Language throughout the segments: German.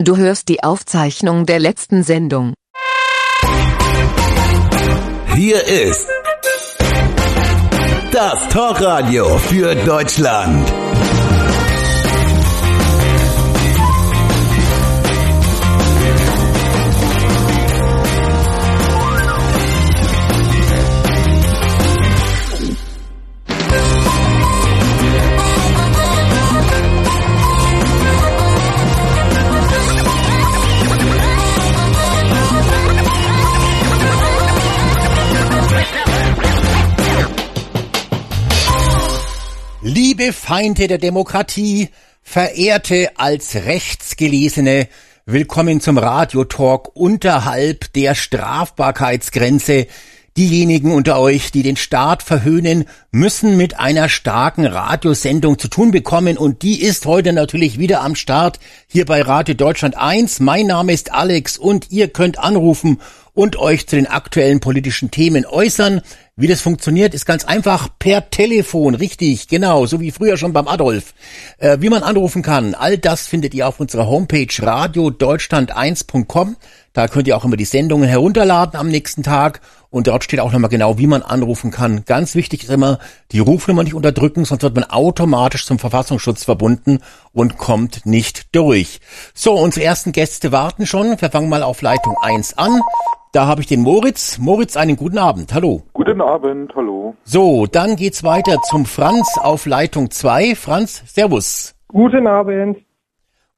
Du hörst die Aufzeichnung der letzten Sendung. Hier ist das Talkradio für Deutschland. Liebe Feinde der Demokratie, verehrte als Rechtsgelesene, willkommen zum Radiotalk unterhalb der Strafbarkeitsgrenze. Diejenigen unter euch, die den Staat verhöhnen, müssen mit einer starken Radiosendung zu tun bekommen und die ist heute natürlich wieder am Start hier bei Radio Deutschland 1. Mein Name ist Alex und ihr könnt anrufen und euch zu den aktuellen politischen Themen äußern. Wie das funktioniert, ist ganz einfach per Telefon, richtig, genau, so wie früher schon beim Adolf. Äh, wie man anrufen kann, all das findet ihr auf unserer Homepage radiodeutschland1.com. Da könnt ihr auch immer die Sendungen herunterladen am nächsten Tag und dort steht auch nochmal genau, wie man anrufen kann. Ganz wichtig ist immer, die Rufnummer nicht unterdrücken, sonst wird man automatisch zum Verfassungsschutz verbunden und kommt nicht durch. So, unsere ersten Gäste warten schon. Wir fangen mal auf Leitung 1 an. Da habe ich den Moritz. Moritz, einen guten Abend. Hallo. Guten Abend, hallo. So, dann geht's weiter zum Franz auf Leitung 2. Franz, Servus. Guten Abend.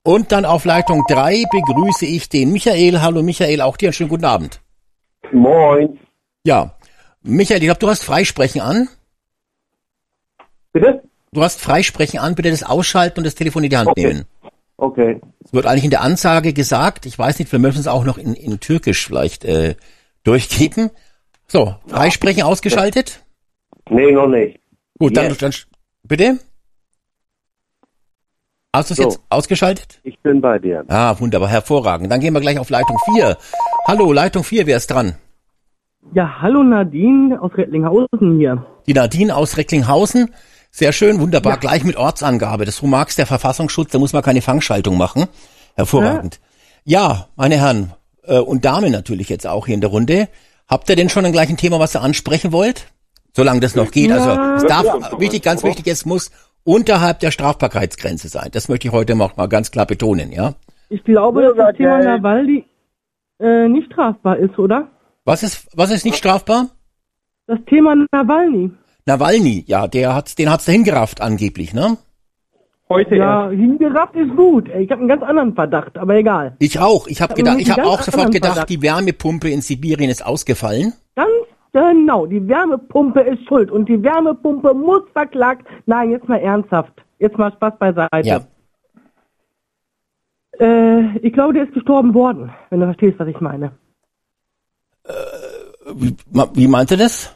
Und dann auf Leitung 3 begrüße ich den Michael. Hallo Michael, auch dir einen schönen guten Abend. Moin. Ja, Michael, ich glaube, du hast Freisprechen an. Bitte? Du hast Freisprechen an, bitte das ausschalten und das Telefon in die Hand Okay. nehmen. Okay. Es wird eigentlich in der Ansage gesagt, ich weiß nicht, wir müssen es auch noch in, in Türkisch vielleicht äh, durchgeben. So, Freisprechen ausgeschaltet? Nee, noch nicht. Gut, dann, Yes. dann bitte? Hast du es So. jetzt ausgeschaltet? Ich bin bei dir. Ah, wunderbar, hervorragend. Dann gehen wir gleich auf Leitung 4. Hallo, Leitung 4, wer ist dran? Ja, hallo Nadine aus Rettlinghausen hier. Die Nadine aus Recklinghausen. Sehr schön, wunderbar, gleich mit Ortsangabe. Das magst, der Verfassungsschutz, da muss man keine Fangschaltung machen. Hervorragend. Ja, meine Herren äh, und Damen natürlich jetzt auch hier in der Runde. Habt ihr denn schon ein gleichen Thema, was ihr ansprechen wollt? Solange das noch geht. Also es darf, Ja. wichtig, ganz wichtig, es muss unterhalb der Strafbarkeitsgrenze sein. Das möchte ich heute noch mal ganz klar betonen, ja? Ich glaube, dass das Thema. Nawalny äh, nicht strafbar ist, oder? Was ist, was ist nicht strafbar? Das Thema Nawalny. Nawalny, ja, der hat's, den hat's dahin gerafft angeblich, ne? Heute Ja, hingerafft ist gut. Ich habe einen ganz anderen Verdacht, aber egal. Ich auch. Ich habe hab gedacht, ich habe auch sofort gedacht, Verdacht. die Wärmepumpe in Sibirien ist ausgefallen. Ganz genau, die Wärmepumpe ist schuld und die Wärmepumpe muss verklagt. Nein, jetzt mal ernsthaft. Jetzt mal Spaß beiseite. Ja. Äh, ich glaube, der ist gestorben worden, wenn du verstehst, was ich meine. Wie, ma- wie meinte das?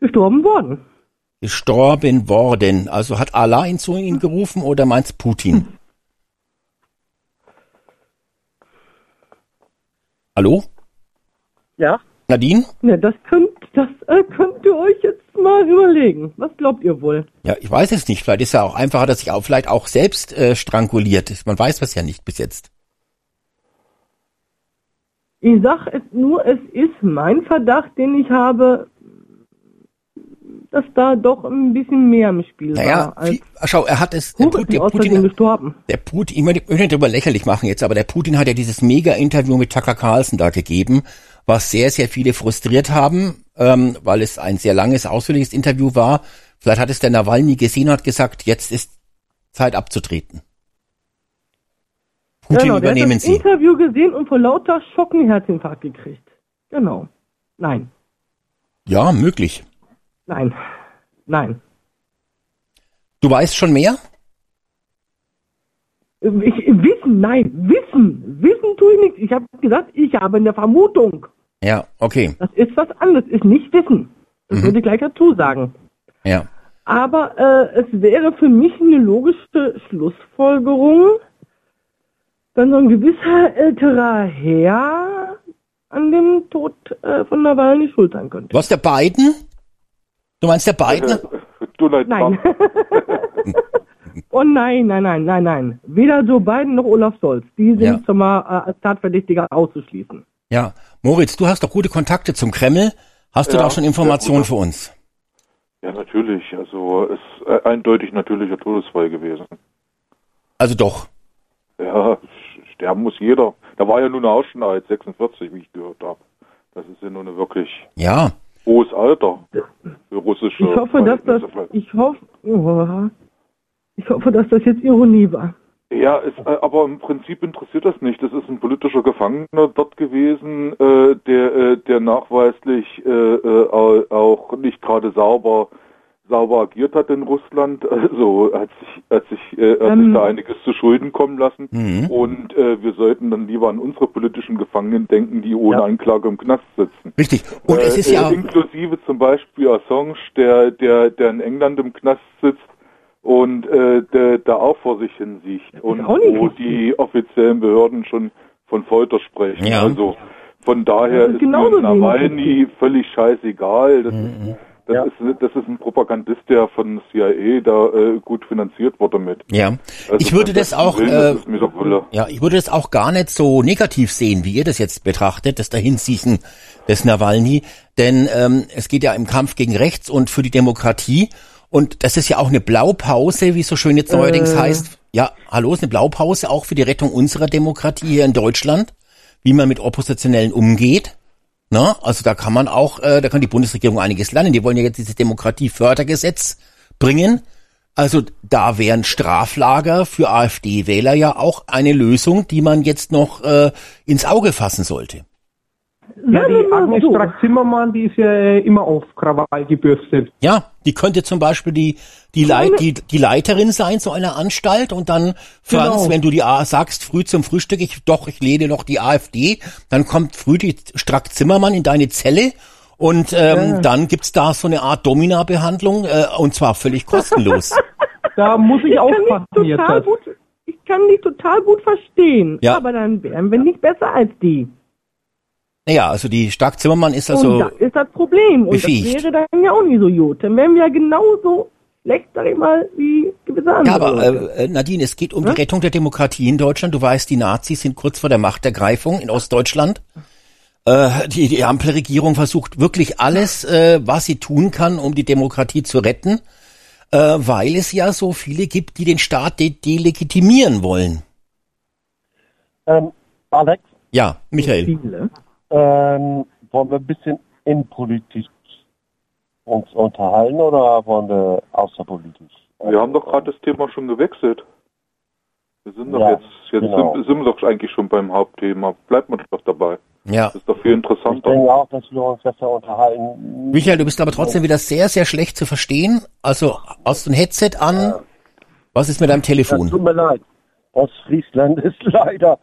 Gestorben worden. Gestorben worden. Also hat Allah ihn zu ihm gerufen oder meint's Putin? Hallo? Ja? Nadine? Ne, das könnt, das äh, könnt ihr euch jetzt mal überlegen. Was glaubt ihr wohl? Ja, ich weiß es nicht. Vielleicht ist er auch einfacher, dass sich auch vielleicht auch selbst äh, stranguliert. Man weiß was ja nicht bis jetzt. Ich sag es nur, es ist mein Verdacht, den ich habe, dass da doch ein bisschen mehr im Spiel Naja, war. Als viel, schau, er hat es. Der, Put- der Putin, gestorben. Der Putin, ich möchte ich möchte nicht darüber lächerlich machen jetzt, aber der Putin hat ja dieses Mega-Interview mit Tucker Carlson da gegeben, was sehr, sehr viele frustriert haben, ähm, weil es ein sehr langes, ausführliches Interview war. Vielleicht hat es der Nawalny gesehen und hat gesagt, jetzt ist Zeit abzutreten. Putin genau, der übernehmen hat das Sie. Interview gesehen und vor lauter Schock einen Herzinfarkt gekriegt. Genau. Nein. Ja, möglich. Nein. Nein. Du weißt schon mehr? Ich, wissen, nein, wissen. Wissen tue ich nichts. Ich habe gesagt, ich habe eine Vermutung. Ja, okay. Das ist was anderes, ist nicht Wissen. Das Mhm. würde ich gleich dazu sagen. Ja. Aber äh, es wäre für mich eine logische Schlussfolgerung, wenn so ein gewisser älterer Herr an dem Tod äh, von Nawalny schuld sein könnte. Was, der Biden? Du meinst der Biden? Donald Nein. Oh nein, nein, nein, nein, nein. Weder Joe Biden noch Olaf Scholz. Die sind Ja. schon mal äh, als Tatverdächtiger auszuschließen. Ja, Moritz, du hast doch gute Kontakte zum Kreml. Hast du Ja, da schon Informationen für uns? Ja, natürlich. Also es ist äh, eindeutig natürlicher Todesfall gewesen. Also doch. Ja, sterben muss jeder. Da war ja nun auch schon alt, 46, wie ich gehört habe. Das ist ja nun wirklich Ja. Hohes Alter für russische Ich hoffe, dass das, ich hoffe, oh, ich hoffe, dass das jetzt Ironie war. Ja, es, äh, aber im Prinzip interessiert das nicht. Das ist ein politischer Gefangener dort gewesen, äh, der, äh, der nachweislich äh, äh, au- auch nicht gerade sauber sauber agiert hat in Russland. Also hat sich, hat sich, äh, hat Ähm. sich da einiges zu Schulden kommen lassen. Mhm. Und äh, wir sollten dann lieber an unsere politischen Gefangenen denken, die ohne Ja. Anklage im Knast sitzen. Richtig. Und äh, es ist ja, äh, inklusive zum Beispiel Assange, der, der, der in England im Knast sitzt und äh, der, der auch vor sich hin sieht und wo richtig. die offiziellen Behörden schon von Folter sprechen. Ja. Also von daher Das ist ist, mir Nawalny völlig scheißegal. Das, Mhm. ist, das, ist, das ist ein Propagandist, der von CIA da äh, gut finanziert wurde mit. ja. Also Ich würde das auch, Willen, äh, das ja, ich würde das auch gar nicht so negativ sehen, wie ihr das jetzt betrachtet, das Dahinsiechen des Nawalny. Denn ähm, es geht ja im Kampf gegen rechts und für die Demokratie. Und das ist ja auch eine Blaupause, wie es so schön jetzt neuerdings heißt. Ja, hallo, ist eine Blaupause auch für die Rettung unserer Demokratie hier in Deutschland, wie man mit Oppositionellen umgeht. Na, also da kann man auch, äh, da kann die Bundesregierung einiges lernen. Die wollen ja jetzt dieses Demokratiefördergesetz bringen. Also da wären Straflager für AfD-Wähler ja auch eine Lösung, die man jetzt noch äh, ins Auge fassen sollte. Ja, wir die Agnes so. Strack-Zimmermann, die ist ja äh, immer auf Krawall gebürstet. Ja, die könnte zum Beispiel die, die, Leit, die, die Leiterin sein so einer Anstalt und dann, Franz, Genau. wenn du die A sagst, früh zum Frühstück, ich doch, ich lehne noch die AfD, dann kommt früh die Strack Zimmermann in deine Zelle und ähm, dann gibt's da so eine Art Domina-Behandlung äh, und zwar völlig kostenlos. Da muss ich, Ich kann aufpassen die jetzt. total gut, ich kann die total gut verstehen. Ja. Aber dann wären wir nicht besser als die. Naja, also die Strack Zimmermann ist und also, das ist das Problem. Und befähigt. das wäre dann ja auch nicht so gut. Dann wären wir ja genauso schlecht, sag ich mal, wie gewisse andere. ja, aber äh, äh, Nadine, es geht um die Rettung der Demokratie in Deutschland. Du weißt, die Nazis sind kurz vor der Machtergreifung in Ostdeutschland. Äh, die, die Ampelregierung versucht wirklich alles, äh, was sie tun kann, um die Demokratie zu retten, äh, weil es ja so viele gibt, die den Staat de delegitimieren wollen. Ähm, Alex, Ja, Michael. Viele. Ähm, wollen wir ein bisschen innenpolitisch uns unterhalten oder wollen wir außerpolitisch? Wir haben doch gerade das Thema schon gewechselt. Wir sind doch Ja, jetzt, jetzt genau. sind, sind wir doch eigentlich schon beim Hauptthema. Bleibt man doch dabei. Ja. Das ist doch viel Ich interessanter. denke auch, dass wir uns besser unterhalten. Michael, du bist aber trotzdem wieder sehr, sehr schlecht zu verstehen. Also aus dem Headset an. Was ist mit deinem Das Telefon? tut mir leid. Ostfriesland ist leider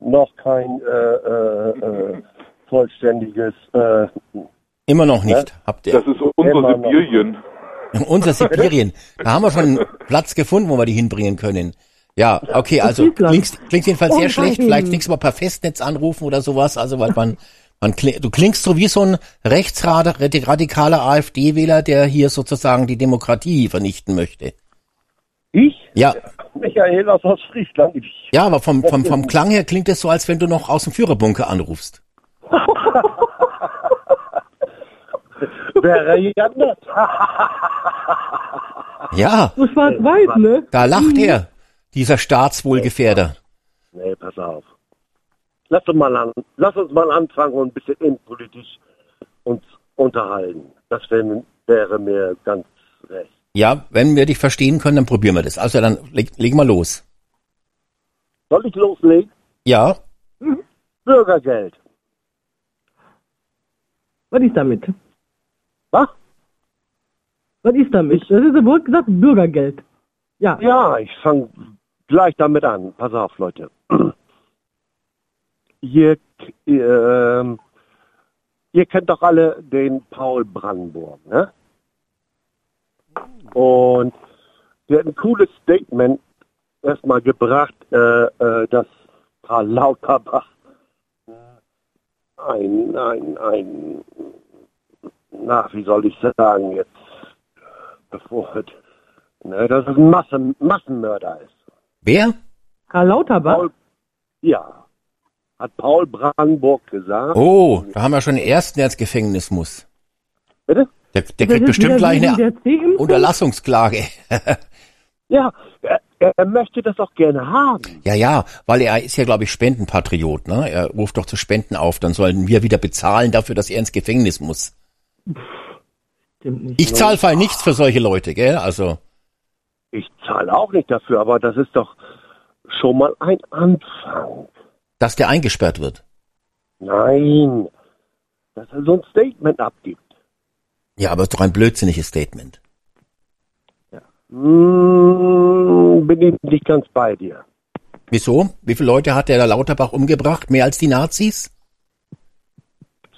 noch kein äh, äh, äh, vollständiges äh, Immer noch nicht. Habt ihr? Das ist unser. Sibirien. Unser Sibirien. Da haben wir schon einen Platz gefunden, wo wir die hinbringen können. Ja, okay, also klingt, klingt jedenfalls sehr schlecht. Vielleicht nächstes Mal per Festnetz anrufen oder sowas. Also weil man, man kling, du klingst so wie so ein rechtsradikaler AfD-Wähler, der hier sozusagen die Demokratie vernichten möchte. Ich, Ja, Michael aus Ostfriesland. Ja, aber vom, vom, vom Klang her klingt es so, als wenn du noch aus dem Führerbunker anrufst. Wäre ja nett. Ja, So schwarz-weiß, ne? da lacht er, dieser Staatswohlgefährder. nee, pass auf. Lass uns mal an, lass uns mal anfangen und ein bisschen innenpolitisch uns unterhalten. Das wäre, wäre mir ganz recht. Ja, wenn wir dich verstehen können, dann probieren wir das. Also dann leg, leg mal los. Soll ich loslegen? Ja, Bürgergeld. Was ist damit? Was? Was ist damit? Das ist wohl gesagt Bürgergeld. Ja. Ja, ich fange gleich damit an. Pass auf, Leute. Ihr, ähm, ihr kennt doch alle den Paul Brandenburg, ne? Und der hat ein cooles Statement erstmal gebracht, äh, äh, dass Karl Lauterbach ein, ein, ein, na, wie soll ich sagen jetzt, bevor es ne, dass es ein Massen, Massenmörder ist. Wer? Karl Lauterbach? Paul, ja, hat Paul Brandenburg gesagt. Oh, da haben wir schon den ersten, der ins Gefängnis muss. Bitte? Der, der kriegt bestimmt gleich eine? Unterlassungsklage. Ja, er, er möchte das auch gerne haben. Ja, ja, weil er ist ja, glaube ich, Spendenpatriot, ne? Er ruft doch zu Spenden auf, dann sollen wir wieder bezahlen dafür, dass er ins Gefängnis muss. Ich zahle fall nichts für solche Leute, gell? Also, Ich zahle auch nicht dafür, aber das ist doch schon mal ein Anfang. dass der eingesperrt wird. Nein, dass er so ein Statement abgibt. Ja, aber ist doch ein blödsinniges Statement. Hm, bin ich nicht ganz bei dir. Wieso? Wie viele Leute hat der Lauterbach umgebracht? Mehr als die Nazis?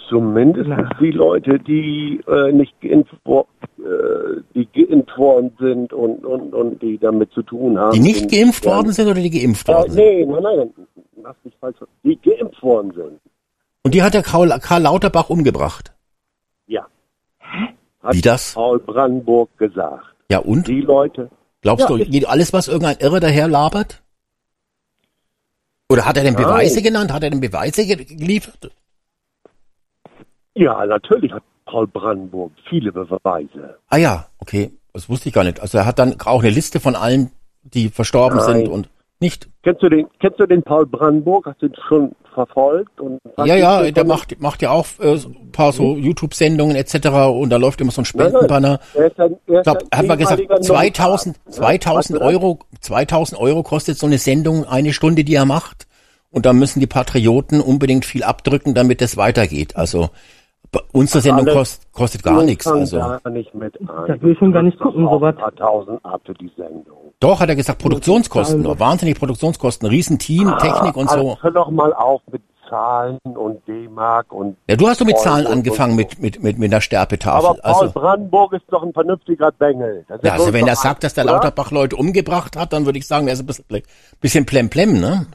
Zumindest die Leute, die äh, nicht geimpft, wo- äh, die geimpft worden sind und, und, und die damit zu tun haben. Die nicht geimpft ja. worden sind oder die geimpft Äh, worden sind? nee, nein, nein, lass mich falsch. Die geimpft worden sind. Und die hat der Karl, Karl Lauterbach umgebracht. Ja. Hat Wie das? Paul Brandenburg gesagt. Ja, und? Die Leute. Glaubst Ja, du, alles, was irgendein Irre daher labert? Oder hat er denn Nein. Beweise genannt? Hat er denn Beweise ge geliefert? Ja, natürlich hat Paul Brandenburg viele Beweise. Ah ja, okay. Das wusste ich gar nicht. Also er hat dann auch eine Liste von allen, die verstorben Nein. sind und nicht. Kennst du den, kennst du den Paul Brandenburg? Hast du ihn schon verfolgt? Und Ja, ja, der von- macht, macht ja auch äh, ein paar so YouTube-Sendungen etc. und da läuft immer so ein. Spendenbanner. Er er Ich glaube, hat mal gesagt, ehemaliger 2000, Notar. 2000 Ja, Euro, 2000 Euro kostet so eine Sendung, eine Stunde, die er macht. Und da müssen die Patrioten unbedingt viel abdrücken, damit es weitergeht. Also, bei- unsere Sendung kost, kostet gar nichts. Also, gar nicht mit ein. Das will ich schon gar nicht gucken, sowas. Ein paar tausend ab für die Sendung. doch, hat er gesagt, Produktionskosten, nur wahnsinnig Produktionskosten, Riesenteam, Technik und so. Also, hör doch mal auf mit Zahlen und D-Mark und. Ja, du hast doch mit Zahlen und- angefangen, und- mit, mit, mit, mit einer Aber Sterbetafel. Paul Also, Brandenburg ist doch ein vernünftiger Bengel. Ja, also wenn er sagt, dass der oder? Lauterbach Leute umgebracht hat, dann würde ich sagen, er ist ein bisschen, bisschen plemplem, ne?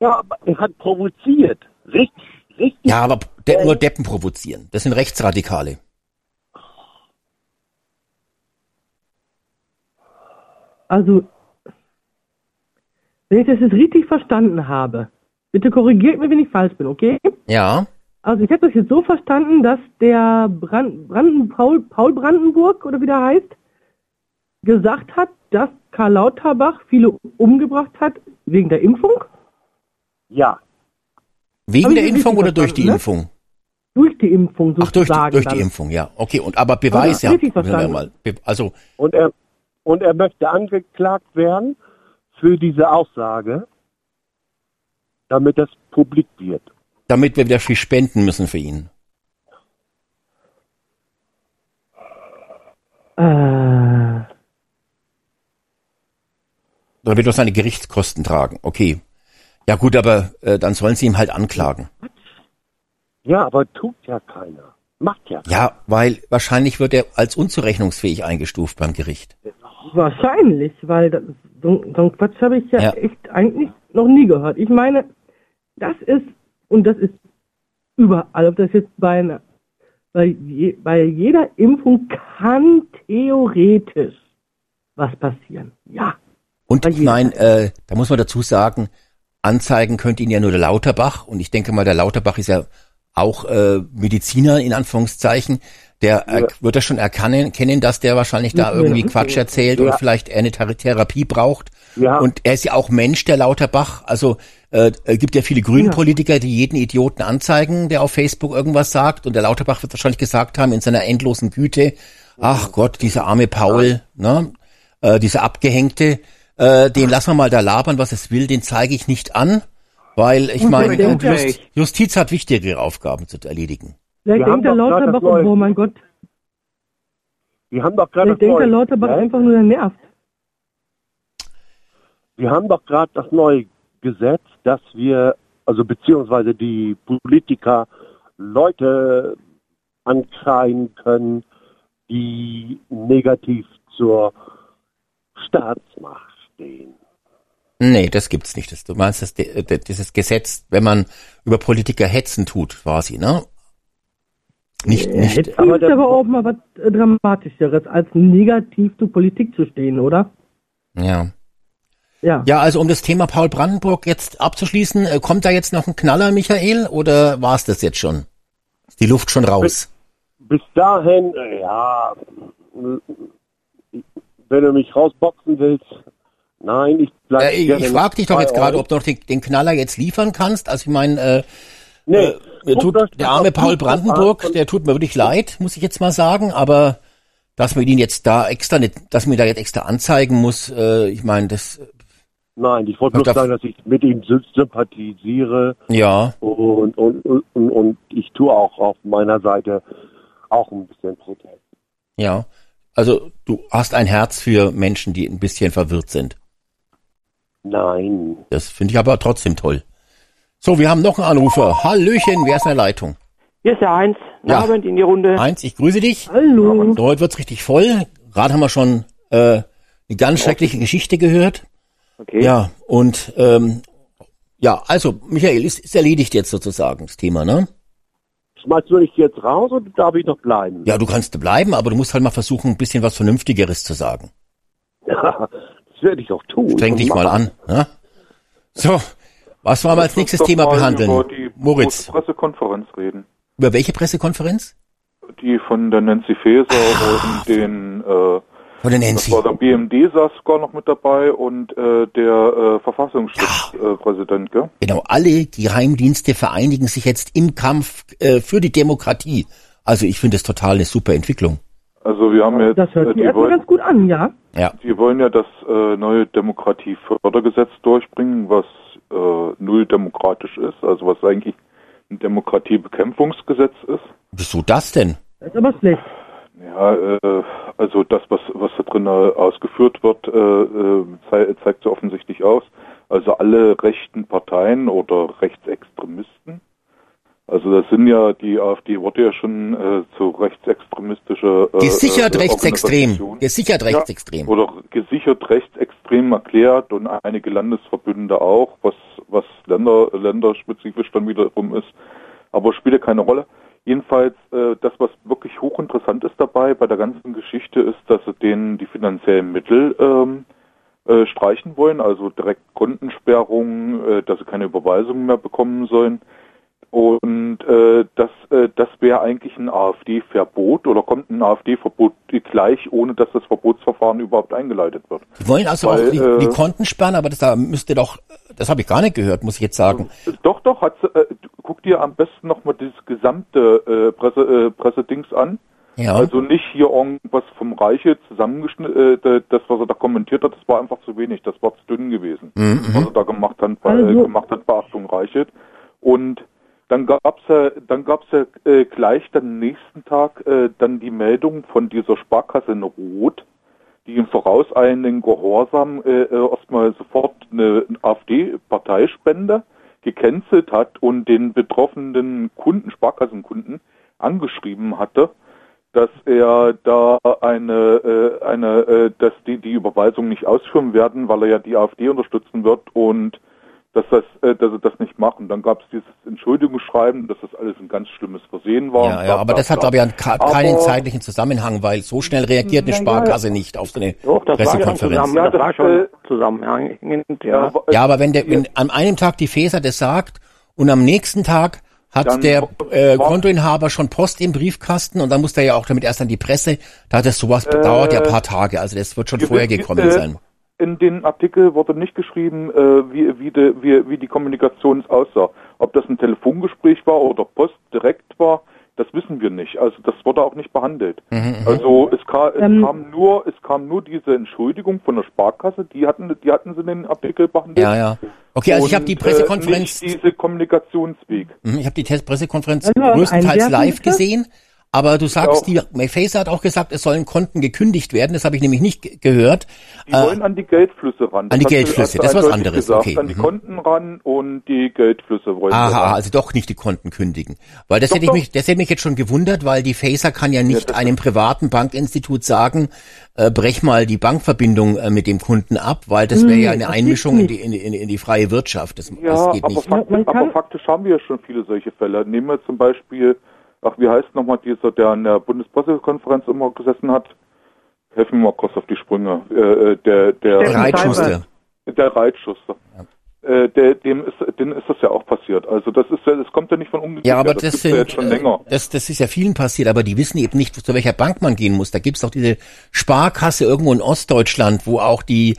Ja, aber er hat provoziert. Richtig, richtig. Ja, aber de nur Deppen provozieren. Das sind Rechtsradikale. Also, wenn ich das jetzt richtig verstanden habe, bitte korrigiert mich, wenn ich falsch bin, okay? Ja. Also ich habe das jetzt so verstanden, dass der Brand, Branden, Paul, Paul Brandenburg oder wie der heißt, gesagt hat, dass Karl Lauterbach viele umgebracht hat wegen der Impfung, Ja. Wegen der Impfung oder durch die ne? Impfung? durch die Impfung Ach, durch die, sozusagen. durch die dann. Impfung, ja. Okay, und aber Beweis, ja. mal. Be also, Und er, und er möchte angeklagt werden für diese Aussage, damit das publik wird. damit wir wieder viel spenden müssen für ihn. Äh, Oder wird er seine Gerichtskosten tragen. Okay. Ja gut, aber äh, dann sollen sie ihm halt anklagen. Ja, aber tut ja keiner. Macht ja keiner. Ja, weil wahrscheinlich wird er als unzurechnungsfähig eingestuft beim Gericht. wahrscheinlich, weil das, so, so ein Quatsch habe ich ja, Ja. echt eigentlich noch nie gehört. Ich meine, das ist, und das ist überall, ob das jetzt bei einer, bei, je, bei jeder Impfung kann theoretisch was passieren. Ja. Und meine, äh, da muss man dazu sagen, anzeigen könnte ihn ja nur der Lauterbach. Und ich denke mal, der Lauterbach ist ja auch äh, Mediziner in Anführungszeichen. Der äh, wird das schon erkennen, kennen, dass der wahrscheinlich da Ja. irgendwie Quatsch erzählt Ja. und vielleicht er eine Thera- Therapie braucht. Ja. Und er ist ja auch Mensch, der Lauterbach. Also äh, äh, gibt ja viele grünen Ja. Politiker, die jeden Idioten anzeigen, der auf Facebook irgendwas sagt. Und der Lauterbach wird wahrscheinlich gesagt haben in seiner endlosen Güte, ach Gott, dieser arme Paul, ne, äh, dieser Abgehängte, äh, den lassen wir mal da labern, was es will, den zeige ich nicht an, weil ich meine, Just, Justiz hat wichtigere Aufgaben zu erledigen. Vielleicht denkt der Lauterbach, oh mein Gott, Wir haben doch gerade vielleicht denkt der Lauterbach einfach nur, der nervt. Wir haben doch gerade das neue Gesetz, dass wir, also beziehungsweise die Politiker Leute ankreien können, die negativ zur Staatsmacht stehen. Nee, das gibt's nicht. Das, du meinst das, das, dieses Gesetz, wenn man über Politiker hetzen tut, quasi, ne? Nicht, nicht. Jetzt Aber ist aber auch mal was äh, Dramatischeres, als negativ zur Politik zu stehen, oder? Ja. Ja. Ja, also um das Thema Paul Brandenburg jetzt abzuschließen, äh, kommt da jetzt noch ein Knaller, Michael, oder war es das jetzt schon? Ist die Luft schon raus? Bis dahin, äh, ja, äh, wenn du mich rausboxen willst, nein, ich bleib Äh, ich ich frage dich doch jetzt gerade, ob du noch den, Knaller jetzt liefern kannst. Also ich meine, äh, Nee, äh, mir guckt tut, der arme Paul Brandenburg, an. der tut mir wirklich leid, muss ich jetzt mal sagen, aber dass man ihn jetzt da extra nicht, dass man ihn da jetzt extra anzeigen muss, äh, ich meine, das, Nein, ich wollte da- sagen, dass ich mit ihm sy- sympathisiere ja, und, und, und, und, und ich tue auch auf meiner Seite auch ein bisschen Protest. ja. Also du hast ein Herz für Menschen, die ein bisschen verwirrt sind. Nein. Das finde ich aber trotzdem toll. So, wir haben noch einen Anrufer. Hallöchen, wer ist in der Leitung? Hier ist der Heinz. Ja. Abend in die Runde. Heinz, ich grüße dich. Hallo. So, heute wird's richtig voll. Gerade haben wir schon äh, eine ganz schreckliche Geschichte gehört. Okay. Ja, und ähm, ja, also Michael, ist, ist erledigt jetzt sozusagen das Thema, ne? Schmeißt du dich jetzt raus oder darf ich noch bleiben? Ja, du kannst bleiben, aber du musst halt mal versuchen, ein bisschen was Vernünftigeres zu sagen. Ja, das werde ich auch tun. Streng dich mal an. Ne? So, was wollen wir als nächstes Thema behandeln? Über die Moritz, Pressekonferenz reden. über welche Pressekonferenz? Die von der Nancy Faeser und den, äh, Von der das Nancy. war der BMD saß sogar noch mit dabei und äh, der äh, Verfassungsschutzpräsident, äh, Präsident, gell? Genau, alle Geheimdienste vereinigen sich jetzt im Kampf äh, für die Demokratie. Also ich finde es total eine super Entwicklung. Also wir haben jetzt, Das hört äh, sich die, erstmal wollen, ganz gut an, ja? Ja, die wollen ja das äh, neue Demokratiefördergesetz durchbringen, was äh, null demokratisch ist, also was eigentlich ein Demokratiebekämpfungsgesetz ist. wieso das denn? Das ist aber schlecht. Ja, äh, also das, was, was da drin äh, ausgeführt wird, äh, äh, zei zeigt so offensichtlich aus. Also alle rechten Parteien oder Rechtsextremisten. Also das sind ja, die AfD wurde ja schon äh, zu rechtsextremistische äh, Gesichert äh, rechtsextrem. Gesichert rechtsextrem. Ja, oder gesichert rechtsextrem erklärt und einige Landesverbünde auch, was, was Länder, länderspezifisch dann wiederum ist. Aber spielt ja keine Rolle. Jedenfalls, äh, das, was wirklich hochinteressant ist dabei bei der ganzen Geschichte, ist, dass sie denen die finanziellen Mittel ähm, äh, streichen wollen, also direkt Kontensperrungen, äh, dass sie keine Überweisungen mehr bekommen sollen. Und äh, das, äh, das wäre eigentlich ein AfD-Verbot oder kommt ein AfD-Verbot gleich, ohne dass das Verbotsverfahren überhaupt eingeleitet wird. Die wollen also Weil, auch die, äh, die Konten sperren, aber das da müsste doch, das habe ich gar nicht gehört, muss ich jetzt sagen. Doch, doch, hat, sie- äh, guck dir am besten nochmal dieses gesamte äh, Presse, äh, Pressedings an. Ja. Also nicht hier irgendwas vom Reiche zusammengeschnitten, äh, das, was er da kommentiert hat, das war einfach zu wenig, das war zu dünn gewesen, Mhm, was er da gemacht hat, bei, äh, Also- gemacht hat bei Achtung Reichelt. Und dann gab's ja, dann gab's ja äh, gleich am nächsten Tag äh, dann die Meldung von dieser Sparkasse in Rot, die im vorauseilenden Gehorsam äh, äh, erstmal sofort eine AfD-Parteispende gecancelt hat und den betroffenen Kunden, Sparkassenkunden, angeschrieben hatte, dass er da eine, äh, eine, äh, dass die die Überweisung nicht ausführen werden, weil er ja die AfD unterstützen wird und dass das, äh, dass er das nicht macht. Und dann gab es dieses Entschuldigungsschreiben, dass das alles ein ganz schlimmes Versehen war. Ja, ja, aber das hat, glaube ich, ka- Aber- keinen zeitlichen Zusammenhang, weil so schnell reagiert eine Sparkasse nicht auf so eine Doch, das war Pressekonferenz. zusammen, Ja, das war schon äh, zusammenhängend, ja. Ja, aber, äh, Ja, wenn der, wenn an einem Tag die Feser das sagt und am nächsten Tag hat Dann der war- äh, war- Kontoinhaber schon Post im Briefkasten und dann muss der ja auch damit erst an die Presse. Da hat das sowas dauert ja ein paar Tage, also das wird schon vorher gekommen äh, sein. In den Artikel wurde nicht geschrieben, äh, wie, wie, de, wie, wie die Kommunikation aussah. Ob das ein Telefongespräch war oder Post direkt war, das wissen wir nicht. Also das wurde auch nicht behandelt. Mhm, Also es, kam, es Ähm, kam nur, es kam nur diese Entschuldigung von der Sparkasse, die hatten, die hatten sie in den Artikel behandelt. Ja, ja. Okay, also ich habe die Und, Pressekonferenz, Äh, nicht diese Kommunikationsweg. Mhm, ich habe die Pressekonferenz Also, größtenteils live gesehen. Aber du sagst, auch. die Mayfacer hat auch gesagt, es sollen Konten gekündigt werden. Das habe ich nämlich nicht ge- gehört. Die Äh, wollen an die Geldflüsse ran. an die Geldflüsse, das ist was anderes, Gesagt. okay, An die mhm. Konten ran und die Geldflüsse wollen sie Aha, ran. also doch nicht die Konten kündigen. Weil das Doch, hätte ich doch. mich, das hätte mich jetzt schon gewundert, weil die Facer kann ja nicht das einem privaten Bankinstitut sagen, äh, brech mal die Bankverbindung äh, mit dem Kunden ab, weil das wäre ja Hm, eine das Einmischung in die, in, in, in die freie Wirtschaft. Das, Ja, das geht aber, nicht. faktisch, aber faktisch haben wir ja schon viele solche Fälle. Nehmen wir zum Beispiel ach, wie heißt nochmal dieser, der an der Bundespressekonferenz immer gesessen hat? Helfen wir mal kurz auf die Sprünge. Äh, äh, der, der, Der Reitschuster. der Reitschuster. Äh, der, dem ist, dem ist das ja auch passiert. Also das ist ja, das kommt ja nicht von ungefähr. Ja, aber das, gibt's sind, ja jetzt schon länger. äh, das, das ist ja vielen passiert, aber die wissen eben nicht, zu welcher Bank man gehen muss. Da gibt's doch diese Sparkasse irgendwo in Ostdeutschland, wo auch die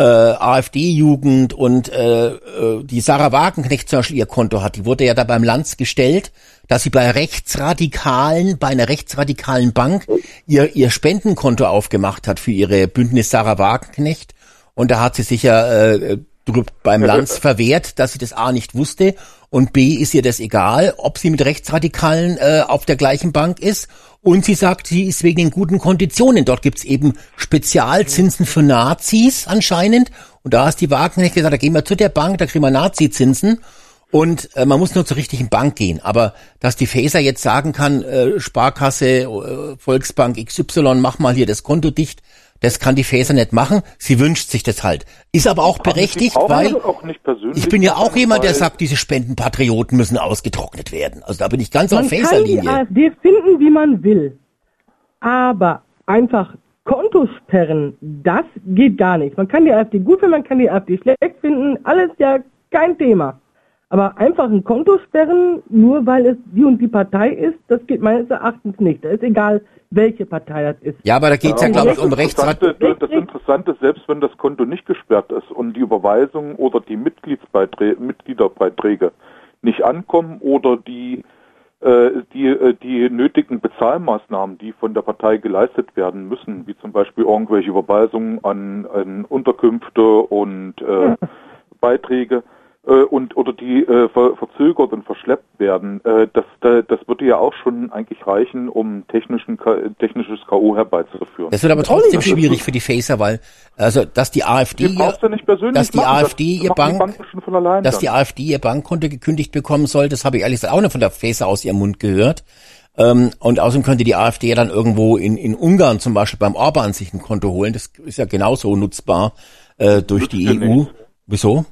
äh, AfD-Jugend und äh, äh, die Sarah Wagenknecht zum Beispiel ihr Konto hat. Die wurde ja da beim Lanz gestellt, dass sie bei Rechtsradikalen, bei einer rechtsradikalen Bank ihr, ihr Spendenkonto aufgemacht hat für ihre Bündnis Sarah Wagenknecht. Und da hat sie sich ja äh, beim Lanz verwehrt, dass sie das A nicht wusste und B ist ihr das egal, ob sie mit Rechtsradikalen äh, auf der gleichen Bank ist. Und sie sagt, sie ist wegen den guten Konditionen. Dort gibt's eben Spezialzinsen für Nazis anscheinend. Und da ist die Wagenknecht gesagt, da gehen wir zu der Bank, da kriegen wir Nazi-Zinsen. Und äh, man muss nur zur richtigen Bank gehen. Aber dass die Faser jetzt sagen kann, äh, Sparkasse, äh, Volksbank XY, mach mal hier das Konto dicht, das kann die Faser nicht machen. Sie wünscht sich das halt. Ist aber auch berechtigt, weil nicht- auch nicht persönlich ich bin ja auch jemand, der sagt, diese Spendenpatrioten müssen ausgetrocknet werden. Also da bin ich ganz Man auf kann die Faserlinie. AfD finden, wie man will. Aber einfach Konto sperren, das geht gar nicht. Man kann die AfD gut finden, man kann die AfD schlecht finden, alles ja kein Thema. Aber einfach ein Konto sperren, nur weil es die und die Partei ist, das geht meines Erachtens nicht. Da ist egal, welche Partei das ist. Ja, aber da geht's ja, aber glaube ich, um Rechtsrat. Das Interessante ist, selbst wenn das Konto nicht gesperrt ist und die Überweisung oder die Mitgliedsbeiträge, Mitgliederbeiträge nicht ankommen oder die äh, die, äh, die nötigen Bezahlmaßnahmen, die von der Partei geleistet werden müssen, wie zum Beispiel irgendwelche Überweisungen an, an Unterkünfte und äh, Beiträge äh, und oder die äh, ver verzögert und verschleppt werden, äh, das, da- das würde ja auch schon eigentlich reichen, um technischen technisches K.O. herbeizuführen. Das wird aber trotzdem schwierig für die Faser, weil also dass die AfD, Die persönlich dass die machen, das AfD ihr machen die Bank, Banken schon von allein dass die AfD ihr Bankkonto gekündigt bekommen soll, das habe ich ehrlich gesagt auch nicht von der Faser aus ihrem Mund gehört. Ähm, und außerdem könnte die AfD ja dann irgendwo in, in Ungarn zum Beispiel beim Orban sich ein Konto holen. Das ist ja genauso nutzbar äh, durch die Nützt ja EU. Wieso?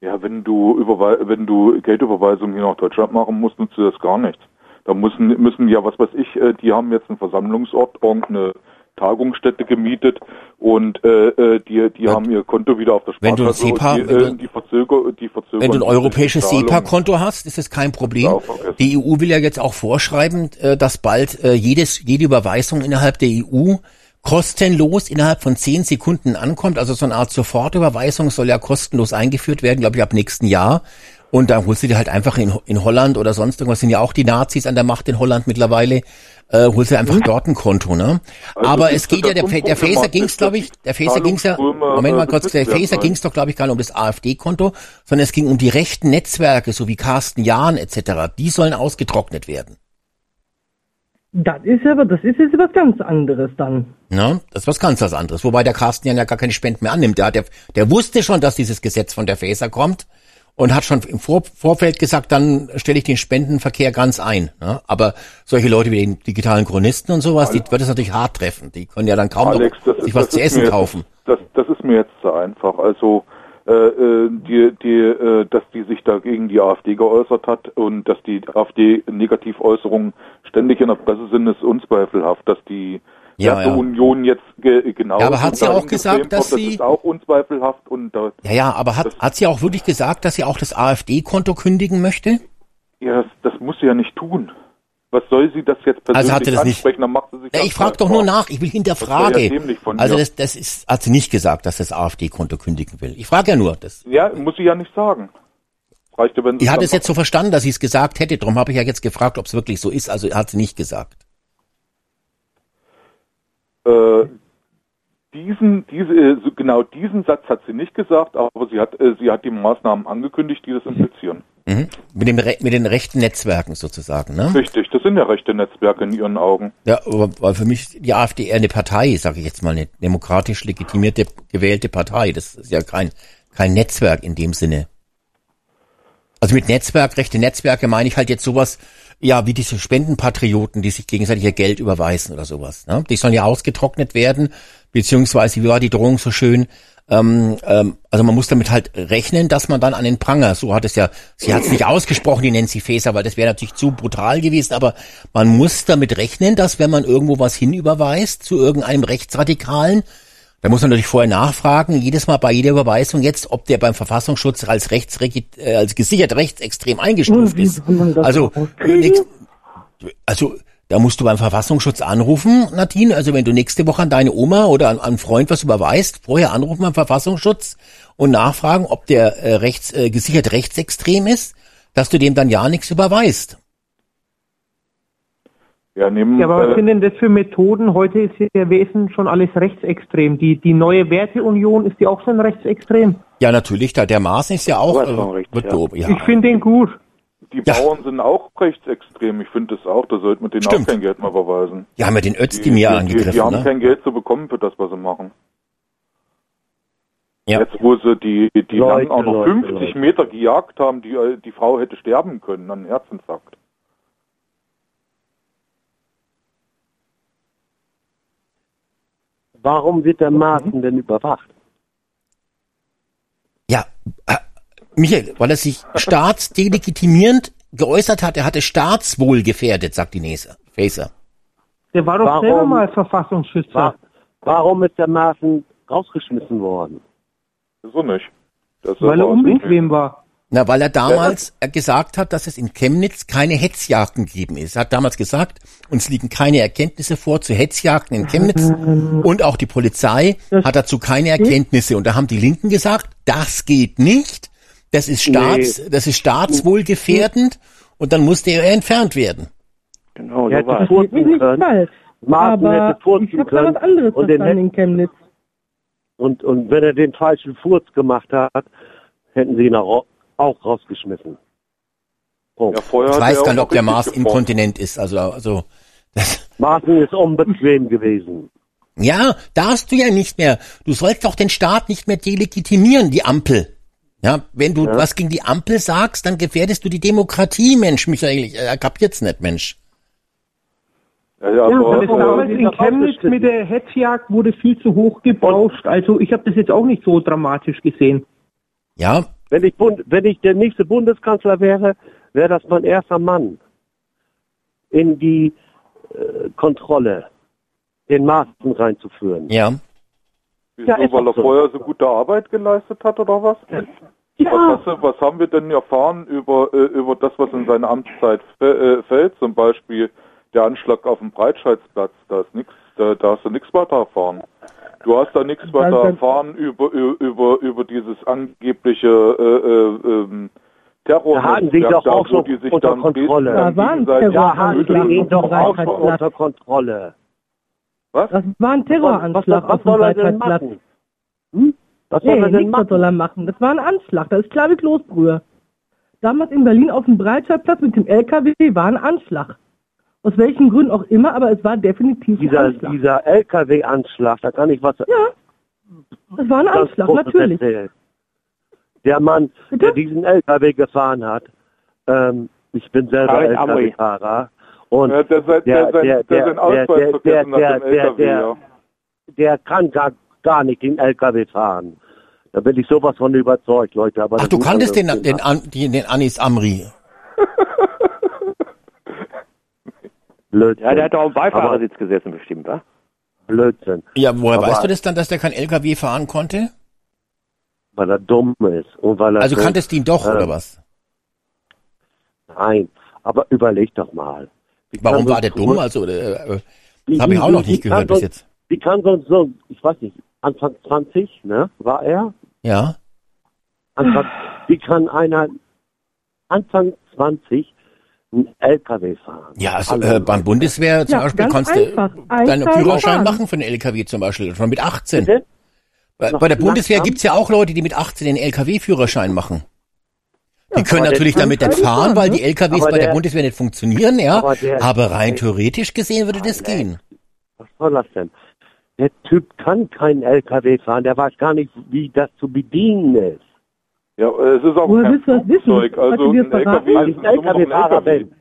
Ja, wenn du Überwei wenn du Geldüberweisungen hier nach Deutschland machen musst, nutzt du das gar nicht. Da müssen müssen ja, was weiß ich, äh, die haben jetzt einen Versammlungsort, irgendeine Tagungsstätte gemietet und äh, äh, die die haben ihr Konto wieder auf der Wenn du ein Sparkasse SEPA- die, wenn äh, du- die verzöger die verzögern Wenn du ein europäisches. SEPA-Konto hast, ist das kein Problem. Die EU will ja jetzt auch vorschreiben, dass bald jedes, jede Überweisung innerhalb der EU kostenlos innerhalb von zehn Sekunden ankommt. Also so eine Art Sofortüberweisung soll ja kostenlos eingeführt werden, glaube ich, ab nächsten Jahr. Und dann holst du dir halt einfach in, in Holland oder sonst irgendwas, sind ja auch die Nazis an der Macht in Holland mittlerweile, äh, holst du einfach dort ein Konto, ne? Also Aber es geht ja, der, der Faser ging's, glaube ich, der Faser ging's ja, Moment mal äh, kurz, der Faser ging's doch, glaube ich, gar nicht um das AfD-Konto, sondern es ging um die rechten Netzwerke, so wie Carsten Jahn etc. Die sollen ausgetrocknet werden. Das ist aber, das ist jetzt was ganz anderes dann. Ne? Das ist was ganz was anderes. Wobei der Carsten Jahn ja gar keine Spenden mehr annimmt. Der, hat ja, der wusste schon, dass dieses Gesetz von der Faser kommt und hat schon im Vor Vorfeld gesagt, dann stelle ich den Spendenverkehr ganz ein. Ne? Aber solche Leute wie den digitalen Chronisten und sowas, die wird es natürlich hart treffen. Die können ja dann kaum Alex, noch sich ist, was zu essen mir kaufen. Jetzt, das, das ist mir jetzt zu einfach. Also, äh, äh, die, die, äh, dass die sich da gegen die AfD geäußert hat und dass die AfD Negativäußerungen ständig in der Presse sind, ist unzweifelhaft. Dass die Ja, ja. Union jetzt ge genau Ja, aber hat sie auch gesagt, dass das sie- ist auch unzweifelhaft und da, Ja, ja, aber hat, hat sie auch wirklich gesagt, dass sie auch das AfD-Konto kündigen möchte? ja, das, das muss sie ja nicht tun. Was soll sie das jetzt persönlich Also hat sie das nicht- ansprechen? Sich Ja, ich frage doch nur nach, ich will hinterfrage. Das ja also das, das ist, hat sie nicht gesagt, dass das AfD-Konto kündigen will. Ich frage ja nur. Das, Ja, muss sie ja nicht sagen. Reicht ja, wenn sie ich hatte es jetzt so verstanden, dass sie es gesagt hätte. Darum habe ich ja jetzt gefragt, ob es wirklich so ist. Also hat sie nicht gesagt. Äh, diesen, diese, genau diesen Satz hat sie nicht gesagt, aber sie hat, äh, sie hat die Maßnahmen angekündigt, die das implizieren. Mhm. Mit, dem, Re- mit den rechten Netzwerken sozusagen, ne? Richtig, das sind ja rechte Netzwerke in ihren Augen. Ja, aber weil für mich die AfD eher eine Partei, sage ich jetzt mal, eine demokratisch legitimierte, gewählte Partei. Das ist ja kein, kein Netzwerk in dem Sinne. Also mit Netzwerk, rechte Netzwerke meine ich halt jetzt sowas, ja, wie diese Spendenpatrioten, die sich gegenseitig ihr Geld überweisen oder sowas. Ne? Die sollen ja ausgetrocknet werden, beziehungsweise, wie war die Drohung so schön? Ähm, ähm, also man muss damit halt rechnen, dass man dann an den Pranger, so hat es ja, sie hat es nicht ausgesprochen, die Nancy Faeser, weil das wäre natürlich zu brutal gewesen, aber man muss damit rechnen, dass wenn man irgendwo was hinüberweist zu irgendeinem Rechtsradikalen, da muss man natürlich vorher nachfragen, jedes Mal bei jeder Überweisung jetzt, ob der beim Verfassungsschutz als rechts, äh, als gesichert rechtsextrem eingestuft ist. Also, nix- also da musst du beim Verfassungsschutz anrufen, Nadine. Also wenn du nächste Woche an deine Oma oder an, an einen Freund was überweist, vorher anrufen beim Verfassungsschutz und nachfragen, ob der äh, rechts, äh, gesichert rechtsextrem ist, dass du dem dann ja nichts überweist. Ja, nehmen, Ja, aber was äh, sind denn das für Methoden? Heute ist ja Wesen schon alles rechtsextrem. Die, die neue Werteunion, ist die auch schon rechtsextrem? Ja, natürlich, da der Maaßen ist ja auch äh, wird ja. beob- ja. Ich finde den gut. die ja. Bauern sind auch rechtsextrem. Ich finde das auch. Da sollte man denen Stimmt. auch kein Geld mehr überweisen. Die haben ja den Die, Özdemir die, die, angegriffen, die haben ne? kein Geld zu bekommen für das, was sie machen. Ja. Jetzt, wo sie die, die Leute, auch noch Leute, 50 Leute. Meter gejagt haben, die, die Frau hätte sterben können an Herzinfarkt. Warum wird der Maaßen denn überwacht? Ja, äh, Michael, weil er sich staatsdelegitimierend geäußert hat, er hatte Staatswohl gefährdet, sagt die Nese, Faeser. Der war doch Warum? selber mal Verfassungsschützer. Wa- Warum ist der Maaßen rausgeschmissen worden? So nicht. Das weil er unbequem war. Na, weil er damals äh, gesagt hat, dass es in Chemnitz keine Hetzjagden gegeben ist. Er hat damals gesagt, uns liegen keine Erkenntnisse vor zu Hetzjagden in Chemnitz und auch die Polizei hat dazu keine Erkenntnisse. Und da haben die Linken gesagt, das geht nicht, das ist Staats, das ist staatswohlgefährdend und dann musste er entfernt werden. Genau, Er so war hätte es. Nicht falsch. Maaßen Aber hätte furzen ich da können was anderes und den in Chemnitz. Und, und wenn er den falschen Furz gemacht hat, hätten sie ihn auch, auch rausgeschmissen. Punkt. Ja, vorher Ich weiß er gar nicht, ob der Mars geforscht. inkontinent ist. Also, also das, Maaßen ist unbequem gewesen. ja, darfst du ja nicht mehr. Du sollst doch den Staat nicht mehr delegitimieren, die Ampel. Ja, wenn du Ja. was gegen die Ampel sagst, dann gefährdest du die Demokratie, Mensch, Michael. Ich äh, kapiert's nicht, Mensch. Ja, ja, Ja, aber, das aber- damals in Chemnitz mit der Hetzjagd wurde viel zu hoch gebauscht. Also ich habe das jetzt auch nicht so dramatisch gesehen. Ja, Wenn ich, Bund, wenn ich der nächste Bundeskanzler wäre, wäre das mein erster Mann in die äh, Kontrolle, den Maaßen reinzuführen. ja. Wieso, Ja, weil er so. vorher so gute Arbeit geleistet hat oder was? Was, hast du, was haben wir denn erfahren über, äh, über das, was in seiner Amtszeit fe- äh, fällt? Zum Beispiel der Anschlag auf dem Breitscheidsplatz. Da ist nichts, da, da hast du nichts weiter erfahren. Du hast da nichts weiter dann- erfahren über, über, über dieses angebliche äh, äh, ähm, Terror. Da hatten sie doch auch so die sich unter dann Kontrolle. Da war ein gegenseitig Da hatten Terroranschlag sie ihn auf dem doch unter Kontrolle. Was? Das war ein Was, Terroranschlag was auf dem machen? Hm? Was soll er denn nichts was machen? soll er machen. Das war ein Anschlag. Das ist klar wie Kloßbrühe. Damals in Berlin auf dem Breitscheidplatz mit dem LKW war ein Anschlag. Aus welchen Gründen auch immer, aber es war definitiv ein Dieser, Anschlag. dieser LKW-Anschlag, da kann ich was ja, das war ein Anschlag, natürlich. erzählen. Der Mann, Bitte? der diesen LKW gefahren hat, ähm, ich bin selber. LKW-Fahrer und Ja, der, der- der, sein- der- der seinen der- Ausweis der- vergessen der- hat im der- LKW, der- ja. der kann gar, gar nicht den LKW fahren. Da bin ich sowas von überzeugt, Leute. Aber Ach, du kanntest den, den, An- den, den Anis Amri. Blödsinn. Ja, der hat doch am Aber Beifahrersitz gesessen bestimmt, wa? Blödsinn, Ja, woher Aber- weißt du das dann, dass der kein LKW fahren konnte? weil er dumm ist und weil er Also so- kanntest du ihn doch, äh, oder was? Nein, aber überleg doch mal. Wie Warum war der ein dumm? Also, äh, äh, das habe ich auch noch nicht gehört bis jetzt. Wie kann so, so, ich weiß nicht, Anfang 20, ne, war er? Ja. Anfang, wie kann einer Anfang 20 LKW fahren? Ja, also äh, beim. Bundeswehr zum Ja, Beispiel kannst du einfach. deinen Einfach Führerschein fahren. machen für einen LKW zum Beispiel, schon mit 18. Bitte? Bei, bei der? Bundeswehr gibt's ja auch Leute, die mit 18 den LKW-Führerschein machen. Die können aber natürlich damit nicht fahren, fahren, weil ne? die LKWs bei der der- Bundeswehr nicht funktionieren, ja. aber der- Aber rein theoretisch gesehen würde das nee. gehen. Was soll das denn? Der Typ kann keinen LKW fahren, der weiß gar nicht, wie das zu bedienen ist. Ja, es ist auch Woher kein willst du das wissen? Flugzeug, also dir ein? LKW Weil ist ich ein LKW-Fahrer LKW. bin.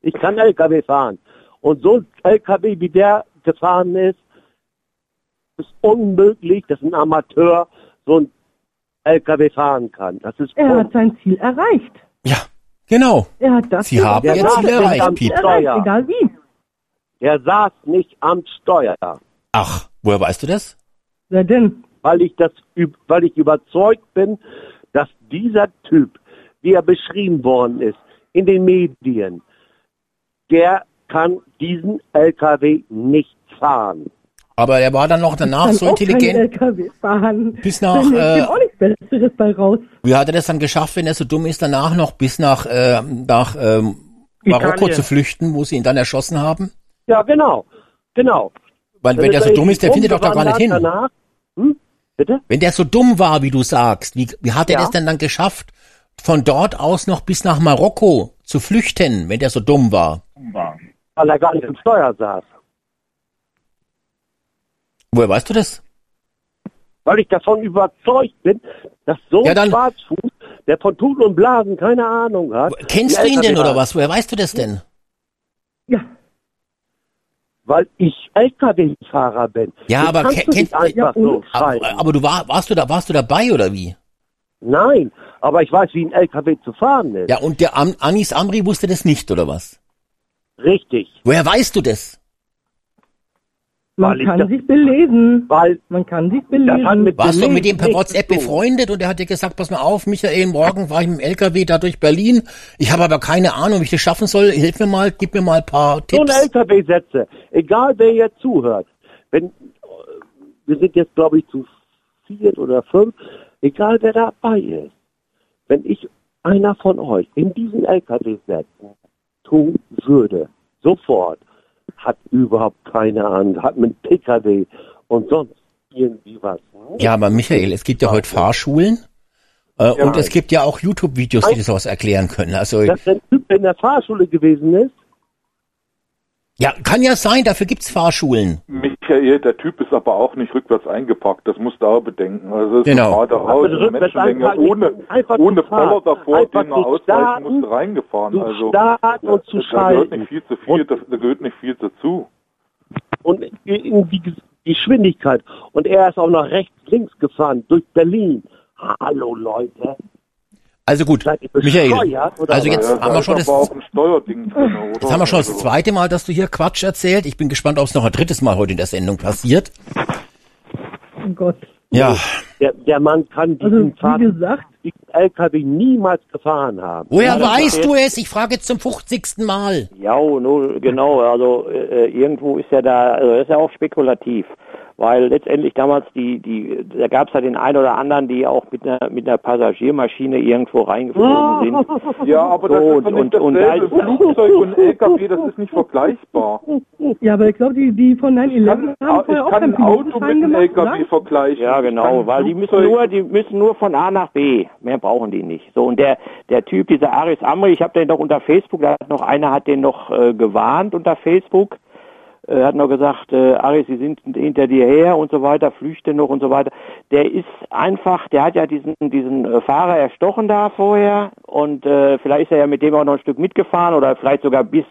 Ich kann LKW fahren. Und so ein LKW, wie der gefahren ist, ist unmöglich, dass ein Amateur so ein LKW fahren kann. Das ist Er hat sein Ziel erreicht. Ja, genau. Er hat das Sie haben Der Ihr Ziel nicht erreicht, am Piep. Steuer. erreicht, egal wie. Der saß nicht am Steuer, Ach, woher weißt du das? Wer denn? Weil ich das, üb- weil ich überzeugt bin, dass dieser Typ, wie er beschrieben worden ist in den Medien, der kann diesen LKW nicht fahren. Aber er war dann noch danach Kann so intelligent. LKW fahren. Bis nach, Dann äh, auch nichts Besseres bei raus. Wie hat er das dann geschafft, wenn er so dumm ist, danach noch bis nach, äh, nach ähm, Marokko Italien. zu flüchten, wo sie ihn dann erschossen haben? Ja, genau, genau. Weil wenn der so dumm ist, der findet doch da gar nicht hin. Danach, hm? Bitte? Wenn der so dumm war, wie du sagst, wie, wie hat er Ja. das denn dann geschafft, von dort aus noch bis nach Marokko zu flüchten, wenn der so dumm war? Weil er gar nicht im Steuer saß. Woher weißt du das? Weil ich davon überzeugt bin, dass so Ja, ein Schwarzfuß, der von Tuten und Blasen keine Ahnung hat. Kennst du ihn denn oder was? Woher weißt du das denn? Ja, Weil ich LKW-Fahrer bin. Ja, Das aber kannst ke- du kennst- einfach so. Aber, aber du war, warst du da, warst du dabei oder wie? Nein, aber ich weiß, wie ein LKW zu fahren ist. Ja, und der Am Anis Amri wusste das nicht oder was? Richtig. Woher weißt du das? Man kann das- sich belesen. Weil Man kann sich belesen. mit Warst du mit dem per WhatsApp befreundet und er hat dir gesagt, pass mal auf, Michael, morgen fahre ich mit dem LKW da durch Berlin. Ich habe aber keine Ahnung, wie ich das schaffen soll. Hilf mir mal, gib mir mal ein paar So eine Tipps. LKW-Sätze, egal wer jetzt zuhört, wenn, wir sind jetzt glaube ich zu viert oder fünf, egal wer dabei ist, wenn ich einer von euch in diesen LKW setzen tun würde, sofort, hat überhaupt keine Ahnung, hat mit PKW und sonst irgendwie was. Ja, aber Michael, es gibt ja heute Fahrschulen. Äh, Ja. Und es gibt ja auch YouTube-Videos, die das sowas erklären können. Also, Dass der Typ in der Fahrschule gewesen ist, ja, kann ja sein, dafür gibt's Fahrschulen. Michael, der Typ ist aber auch nicht rückwärts eingepackt, das musst du auch bedenken. Also es ist Genau. geradeaus, rückwärts Menschenmenge ohne, ohne. Poller davor, Einfach den er zu ausweichen musste, reingefahren. zu Also starten und zu da gehört nicht viel zu viel, da, da gehört nicht viel dazu. und in die Geschwindigkeit. Und er ist auch noch rechts, links gefahren durch Berlin. Hallo Leute. Also gut, Michael, also jetzt Ja, haben wir schon das, drin, jetzt haben wir schon das Also- zweite Mal, dass du hier Quatsch erzählt. Ich bin gespannt, ob es noch ein drittes Mal heute in der Sendung passiert. Oh Gott. Ja, Der, der Mann kann Also, diesen, wie Fahrt, gesagt, diesen LKW niemals gefahren haben. woher das weißt du es? Ich frage jetzt zum 50. Mal. Ja, nur, genau, also äh, irgendwo ist ja da, also das ist ja auch spekulativ, weil letztendlich damals die, die, da gab es ja den einen oder anderen, die auch mit einer mit einer Passagiermaschine irgendwo reingeflogen sind. Ja, aber das So, ist doch und- nicht und dasselbe. da- Flugzeug und LKW, das ist nicht vergleichbar. ja, aber ich glaube, die, die von 9-11 Ich haben kann, vorher ich auch kann ein Auto mit einem LKW oder? vergleichen. Ja, genau, weil die müssen nur, die müssen nur von A nach B. Mehr brauchen die nicht. So und der der Typ, dieser Aris Amri, ich habe den doch unter Facebook, da hat noch einer hat den noch äh, gewarnt unter Facebook. Äh, hat noch gesagt, äh, Aris, sie sind hinter dir her und so weiter, flüchte noch und so weiter. Der ist einfach, der hat ja diesen diesen äh, Fahrer erstochen da vorher und äh, vielleicht ist er ja mit dem auch noch ein Stück mitgefahren oder vielleicht sogar bis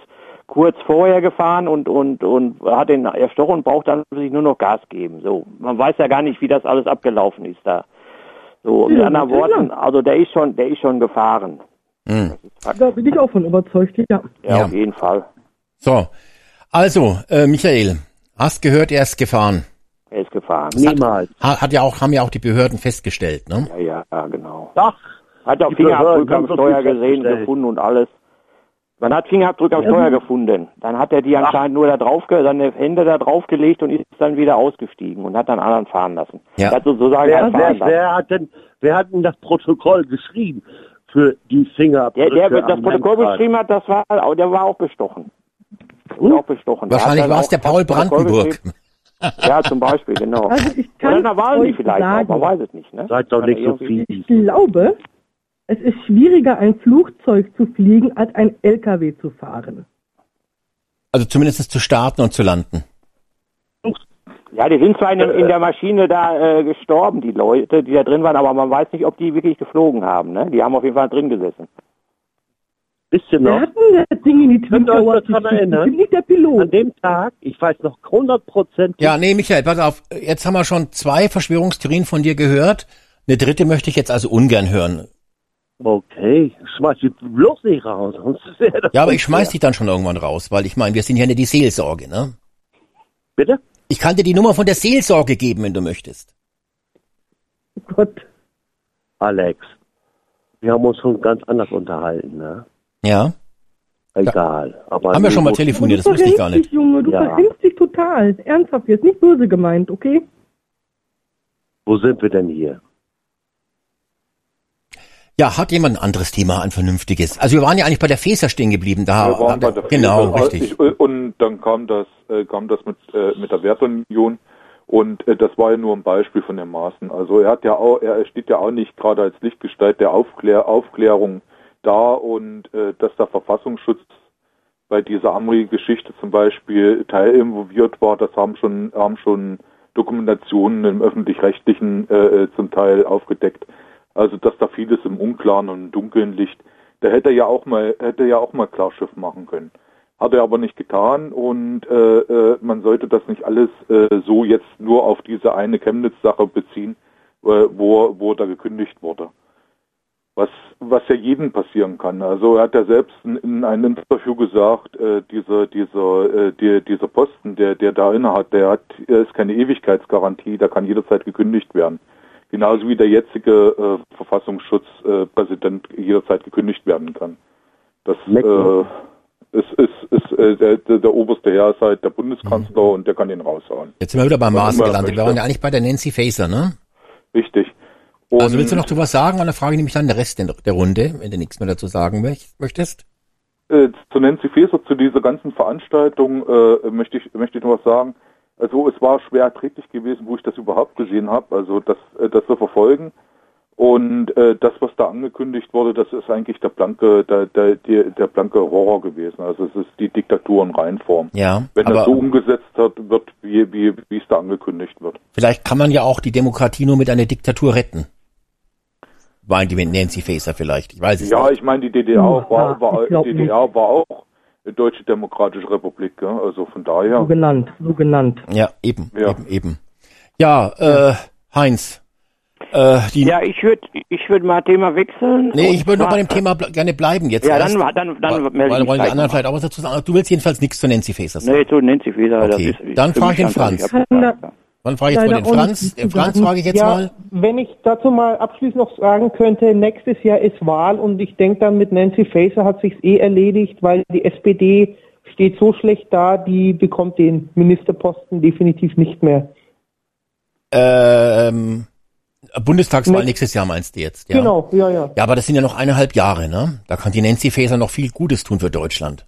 kurz vorher gefahren und und und hat den erstochen und braucht dann sich nur noch Gas geben. So, man weiß ja gar nicht, wie das alles abgelaufen ist da. So, mit Ja, anderen. Worten, also der ist schon, der ist schon gefahren. Hm. Da bin ich auch von überzeugt, ja. Ja, Ja. auf jeden Fall. So, also, äh, Michael, hast gehört, er ist gefahren. Er ist gefahren. Niemals. Ha- Hat ja auch, haben ja auch die Behörden festgestellt, ne? Ja, ja, ja, genau. Doch. Hat ja auch Fingerabdrücke am Steuer gesehen, gefunden und alles. Man hat Fingerabdrücke am Steuer gefunden. Dann hat er die anscheinend nur da drauf, seine Hände da draufgelegt und ist dann wieder ausgestiegen und hat dann anderen fahren lassen. Ja. Hat sozusagen Wer, wer, fahren lassen. wer, hat denn, wer hat denn das Protokoll geschrieben für die Fingerabdrücke? Der, der das Protokoll Lenkrad? beschrieben hat, das war, der war auch bestochen. Wurde auch bestochen. Wahrscheinlich war es der Paul Brandenburg. Ja, zum Beispiel, genau. Also ich Oder kann Nawalny euch vielleicht sagen, auch, man weiß es nicht. Ne? Seid doch nicht so fies. ich glaube, es ist schwieriger, ein Flugzeug zu fliegen, als ein LKW zu fahren. Also zumindest zu starten und zu landen. Ja, die sind zwar in, in der Maschine da äh, gestorben, die Leute, die da drin waren, aber man weiß nicht, ob die wirklich geflogen haben. Ne? Die haben auf jeden Fall drin gesessen. Wisst ihr Wer noch? hat denn das Ding in die Twin Könnt ihr euch Towers daran erinnern? Ich bin nicht der Pilot. An dem Tag, ich weiß noch 100 Prozent. Ja, nee, Michael, pass auf. Jetzt haben wir schon zwei Verschwörungstheorien von dir gehört. Eine dritte möchte ich jetzt also ungern hören. Okay, schmeiß die bloß nicht raus. Ja, aber ich schmeiß dich dann schon irgendwann raus, weil ich meine, wir sind ja nicht die Seelsorge, ne? Bitte? Ich kann dir die Nummer von der Seelsorge geben, wenn du möchtest. Oh Gott. Alex, wir haben uns schon ganz anders unterhalten, ne? Ja? Egal. Aber Haben wir schon mal telefoniert, das du wusste ich gar nicht. dich, Junge, du Ja. verrennst dich total. Ernsthaft, jetzt nicht böse gemeint, okay? Wo sind wir denn hier? Ja, hat jemand ein anderes Thema, ein vernünftiges? Also wir waren ja eigentlich bei der Feser stehen geblieben. Da, Wir waren bei der genau, Friese. richtig. Ich, und dann kam das, äh, kam das mit, äh, mit der Wertunion. Und äh, das war ja nur ein Beispiel von den Maßen. Also er hat ja auch, er steht ja auch nicht gerade als Lichtgestalt der Aufklär, Aufklärung da und äh, dass der Verfassungsschutz bei dieser Amri-Geschichte zum Beispiel teilinvolviert war, das haben schon, haben schon Dokumentationen im öffentlich-rechtlichen äh, äh, zum Teil aufgedeckt. Also dass da vieles im Unklaren und im Dunkeln liegt. Da hätte er ja auch mal, hätte ja auch mal Klarschiff machen können. Hat er aber nicht getan und äh, äh, man sollte das nicht alles äh, so jetzt nur auf diese eine Chemnitz-Sache beziehen, äh, wo, wo da gekündigt wurde. Was, was ja jedem passieren kann. Also er hat ja selbst in, in einem Interview gesagt, äh, dieser, dieser, äh, der, dieser Posten, der, der da inne hat, der hat, er ist keine Ewigkeitsgarantie, da kann jederzeit gekündigt werden. Genauso wie der jetzige äh, Verfassungsschutzpräsident jederzeit gekündigt werden kann. Das äh, ist, ist, ist äh, der, der, der oberste Herr ist halt der Bundeskanzler und der kann ihn raushauen. Jetzt sind wir wieder beim er gelandet. Wir waren ja eigentlich bei der Nancy Faeser, ne? Richtig. Also willst du Und- noch zu was sagen? Und dann frage ich nämlich dann den Rest der, Runde, wenn du nichts mehr dazu sagen möcht- möchtest. Äh, zu Nancy Faeser, zu dieser ganzen Veranstaltung äh, möchte ich möchte ich noch was sagen. Also es war schwer erträglich gewesen, wo ich das überhaupt gesehen habe, also das äh, das zu verfolgen. Und äh, das, was da angekündigt wurde, das ist eigentlich der blanke der der der, der blanke Horror gewesen. Also es ist die Diktatur in Reinform. Ja, Wenn das so umgesetzt hat, wird wie wie wie es da angekündigt wird. vielleicht kann man ja auch die Demokratie nur mit einer Diktatur retten. Meint die mit Nancy Faeser vielleicht. Ich weiß es Ja, nicht. ich meine, die DDR Ja, war, war die DDR war auch eine Deutsche Demokratische Republik, ja? also von daher. So genannt, so genannt. Ja, eben, Ja. eben, eben. Ja, äh, Heinz. Äh, die, Ja, ich würde ich würd mal Thema wechseln. nee, ich würde noch bei dem Thema ble gerne bleiben jetzt. Ja, erst, dann, dann, dann weil, melde weil wollen die anderen vielleicht auch was dazu sagen. Du willst jedenfalls nichts zu Nancy Faeser sagen. Nee, zu Nancy Faeser. das Okay, ist, dann frage ich den Franz. Dann frage ich jetzt mal den Franz. Den Franz frage ich jetzt ja, mal. wenn ich dazu mal abschließend noch sagen könnte, nächstes Jahr ist Wahl und ich denke dann mit Nancy Faeser hat sich's eh erledigt, weil die SPD steht so schlecht da, die bekommt den Ministerposten definitiv nicht mehr. Ähm, Bundestagswahl Nee. nächstes Jahr meinst du jetzt? Ja. Genau, ja, ja. Ja, aber das sind ja noch eineinhalb Jahre, ne? Da kann die Nancy Faeser noch viel Gutes tun für Deutschland.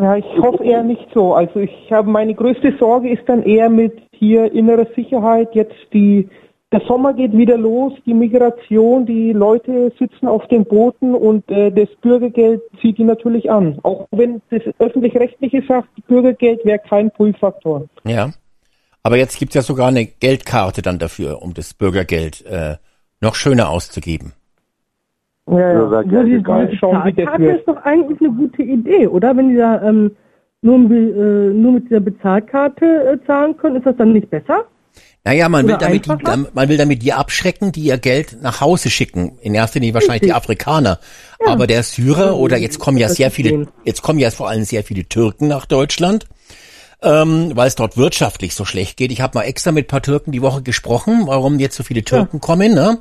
Ja, ich hoffe eher nicht so. Also ich habe meine größte Sorge ist dann eher mit hier innerer Sicherheit. Jetzt die der Sommer geht wieder los, die Migration, die Leute sitzen auf den Booten und äh, das Bürgergeld zieht die natürlich an. Auch wenn das öffentlich-rechtliche sagt, Bürgergeld wäre kein Pull-Faktor. Ja. Aber jetzt gibt's ja sogar eine Geldkarte dann dafür, um das Bürgergeld äh, noch schöner auszugeben. Ja, ja. Bürgergeld ist geil. schauen, wie das wird. ist doch eigentlich eine gute Idee, oder? Wenn die da ähm, nur, äh, nur mit dieser Bezahlkarte äh, zahlen können, ist das dann nicht besser? Naja, man will, damit die, man will damit die abschrecken, die ihr Geld nach Hause schicken. In erster Linie wahrscheinlich die. Afrikaner. Aber der Syrer oder jetzt kommen ja sehr viele, jetzt kommen ja vor allem sehr viele Türken nach Deutschland, ähm, weil es dort wirtschaftlich so schlecht geht. Ich habe mal extra mit ein paar Türken die Woche gesprochen, warum jetzt so viele Türken kommen. Ne?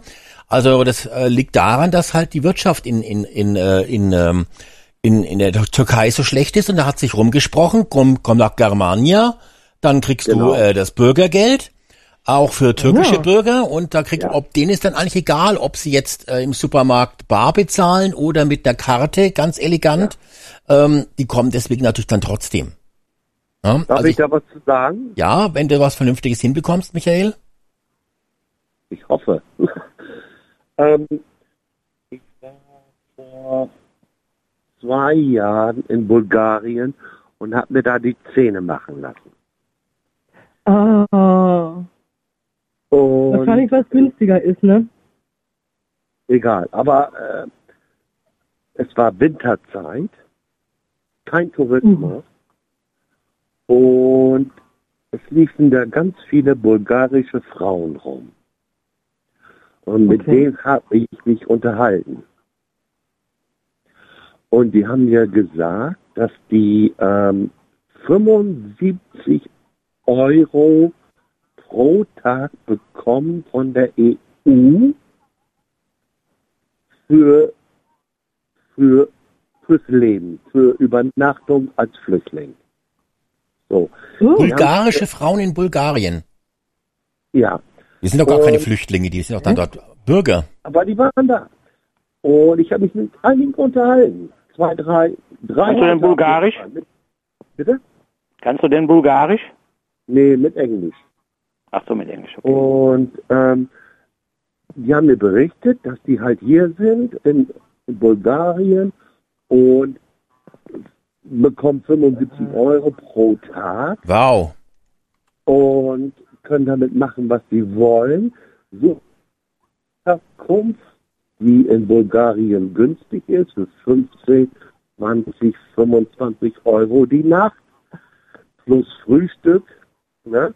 Also das äh, liegt daran, dass halt die Wirtschaft in in in äh, in ähm, in, in der Türkei so schlecht ist und da hat sich rumgesprochen, komm, komm nach Germania, dann kriegst Genau. du äh, das Bürgergeld, auch für türkische Ja. Bürger und da kriegt, ob denen ist dann eigentlich egal, ob sie jetzt äh, im Supermarkt bar bezahlen oder mit der Karte, ganz elegant, ähm, die kommen deswegen natürlich dann trotzdem. Ja, Darf also ich ich, da was zu sagen? ja, wenn du was Vernünftiges hinbekommst, Michael. Ich hoffe. ähm, ich war vor zwei Jahren in Bulgarien und habe mir da die Zähne machen lassen. Ah, Und wahrscheinlich was günstiger ist, ne? egal. Aber äh, es war Winterzeit, kein Tourismus und es liefen da ganz viele bulgarische Frauen rum. Und mit Okay. denen habe ich mich unterhalten. Und die haben mir gesagt, dass die ähm, 75 Euro pro Tag bekommen von der EU für, für, fürs Leben, für Übernachtung als Flüchtling. So, Bulgarische Frauen in Bulgarien. ja. Die sind doch gar keine Flüchtlinge, die sind doch dann dort Bürger. Aber die waren da. Und ich habe mich mit einigen unterhalten. Zwei, drei, drei. Kannst du denn Bulgarisch? Bitte? Kannst du denn Bulgarisch? Nee, mit Englisch. Ach so, mit Englisch. Okay. Und ähm, die haben mir berichtet, dass die halt hier sind in, in Bulgarien und bekommen 75 Euro pro Tag Wow. und können damit machen, was sie wollen. So Herkunft, die in Bulgarien günstig ist, für 15, 20, 25 Euro die Nacht plus Frühstück. Ne?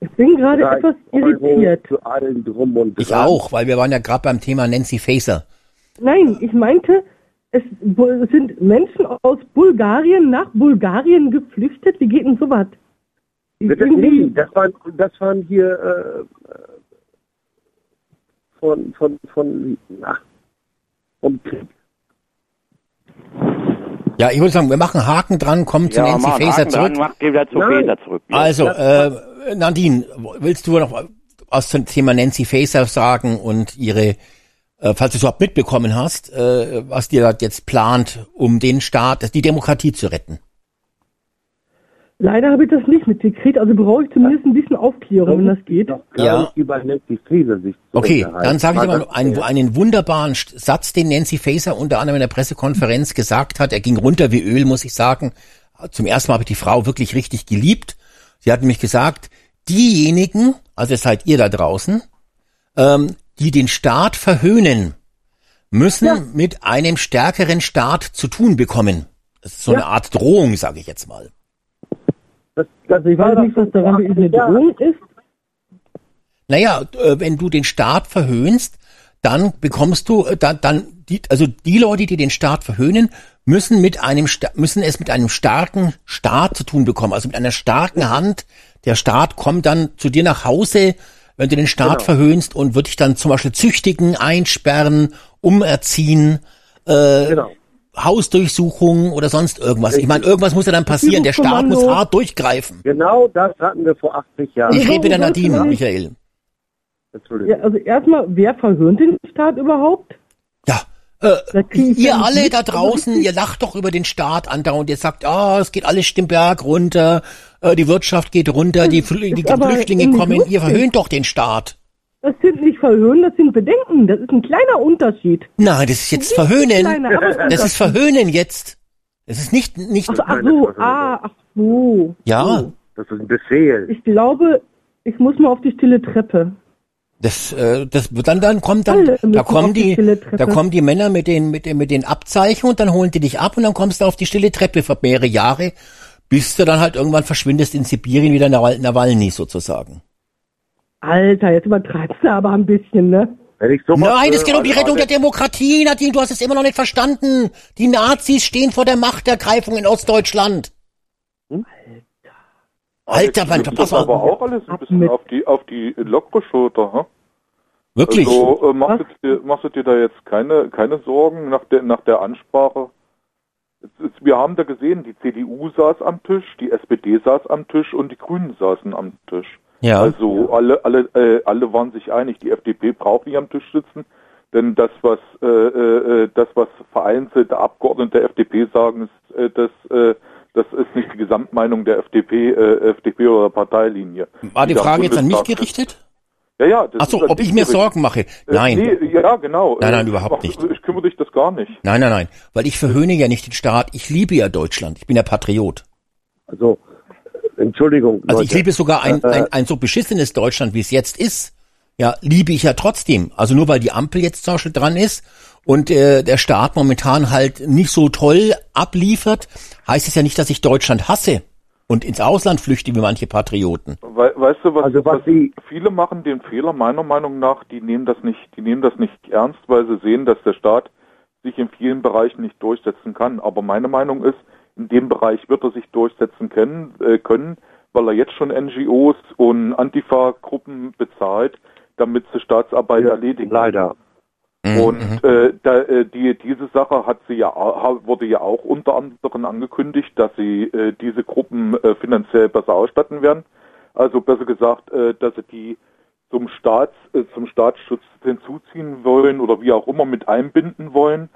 ich bin gerade etwas irritiert. Für allen drum und Ich auch, weil wir waren ja gerade beim Thema Nancy Faeser. Nein, ich meinte, es sind Menschen aus Bulgarien nach Bulgarien geflüchtet. Wie geht denn sowas? Irgendwie- Nee, das waren, das waren hier äh, von, von, von, na, vom Krieg. Ja, ich würde sagen, wir machen Haken dran, kommen zu Ja, Faeser Haken zurück. dran, mach, geh wieder zu zurück. Ja. Also, äh, Nadine, willst du noch was zum Thema Nancy Faeser sagen und ihre, äh, falls du es überhaupt mitbekommen hast, äh, was dir da jetzt plant, um den Staat, die Demokratie zu retten? Leider habe ich das nicht mitgekriegt, also brauche ich zumindest ein bisschen Aufklärung, wenn das geht. Ja. Faeser sich Okay, dann sage ich mal einen, einen wunderbaren Satz, den Nancy Faeser unter anderem in der Pressekonferenz gesagt hat. Er ging runter wie Öl, muss ich sagen. Zum ersten Mal habe ich die Frau wirklich richtig geliebt. Sie hat nämlich gesagt, diejenigen, also es seid ihr da draußen, ähm, die den Staat verhöhnen, müssen mit einem stärkeren Staat zu tun bekommen. Das ist so eine Art Drohung, sage ich jetzt mal. Das, das Also ich weiß nicht, was daran eine Ja. Drohung ist. Naja, äh, wenn du den Staat verhöhnst, dann bekommst du, äh, dann, dann die, also die Leute, die den Staat verhöhnen, müssen mit einem, sta- müssen es mit einem starken Staat zu tun bekommen, also mit einer starken Hand. Der Staat kommt dann zu dir nach Hause, wenn du den Staat Genau. verhöhnst und wird dich dann zum Beispiel züchtigen, einsperren, umerziehen, äh, Genau. Hausdurchsuchung oder sonst irgendwas. Ich meine, irgendwas muss ja dann passieren. Der Staat muss hart durchgreifen. Genau das hatten wir vor 80 Jahren. Ich rede mit der Nadine, Michael. Entschuldigung. Ja, also erstmal, wer verhöhnt den Staat überhaupt? Ja, äh, ihr alle da draußen, ihr lacht doch über den Staat andauernd. Ihr sagt, ah, es geht alles den Berg runter, äh, die Wirtschaft geht runter, die, Flü die Flüchtlinge kommen. Ihr verhöhnt doch den Staat. Das sind nicht Verhöhnen, das sind Bedenken. Das ist ein kleiner Unterschied. Nein, das ist jetzt Ein verhöhnen. kleiner, Das ist verhöhnen jetzt. Das ist nicht, nicht, Ach so, ach so, ah, ach so. ja. Das ist ein Befehl. Ich glaube, ich muss mal auf die stille Treppe. das, äh, das dann, dann kommt dann, Alle da kommen die die, da kommen die Männer mit den, mit den, mit den Abzeichen und dann holen die dich ab und dann kommst du auf die stille Treppe für mehrere Jahre, bis du dann halt irgendwann verschwindest in Sibirien wie der Nawal Nawalny sozusagen. Alter, jetzt übertreibst du aber ein bisschen, ne? Wenn ich sowas Nein, es geht um die also Rettung der Demokratie, Nadine, du hast es immer noch nicht verstanden. Die Nazis stehen vor der Machtergreifung in Ostdeutschland. Alter, Mann, das pass ist aber auf. auch alles ein bisschen auf die auf die lockere Schulter, hm? Wirklich? Also äh, machst, du dir, machst du dir da jetzt keine keine Sorgen nach der nach der Ansprache? Wir haben da gesehen, die CDU saß am Tisch, die SPD saß am Tisch und die Grünen saßen am Tisch. Ja. Also alle alle äh, alle waren sich einig, die FDP braucht nicht am Tisch sitzen, denn das was äh, äh, das was vereinzelte Abgeordnete der FDP sagen, ist äh, das äh, das ist nicht die Gesamtmeinung der FDP, äh, FDP oder Parteilinie. War die da im Frage jetzt an mich gerichtet? Ja, ja. Das Ach so, ob ich mir. Sorgen mache? Äh, Nein. Nee, ja, genau. Nein, nein, Äh, überhaupt nicht. Ich kümmere dich das gar nicht. Nein, nein, nein, weil ich verhöhne ja nicht den Staat. Ich liebe ja Deutschland. Ich bin ja Patriot. Also, Entschuldigung. Also Leute. ich liebe sogar ein, Äh, ein, ein so beschissenes Deutschland, wie es jetzt ist. ja, liebe ich ja trotzdem. Also nur weil die Ampel jetzt zum Beispiel dran ist und äh, der Staat momentan halt nicht so toll abliefert, heißt es ja nicht, dass ich Deutschland hasse und ins Ausland flüchte wie manche Patrioten. We weißt du, was, Also was was Sie- viele machen den Fehler meiner Meinung nach, die nehmen das nicht, die nehmen das nicht ernst, weil sie sehen, dass der Staat sich in vielen Bereichen nicht durchsetzen kann. Aber meine Meinung ist, in dem Bereich wird er sich durchsetzen können, äh, können weil er jetzt schon NGOs und Antifa-Gruppen bezahlt, damit sie Staatsarbeit erledigen. Leider. Und äh, da, äh, die, diese Sache hat sie ja, wurde ja auch unter anderem angekündigt, dass sie äh, diese Gruppen äh, finanziell besser ausstatten werden. Also besser gesagt, äh, dass sie die zum Staats, äh, zum Staatsschutz hinzuziehen wollen oder wie auch immer mit einbinden wollen,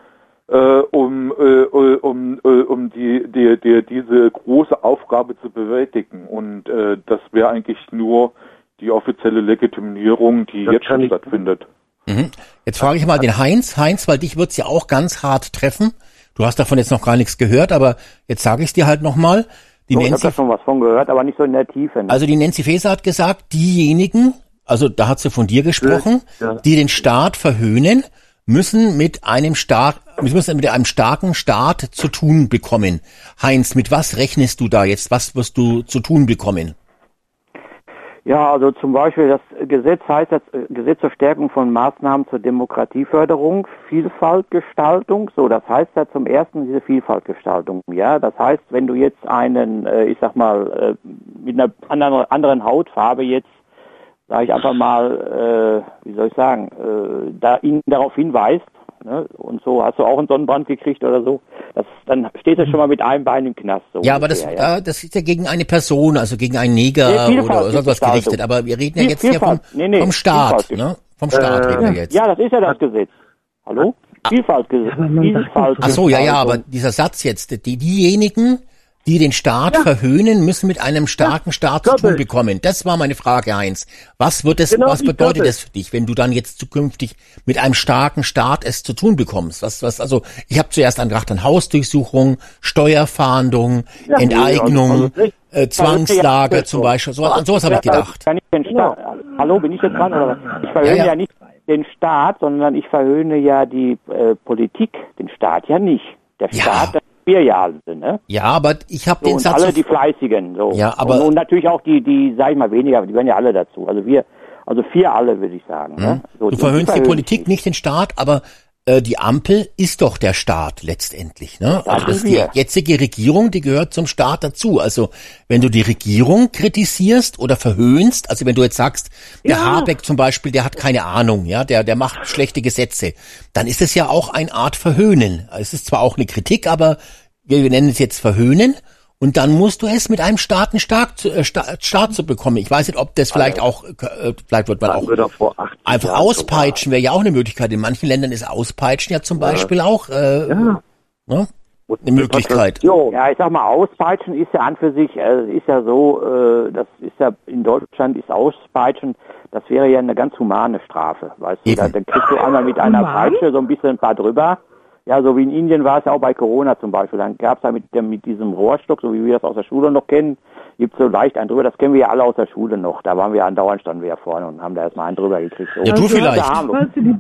äh, um, äh, äh, um, äh, um die, die, die, diese große Aufgabe zu bewältigen. Und äh, das wäre eigentlich nur die offizielle Legitimierung, die Das jetzt schon stattfindet. Mhm. Jetzt frage ich mal den Heinz. Heinz, weil dich wird's ja auch ganz hart treffen. Du hast davon jetzt noch gar nichts gehört, aber jetzt sage ich dir halt nochmal. Die So, ich habe schon was von gehört, aber nicht so in der Tiefe. Ne? also die Nancy Faeser hat gesagt, diejenigen, also da hat sie von dir gesprochen, Ja. die den Staat verhöhnen, müssen mit einem stark, müssen mit einem starken Staat zu tun bekommen. Heinz, mit was rechnest du da jetzt? Was wirst du zu tun bekommen? Ja, also zum Beispiel das Gesetz heißt das äh, Gesetz zur Stärkung von Maßnahmen zur Demokratieförderung, Vielfaltgestaltung. So, das heißt ja zum ersten diese Vielfaltgestaltung. Ja, das heißt, wenn du jetzt einen, äh, ich sag mal, äh, mit einer anderen, anderen Hautfarbe jetzt, sage ich einfach mal, wie soll ich sagen, da ihn darauf hinweist, ne, und so hast du auch einen Sonnenbrand gekriegt oder so, das, dann steht er schon mal mit einem Bein im Knast. So Ja, aber das, ja. äh, das ist ja gegen eine Person, also gegen einen Neger Nee, Vielfalt, oder sonst was Vielfalt. gerichtet. Aber wir reden ja jetzt hier vom, Vielfalt. Nee, nee, vom Staat, Vielfalt. ne? Vom Staat Äh, reden wir jetzt. Ja, das ist ja das Gesetz. Hallo? Vielfaltgesetz. Vielfalt. Ach so, ja, ja, aber dieser Satz jetzt, die, diejenigen, die den Staat verhöhnen, müssen mit einem starken Staat zu tun bekommen. Das war meine Frage, Heinz. Was wird es, Genau was bedeutet das für dich, wenn du dann jetzt zukünftig mit einem starken Staat es zu tun bekommst? Was, was, also, ich habe zuerst an gedacht an Hausdurchsuchung, Steuerfahndung, Enteignung, also nicht- äh, Zwangslager Ja, zum Beispiel. So, an sowas habe ich Ja, gedacht. Kann ich den Staat, Hallo, bin ich jetzt dran? Oder? was? Ich verhöhne Ja, ja, ja. nicht den Staat, sondern ich verhöhne ja die äh, Politik, den Staat ja nicht. Der Ja. Staat, das sind ne? Ja, aber ich habe So, den und Satz. alle die Fleißigen. So. Ja, aber- und, und natürlich auch die, die, sag ich mal, weniger, die gehören ja alle dazu. Also wir, also vier alle, würde ich sagen. Ne? So? Du verhöhnst die Politik, nicht den Staat, aber äh, die Ampel ist doch der Staat letztendlich. Ne? Also das sind die wir. jetzige Regierung, die gehört zum Staat dazu. Also wenn du die Regierung kritisierst oder verhöhnst, also wenn du jetzt sagst, der Habeck zum Beispiel, der hat keine Ahnung, ja, der der macht schlechte Gesetze, dann ist es ja auch eine Art Verhöhnen. Es ist zwar auch eine Kritik, aber wir, wir nennen es jetzt Verhöhnen. Und dann musst du es mit einem Staaten stark zu, äh, Sta Staat zu bekommen. Ich weiß nicht, ob das vielleicht auch, äh, vielleicht wird man auch Hatten wir doch vor 80 Einfach Jahren auspeitschen wäre ja auch eine Möglichkeit. In manchen Ländern ist Auspeitschen ja zum Beispiel auch äh, Ja. ne? Eine Möglichkeit. Ja, ich sag mal, Auspeitschen ist ja an für sich, äh, ist ja so, äh, das ist ja in Deutschland ist Auspeitschen, das wäre ja eine ganz humane Strafe, weißt du, da, dann kriegst du einmal mit einer? Peitsche so ein bisschen ein paar drüber. Ja, so wie in Indien war es ja auch bei Corona zum Beispiel. Dann gab's da mit, dem, mit diesem Rohrstock, so wie wir das aus der Schule noch kennen, gibt's so leicht einen drüber. Das kennen wir ja alle aus der Schule noch. Da waren wir andauernd, standen wir ja vorne und haben da erstmal einen drüber gekriegt. So. Ja, du vielleicht. Ja,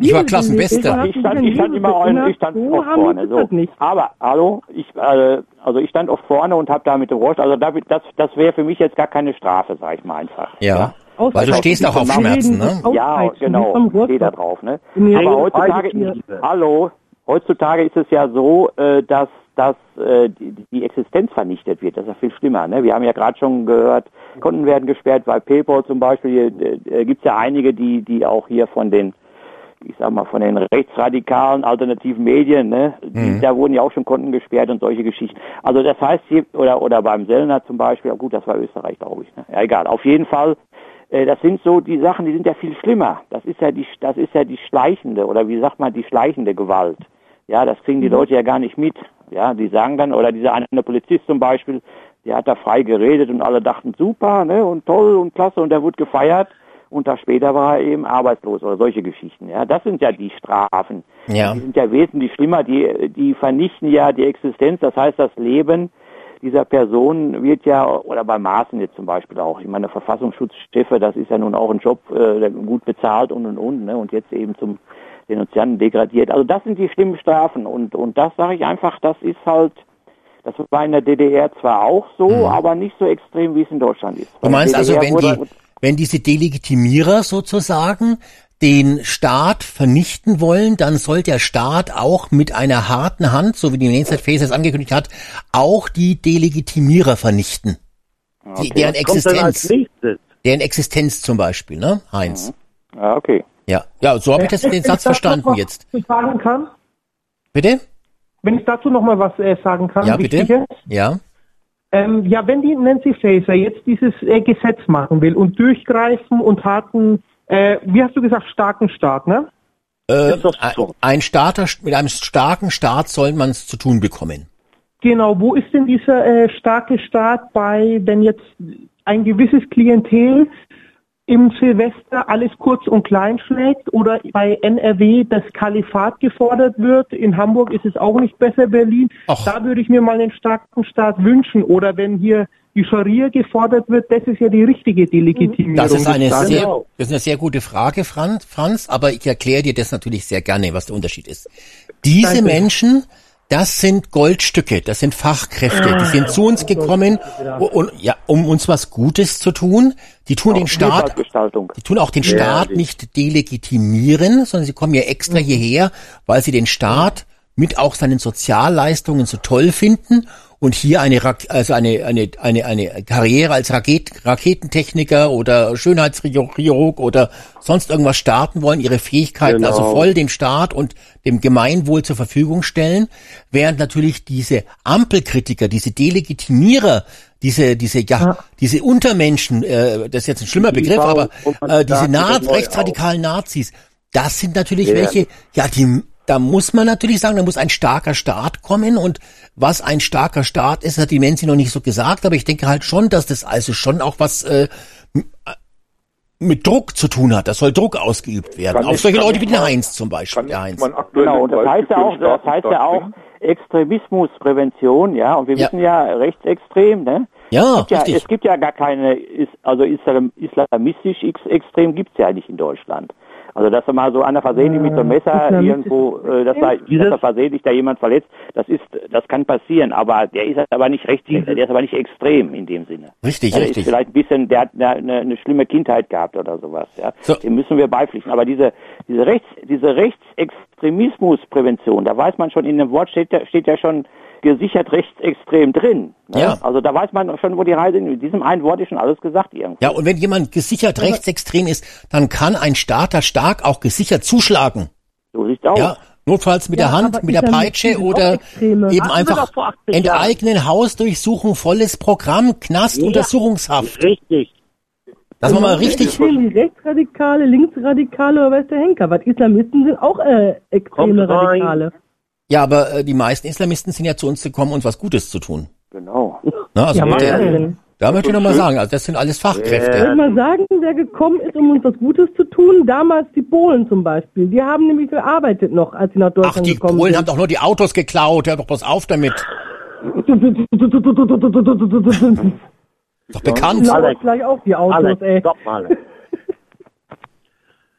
Ich war Klassenbester. Ich stand, ich stand immer ein, ich stand so vorne. So. Aber hallo, ich äh, also ich stand oft vorne und habe da mit dem Rost, also da, das das wäre für mich jetzt gar keine Strafe, sag ich mal einfach. Ja. Aus- Weil du stehst auch auf Schmerzen, ne? Ja, genau, steht da Rohrstock. drauf, ne? Aber heutzutage, hallo, heutzutage ist es ja so, äh, dass dass äh, die, die Existenz vernichtet wird. Das ist ja viel schlimmer. Ne? Wir haben ja gerade schon gehört, Konten werden gesperrt, bei PayPal zum Beispiel äh, gibt es ja einige, die die auch hier von den ich sag mal, von den rechtsradikalen alternativen Medien, ne, die, da wurden ja auch schon Konten gesperrt und solche Geschichten. Also das heißt, hier, oder oder beim Sellner zum Beispiel, gut, das war Österreich, glaube ich. Ne? Ja, egal. Auf jeden Fall, äh, das sind so die Sachen, die sind ja viel schlimmer. Das ist ja die, das ist ja die schleichende oder wie sagt man, die schleichende Gewalt. Ja, das kriegen die Leute ja gar nicht mit. Ja, die sagen dann, oder dieser eine Polizist zum Beispiel, der hat da frei geredet und alle dachten super, ne, und toll und klasse und der wurde gefeiert und da später war er eben arbeitslos oder solche Geschichten. Ja, das sind ja die Strafen. Ja. Die sind ja wesentlich schlimmer. Die, die vernichten ja die Existenz, das heißt das Leben dieser Person wird ja, oder bei Maaßen jetzt zum Beispiel auch, ich meine, Verfassungsschutzchefe, das ist ja nun auch ein Job, äh, der gut bezahlt und und und, ne? und jetzt eben zum Denunzianten degradiert. Also das sind die schlimmen Strafen und, und das sage ich einfach, das ist halt, das war in der DDR zwar auch so, Mhm. aber nicht so extrem, wie es in Deutschland ist. Du meinst also, wenn die, wenn diese Delegitimierer sozusagen den Staat vernichten wollen, dann soll der Staat auch mit einer harten Hand, so wie die Nancy Faces es angekündigt hat, auch die Delegitimierer vernichten. Die, deren Existenz. Deren Existenz zum Beispiel, ne, Heinz? Ja, okay. Ja, ja, so habe ich das, den Satz verstanden jetzt. Sagen kann, Bitte? wenn ich dazu noch mal was äh, sagen kann, Ja, bitte? Ja. Ähm, ja, wenn die Nancy Faeser jetzt dieses äh, Gesetz machen will und durchgreifen und harten, äh, wie hast du gesagt, starken Staat, ne? Äh, so. ein Staater, mit einem starken Staat soll man es zu tun bekommen. Genau, wo ist denn dieser äh, starke Staat bei, wenn jetzt ein gewisses Klientel im Silvester alles kurz und klein schlägt oder bei NRW das Kalifat gefordert wird, in Hamburg ist es auch nicht besser, Berlin. Ach. Da würde ich mir mal einen starken Staat wünschen. Oder wenn hier die Scharia gefordert wird, das ist ja die richtige Delegitimierung. Das ist eine sehr, das ist eine sehr gute Frage, Franz, Franz, aber ich erkläre dir das natürlich sehr gerne, was der Unterschied ist. Diese Danke. Menschen, das sind Goldstücke, das sind Fachkräfte, die sind zu uns gekommen, und, ja, um uns was Gutes zu tun. Die tun den Staat, die tun auch den Staat nicht delegitimieren, sondern sie kommen ja extra hierher, weil sie den Staat mit auch seinen Sozialleistungen so toll finden und hier eine Rak- also eine eine eine eine Karriere als Raket Raketentechniker oder Schönheitschirurg oder sonst irgendwas starten wollen, ihre Fähigkeiten Genau. also voll dem Staat und dem Gemeinwohl zur Verfügung stellen, während natürlich diese Ampelkritiker, diese Delegitimierer, diese diese ja, diese Untermenschen, äh, das ist jetzt ein schlimmer Die Begriff, aber äh, diese Na rechtsradikalen Nazis, das sind natürlich Ja. welche, ja, die, da muss man natürlich sagen, da muss ein starker Staat kommen und was ein starker Staat ist, hat die Menzi noch nicht so gesagt, aber ich denke halt schon, dass das also schon auch was äh, äh, mit Druck zu tun hat. Das soll Druck ausgeübt werden. Kann Auf solche Leute wie den Heinz zum Beispiel. Der Heinz. Genau, und das heißt ja auch, das heißt ja auch? Extremismusprävention, ja, und wir Ja. wissen ja rechtsextrem, ne? Ja, Es gibt ja, richtig. es gibt ja gar keine, is- also Islam, islamistisch ex- extrem gibt's ja nicht in Deutschland. Also dass da mal so einer versehentlich mit so einem Messer islamistisch irgendwo, äh, dass da, dass da versehentlich da jemand verletzt, das ist, das kann passieren, aber der ist aber nicht rechts, der ist aber nicht extrem in dem Sinne. Richtig, Ja, der richtig. Ist vielleicht ein bisschen, der hat eine, eine, eine schlimme Kindheit gehabt oder sowas, ja. So. Dem müssen wir beipflichten. Aber diese, diese Rechts, diese Rechtsextremismusprävention, da weiß man schon, in dem Wort steht, ja- steht ja schon gesichert rechtsextrem drin. Ne? Ja. Also da weiß man schon, wo die Reise, in diesem einen Wort ist schon alles gesagt irgendwie. Ja, und wenn jemand gesichert rechtsextrem ist, dann kann ein Staater stark auch gesichert zuschlagen. So sieht's aus. Ja, notfalls mit Ja, der Hand, mit der Peitsche oder eben einfach doch vor 80 Jahren. enteignen, Hausdurchsuchung, volles Programm, Knast, Ja. Untersuchungshaft. Richtig. Dass man mal richtig, Extrem wie Rechtsradikale, Linksradikale oder weiß der Henker. Was Islamisten sind auch äh, extreme Kommt rein. Ja, aber äh, die meisten Islamisten sind ja zu uns gekommen, uns was Gutes zu tun. Genau. Ne, also Ja, mit der, da möchte ich nochmal sagen, also das sind alles Fachkräfte. ich mal sagen, wer gekommen ist, um uns was Gutes zu tun? Damals die Polen zum Beispiel. Die haben nämlich gearbeitet noch, als sie nach Ach, Deutschland die gekommen Polen sind. haben doch nur die Autos geklaut, hör doch bloß auf damit. Doch bekannt. Alex. gleich auf die Autos, Alex, ey. stopp mal.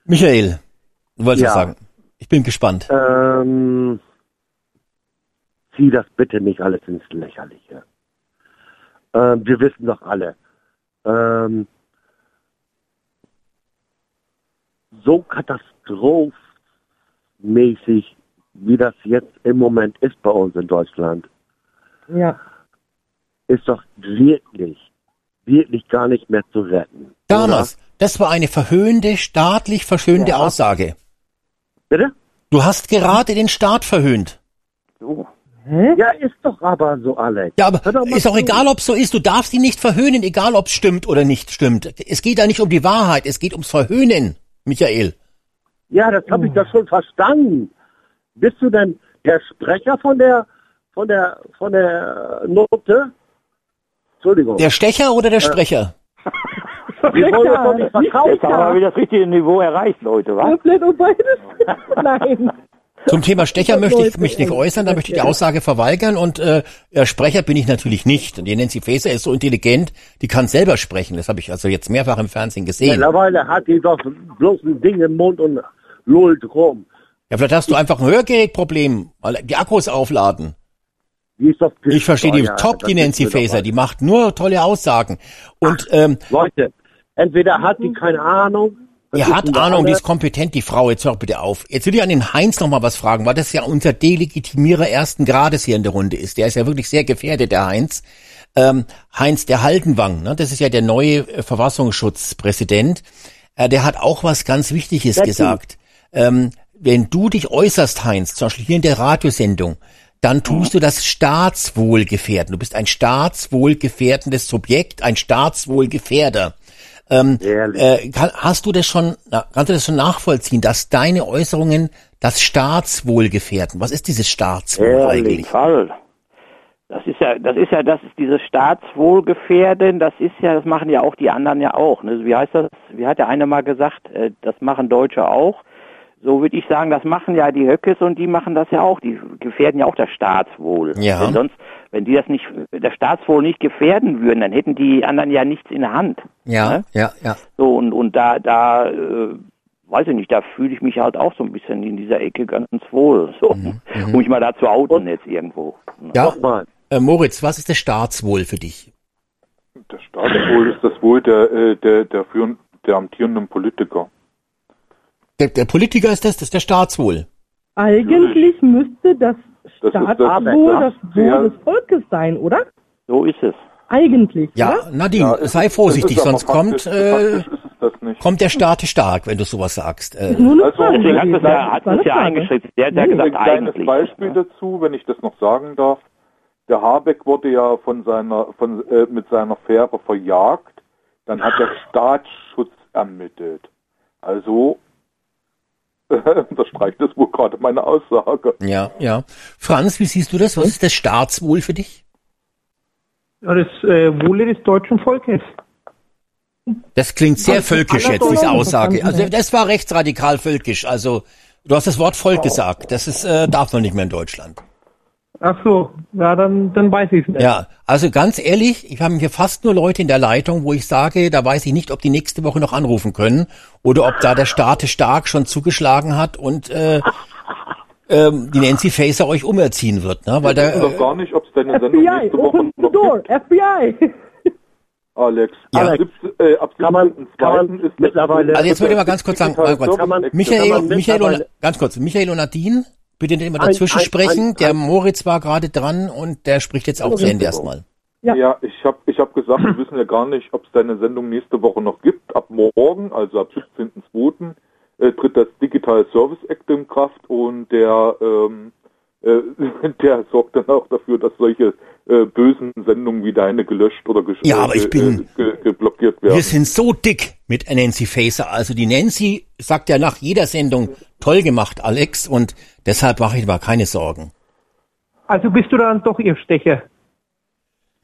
Michael, du wolltest Ja. was sagen. Ich bin gespannt. Ähm, zieh das bitte nicht alles ins Lächerliche. Ähm, wir wissen doch alle, ähm, so katastrophmäßig, wie das jetzt im Moment ist bei uns in Deutschland, Ja. ist doch wirklich, wirklich gar nicht mehr zu retten. Damals, das war eine verhöhnte, staatlich verschönte Aussage. Oder? Bitte? Du hast gerade den Staat verhöhnt. So. Ja, ist doch aber so, Alex. Ja, aber doch ist auch zu. egal, ob es so ist. Du darfst ihn nicht verhöhnen, egal ob es stimmt oder nicht stimmt. Es geht da nicht um die Wahrheit, es geht ums Verhöhnen, Michael. Ja, das habe ich doch schon verstanden. Bist du denn der Sprecher von der von der von der Note? Entschuldigung. Der Stecher oder der Sprecher? Wir wollen uns doch nicht verkaufen. Jetzt haben wir wieder das richtige Niveau erreicht, Leute, was? Vielleicht auch beides. Nein. Zum Thema Stecher möchte ich mich nicht äußern, da möchte ich die Aussage verweigern und äh, Sprecher bin ich natürlich nicht. Und die Nancy Faeser ist so intelligent, die kann selber sprechen. Das habe ich also jetzt mehrfach im Fernsehen gesehen. Mittlerweile hat die doch bloß ein Ding im Mund und lullt rum. Ja, vielleicht hast du einfach ein Hörgerätproblem, weil die Akkus aufladen. Die ist doch Ich verstehe die Ja, top, die Nancy Faeser. Die macht nur tolle Aussagen. Und ähm, Leute, entweder hat die keine Ahnung. Das die hat Ahnung, die ist kompetent, die Frau. Jetzt hör bitte auf. Jetzt will ich an den Heinz noch mal was fragen, weil das ja unser Delegitimierer ersten Grades hier in der Runde ist. Der ist ja wirklich sehr gefährdet, der Heinz. Ähm, Heinz der Haldenwang, ne? das ist ja der neue äh, Verfassungsschutzpräsident. Äh, der hat auch was ganz Wichtiges Der gesagt. Ähm, wenn du dich äußerst, Heinz, zum Beispiel hier in der Radiosendung, dann tust du das Staatswohl gefährden. Du bist ein staatswohlgefährdendes Subjekt, ein Staatswohlgefährder. Ähm, äh, kann, hast du das schon, na, kannst du das schon nachvollziehen, dass deine Äußerungen das Staatswohl gefährden? Was ist dieses Staatswohl Ehrlich. eigentlich? Fall. Das ist ja, das ist ja, das ist dieses Staatswohlgefährden, das ist ja, das machen ja auch die anderen ja auch. Ne? Wie heißt das? Wie hat der eine mal gesagt, äh, das machen Deutsche auch. So würde ich sagen, das machen ja die Höckes und die machen das ja auch. Die gefährden ja auch das Staatswohl. Ja. Wenn sonst, wenn die das nicht, das Staatswohl nicht gefährden würden, dann hätten die anderen ja nichts in der Hand. Ja, Ne? ja, ja. So, und, und da, da, äh, weiß ich nicht, da fühle ich mich halt auch so ein bisschen in dieser Ecke ganz wohl. So, Mhm, um mich mal da zu outen jetzt irgendwo. Ja, Nochmal. äh, Moritz, was ist das Staatswohl für dich? Das Staatswohl ist das Wohl der, äh, der, der, führen, der amtierenden Politiker. Der, der Politiker ist das, das ist der Staatswohl. Eigentlich müsste das Das ist das- Staatswohl Ja. das Wohl Ja. des Volkes sein, oder? So ist es. Eigentlich, Ja, oder? Nadine, Ja, sei vorsichtig, sonst kommt, äh, kommt der Staat stark, wenn du sowas sagst. Äh, Nur Also. Deswegen hat es ja, hat Das es ja eingeschritten. Der hat ja Ein gesagt, kleines eigentlich. Beispiel dazu, wenn ich das noch sagen darf. Der Habeck wurde ja von seiner, von, äh, mit seiner Fähre verjagt. Dann hat der Staatsschutz ermittelt. Also unterstreicht das wohl gerade meine Aussage. ja, ja. Franz, wie siehst du das? Was ist das Staatswohl für dich? Ja, das äh, Wohle des deutschen Volkes. Das klingt sehr Also, völkisch jetzt, diese Aussage. Also das war rechtsradikal völkisch. Also du hast das Wort Volk gesagt. Das ist, äh, darf man nicht mehr in Deutschland. Ach so, ja, dann, dann weiß ich es nicht. Ja, also ganz ehrlich, ich habe hier fast nur Leute in der Leitung, wo ich sage, da weiß ich nicht, ob die nächste Woche noch anrufen können oder ob da der Staat stark schon zugeschlagen hat und äh, ähm, die Nancy Faeser euch umerziehen wird, ne? Weil Wir da doch äh, gar nicht, ob es deine Sendung FBI, nächste Woche open the noch door, gibt, FBI. Alex. Ja. Ab 17, äh, ab Kann man- 17.2. kann man ist mittlerweile- Also jetzt wollte ich mal ganz kurz sagen, mal kurz. Michael, man Michael und, ganz kurz, Michael und Nadine, bitte nicht immer Ein- dazwischen ein- sprechen. ein- der ein- Moritz war gerade dran und der spricht jetzt auch zu Ende erstmal. Ja. Ja, ich habe ich hab gesagt, wir wissen ja gar nicht, ob es deine Sendung nächste Woche noch gibt. Ab morgen, also ab 17.02., äh, tritt das Digital Service Act in Kraft und der, ähm, äh, der sorgt dann auch dafür, dass solche äh, bösen Sendungen wie deine gelöscht oder gesch Ja, aber ich äh, bin- ge geblockiert werden. Wir sind so dick mit Nancy Faeser. Also die Nancy sagt ja nach jeder Sendung, toll gemacht, Alex, und deshalb mache ich mir keine Sorgen. Also bist du dann doch ihr Stecher.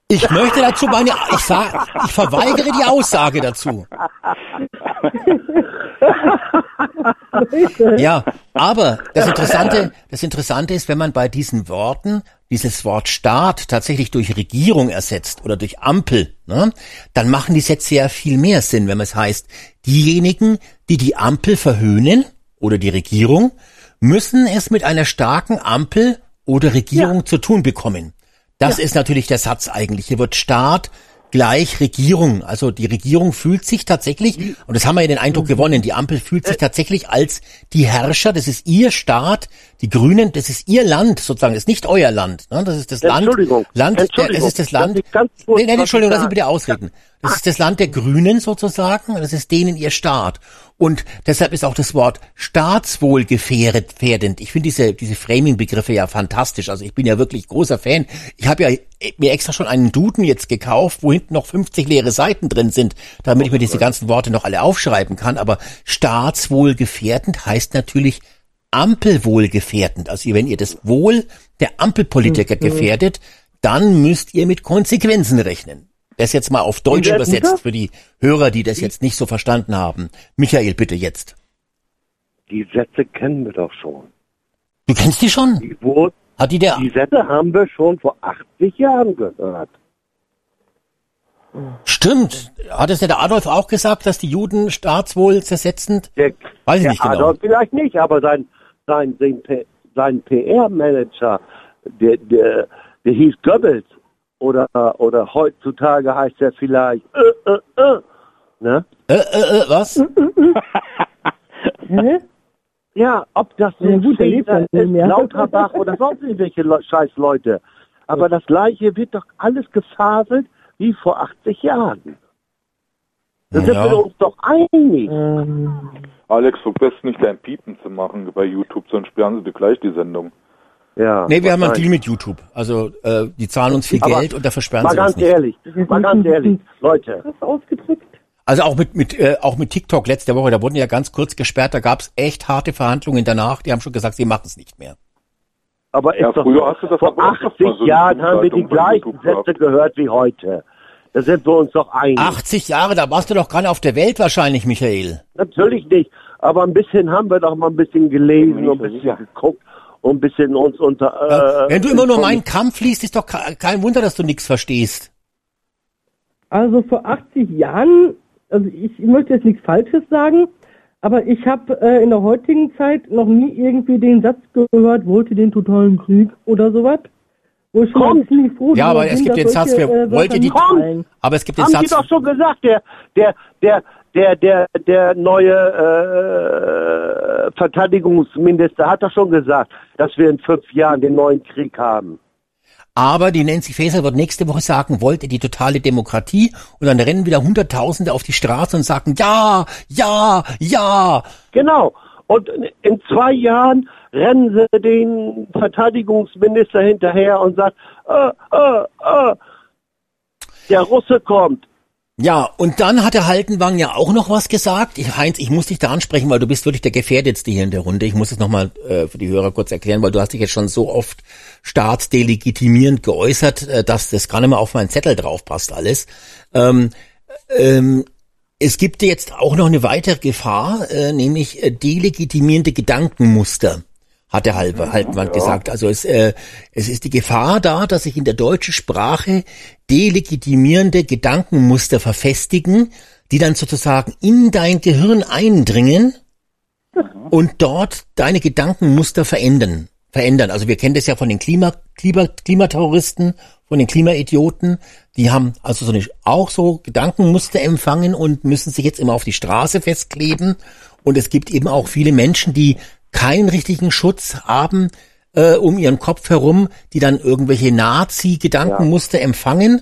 Ich möchte dazu meine, ich sag, ich verweigere die Aussage dazu. Ja, aber das Interessante, das Interessante ist, wenn man bei diesen Worten dieses Wort Staat tatsächlich durch Regierung ersetzt oder durch Ampel, ne, dann machen die Sätze ja viel mehr Sinn, wenn es heißt, diejenigen, die die Ampel verhöhnen oder die Regierung, müssen es mit einer starken Ampel oder Regierung zu tun bekommen. Das ist natürlich der Satz eigentlich. Hier wird Staat gleich Regierung. Also die Regierung fühlt sich tatsächlich, und das haben wir ja den Eindruck gewonnen, die Ampel fühlt sich tatsächlich als die Herrscher, das ist ihr Staat, die Grünen, das ist ihr Land sozusagen, das ist nicht euer Land. Ne? Das ist das Land, Entschuldigung, Land, Entschuldigung, das ist das Land. nee, was Entschuldigung, lass mich bitte ausreden. Das ist das Land der Grünen sozusagen, das ist denen ihr Staat. Und deshalb ist auch das Wort Staatswohl gefährdend. Ich finde diese, diese Framing-Begriffe ja fantastisch. Also ich bin ja wirklich großer Fan. Ich habe ja mir extra schon einen Duden jetzt gekauft, wo hinten noch 50 leere Seiten drin sind, damit ich mir diese ganzen Worte noch alle aufschreiben kann. Aber Staatswohl gefährdend heißt natürlich Ampelwohl gefährdend. Also wenn ihr das Wohl der Ampelpolitiker gefährdet, dann müsst ihr mit Konsequenzen rechnen. Das jetzt mal auf Deutsch übersetzt das? für die Hörer, die das jetzt nicht so verstanden haben. Michael, bitte jetzt. Die Sätze kennen wir doch schon. Du kennst die schon? Die, wurden, Hat die der? die Sätze haben wir schon vor 80 Jahren gehört. Stimmt. Hat es ja der Adolf auch gesagt, dass die Juden staatswohl zersetzend? Der, Weiß ich nicht genau. Adolf vielleicht nicht, aber sein, sein, sein, sein PR-Manager, der, der, der hieß Goebbels. Oder, oder heutzutage heißt er vielleicht, äh, äh, äh. Ne? Äh, äh, äh, was? Hä? Ja, ob das Ja, nun gut, der lebt Cäsar ja ist, mehr. Lauterbach oder sonst irgendwelche Le scheiß Leute. Aber das Gleiche wird doch alles gefaselt wie vor 80 Jahren. Da sind Ja. wir uns doch einig. Ähm, Alex, vergesst nicht dein Piepen zu machen bei YouTube, sonst sperren sie dir gleich die Sendung. Ja, Nee, wir haben einen. Deal mit YouTube. Also äh, die zahlen uns viel Aber Geld und da versperren Mal sie uns ganz nicht. ehrlich, mal ganz ehrlich, Leute. Also auch mit, mit äh, auch mit TikTok letzte Woche, da wurden ja ganz kurz gesperrt, da gab's echt harte Verhandlungen danach. Die haben schon gesagt, sie machen es nicht mehr. aber ist Ja, doch früher hast du das vor aber öfters 80 mal so Jahren haben wir die gleichen. Sätze gehört wie heute. Da sind wir uns doch einig. 80 Jahre, da warst du doch gerade auf der Welt wahrscheinlich, Michael. Natürlich nicht, aber ein bisschen haben wir doch mal ein bisschen gelesen und ein bisschen geguckt und ein bisschen uns unter. Äh, Wenn du immer nur meinen Kampf liest, ist doch ke- kein Wunder, dass du nichts verstehst. Also vor 80 Jahren, also ich, ich möchte jetzt nichts Falsches sagen, aber ich habe äh, in der heutigen Zeit noch nie irgendwie den Satz gehört, wollte den totalen Krieg oder sowas. Kommt. Ja, drüber aber es gibt den Satz, wer äh, wollte die- fallen. Aber es gibt den Haben Sie Satz, doch schon gesagt, der, der, der, der, der, der neue äh, Verteidigungsminister hat doch schon gesagt, dass wir in fünf Jahren den neuen Krieg haben. aber die Nancy Faeser wird nächste Woche sagen, wollte die totale Demokratie und dann rennen wieder Hunderttausende auf die Straße und sagen, ja, ja, ja. Genau. Und in- zwei Jahren rennen sie den Verteidigungsminister hinterher und sagt, äh, äh, äh, der Russe kommt. Ja, und dann hat der Haltenwang ja auch noch was gesagt. Ich, Heinz, ich muss dich da ansprechen, weil du bist wirklich der Gefährdetste hier in der Runde. Ich muss es nochmal äh, für die Hörer kurz erklären, weil du hast dich jetzt schon so oft staatsdelegitimierend geäußert, äh, dass das gar nicht mehr auf meinen Zettel drauf passt alles. Ähm, ähm, es gibt jetzt auch noch eine weitere Gefahr, äh, nämlich äh, delegitimierende Gedankenmuster, hat der Halbe Halbwand gesagt. Also es, äh, es ist die Gefahr da, dass sich in der deutschen Sprache delegitimierende Gedankenmuster verfestigen, die dann sozusagen in dein Gehirn eindringen und dort deine Gedankenmuster verändern. Verändern. Also wir kennen das ja von den Klima, Klima, Klimaterroristen, von den Klimaidioten. Die haben also so eine, auch so Gedankenmuster empfangen und müssen sich jetzt immer auf die Straße festkleben. Und es gibt eben auch viele Menschen, die keinen richtigen Schutz haben äh, um ihren Kopf herum, die dann irgendwelche Nazi-Gedankenmuster empfangen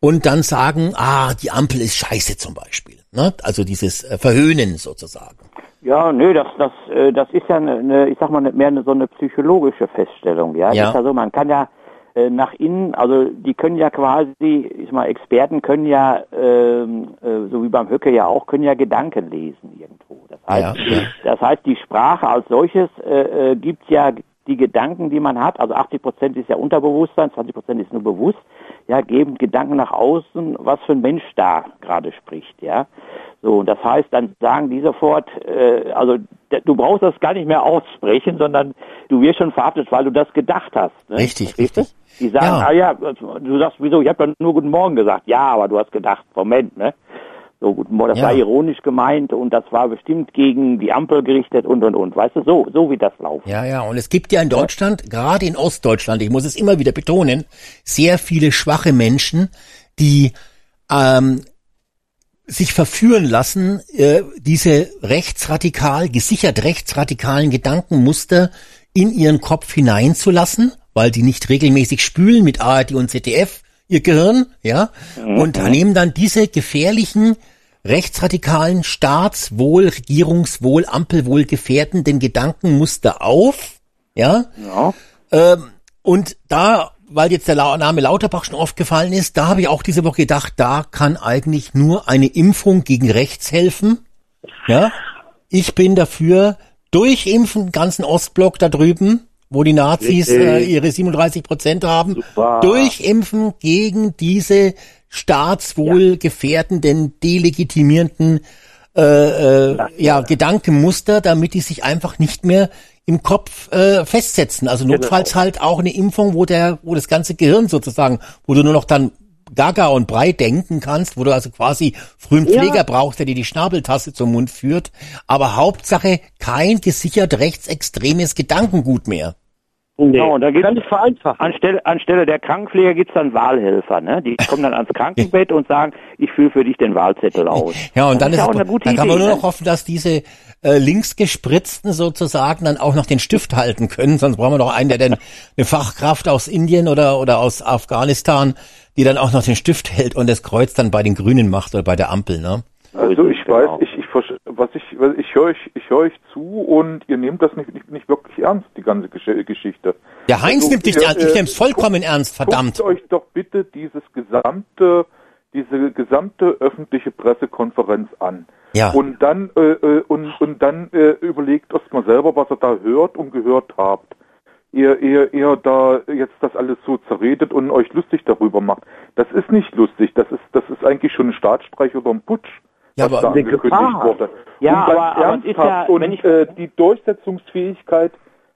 und dann sagen, ah, die Ampel ist scheiße zum Beispiel. Ne? Also dieses äh, Verhöhnen sozusagen. Ja, nö, das, das, äh, das ist ja eine, eine ich sag mal, mehr eine, so eine psychologische Feststellung, ja. Ja. Ist ja so, man kann ja äh, nach innen, also die können ja quasi, ich sag mal, Experten können ja, ähm, äh, so wie beim Höcke ja auch, können ja Gedanken lesen irgendwo. Das heißt, Ja, ja. das heißt, die Sprache als solches äh, äh, gibt ja die Gedanken, die man hat, also 80 Prozent ist ja Unterbewusstsein, 20 Prozent ist nur bewusst, ja, geben Gedanken nach außen, was für ein Mensch da gerade spricht, ja. So, und das heißt, dann sagen die sofort, äh, also du brauchst das gar nicht mehr aussprechen, sondern du wirst schon verhaftet, weil du das gedacht hast. Ne? Richtig, richtig. Die sagen, Ja. ah ja, du sagst, wieso, ich habe doch nur Guten Morgen gesagt. Ja, aber du hast gedacht, Moment, ne? So, Guten Morgen, das Ja. war ironisch gemeint und das war bestimmt gegen die Ampel gerichtet und und und. Weißt du, so, so wie das läuft. Ja, ja, und es gibt ja in Deutschland, gerade in Ostdeutschland, ich muss es immer wieder betonen, sehr viele schwache Menschen, die ähm, sich verführen lassen, äh, diese rechtsradikal, gesichert rechtsradikalen Gedankenmuster in ihren Kopf hineinzulassen, weil die nicht regelmäßig spülen mit ARD und ZDF ihr Gehirn, ja, und nehmen dann diese gefährlichen rechtsradikalen Staatswohl, Regierungswohl, Ampelwohl gefährdenden Gedankenmuster auf, ja, Ja. ähm, und da, weil jetzt der Name Lauterbach schon oft gefallen ist, da habe ich auch diese Woche gedacht, da kann eigentlich nur eine Impfung gegen rechts helfen. Ja, ich bin dafür, durchimpfen, den ganzen Ostblock da drüben, wo die Nazis äh, ihre 37 Prozent haben, Super. durchimpfen gegen diese staatswohl gefährdenden, delegitimierenden äh, äh, ja, Gedankenmuster, damit die sich einfach nicht mehr im Kopf äh, festsetzen. Also Genau. notfalls halt auch eine Impfung, wo der, wo das ganze Gehirn sozusagen, wo du nur noch dann Gaga und Brei denken kannst, wo du also quasi frühen Ja. Pfleger brauchst, der dir die Schnabeltasse zum Mund führt. Aber Hauptsache kein gesichert rechtsextremes Gedankengut mehr. Nee, Genau, und da kann ich vereinfachen. Anstelle, anstelle der Krankenpfleger gibt's dann Wahlhelfer, ne? Die kommen dann ans Krankenbett und sagen, ich fülle für dich den Wahlzettel aus. Ja, und das dann, ist es, auch eine gute dann kann man Idee, nur ne? noch hoffen, dass diese äh, linksgespritzten sozusagen dann auch noch den Stift halten können. Sonst brauchen wir noch einen, der dann eine Fachkraft aus Indien oder, oder aus Afghanistan, die dann auch noch den Stift hält und das Kreuz dann bei den Grünen macht oder bei der Ampel. Ne? Also ich Genau. weiß, ich, ich was ich, was ich höre euch, ich höre euch zu und ihr nehmt das nicht, nicht, nicht wirklich ernst, die ganze Gesch Geschichte. Der Heinz Also, nimmt dich ernst, ich äh, nehm's vollkommen ernst, verdammt. Guckt euch doch bitte dieses gesamte, diese gesamte öffentliche Pressekonferenz an. Ja. Und dann, äh, äh, und, und dann äh, überlegt erst mal selber, was ihr da hört und gehört habt. Ihr, ihr, ihr da jetzt das alles so zerredet und euch lustig darüber macht. Das ist nicht lustig, das ist, das ist eigentlich schon ein Staatsstreich oder ein Putsch. Ja, was aber da eine angekündigt Gefahr. wurde. Ja, und ganz aber- aber es ist ernsthaft, ja, und wenn ich- äh, die Durchsetzungsfähigkeit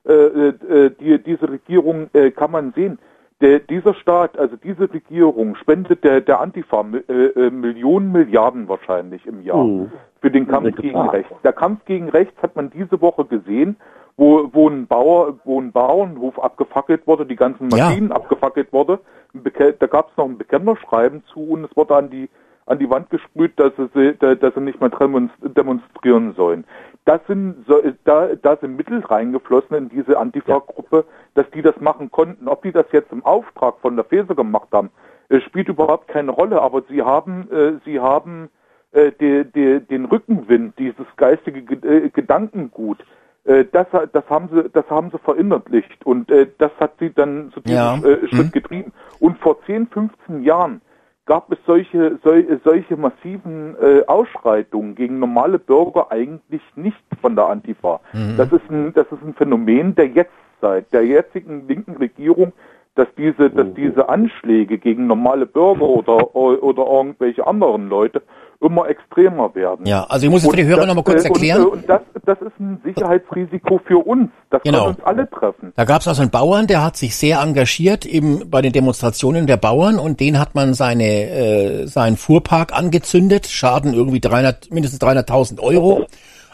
äh, äh, die, diese Regierung äh, kann man sehen. Der, dieser Staat, also diese Regierung, spendet der, der Antifa äh, äh, Millionen, Milliarden wahrscheinlich im Jahr Mhm. für den Kampf gegen Gefahr. rechts. Der Kampf gegen rechts hat man diese Woche gesehen, wo, wo, ein Bauer, wo ein Bauernhof abgefackelt wurde, die ganzen Ja. Maschinen abgefackelt wurde. Da gab es noch ein Bekennerschreiben zu und es wurde an die an die Wand gesprüht, dass sie, dass sie nicht mehr demonst- demonstrieren sollen. Das sind, da, da sind Mittel reingeflossen in diese Antifa-Gruppe, dass die das machen konnten. Ob die das jetzt im Auftrag von der Feser gemacht haben, äh, spielt überhaupt keine Rolle. Aber sie haben, äh, sie haben äh, die, die, den Rückenwind, dieses geistige Ge- äh, Gedankengut. Äh, das, das haben sie, das haben sie verinnerlicht und äh, das hat sie dann zu diesem Ja. Schritt Hm. getrieben. Und vor 10, 15 Jahren gab es solche, sol, solche massiven äh, Ausschreitungen gegen normale Bürger eigentlich nicht von der Antifa. Das ist ein, das ist ein Phänomen der Jetztzeit, der jetzigen linken Regierung, dass diese, dass diese Anschläge gegen normale Bürger oder, oder irgendwelche anderen Leute immer extremer werden. Ja, also ich muss es für die Hörer das, noch mal kurz äh, erklären. Und, äh, und das, das ist ein Sicherheitsrisiko für uns. Das Genau. kann uns alle treffen. Da gab es also einen Bauern, der hat sich sehr engagiert eben bei den Demonstrationen der Bauern und den hat man seine äh, seinen Fuhrpark angezündet, Schaden irgendwie 300 mindestens 300.000 Euro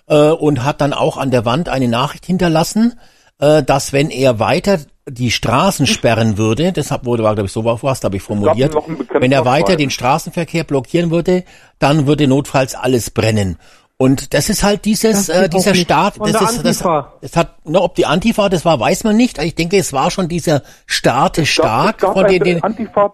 äh, und hat dann auch an der Wand eine Nachricht hinterlassen, äh, dass wenn er weiter die Straßen sperren würde, deshalb wurde war glaube ich so was, glaube ich formuliert, wenn er weiter den Straßenverkehr blockieren würde, dann würde notfalls alles brennen. Und das ist halt dieses Das äh, dieser Staat, das der ist das, es hat, ne, ob die Antifa, das war, weiß man nicht. Ich denke, es war schon dieser Staate gab- stark, es gab von dem, den,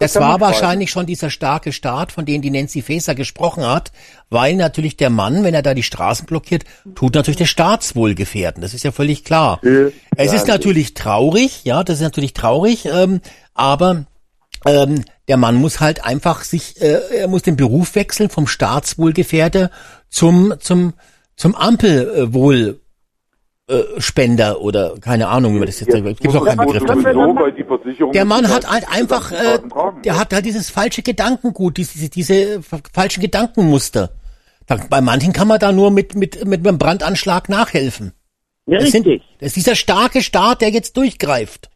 das war wahrscheinlich schon dieser starke Staat, von dem die Nancy Faeser gesprochen hat, weil natürlich der Mann, wenn er da die Straßen blockiert, tut natürlich das Staatswohl gefährden. Das ist ja völlig klar. Es ist natürlich traurig, ja, das ist natürlich traurig, ähm, aber ähm, der Mann muss halt einfach sich, äh, er muss den Beruf wechseln vom Staatswohlgefährder zum zum zum Ampelwohl äh, Spender oder keine Ahnung, wie man das jetzt sagt. Gibt auch keinen Begriff dafür. Der Mann hat halt einfach, äh, der hat halt dieses falsche Gedankengut, diese, diese fa- falschen Gedankenmuster. Da, bei manchen kann man da nur mit, mit, mit einem Brandanschlag nachhelfen. Ja, Das, sind, richtig. das ist dieser starke Staat, der jetzt durchgreift.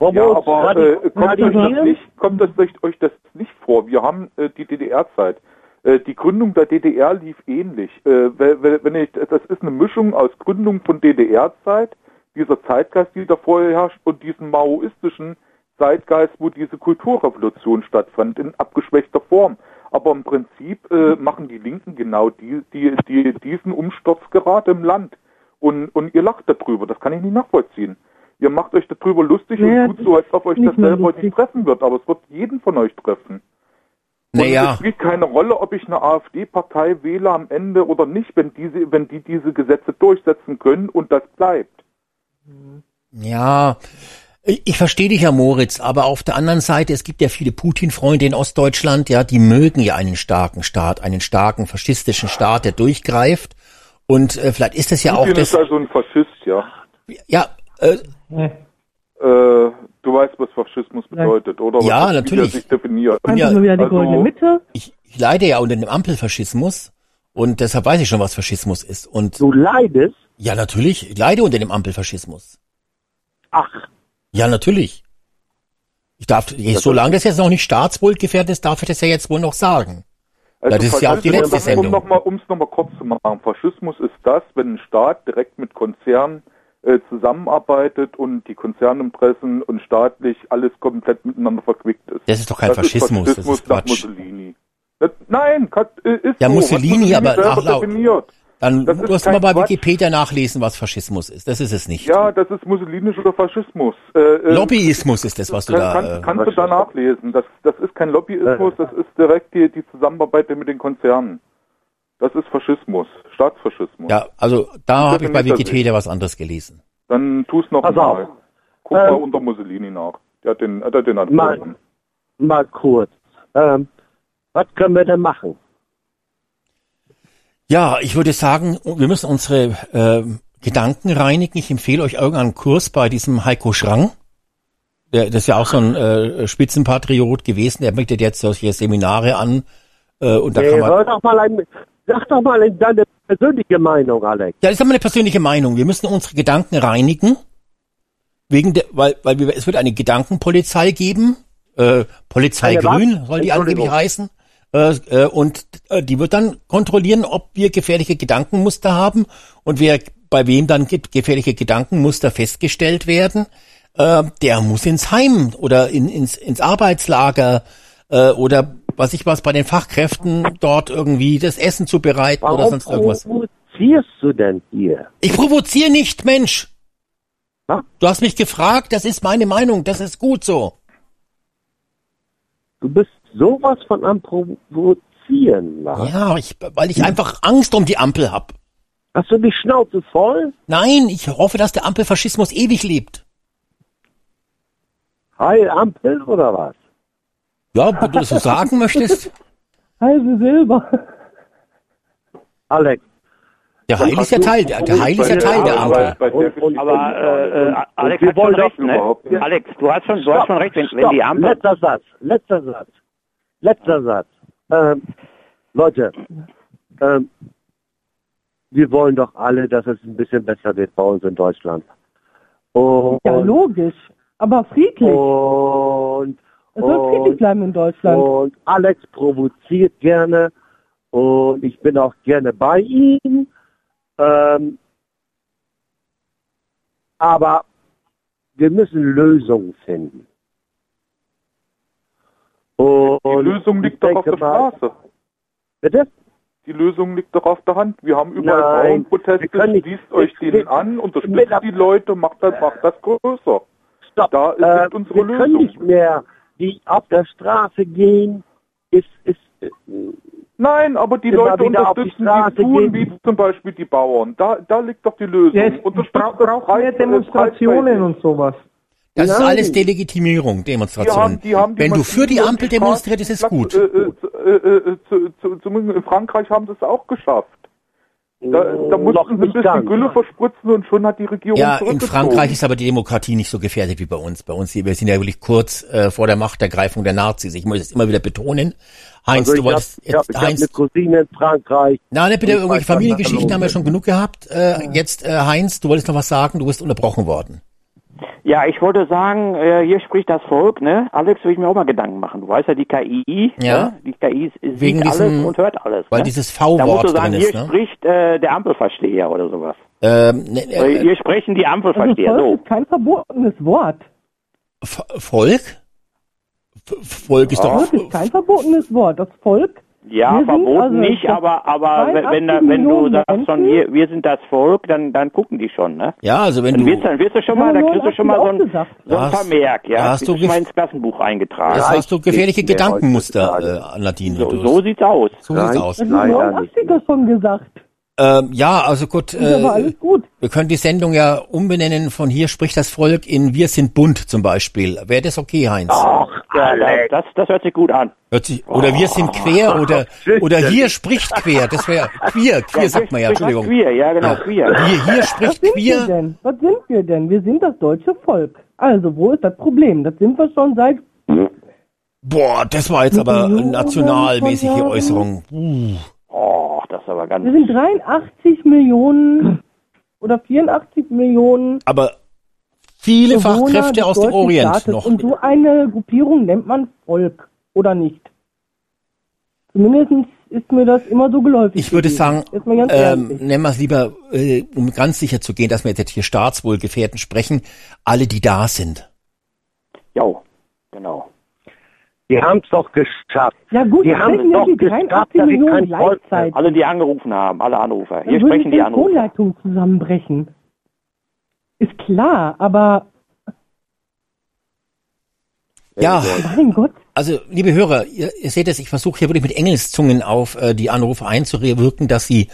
Ja, aber äh, kommt, euch das nicht, kommt das euch, euch das nicht vor? Wir haben äh, die DDR-Zeit. Äh, die Gründung der DDR lief ähnlich. Äh, wenn, ich, das ist eine Mischung aus Gründung von DDR-Zeit, dieser Zeitgeist, die da vorher herrscht, und diesem maoistischen Zeitgeist, wo diese Kulturrevolution stattfand, in abgeschwächter Form. Aber im Prinzip äh, machen die Linken genau die, die, die, diesen Umsturz gerade im Land. Und, und ihr lacht darüber. Das kann ich nicht nachvollziehen. Ihr macht euch darüber lustig Ja, und tut so, als ob euch das selber nicht treffen wird. Aber es wird jeden von euch treffen. Und Naja, es spielt keine Rolle, ob ich eine AfD-Partei wähle am Ende oder nicht, wenn diese, wenn die diese Gesetze durchsetzen können und das bleibt. ja. Ich verstehe dich, Herr Moritz, aber auf der anderen Seite, es gibt ja viele Putin-Freunde in Ostdeutschland, ja, die mögen ja einen starken Staat, einen starken faschistischen Staat, der durchgreift. Und äh, vielleicht ist es ja auch Putin das, ist also ein Faschist, ja. ja, äh, Äh, du weißt, was Faschismus bedeutet, oder? Was Ja, er natürlich. sich definiert. bin ja- wieder die also- goldene Mitte. ich, ich leide ja unter dem Ampelfaschismus und deshalb weiß ich schon, was Faschismus ist. Und Du leidest? Ja, natürlich. Ich leide unter dem Ampelfaschismus. Ach, Ja, natürlich. Ich darf, solange das jetzt noch nicht staatswohlgefährdet ist, darf ich das ja jetzt wohl noch sagen. Also das ist ja auch die letzte um Sendung. noch mal, um es nochmal kurz zu machen, Faschismus ist das, wenn ein Staat direkt mit Konzernen zusammenarbeitet und die Konzerninteressen und staatlich alles komplett miteinander verquickt ist. Das ist doch kein das Faschismus, ist das Faschismus ist nach Quatsch. Mussolini. Das, nein, Kat- äh, ist Ja, so. Mussolini, Hat aber selber nach laut- definiert. Dann Das ist musst du mal bei Quatsch. Wikipedia nachlesen, was Faschismus ist. Das ist es nicht. Ja, das ist mussolinischer Faschismus. Äh, äh, Lobbyismus ist das, was du kann, da. kann, Äh, kannst du da nachlesen. Das, das ist kein Lobbyismus, das ist direkt die, die Zusammenarbeit mit den Konzernen. Das ist Faschismus, Staatsfaschismus. ja, also da habe ich bei Wikipedia was anderes gelesen. Dann tu's noch Pass mal. auf. Guck Ähm, mal unter Mussolini nach. Der hat den, hat den Mal- mal kurz. Ähm, was können wir denn machen? Ja, ich würde sagen, wir müssen unsere äh, Gedanken reinigen. Ich empfehle euch irgendeinen Kurs bei diesem Heiko Schrang. Der, das ist ja auch so ein äh, Spitzenpatriot gewesen. Der bietet jetzt solche Seminare an. Äh, und da Hey, kann man, hör doch mal ein, sag doch mal deine persönliche Meinung, Alex. Ja, das ist meine persönliche Meinung. Wir müssen unsere Gedanken reinigen, wegen der, weil, weil wir, es wird eine Gedankenpolizei geben. Äh, Polizei Eine was? Grün soll die angeblich heißen. Äh, äh, und äh, die wird dann kontrollieren, ob wir gefährliche Gedankenmuster haben und wer bei wem dann ge gefährliche Gedankenmuster festgestellt werden, äh, der muss ins Heim oder in, ins, ins Arbeitslager äh, oder was ich was bei den Fachkräften dort irgendwie das Essen zubereiten oder Warum sonst irgendwas. provozierst du denn hier? Ich provoziere nicht, Mensch. Ha? Du hast mich gefragt, das ist meine Meinung, das ist gut so. Du bist sowas von am Provozieren. Lars. Ja, ich, weil ich einfach Angst um die Ampel hab. Hast du die Schnauze voll? Nein, ich hoffe, dass der Ampelfaschismus ewig lebt. Heil Ampel oder was? Ja, wenn du das so sagen möchtest. Halbe Silber. Alex. Der Heil ist ja Teil, der, der Heil ist ja Teil der Ampel. Aber äh, äh, Alex wir hat schon wollen recht, doch ne? Alex, du hast schon, du hast schon recht, wenn, wenn die Ampel. Letzter Satz, letzter Satz, letzter Satz. Ähm, Leute, ähm, wir wollen doch alle, dass es ein bisschen besser wird bei uns in Deutschland. Und, Ja, logisch. Aber friedlich. und, es soll friedlich und, bleiben in Deutschland. und Alex provoziert gerne und ich bin auch gerne bei ihm. Ähm, aber wir müssen Lösungen finden. Und Die Lösung liegt doch auf der mal- Straße. Bitte? Die Lösung liegt doch auf der Hand. Wir haben überall können nicht- Schließt euch denen wir- an, unterstützt die Leute, macht das, macht das größer. Stopp. Da ist äh, unsere wir können Lösung. nicht mehr die auf der Straße gehen. Ist, ist, äh, Nein, aber die Leute die unterstützen, Straße die tun, gehen. wie zum Beispiel die Bauern. Da, da liegt doch die Lösung. Ja, bra das braucht mehr Preis- Demonstrationen und sowas. Das ist Nein. alles Delegitimierung, Demonstration. Die haben, die haben die Wenn du für die Ampel und die demonstrierst, ist es gut. Äh, äh, äh, äh, zu, zu, in Frankreich haben sie es auch geschafft. Da, da mussten sie ein nicht bisschen ganz. Gülle verspritzen und schon hat die Regierung Ja, in. Frankreich ist aber die Demokratie nicht so gefährdet wie bei uns. Bei uns, wir sind ja wirklich kurz äh, vor der Machtergreifung der Nazis. Ich muss es immer wieder betonen. Heinz, Also du wolltest hab, jetzt, ich hab Heinz, eine Cousine in Frankreich. na, ne, bitte, irgendwelche Familiengeschichten haben wir schon genug gehabt. Äh, Jetzt, äh, Heinz, du wolltest noch was sagen, du bist unterbrochen worden. Ja, ich wollte sagen, äh, hier spricht das Volk, ne? Alex, will ich mir auch mal Gedanken machen. Du weißt ja, die KI, Ja. ne? die KI sieht Wegen alles diesem- und hört alles. Weil ne? dieses da musst du V-Wort sagen, hier ist, ne? spricht äh, der Ampelversteher oder sowas. Ähm, ne, Oder äh, hier sprechen die Also Ampelversteher. Volk So. ist kein verbotenes Wort. F- Volk? F Volk ist doch... Volk ist kein verbotenes Wort. Das Volk Ja, Wir verboten also nicht, das aber aber wenn, wenn, 82 wenn du sagst schon, Menschen. wir, wir sind das Volk, dann dann gucken die schon, ne? Ja, also wenn Dann du... wirst, dann wirst du schon mal, Ja, dann kriegst du hast schon du mal so ein, gesagt. so ein Da hast- Vermerk, ja. da hast Das du mal ins Klassenbuch eingetragen. Jetzt hast du gefährliche Gedankenmuster, äh, Nadine. So, du- so sieht's aus. so sieht's Nein. aus. Das ist Leider 89er schon gesagt. Ähm, ja, also gut. Äh, alles gut. wir können die Sendung ja umbenennen von hier spricht das Volk in Wir sind bunt zum Beispiel. Wäre das okay, Heinz? Ach, Alter, das, das hört sich gut an. Hört sich, oder wir sind quer oder oder hier spricht quer. Das wäre queer. Queer sagt man ja. Was Entschuldigung. Queer, ja genau, queer. Hier, hier Was spricht sind wir queer. denn? Was sind wir denn? Wir sind das deutsche Volk. Also, wo ist das Problem? Das sind wir schon seit Boah, das war jetzt aber nationalmäßige. Äußerung. Uh. Oh, das aber ganz... Wir sind 83 Millionen oder 84 Millionen Aber viele Bewohner Fachkräfte aus dem Orient Staates. noch. Und so eine Gruppierung nennt man Volk, oder nicht? Zumindest ist mir das immer so geläufig. Ich würde gewesen. sagen, ähm, nennen wir es lieber, äh, um ganz sicher zu gehen, dass wir jetzt hier Staatswohlgefährten sprechen, alle, die da sind. Ja, genau. Die haben es doch geschafft. Ja gut, die dann haben es ja doch die geschafft, 83 dass Millionen kein Volk. Alle, die angerufen haben, alle Anrufer. Dann Hier würde sprechen die die Anrufer. Telefonleitung zusammenbrechen. Ist klar, aber Ja, mein Gott, also liebe Hörer, ihr, ihr seht es, ich versuche hier wirklich mit Engelszungen auf äh, die Anrufer einzuwirken, dass sie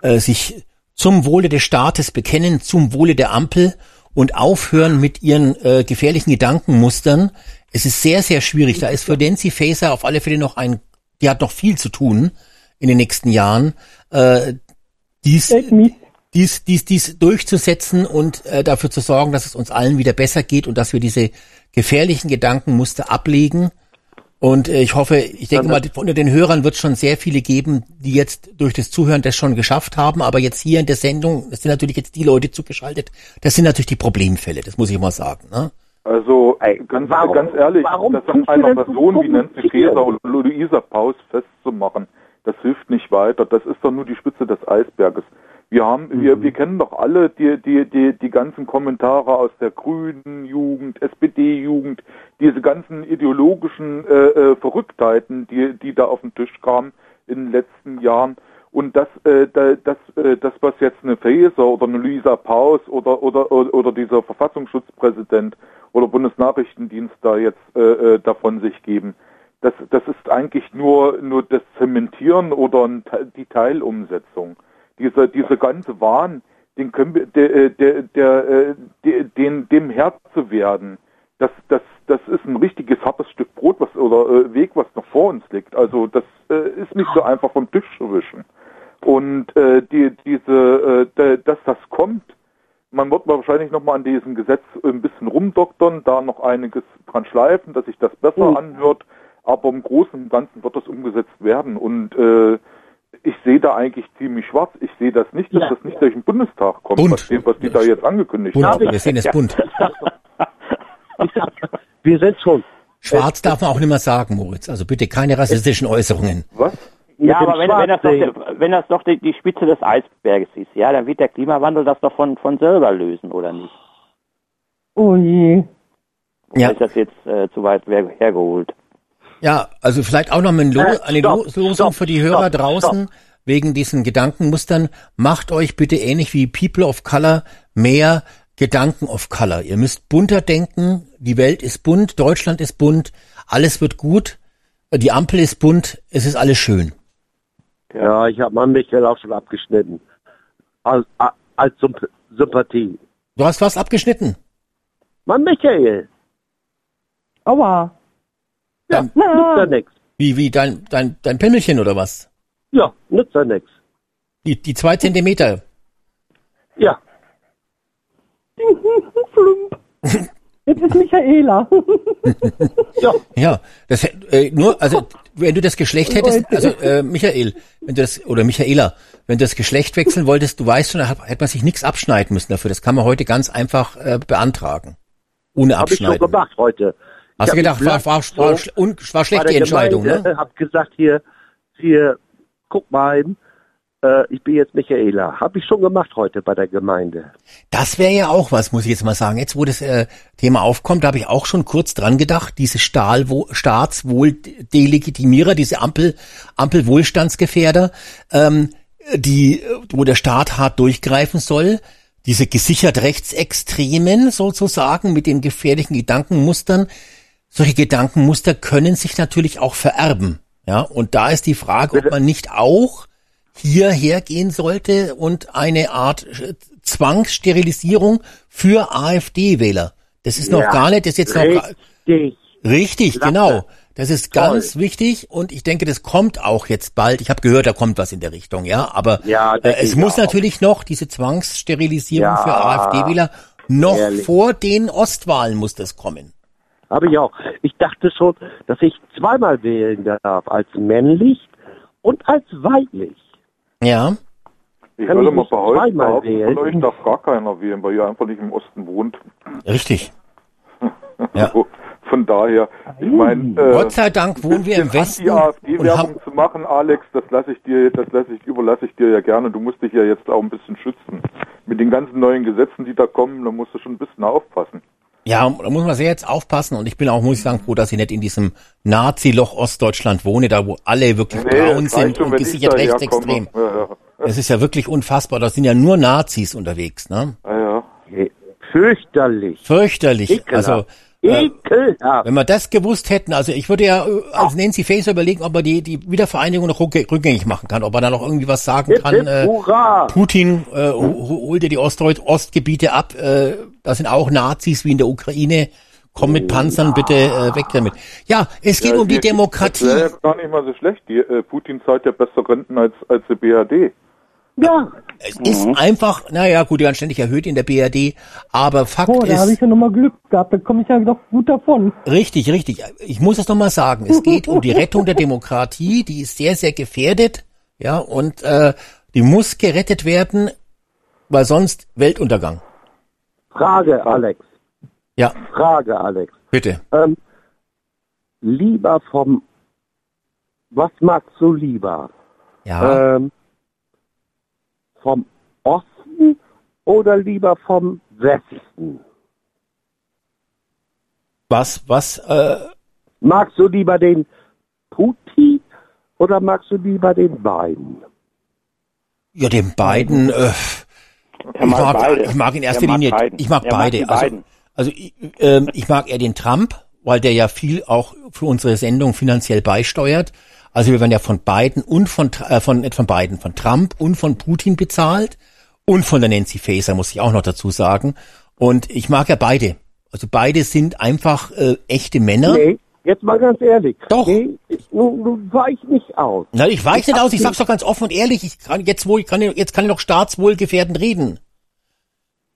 äh, sich zum Wohle des Staates bekennen, zum Wohle der Ampel und aufhören mit ihren äh, gefährlichen Gedankenmustern. Es ist sehr, sehr schwierig. Da ist für Nancy Faeser auf alle Fälle noch ein, die hat noch viel zu tun in den nächsten Jahren, äh, dies, dies, dies, dies durchzusetzen und äh, dafür zu sorgen, dass es uns allen wieder besser geht und dass wir diese gefährlichen Gedankenmuster ablegen. Und äh, ich hoffe, ich denke mal, unter den Hörern wird es schon sehr viele geben, die jetzt durch das Zuhören das schon geschafft haben. Aber jetzt hier in der Sendung, das sind natürlich jetzt die Leute zugeschaltet, das sind natürlich die Problemfälle, das muss ich mal sagen. Ne? Also ganz, warum- ganz ehrlich, warum das an einer so Person wie Nancy? Faeser oder Luisa Paus festzumachen, das hilft nicht weiter. Das ist doch nur die Spitze des Eisberges. Wir haben, Mhm. wir, wir kennen doch alle die, die, die, die ganzen Kommentare aus der Grünen Jugend, SPD-Jugend, diese ganzen ideologischen äh, äh, Verrücktheiten, die, die da auf den Tisch kamen in den letzten Jahren. Und das, äh, da- das, äh, das, was jetzt eine Faeser oder eine Luisa Paus oder, oder, oder dieser Verfassungsschutzpräsident oder Bundesnachrichtendienst da jetzt äh, äh, davon sich geben, das, das ist eigentlich nur, nur das Zementieren oder die Teilumsetzung. Dieser, dieser ganze Wahn, den können wir, der, äh, der, der, äh, der, den, dem Herr zu werden, das, das, das ist ein richtiges hartes Stück Brot was, oder äh, Weg, was noch vor uns liegt. Also das äh, ist nicht so einfach vom Tisch zu wischen. Und äh, die, diese, äh, dass das kommt, man wird wahrscheinlich nochmal an diesem Gesetz ein bisschen rumdoktern, da noch einiges dran schleifen, dass sich das besser Mhm. anhört, aber im Großen und Ganzen wird das umgesetzt werden. Und äh, ich sehe da eigentlich ziemlich schwarz. Ich sehe das nicht, dass Ja. das nicht durch den Bundestag kommt, Bunt. was die, was die da jetzt angekündigt Bunt, haben. wir sehen es bunt. Ich sag, wir sind schon. Schwarz darf man auch nicht mehr sagen, Moritz. Also bitte keine rassistischen Äußerungen. Was? Ja, aber wenn, wenn das doch, wenn das doch die, die Spitze des Eisberges ist, ja, dann wird der Klimawandel das doch von, von selber lösen, oder nicht? oh je. Oder Ja. ist das jetzt äh, zu weit hergeholt? Ja, also vielleicht auch noch Lo Äh, eine stopp, Lo Losung stopp, für die Hörer stopp, draußen wegen diesen Gedankenmustern. Macht euch bitte ähnlich wie People of Color mehr Gedanken of Color. Ihr müsst bunter denken. Die Welt ist bunt, Deutschland ist bunt, alles wird gut. Die Ampel ist bunt, es ist alles schön. Ja, ich habe meinen Michael auch schon abgeschnitten. Als, als Symp Sympathie. Du hast was abgeschnitten. Mein Michael. Aua. Ja, Dann- nützt ja nix. Wie, wie, dein, dein, dein Pimmelchen oder was? Ja, nützt ja nix. Die, die zwei Zentimeter. Ja, Flump. Jetzt ist Michaela. ja. Ja, das äh, nur, also wenn du das Geschlecht hättest, also äh, Michael, wenn du das oder Michaela, wenn du das Geschlecht wechseln wolltest, du weißt schon, da hat, hätte man sich nichts abschneiden müssen dafür. Das kann man heute ganz einfach äh, beantragen, ohne Habe ich schon abschneiden. gemacht heute. Hast du gedacht, war, war, war, war schlecht die Entscheidung, Gemeinde, ne? Hab gesagt hier, hier, guck mal, hin, äh, ich bin jetzt Michaela. Habe ich schon gemacht heute bei der Gemeinde. Das wäre ja auch was, muss ich jetzt mal sagen. Jetzt, wo das äh, Thema aufkommt, da habe ich auch schon kurz dran gedacht, diese Stahlwo Staatswohldelegitiemierer, diese Ampel, Ampelwohlstandsgefährder, ähm, die, äh, wo der Staat hart durchgreifen soll, diese gesichert Rechtsextremen sozusagen mit den gefährlichen Gedankenmustern. Solche Gedankenmuster können sich natürlich auch vererben. Ja, und da ist die Frage, ob man nicht auch hierher gehen sollte und eine Art äh, Zwangssterilisierung für AfD-Wähler. Das ist noch Ja, gar nicht, das ist jetzt noch Richtig. richtig, Klasse. genau. Das ist Toll. ganz wichtig und ich denke, das kommt auch jetzt bald. Ich habe gehört, da kommt was in der Richtung, ja. Aber Ja, äh, es muss auch. natürlich noch diese Zwangssterilisierung Ja, für AfD-Wähler noch ehrlich. vor den Ostwahlen muss das kommen. Habe ich auch. Ich dachte schon, dass ich zweimal wählen darf, als männlich und als weiblich. Ja. Ich würde mal behaupten, von euch darf gar keiner wählen, weil ihr einfach nicht im Osten wohnt. Richtig. Ja. So, von daher, ich meine, Gott sei Dank wohnen wir im Westen die und AfD-Werbung zu machen, Alex, das lasse ich dir, das lasse ich, überlasse ich dir ja gerne. Du musst dich ja jetzt auch ein bisschen schützen. Mit den ganzen neuen Gesetzen, die da kommen, da musst du schon ein bisschen aufpassen. Ja, da muss man sehr jetzt aufpassen und ich bin auch, muss ich sagen, froh, dass ich nicht in diesem Nazi-Loch Ostdeutschland wohne, da wo alle wirklich Nee, braun sind schon, und gesichert rechtsextrem. Ja, ja. Das ist ja wirklich unfassbar, da sind ja nur Nazis unterwegs, ne? Ja, ja. Fürchterlich. Fürchterlich. Ekelhaft. Also, Ekelhaft. wenn wir das gewusst hätten, also ich würde ja äh, als Nancy Faeser überlegen, ob er die, die Wiedervereinigung noch rückgä- rückgängig machen kann, ob er da noch irgendwie was sagen Hip, kann. hip, Äh, hurra. Putin äh, ho- holt dir die Ostdeut Ostgebiete ab, äh, da sind auch Nazis wie in der Ukraine. Komm mit Panzern bitte äh, weg damit. Ja, es geht Ja, um die Das Demokratie. wäre ja gar nicht mal so schlecht. Die, äh, Putin zahlt ja besser Renten als, als die BRD. Ja. Es ist einfach, naja, gut, die werden ständig erhöht in der BRD, aber Fakt Oh, da habe ich ist, ja nochmal Glück gehabt. Da komme ich ja doch gut davon. richtig, richtig, ich muss es nochmal sagen, es geht um die Rettung der Demokratie, die ist sehr, sehr gefährdet, ja, und äh, die muss gerettet werden, weil sonst Weltuntergang. Frage, Alex. Ja, Frage, Alex. bitte. Ähm, lieber vom, was magst du lieber? Ja, Ähm, vom Osten oder lieber vom Westen? was, was, äh, Magst du lieber den Putin oder magst du lieber den Biden? ja, den beiden, äh, ich mag mag, beide. ich mag in erster Er mag Linie, beiden. ich mag Er mag beide. die also, beiden. also ich, ähm, ich mag eher den Trump, weil der ja viel auch für unsere Sendung finanziell beisteuert. Also wir werden ja von Biden und von, äh, von, nicht von Biden, von Trump und von Putin bezahlt und von der Nancy Faeser, muss ich auch noch dazu sagen. Und ich mag ja beide. Also beide sind einfach äh, echte Männer. Nee, jetzt mal ganz ehrlich. Doch. Nee, ich- nun, nun weich nicht aus. Na, ich weiß nicht aus, ich sag's doch ganz offen und ehrlich, ich kann jetzt wo ich kann jetzt kann ich noch staatswohlgefährdend reden.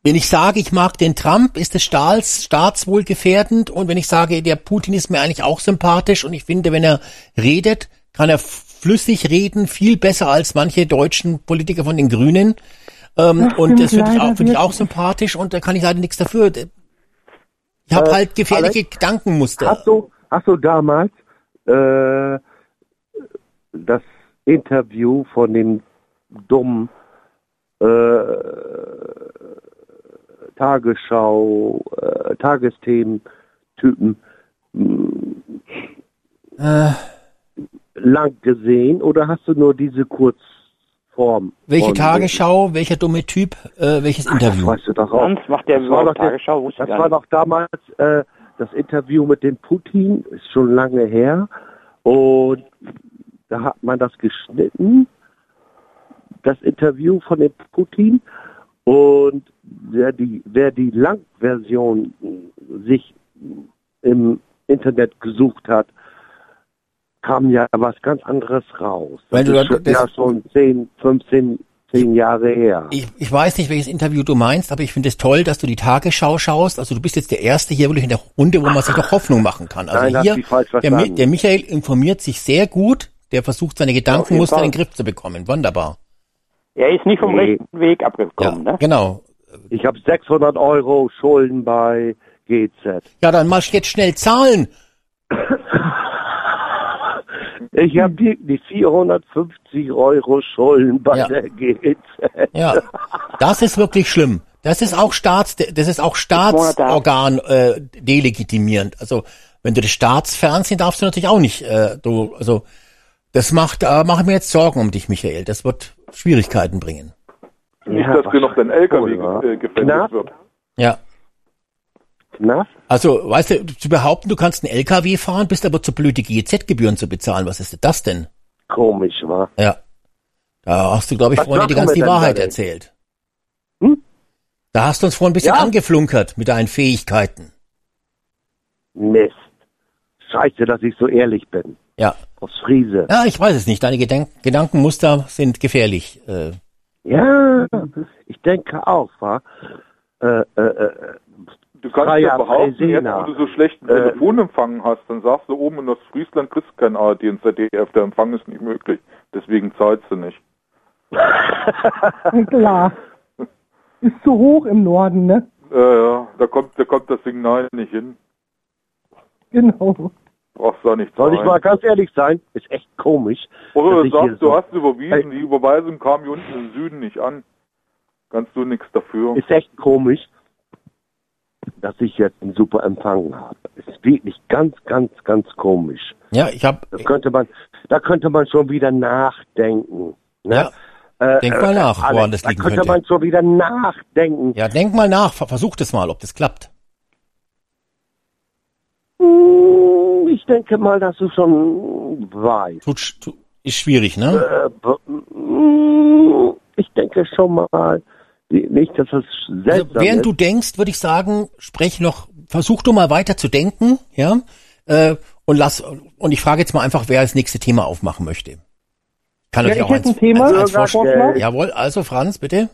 Wenn ich sage, ich mag den Trump, ist es staats, staatswohlgefährdend und wenn ich sage, der Putin ist mir eigentlich auch sympathisch und ich finde, wenn er redet, kann er flüssig reden, viel besser als manche deutschen Politiker von den Grünen. Ähm, Das und das finde ich, auch- finde ich auch sympathisch und da kann ich leider nichts dafür. Ich habe Äh, halt gefährliche Gedankenmuster. Hast du, hast du damals äh, das Interview von dem dummen äh, Tagesschau, äh, Tagesthemen-Typen Äh, lang gesehen oder hast du nur diese Kurzform? welche Tagesschau, welcher dumme Typ, äh, welches Das Interview? weißt du doch auch. Sonst macht der Das war doch Tagesschau, Das war doch damals äh, das Interview mit dem Putin, ist schon lange her. Und da hat man das geschnitten, das Interview von dem Putin. Und wer die, wer die Langversion sich im Internet gesucht hat, kam ja was ganz anderes raus. Das Wenn du ist das- ja schon 10, 15, 10 Jahre her. Ich, ich weiß nicht, welches Interview du meinst, aber ich finde es toll, dass du die Tagesschau schaust. Also du bist jetzt der Erste hier wirklich in der Runde, wo man sich noch Hoffnung machen kann. Also Nein, hier, der, der Michael informiert sich sehr gut, der versucht seine Gedankenmuster in den Griff zu bekommen. Wunderbar. Er ist nicht vom Nee. rechten Weg Ja, abgekommen, ne? genau. Ich habe 600 Euro Schulden bei GZ. Ja, dann mal jetzt schnell zahlen. Ich habe wirklich 450 Euro Schulden bei Ja. der GZ. Ja, das ist wirklich schlimm. Das ist auch Staats, das ist auch Staatsorgan äh, delegitimierend. Also wenn du das Staatsfernsehen darfst du natürlich auch nicht. Äh, du, also das macht, da mache mir jetzt Sorgen um dich, Michael. Das wird Schwierigkeiten bringen. Nicht, Ja, dass dir noch dein LKW ge- äh, Knapp. wird. Ja. Na? Also, weißt du, zu behaupten, du kannst einen LKW fahren, bist aber zu blöd, die GEZ-Gebühren zu bezahlen. Was ist denn das denn? Komisch, wa? Ja. Da hast du, glaube ich, Was vorhin die ganze die Wahrheit erzählt. Hm? Da hast du uns vorhin ein bisschen Ja. angeflunkert mit deinen Fähigkeiten. Mist. Scheiße, dass ich so ehrlich bin. Ja. Aus Friese. Ja, ich weiß es nicht. Deine Gedank Gedankenmuster sind gefährlich. Äh, Ja, ich denke auch, wa? Äh, äh, äh, Du kannst ja behaupten, jetzt, wo du so schlechten Äh, Telefonempfang hast, dann sagst du oben in Ostfriesland kriegst du kein ARD und ZDF, der Empfang ist nicht möglich. Deswegen zahlst du nicht. Klar. Ist zu hoch im Norden, ne? Ja, ja, da kommt, da kommt das Signal nicht hin. Genau. Brauchst da nicht Soll ich mal ganz ehrlich sein? Ist echt komisch. Oder dass du sagst, du so- hast überwiesen, die Überweisung kam hier unten im Süden nicht an. Kannst du nichts dafür. Ist echt komisch, dass ich jetzt einen super Empfang habe. Ist wirklich ganz, ganz, ganz komisch. Ja, ich habe. Das könnte man, da könnte man schon wieder nachdenken. Ne? Ja. Äh, Denk mal nach, Alex, woran das da liegen könnte könnte. man schon wieder nachdenken. Ja, denk mal nach, ver- versuch das mal, ob das klappt. Hm, Ich denke mal, dass du schon weißt. Tut, ist schwierig, ne? Äh, mm, ich denke schon mal, nicht, dass es Also, seltsam während ist. du denkst, würde ich sagen, sprech noch, versuch du mal weiter zu denken, ja? Äh, und lass, und ich frage jetzt mal einfach, wer das nächste Thema aufmachen möchte. Kann Ja, ich auch eins, ein Thema. eins, eins vorstellen. Jawohl, also Franz, bitte.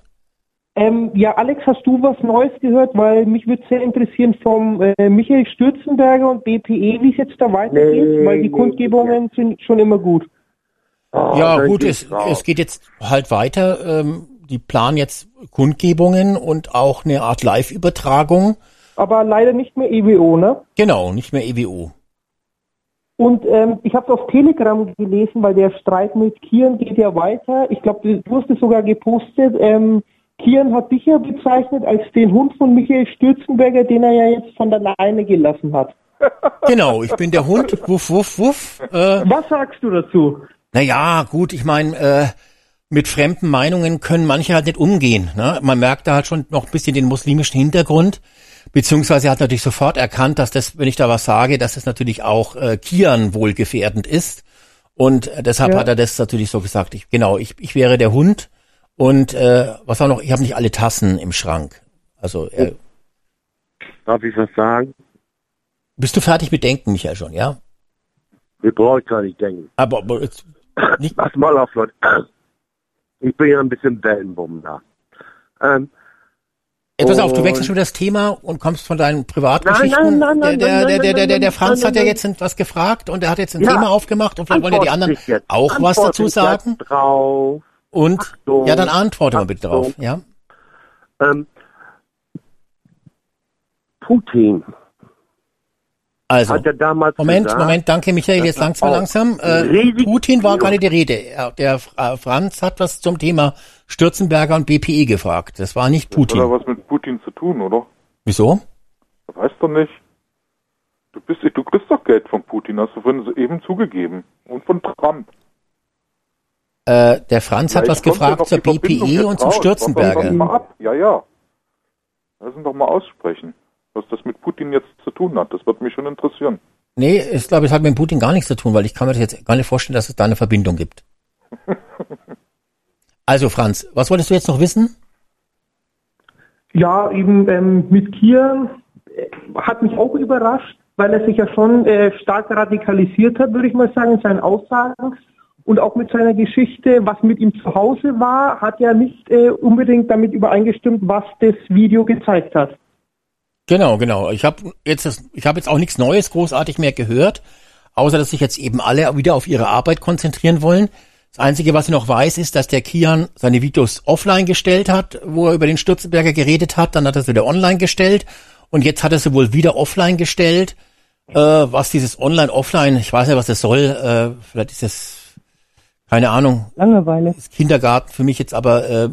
Ähm, ja, Alex, hast du was Neues gehört? Weil mich würde sehr interessieren vom äh, Michael Stürzenberger und BPE, wie es jetzt da weitergeht, Nee, weil die nee, Kundgebungen sind schon immer gut. Oh, ja, gut, es, es geht jetzt halt weiter. Ähm, die planen jetzt Kundgebungen und auch eine Art Live-Übertragung. Aber leider nicht mehr EWO, ne? Genau, nicht mehr EWO. Und ähm, ich habe auf Telegram gelesen, weil der Streit mit Kian geht ja weiter. Ich glaube, du hast es sogar gepostet. Ähm, Kian hat dich ja bezeichnet als den Hund von Michael Stürzenberger, den er ja jetzt von der Leine gelassen hat. Genau, ich bin der Hund. Wuff, wuff, wuff. Äh, Was sagst du dazu? Naja, gut, ich meine, äh, mit fremden Meinungen können manche halt nicht umgehen. Ne? Man merkt da halt schon noch ein bisschen den muslimischen Hintergrund. Beziehungsweise er hat natürlich sofort erkannt, dass das, wenn ich da was sage, dass das natürlich auch äh, Kian wohlgefährdend ist. Und äh, deshalb Ja. hat er das natürlich so gesagt. Ich, genau, ich, ich wäre der Hund. Und äh, was auch noch, ich habe nicht alle Tassen im Schrank. Also äh, Darf ich was sagen? bist du fertig mit Denken, Michael, schon, ja? Wir brauchen gar nicht denken. Aber, aber jetzt, nicht, Pass mal auf, Leute. Ich bin ja ein bisschen Wellenbumm da. Ähm, Ey, pass auf, du wechselst schon das Thema und kommst von deinen Privatgeschichten. Nein, nein, nein, der, der, der, der, der, der Franz hat ja jetzt was gefragt und er hat jetzt ein Ja. Thema aufgemacht und vielleicht wollen ja die anderen auch was dazu sagen. Drauf. Und Achtung. ja, dann antworte mal bitte drauf. Achtung. Ja. Ähm, Putin Also, hat ja damals Moment, gesagt, Moment, danke Michael, jetzt er langsam, langsam. Äh, Putin war gerade die Rede. Er, der äh, Franz hat was zum Thema Stürzenberger und BPE gefragt. Das war nicht Das hat ja Putin. was mit Putin zu tun, oder? Wieso? Das weißt du nicht. Du bist, du kriegst doch Geld von Putin, hast du vorhin eben zugegeben. Und von Trump. Äh, der Franz hat Vielleicht was ja gefragt zur BPE jetzt und zum Stürzenberger. mal ab. Ja, ja. Lass uns doch mal aussprechen, was das mit Putin jetzt zu tun hat. Das wird mich schon interessieren. Nee, ich glaube, es hat mit Putin gar nichts zu tun, weil ich kann mir das jetzt gar nicht vorstellen, dass es da eine Verbindung gibt. Also Franz, was wolltest du jetzt noch wissen? Ja, eben ähm, mit Kian äh, hat mich auch überrascht, weil er sich ja schon äh, stark radikalisiert hat, würde ich mal sagen, in seinen Aussagen. Und auch mit seiner Geschichte, was mit ihm zu Hause war, hat ja nicht äh, unbedingt damit übereingestimmt, was das Video gezeigt hat. Genau, genau. Ich habe jetzt das, ich habe jetzt auch nichts Neues großartig mehr gehört, außer dass sich jetzt eben alle wieder auf ihre Arbeit konzentrieren wollen. Das Einzige, was ich noch weiß, ist, dass der Kian seine Videos offline gestellt hat, wo er über den Stürzenberger geredet hat. Dann hat er sie wieder online gestellt und jetzt hat er sie wohl wieder offline gestellt. Äh, was dieses Online-Offline, ich weiß nicht, was das soll. Äh, vielleicht ist das keine Ahnung. Langeweile. Ist Kindergarten für mich jetzt, aber äh,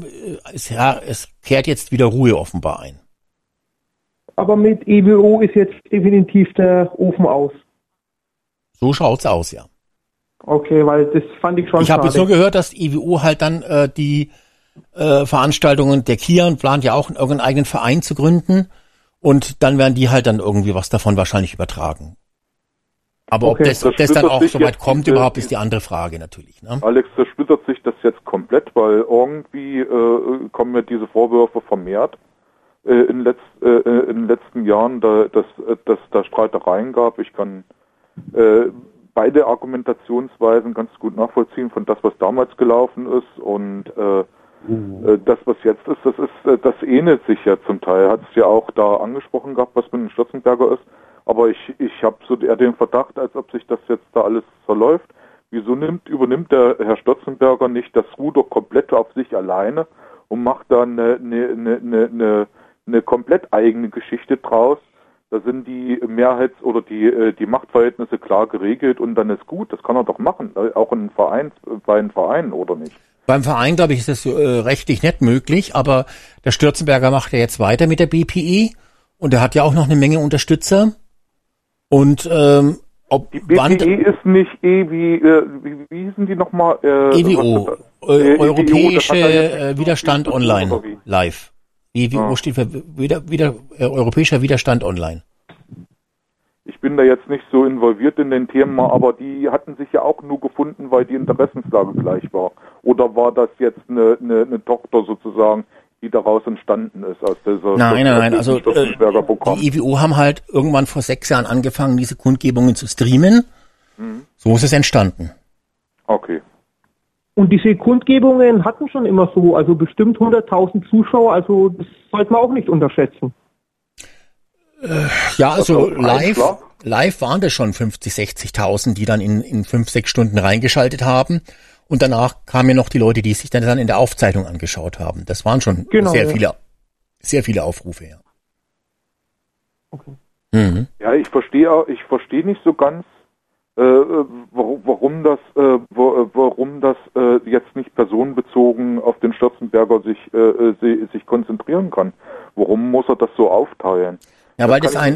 es, ja, es kehrt jetzt wieder Ruhe offenbar ein. Aber mit EWO ist jetzt definitiv der Ofen aus. So schaut's aus, ja. Okay, weil das fand ich schon Ich habe jetzt nur gehört, dass die IWU halt dann äh, die äh, Veranstaltungen der Kian plant ja auch irgendeinen eigenen Verein zu gründen und dann werden die halt dann irgendwie was davon wahrscheinlich übertragen. Aber Okay. ob das, ob Das das dann auch soweit jetzt kommt überhaupt, ist die andere Frage natürlich. Ne? Alex, zersplittert sich das jetzt komplett, weil irgendwie äh, kommen ja diese Vorwürfe vermehrt äh, in, letz, äh, äh, in den letzten Jahren, da, dass äh, dass da Streitereien gab. Ich kann äh, beide Argumentationsweisen ganz gut nachvollziehen von das, was damals gelaufen ist und äh, äh, das, was jetzt ist, das ist, äh, das ähnelt sich ja zum Teil. Hat es ja auch da angesprochen gehabt, was mit dem Stürzenberger ist. Aber ich, ich habe so eher den Verdacht, als ob sich das jetzt da alles verläuft, Wieso nimmt, übernimmt der Herr Stotzenberger nicht das Ruder komplett auf sich alleine und macht da eine, eine, eine, eine, eine komplett eigene Geschichte draus? Da sind die Mehrheits- oder die, äh, die Machtverhältnisse klar geregelt und dann ist gut. Das kann er doch machen, äh, auch in Verein, bei einem Verein oder nicht? Beim Verein, glaube ich, ist das äh, rechtlich nicht möglich, aber der Stürzenberger macht ja jetzt weiter mit der BPI und er hat ja auch noch eine Menge Unterstützer. Und ähm, ob Die BPI ist nicht E wie, äh, wie, wie hießen die nochmal? Äh, EWO, äh, Äh, Europäische EWO, äh, Widerstand online, live. EWO Ah. steht für wieder, wieder, äh, Europäischer Widerstand online. Ich bin da jetzt nicht so involviert in den Themen, aber die hatten sich ja auch nur gefunden, weil die Interessenslage gleich war. Oder war das jetzt eine, eine, eine Tochter sozusagen, die daraus entstanden ist aus dieser Nein, nein, nein. Also äh, die EWO haben halt irgendwann vor sechs Jahren angefangen, diese Kundgebungen zu streamen. Mhm. So ist es entstanden. Okay. Und diese Kundgebungen hatten schon immer so, also bestimmt 100.000 Zuschauer, also das sollte man auch nicht unterschätzen. Ja, also Also, live, live waren das schon 50, 60.000, die dann in, in fünf, sechs Stunden reingeschaltet haben. Und danach kamen ja noch die Leute, die sich dann, dann in der Aufzeichnung angeschaut haben. Das waren schon Genau, sehr ja. viele, sehr viele Aufrufe, ja. Okay. Mhm. Ja, ich verstehe auch- ich verstehe nicht so ganz, äh, äh, warum, das, äh, äh, warum das äh, jetzt nicht personenbezogen auf den Stürzenberger sich, äh, äh, si- sich konzentrieren kann. Warum muss er das so aufteilen? Ja, weil das kann ein,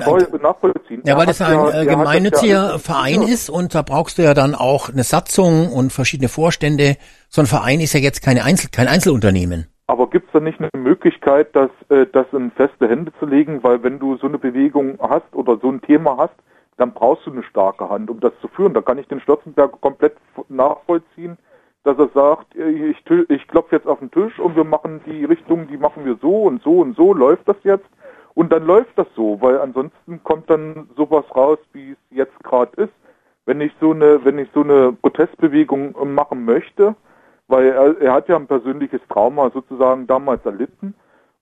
ja, weil das ein ja- äh, das gemeinnütziger ja Verein ist und da brauchst du ja dann auch eine Satzung und verschiedene Vorstände. So ein Verein ist ja jetzt keine Einzel, kein Einzelunternehmen. Aber gibt es da nicht eine Möglichkeit, das, äh, das in feste Hände zu legen? Weil wenn du so eine Bewegung hast oder so ein Thema hast, dann brauchst du eine starke Hand, um das zu führen. Da kann ich den Stürzenberger komplett nachvollziehen, dass er sagt, äh, ich, ich klopfe jetzt auf den Tisch und wir machen die Richtung, die machen wir so und so und so, läuft das jetzt? Und dann läuft das so, weil ansonsten kommt dann sowas raus, wie es jetzt gerade ist. Wenn ich so eine, wenn ich so eine Protestbewegung äh, machen möchte, weil er, er hat ja ein persönliches Trauma sozusagen damals erlitten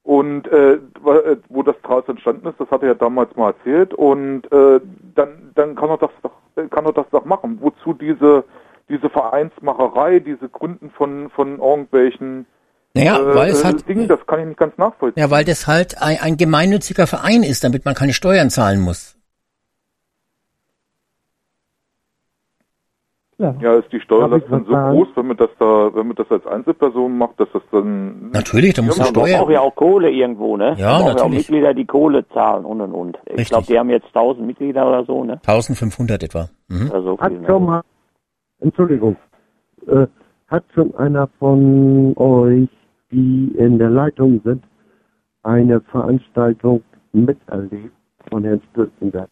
und äh, äh, wo das daraus entstanden ist, das hat er ja damals mal erzählt und äh, dann dann kann er das doch kann er das doch machen. Wozu diese diese Vereinsmacherei, diese Gründen von von irgendwelchen Naja, äh, weil es halt, Dingen, das kann ich nicht ganz nachvollziehen. ja, weil das halt ein, ein gemeinnütziger Verein ist, damit man keine Steuern zahlen muss. Ja. Ja, ist die Steuerlast dann so sagen? groß, wenn man das da, wenn man das als Einzelperson macht, dass das dann Natürlich, da muss Ja, ja Man Steuern. braucht ja auch Kohle irgendwo, ne? Ja, Man braucht auch natürlich. Mitglieder, die Kohle zahlen und und und. Ich glaube, die haben jetzt 1000 Mitglieder oder so, ne? 1500 etwa. Mhm. Also Hat viel, schon ne? mal, Entschuldigung, äh, hat schon einer von euch, die in der Leitung sind, eine Veranstaltung miterlebt von Herrn Stürzenberger?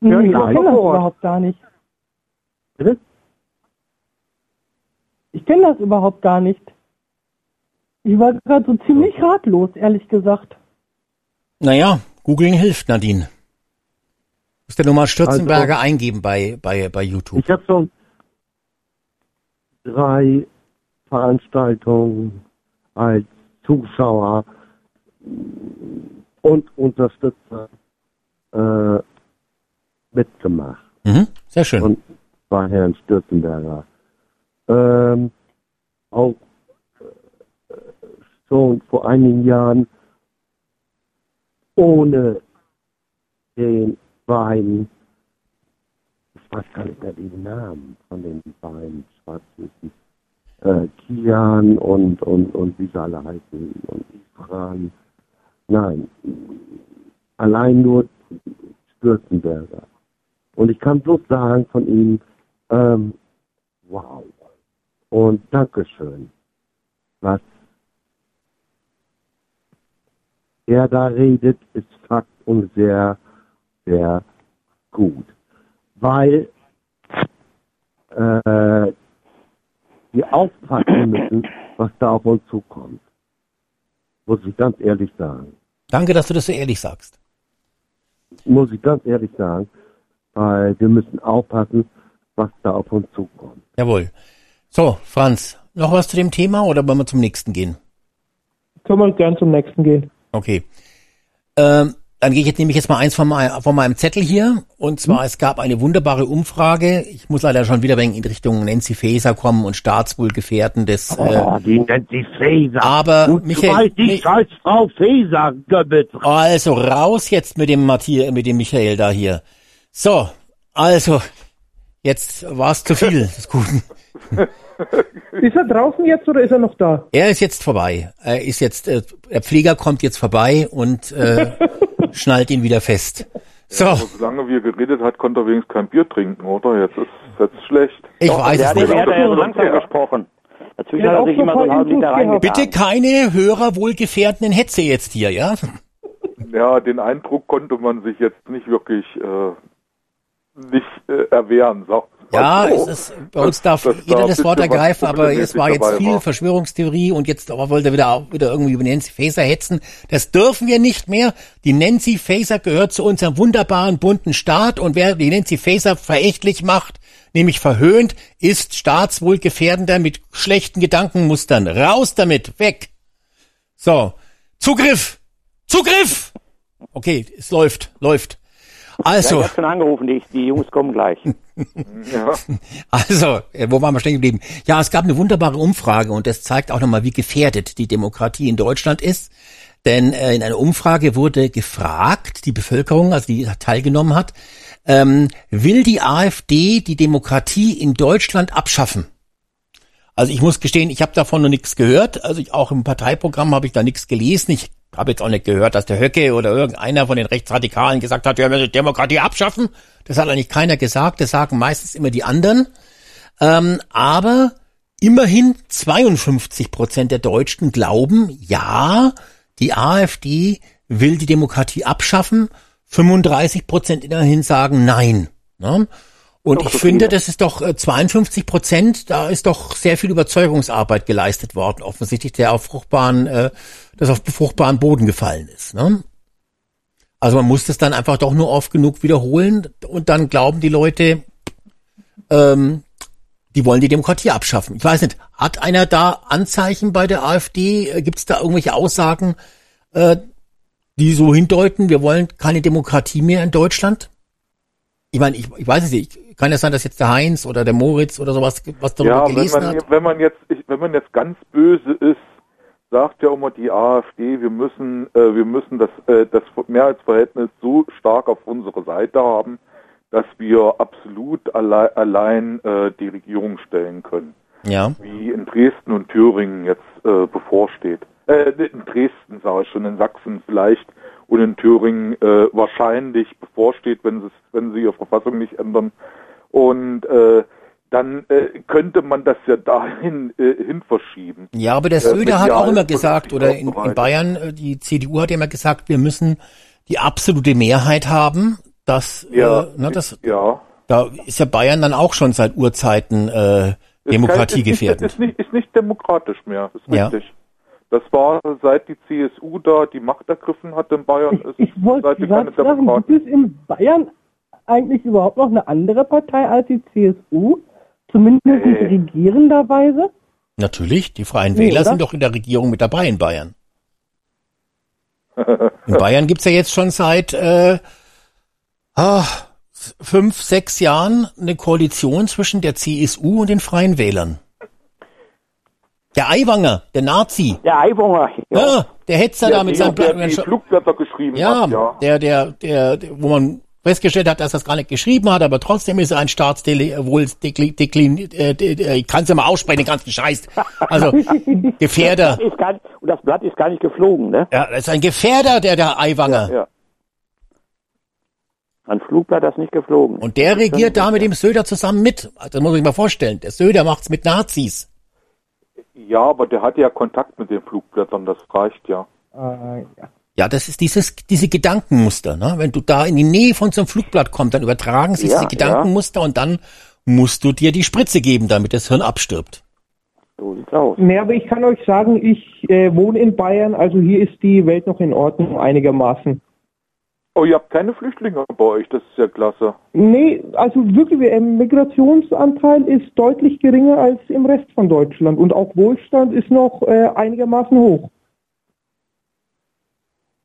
Ja, Nee, ich war überhaupt gar nicht. Bitte? Ich kenne das überhaupt gar nicht. Ich war gerade so ziemlich ratlos, ehrlich gesagt. Naja, googeln hilft, Nadine. Musst du nur mal Stürzenberger Also- eingeben bei, bei, bei YouTube. Ich habe schon drei Veranstaltungen als Zuschauer und Unterstützer äh, mitgemacht. Mhm. Sehr schön. und bei Herrn Stürzenberger. Ähm, auch äh, schon vor einigen Jahren ohne den beiden, ich weiß gar nicht mehr den Namen von den beiden Schwarzwüsten, äh, Kian und, und, und wie sie alle heißen, und Ifran. Nein, allein nur Stürzenberger. Und ich kann bloß sagen von ihm, ähm, wow. Und Dankeschön. Was er da redet, ist Fakt und sehr, sehr gut. Weil äh, wir aufpassen müssen, was da auf uns zukommt. Muss ich ganz ehrlich sagen. Danke, dass du das so ehrlich sagst. Muss ich ganz ehrlich sagen. Weil wir müssen aufpassen, was da auf uns zukommt. Jawohl. So, Franz, noch was zu dem Thema oder wollen wir zum nächsten gehen? Können wir gern zum nächsten gehen. Okay. Ähm, Dann gehe ich jetzt nämlich jetzt mal eins von, mein, von meinem Zettel hier. Und zwar, es gab eine wunderbare Umfrage. Ich muss leider schon wieder wegen in Richtung Nancy Faeser kommen und Staatswohlgefährten des. Oh, Äh, die Nancy Faeser. aber Und Michael, die Mi- scheiß Frau Faeser göbbelt. also raus jetzt mit dem Matthias, mit dem Michael da hier. So, also jetzt war es zu viel des Guten. Ist er draußen jetzt oder ist er noch da? Er ist jetzt vorbei. Er ist jetzt, äh, der Pfleger kommt jetzt vorbei und äh, schnallt ihn wieder fest. So, Aber solange wir geredet hat, konnte er wenigstens kein Bier trinken, oder? Jetzt ist jetzt schlecht. ich Doch, weiß es nicht. der hat ja so Ja. langsam gesprochen. Dazwischen hat er sich immer so einen halben Liter reingetan. Bitte keine hörerwohlgefährdenden Hetze jetzt hier, ja? Ja, den Eindruck konnte man sich jetzt nicht wirklich äh, nicht äh, erwehren. Sag, Ja, sag es so. ist, bei uns darf dass jeder da das Wort ergreifen, aber es war jetzt viel war. Verschwörungstheorie und jetzt aber wollte er wieder, wieder irgendwie über Nancy Faeser hetzen. Das dürfen wir nicht mehr. Die Nancy Faeser gehört zu unserem wunderbaren bunten Staat und wer die Nancy Faeser verächtlich macht, nämlich verhöhnt, ist staatswohlgefährdender mit schlechten Gedankenmustern. Raus damit, weg. So, Zugriff, Zugriff. Okay, es läuft, läuft. Ja, Also. ich habe schon angerufen, die, die Jungs kommen gleich. Ja. Also, äh, wo waren wir stehen geblieben? Ja, es gab eine wunderbare Umfrage und das zeigt auch nochmal, wie gefährdet die Demokratie in Deutschland ist. Denn äh, in einer Umfrage wurde gefragt, die Bevölkerung, also die teilgenommen hat, ähm, will die AfD die Demokratie in Deutschland abschaffen? Also ich muss gestehen, ich habe davon noch nichts gehört. Also ich, auch im Parteiprogramm habe ich da nichts gelesen. Ich habe jetzt auch nicht gehört, dass der Höcke oder irgendeiner von den Rechtsradikalen gesagt hat, wir müssen die Demokratie abschaffen. Das hat eigentlich keiner gesagt. Das sagen meistens immer die anderen. Ähm, aber immerhin 52 Prozent der Deutschen glauben, ja, die AfD will die Demokratie abschaffen. 35 Prozent immerhin sagen nein. Ne? Und ich finde, das ist doch äh, 52 Prozent, da ist doch sehr viel Überzeugungsarbeit geleistet worden, offensichtlich, der auf fruchtbaren, äh, das auf fruchtbaren Boden gefallen ist. Ne? Also man muss das dann einfach doch nur oft genug wiederholen und dann glauben die Leute, ähm, die wollen die Demokratie abschaffen. Ich weiß nicht, hat einer da Anzeichen bei der AfD? Gibt es da irgendwelche Aussagen, äh, die so hindeuten, wir wollen keine Demokratie mehr in Deutschland? Ich meine, ich, ich weiß es nicht. Kann es sein, dass jetzt der Heinz oder der Moritz oder sowas was darüber Ja, wenn gelesen man, hat? wenn man jetzt, ich, wenn man jetzt ganz böse ist, sagt ja immer die AfD, wir müssen, äh, wir müssen das, äh, das Mehrheitsverhältnis so stark auf unsere Seite haben, dass wir absolut allein, allein äh, die Regierung stellen können, Ja. wie in Dresden und Thüringen jetzt äh, bevorsteht. Äh, in Dresden sage ich schon, in Sachsen vielleicht und in Thüringen äh, wahrscheinlich bevorsteht, wenn sie wenn sie ihre Verfassung nicht ändern. Und äh, dann äh, könnte man das ja dahin äh, hin verschieben. Ja, aber der Äh, Söder hat auch immer gesagt, oder in, in. Bayern, äh, die CDU hat immer gesagt, wir müssen die absolute Mehrheit haben. Das, Ja, äh, ne, das, ja. da ist ja Bayern dann auch schon seit Urzeiten äh, Ist Demokratie kein- ist. Ist, ist, nicht, ist nicht demokratisch mehr, ist Ja. Das war seit die CSU da die Macht ergriffen hat in Bayern, ist Ich wollte gerade sagen, gibt es in Bayern eigentlich überhaupt noch eine andere Partei als die CSU? Zumindest in Nee. regierenderweise? Natürlich, die Freien Nee, Wähler oder? sind doch in der Regierung mit dabei in Bayern. In Bayern gibt's ja jetzt schon seit äh, ah, fünf, sechs Jahren eine Koalition zwischen der CSU und den Freien Wählern. Der Aiwanger, der Nazi, Der Eibonger. ja. der Hetzer da mit seinem der, Bla- die Flugblätter geschrieben ja, hat, ja. Der, der, der, der, wo man festgestellt hat, dass er es gar nicht geschrieben hat, aber trotzdem ist er ein Staatsdele, wohl dekli, dekli, äh, de, de, ich kann es ja mal aussprechen, den ganzen Scheiß. Also Gefährder. Ist gar und das Blatt ist gar nicht geflogen, ne? Ja, das ist ein Gefährder, der der Aiwanger. ja. Ein Flugblatt ist nicht geflogen. Und der regiert da mit dem Söder zusammen mit. Also, Das muss ich mal vorstellen. Der Söder macht's mit Nazis. Ja, aber der hatte ja Kontakt mit den Flugblättern, das reicht ja. Äh, ja. Ja, das ist dieses, diese Gedankenmuster, ne? Wenn du da in die Nähe von so einem Flugblatt kommst, dann übertragen sich Ja, diese Gedankenmuster und dann musst du dir die Spritze geben, damit das Hirn abstirbt. So sieht's aus. Nee, aber ich kann euch sagen, ich äh, wohne in Bayern, also hier ist die Welt noch in Ordnung einigermaßen. Oh, ihr habt keine Flüchtlinge bei euch, das ist ja klasse. Nee, also wirklich, der Migrationsanteil ist deutlich geringer als im Rest von Deutschland und auch Wohlstand ist noch äh, einigermaßen hoch.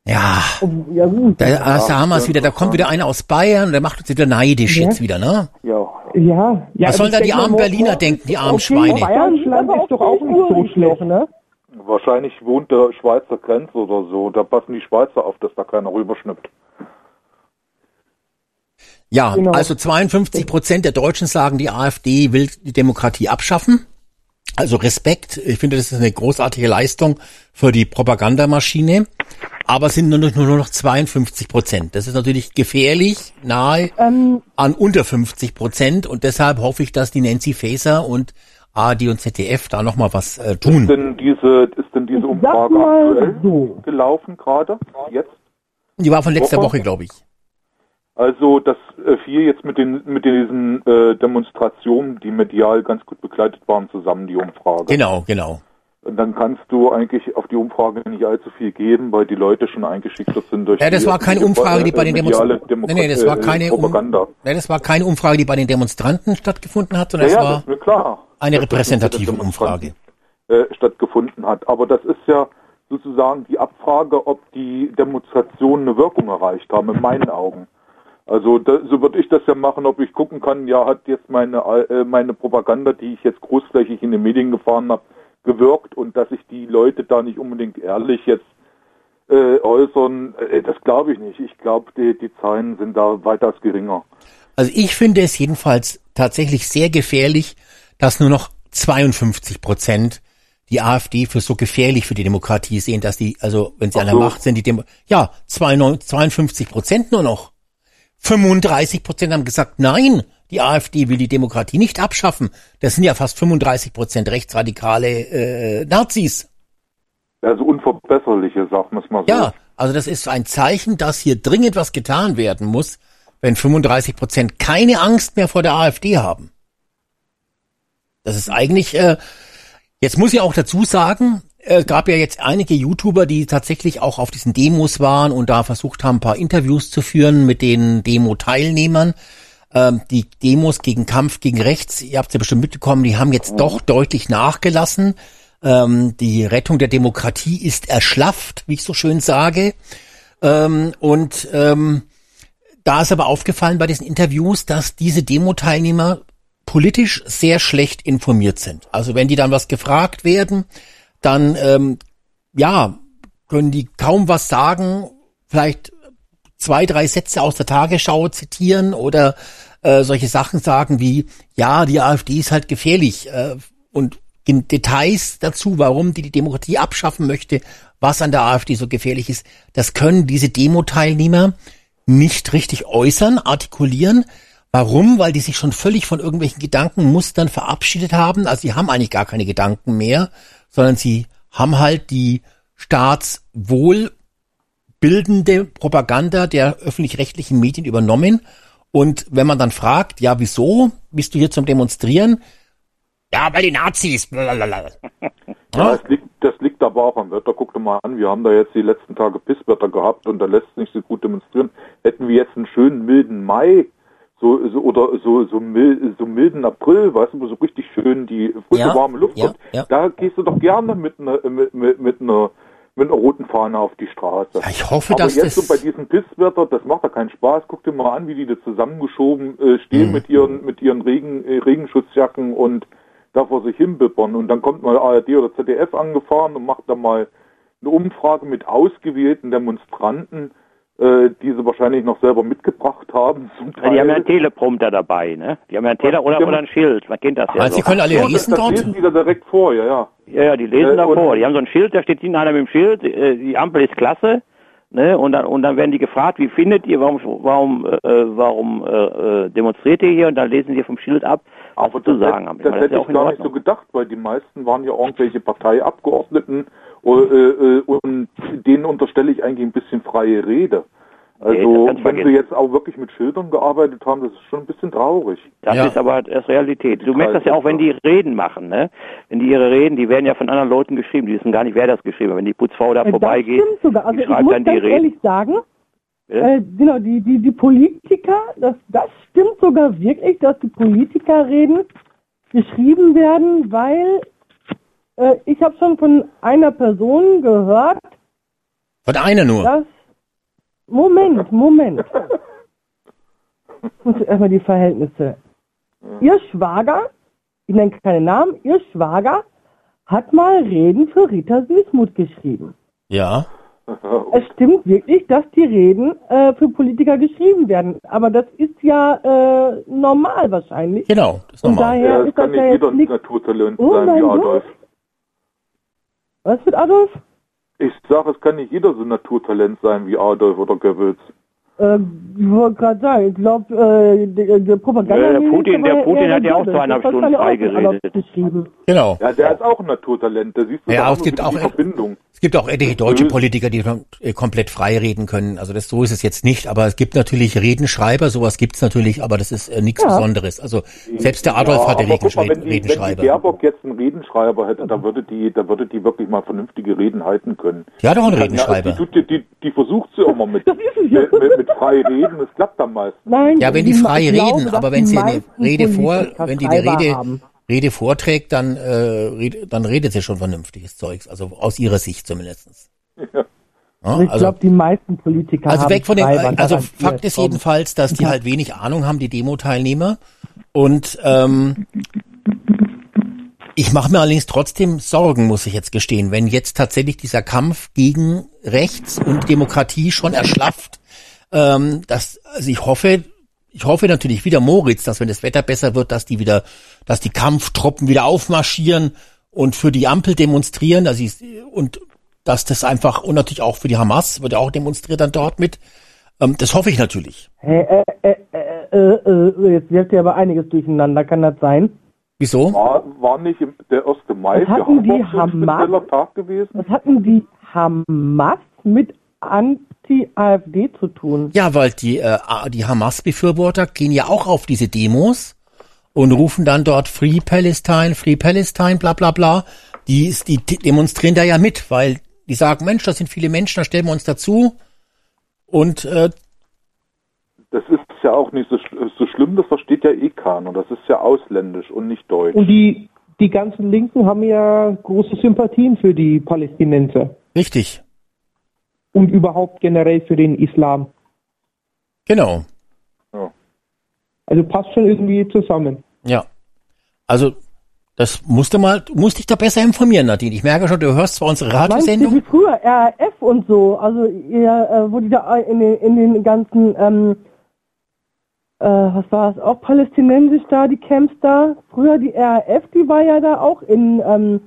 Ja, Oh, ja gut. da, da haben wir es wieder. Da kommt wieder einer aus Bayern und der macht uns wieder neidisch Ja. jetzt wieder, ne? Ja. Ja, ja. Was sollen da die armen Berliner denken, die armen Schweine? Bayernland ist doch auch nicht so schlecht, ne? Wahrscheinlich wohnt der Schweizer Grenze oder so. Da passen die Schweizer auf, dass da keiner rüberschnippt. Ja, Genau. also 52 Prozent der Deutschen sagen, die AfD will die Demokratie abschaffen. Also Respekt. Ich finde, das ist eine großartige Leistung für die Propagandamaschine. Aber es sind nur noch, nur noch 52 Prozent. Das ist natürlich gefährlich, nahe Ähm, an unter 50 Prozent. Und deshalb hoffe ich, dass die Nancy Faeser und ARD und ZDF da nochmal was äh, Ist tun. denn diese, ist denn diese Umfrage aktuell so. gelaufen gerade? Jetzt? Die war von letzter Woche? Woche, glaube ich. Also das äh, fiel jetzt mit den mit diesen äh, Demonstrationen, die medial ganz gut begleitet waren, zusammen die Umfrage. Genau, genau. Und dann kannst du eigentlich auf die Umfrage nicht allzu viel geben, weil die Leute schon eingeschüchtert sind durch Ja, das die, war keine die, Umfrage, die bei den Demonstranten. Nee, nee, das war äh, keine Um- Propaganda. Nee, das war keine Umfrage, die bei den Demonstranten stattgefunden hat, sondern Ja, es war eine repräsentative Umfrage. Äh, stattgefunden hat. Aber das ist ja sozusagen die Abfrage, ob die Demonstrationen eine Wirkung erreicht haben, in meinen Augen. Also da, so würde ich das ja machen, ob ich gucken kann, ja, hat jetzt meine äh, meine Propaganda, die ich jetzt großflächig in den Medien gefahren habe, gewirkt und dass sich die Leute da nicht unbedingt ehrlich jetzt äh, äußern, äh, das glaube ich nicht. Ich glaube, die, die Zahlen sind da weitaus geringer. Also ich finde es jedenfalls tatsächlich sehr gefährlich, dass nur noch 52 Prozent die AfD für so gefährlich für die Demokratie sehen, dass die, also wenn sie Ach an der so. Macht sind, die Demo ja, 92 52 Prozent nur noch. 35 Prozent haben gesagt, nein, die AfD will die Demokratie nicht abschaffen. Das sind ja fast 35 Prozent rechtsradikale äh, Nazis. Also unverbesserliche, sagen wir es mal so. Ja, also das ist ein Zeichen, dass hier dringend was getan werden muss, wenn 35 Prozent keine Angst mehr vor der AfD haben. Das ist eigentlich, äh, jetzt muss ich auch dazu sagen, äh, gab ja jetzt einige YouTuber, die tatsächlich auch auf diesen Demos waren und da versucht haben, ein paar Interviews zu führen mit den Demo-Teilnehmern. Ähm, die Demos gegen Kampf gegen Rechts, ihr habt es ja bestimmt mitbekommen, die haben jetzt doch deutlich nachgelassen. Ähm, die Rettung der Demokratie ist erschlafft, wie ich so schön sage. Ähm, und ähm, da ist aber aufgefallen bei diesen Interviews, dass diese Demo-Teilnehmer politisch sehr schlecht informiert sind. Also wenn die dann was gefragt werden, dann ähm, ja können die kaum was sagen, vielleicht zwei, drei Sätze aus der Tagesschau zitieren oder äh, solche Sachen sagen wie, ja, die AfD ist halt gefährlich äh, und in Details dazu, warum die die Demokratie abschaffen möchte, was an der AfD so gefährlich ist, das können diese Demo-Teilnehmer nicht richtig äußern, artikulieren. Warum? Weil die sich schon völlig von irgendwelchen Gedankenmustern verabschiedet haben. Also sie haben eigentlich gar keine Gedanken mehr, sondern sie haben halt die staatswohlbildende Propaganda der öffentlich-rechtlichen Medien übernommen. Und wenn man dann fragt, ja, wieso bist du hier zum Demonstrieren? Ja, weil die Nazis. Blablabla. Ja, das liegt, das liegt aber auch am Wetter. Guck dir mal an, wir haben da jetzt die letzten Tage Pisswetter gehabt und da lässt es nicht so gut demonstrieren. Hätten wir jetzt einen schönen milden Mai, so, so oder so so, mild, so milden April, weißt du, wo so richtig schön die frische Ja, warme Luft ja, kommt, ja. da gehst du doch gerne mit einer mit, mit, mit einer mit einer roten Fahne auf die Straße. Ja, ich hoffe, Aber dass jetzt das- so bei diesem Pisswetter, das macht ja keinen Spaß. Guck dir mal an, wie die da zusammengeschoben äh, stehen Mhm. mit ihren mit ihren Regen, äh, Regenschutzjacken und da vor sich hinbippern. Und dann kommt mal ARD oder ZDF angefahren und macht da mal eine Umfrage mit ausgewählten Demonstranten, äh, die sie wahrscheinlich noch selber mitgebracht haben. Zum Ja, die haben ja einen. Teleprompter dabei, ne? Die haben ja einen Tele oder, oder ein Schild, man kennt das ja. Also so. sie können alle So, das, lesen das dort. lesen die da direkt vor, ja, ja. Ja, ja, die lesen Äh, davor. und- Die haben so ein Schild, da steht hinten einer mit dem Schild, äh, die Ampel ist klasse, ne? Und dann und dann werden die gefragt, wie findet ihr, warum warum äh, warum äh, äh, demonstriert ihr hier? Und dann lesen sie vom Schild ab, was Aber sie zu das, sagen haben. hätte- das meine, hätte ich auch in gar nicht so gedacht, weil die meisten waren ja irgendwelche Parteiabgeordneten und denen unterstelle ich eigentlich ein bisschen freie Rede. Nee, Also du wenn sie jetzt auch wirklich mit Schildern gearbeitet haben, das ist schon ein bisschen traurig. Das Ja. ist aber das Realität. Du merkst das ja auch, wenn die Reden machen, ne? Wenn die ihre Reden, die werden ja von anderen Leuten geschrieben, die wissen gar nicht, wer das geschrieben hat. Wenn die Putzfrau da Äh, vorbeigeht, Das stimmt sogar. Also die ich schreibt muss dann die ganz Reden. ehrlich sagen, äh, genau, die, die, die Politiker, das, das stimmt sogar wirklich, dass die Politikerreden geschrieben werden, weil äh, ich habe schon von einer Person gehört, Von einer nur. dass Moment, Moment. Ich muss erstmal die Verhältnisse. Ihr Schwager, ich nenne keine Namen, Ihr Schwager hat mal Reden für Rita Süßmuth geschrieben. Ja. Es stimmt wirklich, dass die Reden äh, für Politiker geschrieben werden. Aber das ist ja äh, normal wahrscheinlich. Genau, das ist Und normal. daher Ja, es ist das kann ja nicht jetzt jeder. Naturtalent Oh sein wie Gott. Was mit Adolf? Ich sage, es kann nicht jeder so ein Naturtalent sein wie Adolf oder Goebbels. Äh, ich wollte gerade sagen, ich glaube, äh, der, der Propaganda. Ja, der Putin- der Putin hat ja auch zweieinhalb Stunden frei geredet. Geschrieben. Genau. Ja, der ist auch ein Naturtalent. Da siehst du Ja, da es gibt auch die Verbindung. Es gibt auch etliche deutsche. Politiker, die äh, komplett frei reden können. Also das so ist es jetzt nicht, aber es gibt natürlich Redenschreiber, sowas gibt's natürlich, aber das ist äh, nichts Ja. Besonderes. Also selbst der Adolf ja, hatte guck mal, wenn die, wenn die Redenschreiber. Baerbock jetzt einen Redenschreiber hätte, da würde die, da würde die wirklich mal vernünftige Reden halten können. Die hat auch einen Ja, Redenschreiber. die, tut- die, die, die versucht sie mit, ist es ja. mit, mit, mit frei reden, das klappt am meisten. Nein, Ja, wenn die frei glaube, reden, aber wenn sie eine Rede vor, wenn die eine Rede, haben. Rede vorträgt, dann, äh, red, dann redet sie schon vernünftiges Zeugs, also aus ihrer Sicht zumindestens. Ja. Ja, Ich also, glaube, die meisten Politiker also haben weg von den, also garantiert. Fakt ist jedenfalls, dass die halt wenig Ahnung haben, die Demo-Teilnehmer. Und ähm, ich mache mir allerdings trotzdem Sorgen, muss ich jetzt gestehen, wenn jetzt tatsächlich dieser Kampf gegen Rechts und Demokratie schon erschlafft. Ähm, dass, also ich hoffe, ich hoffe natürlich wieder Moritz, dass wenn das Wetter besser wird, dass die wieder, dass die Kampftruppen wieder aufmarschieren und für die Ampel demonstrieren, dass sie und dass das einfach und natürlich auch für die Hamas wird ja auch demonstriert dann dort mit. Ähm, das hoffe ich natürlich. Äh, äh, äh, äh, äh, jetzt wirft ihr aber einiges durcheinander, kann das sein? Wieso? War, war nicht der 1. Mai Was hatten die Hamas? Tag gewesen? Was hatten die Hamas mit Anti-AfD zu tun? Ja, weil die, äh, die Hamas-Befürworter gehen ja auch auf diese Demos und rufen dann dort Free Palestine, Free Palestine, bla bla bla. Die, ist- die demonstrieren da ja mit, weil die sagen, Mensch, das sind viele Menschen, da stellen wir uns dazu. Und äh, Das ist ja auch nicht so, so schlimm, das versteht ja eh keiner. Das ist ja ausländisch und nicht deutsch. Und die, die ganzen Linken haben ja große Sympathien für die Palästinenser richtig, und überhaupt generell für den Islam. genau, Also passt schon irgendwie zusammen. ja. Also das musste mal, du musst dich da besser informieren, Nadine. Ich merke schon, du hörst zwar unsere Meinst du Radiosendung. wie früher, RAF und so, also ihr, äh, wo die da in den, in den ganzen, ähm, äh, was war es, auch palästinensisch da, die Camps da, früher die RAF, die war ja da auch in ähm,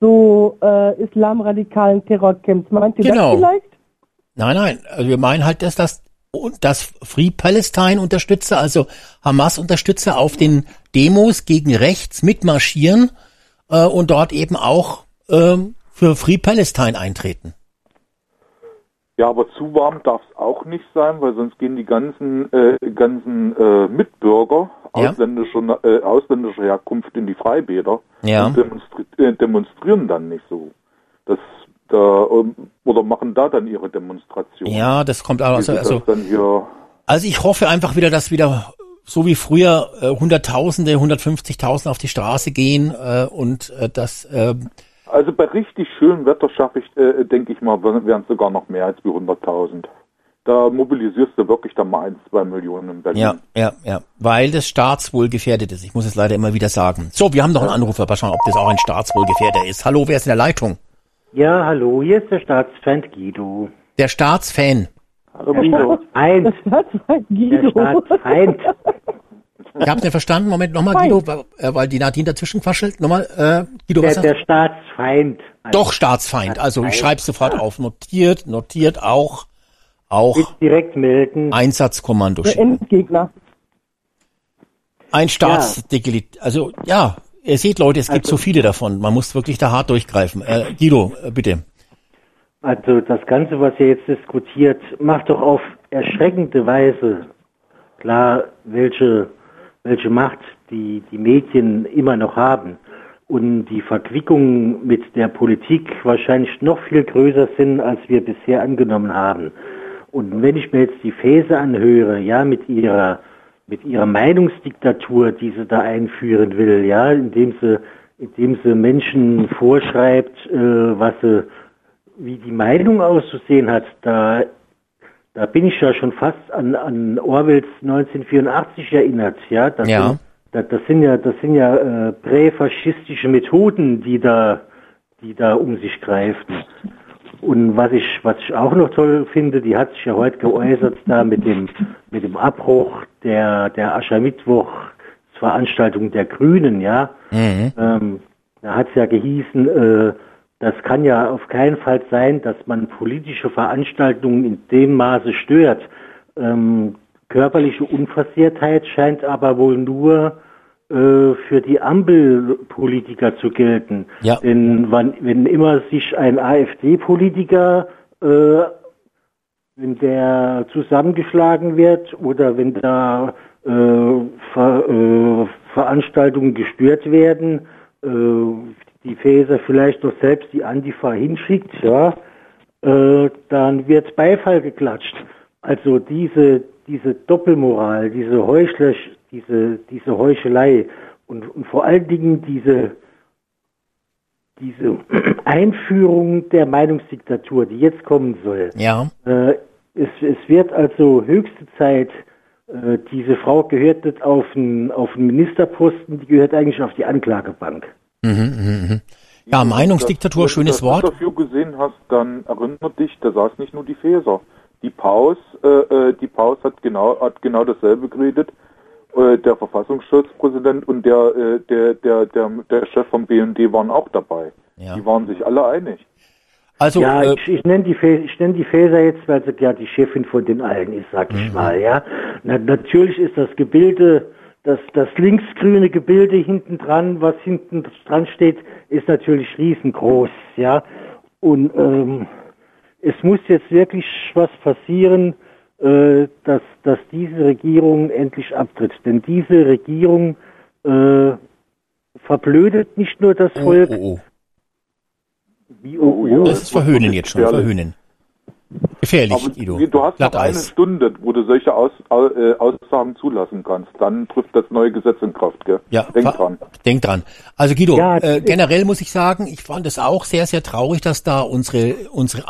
so äh, islamradikalen Terrorcamps. Meint ihr Genau. das vielleicht? Nein, nein, also wir meinen halt, dass das und das Free Palestine Unterstützer, also Hamas Unterstützer auf den Demos gegen rechts mitmarschieren äh, und dort eben auch ähm, für Free Palestine eintreten. Ja, aber zu warm darf es auch nicht sein, weil sonst gehen die ganzen äh, ganzen äh, Mitbürger Ja. ausländischer äh, ausländischer Herkunft in die Freibäder Ja. und demonstri äh, demonstrieren dann nicht so. Das da ähm, oder machen da dann ihre Demonstration. Ja, das kommt auch. Also, also, also ich hoffe einfach wieder, dass wieder so wie früher äh, Hunderttausende, 150.000 auf die Straße gehen äh, und äh, das äh, Also bei richtig schönem Wetter schaffe ich, äh, denke ich mal, wären es sogar noch mehr als wie 100.000. Da mobilisierst du wirklich dann mal ein, zwei Millionen in Berlin. Ja, ja, ja, weil das Staatswohl gefährdet ist. Ich muss es leider immer wieder sagen. So, wir haben noch einen Anrufer. Mal schauen, ob das auch ein Staatswohlgefährder ist. Hallo, wer ist in der Leitung? Ja, hallo, hier ist der Staatsfeind Guido. Der Staatsfan. Hallo Guido. Eins, der Guido. Staatsfeind. Ich hab's nicht verstanden. Moment, nochmal. Guido, weil, äh, weil die Nadine dazwischen quaschelt. Nochmal, äh, Guido, Der, was der sagst Staatsfeind. du? Doch, Staatsfeind. Also, ich schreib's sofort auf. Notiert, notiert auch, auch direkt melden. Einsatzkommando. Der Endgegner. Ein Staatsdegilit. Also, ja, ihr seht, Leute, es gibt Also- so viele davon. Man muss wirklich da hart durchgreifen. Äh, Guido, äh, bitte. Also das Ganze, was ihr jetzt diskutiert, macht doch auf erschreckende Weise klar, welche, welche Macht die, die Medien immer noch haben. Und die Verquickungen mit der Politik wahrscheinlich noch viel größer sind, als wir bisher angenommen haben. Und wenn ich mir jetzt die Fäse anhöre, ja, mit ihrer, mit ihrer Meinungsdiktatur, die sie da einführen will, ja, indem sie, indem sie Menschen vorschreibt, äh, was sie, wie die Meinung auszusehen hat, da, da bin ich ja schon fast an, an Orwells 1984 erinnert, ja. Das Ja. Sind, das, das sind ja, das sind ja äh, präfaschistische Methoden, die da, die da um sich greifen. Und was ich, was ich auch noch toll finde, die hat sich ja heute geäußert da mit dem, mit dem Abbruch der, der Aschermittwoch-Veranstaltung der Grünen, ja. Mhm. Ähm, da hat es ja gehießen, äh, das kann ja auf keinen Fall sein, dass man politische Veranstaltungen in dem Maße stört. Ähm, körperliche Unversehrtheit scheint aber wohl nur für die Ampelpolitiker zu gelten. Ja. Denn wann, wenn immer sich ein AfD-Politiker, äh, wenn der zusammengeschlagen wird oder wenn da äh, Ver, äh, Veranstaltungen gestört werden, äh, die Faeser vielleicht noch selbst die Antifa hinschickt, ja, äh, dann wird Beifall geklatscht. Also diese, diese Doppelmoral, diese Heuchler, diese, diese Heuchelei und, und vor allen Dingen diese, diese Einführung der Meinungsdiktatur, die jetzt kommen soll. Ja. Äh, es, es wird also höchste Zeit, äh, diese Frau gehört nicht auf einen, auf einen Ministerposten, die gehört eigentlich auf die Anklagebank. Mhm, mhm, mhm. Ja, Meinungsdiktatur, Wenn schönes du das Wort. Interview gesehen hast, dann erinnert dich, da saß nicht nur die Faeser. Die Paus, äh, äh, die Paus hat genau, hat genau dasselbe geredet. Äh, der Verfassungsschutzpräsident und der, äh, der, der, der, der Chef vom BND waren auch dabei. Ja. Die waren sich alle einig. Also, ja, äh, ich, ich nenne die ich nenne die Faeser jetzt, weil sie ja die Chefin von den allen ist, sag ich mal, ja. Na, natürlich ist das Gebilde, das, das linksgrüne Gebilde hinten dran, was hinten dran steht, ist natürlich riesengroß, ja. Und ähm, es muss jetzt wirklich was passieren, äh, dass, dass diese Regierung endlich abtritt. Denn diese Regierung äh, verblödet nicht nur das oh, Volk, oh, oh. wie oh, oh, Das ist Verhöhnen jetzt schon, gefährlich. Verhöhnen. Gefährlich, Aber Guido. du hast noch eine. Stunde, wo du solche Aus, Au- äh, Aussagen zulassen kannst. Dann trifft das neue Gesetz in Kraft, gell? Ja, Denk dran. Denk dran. Also Guido, Ja, äh, generell muss ich sagen, ich fand es auch sehr, sehr traurig, dass da unsere unsere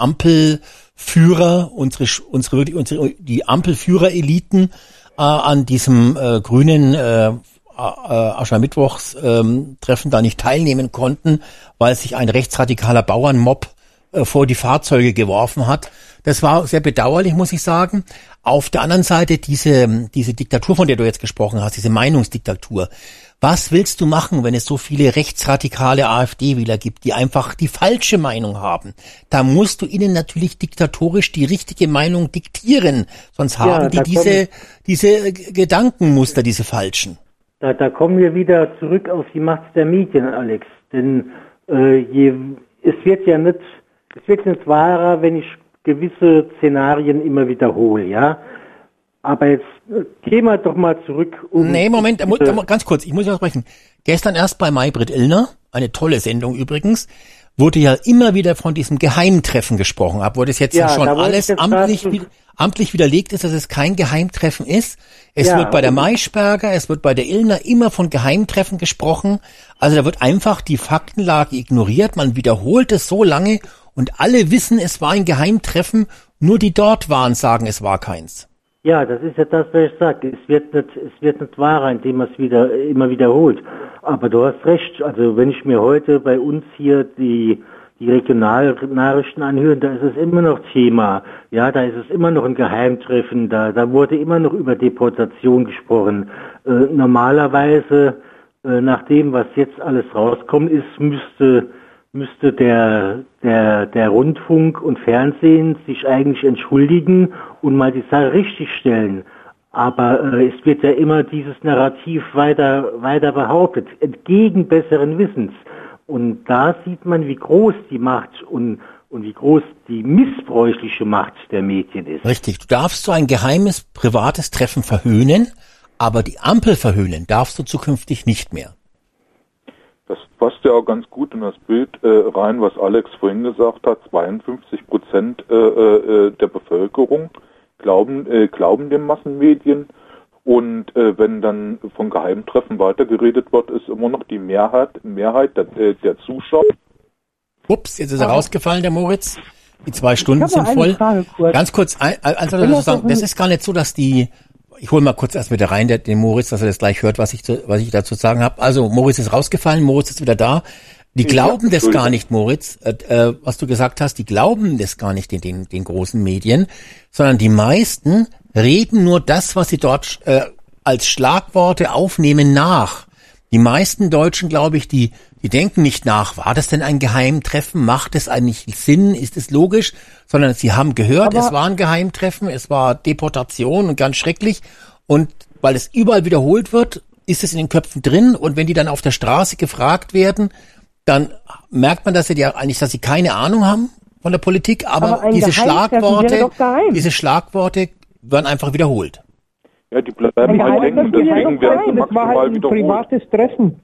Ampelführer, unsere unsere wirklich unsere die Ampelführereliten äh, an diesem äh, grünen äh, äh, Aschermittwochs-Treffen ähm, da nicht teilnehmen konnten, weil sich ein rechtsradikaler Bauernmob äh, vor die Fahrzeuge geworfen hat. Das war sehr bedauerlich, muss ich sagen. Auf der anderen Seite diese, diese Diktatur, von der du jetzt gesprochen hast, diese Meinungsdiktatur. Was willst du machen, wenn es so viele rechtsradikale AfD-Wähler gibt, die einfach die falsche Meinung haben? Da musst du ihnen natürlich diktatorisch die richtige Meinung diktieren, sonst Ja, haben die da diese, diese Gedankenmuster, diese falschen. Da, da kommen wir wieder zurück auf die Macht der Medien, Alex. Denn äh, je, es wird ja nicht, es wird nicht wahrer, wenn ich gewisse Szenarien immer wiederhole, ja. Aber jetzt äh, gehen wir doch mal zurück. Um Nee, Moment, da mu- diese- da mu- ganz kurz, ich muss ja sprechen. Gestern erst bei Maybrit Illner, eine tolle Sendung übrigens, wurde ja immer wieder von diesem Geheimtreffen gesprochen. Obwohl das jetzt ja, schon alles amtlich, amtlich widerlegt ist, dass es kein Geheimtreffen ist. Es Ja, wird bei der Maischberger, es wird bei der Illner immer von Geheimtreffen gesprochen. Also da wird einfach die Faktenlage ignoriert. Man wiederholt es so lange und alle wissen, es war ein Geheimtreffen. Nur die dort waren, sagen, es war keins. Ja, das ist ja das, was ich sage. Es wird nicht, es wird nicht wahrer, indem man es wieder, immer wiederholt. Aber du hast recht. Also wenn ich mir heute bei uns hier die, die Regionalnachrichten anhöre, da ist es immer noch Thema. Ja, da ist es immer noch ein Geheimtreffen. Da, da wurde immer noch über Deportation gesprochen. Äh, normalerweise, äh, nach dem, was jetzt alles rauskommt, ist, müsste, müsste der, der, der Rundfunk und Fernsehen sich eigentlich entschuldigen und mal die Sache richtig stellen. Aber äh, es wird ja immer dieses Narrativ weiter, weiter behauptet, entgegen besseren Wissens. Und da sieht man, wie groß die Macht und, und wie groß die missbräuchliche Macht der Medien ist. Richtig. Du darfst so ein geheimes, privates Treffen verhöhnen, aber die Ampel verhöhnen darfst du zukünftig nicht mehr. Das passt ja auch ganz gut in das Bild äh, rein, was Alex vorhin gesagt hat. 52 Prozent äh, äh, der Bevölkerung glauben, äh, glauben den Massenmedien. Und äh, wenn dann von Geheimtreffen weitergeredet wird, ist immer noch die Mehrheit, Mehrheit der, äh, der Zuschauer. Ups, jetzt ist er rausgefallen, der Moritz. Die zwei Stunden Ich habe sind voll. Frage kurz. Ganz kurz, ein, ein, dazu das sagen, doch das ein- ist gar nicht so, dass die, ich hole mal kurz erst wieder rein, der, den Moritz, dass er das gleich hört, was ich, zu, was ich dazu zu sagen habe. Also Moritz ist rausgefallen, Moritz ist wieder da. Die Ja, glauben das gar nicht, Moritz, äh, äh, was du gesagt hast, die glauben das gar nicht den, den, den großen Medien, sondern die meisten reden nur das, was sie dort äh, als Schlagworte aufnehmen, nach. Die meisten Deutschen, glaube ich, die, die denken nicht nach, war das denn ein Geheimtreffen? Macht es eigentlich Sinn? Ist es logisch? Sondern sie haben gehört, Aber- es war ein Geheimtreffen, es war Deportation und ganz schrecklich. Und weil es überall wiederholt wird, ist es in den Köpfen drin. Und wenn die dann auf der Straße gefragt werden, dann merkt man, dass sie ja eigentlich, dass sie keine Ahnung haben von der Politik, aber, Aber diese Schlagworte, diese Schlagworte werden einfach wiederholt. Ja, die bleiben halt hängen und deswegen werden sie. Das war maximal halt ein wiederholt. privates Treffen.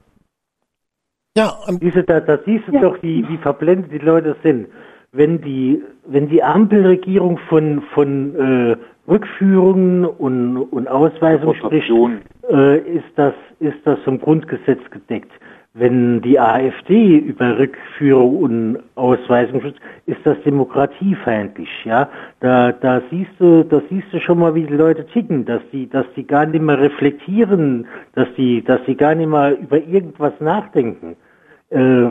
Ja, ähm, Diese, da, da siehst du Ja. doch, wie, wie verblendet die Leute sind. Wenn die, wenn die Ampelregierung von, von äh, Rückführungen und, und Ausweisung spricht, äh, ist das, ist das vom Grundgesetz gedeckt. Wenn die AfD über Rückführung und Ausweisung spricht, ist das demokratiefeindlich, ja. Da, da siehst du, da siehst du schon mal, wie die Leute ticken, dass die, dass die gar nicht mehr reflektieren, dass die, dass die gar nicht mehr über irgendwas nachdenken. Äh,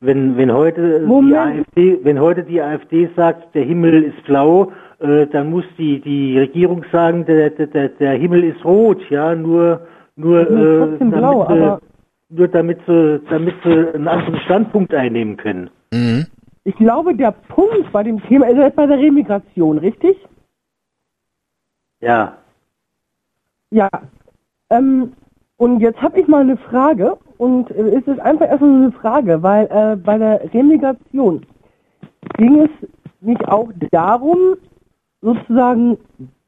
wenn, wenn heute die Moment. AfD, wenn heute die AfD sagt, der Himmel ist blau, äh, dann muss die, die Regierung sagen, der, der, der, der Himmel ist rot, ja, nur, nur, äh, damit, blau, nur damit sie, damit sie einen anderen Standpunkt einnehmen können. mhm. Ich glaube, der Punkt bei dem Thema ist jetzt bei der Remigration, richtig? Ja. Ja. Ähm, und jetzt habe ich mal eine Frage und äh, es ist einfach erstmal so eine Frage, weil äh, bei der Remigration ging es nicht auch darum, sozusagen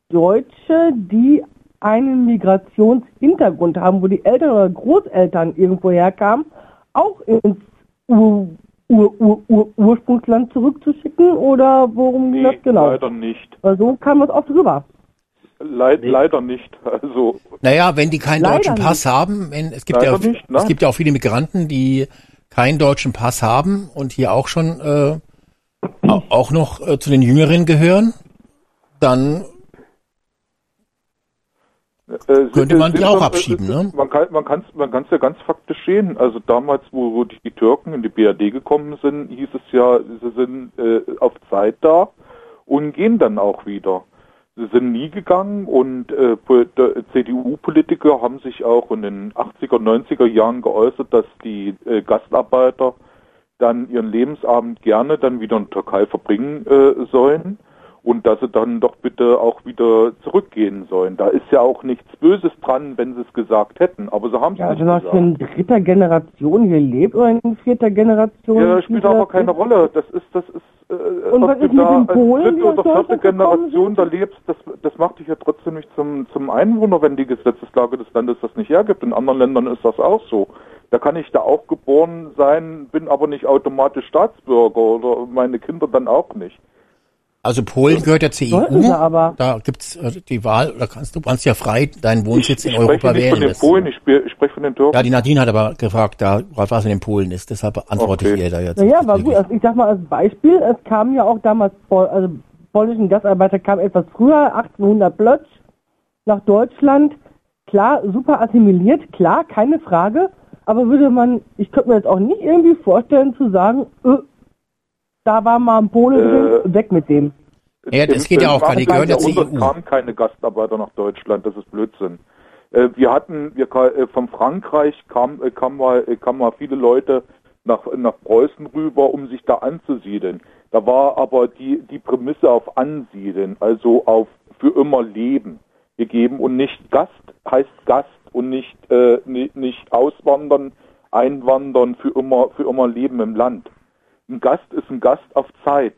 Deutsche, die einen Migrationshintergrund haben, wo die Eltern oder Großeltern irgendwo herkamen, auch ins Ur Ur Ur Ur Ursprungsland zurückzuschicken oder worum Nee, das genau? leider nicht. So kam das oft rüber. Leid, Leider nicht. Also Naja, wenn die keinen Leider deutschen Pass nicht. haben, wenn, es gibt Leider ja, nicht, ne? es gibt ja auch viele Migranten, die keinen deutschen Pass haben und hier auch schon äh, au- auch noch äh, zu den Jüngeren gehören, dann Äh, Könnte man die auch abschieben, äh, ne? Man kann man kann's man kann's ja ganz faktisch sehen. Also damals, wo, wo die Türken in die BRD gekommen sind, hieß es ja, sie sind äh, auf Zeit da und gehen dann auch wieder. Sie sind nie gegangen und äh, CDU-Politiker haben sich auch in den 80er, 90er Jahren geäußert, dass die äh, Gastarbeiter dann ihren Lebensabend gerne dann wieder in der Türkei verbringen äh, sollen und dass sie dann doch bitte auch wieder zurückgehen sollen. Da ist ja auch nichts Böses dran, wenn sie es gesagt hätten, aber sie haben es Ja, nicht man gesagt. in dritter Generation hier lebt oder in vierter Generation. Ja, das spielt aber keine Rolle. Das ist, das ist, äh, Und ob was du ist mit da den Polen, dritte oder vierte Generation da lebst, das, das macht dich ja trotzdem nicht zum, zum Einwohner, wenn die Gesetzeslage des Landes das nicht hergibt. In anderen Ländern ist das auch so. Da kann ich da auch geboren sein, bin aber nicht automatisch Staatsbürger oder meine Kinder dann auch nicht. Also Polen gehört ja zur EU. aber. Da gibt's äh, die Wahl, da kannst du kannst ja frei deinen Wohnsitz ich in spreche Europa nicht wählen. von den Polen, ich, ich spreche von den Türken. ja, die Nadine hat aber gefragt, da was in den Polen ist. Deshalb antworte Okay. ich ihr da jetzt. Naja, war gut. Also ich sag mal als Beispiel, es kamen ja auch damals, also polnischen Gastarbeiter kamen etwas früher, 1800 plötz, nach Deutschland. Klar, super assimiliert, klar, keine Frage. Aber würde man, ich könnte mir jetzt auch nicht irgendwie vorstellen zu sagen, äh, da war mal ein Pole Äh, drin, weg mit dem. Ja, das geht ja im auch gar nicht, gehört ja zur 20. Jahrhundert EU. kamen keine Gastarbeiter nach Deutschland, das ist Blödsinn. Äh, wir hatten, wir ka- äh, von Frankreich kam, äh, kam mal, äh, kamen mal viele Leute nach, nach Preußen rüber, um sich da anzusiedeln. Da war aber die, die Prämisse auf Ansiedeln, also auf für immer Leben gegeben und nicht Gast heißt Gast und nicht, äh, nicht, nicht auswandern, einwandern für immer, für immer Leben im Land. Ein Gast ist ein Gast auf Zeit.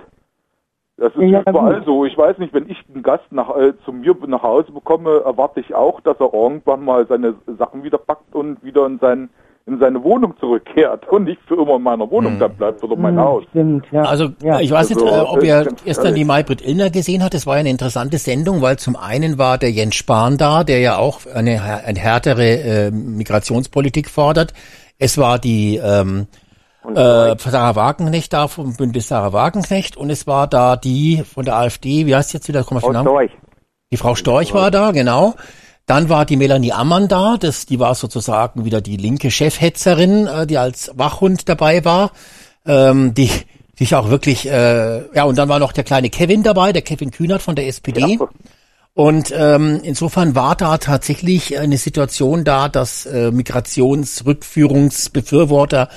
Das ist Ja, überall gut. so. Ich weiß nicht, wenn ich einen Gast nach, äh, zu mir nach Hause bekomme, erwarte ich auch, dass er irgendwann mal seine Sachen wieder packt und wieder in, sein, in seine Wohnung zurückkehrt und nicht für immer in meiner Wohnung dann bleibt oder mein Hm, Haus. Stimmt, ja. Also ja. ich weiß nicht, Also, äh, ob ihr gestern die. Maybrit Illner gesehen habt. Das war ja eine interessante Sendung, weil zum einen war der Jens Spahn da, der ja auch eine, eine härtere äh, Migrationspolitik fordert. Es war die ähm, äh, Sarah Wagenknecht da vom Bündnis Sarah Wagenknecht und es war da die von der AfD, wie heißt jetzt wieder? Komm, Frau Storch. Die Frau Storch war da, genau. Dann war die Melanie Ammann da, das, die war sozusagen wieder die linke Chefhetzerin, äh, die als Wachhund dabei war, ähm, die sich auch wirklich, äh, ja, und dann war noch der kleine Kevin dabei, der Kevin Kühnert von der SPD. Ja. Und ähm, insofern war da tatsächlich eine Situation da, dass äh, Migrationsrückführungsbefürworter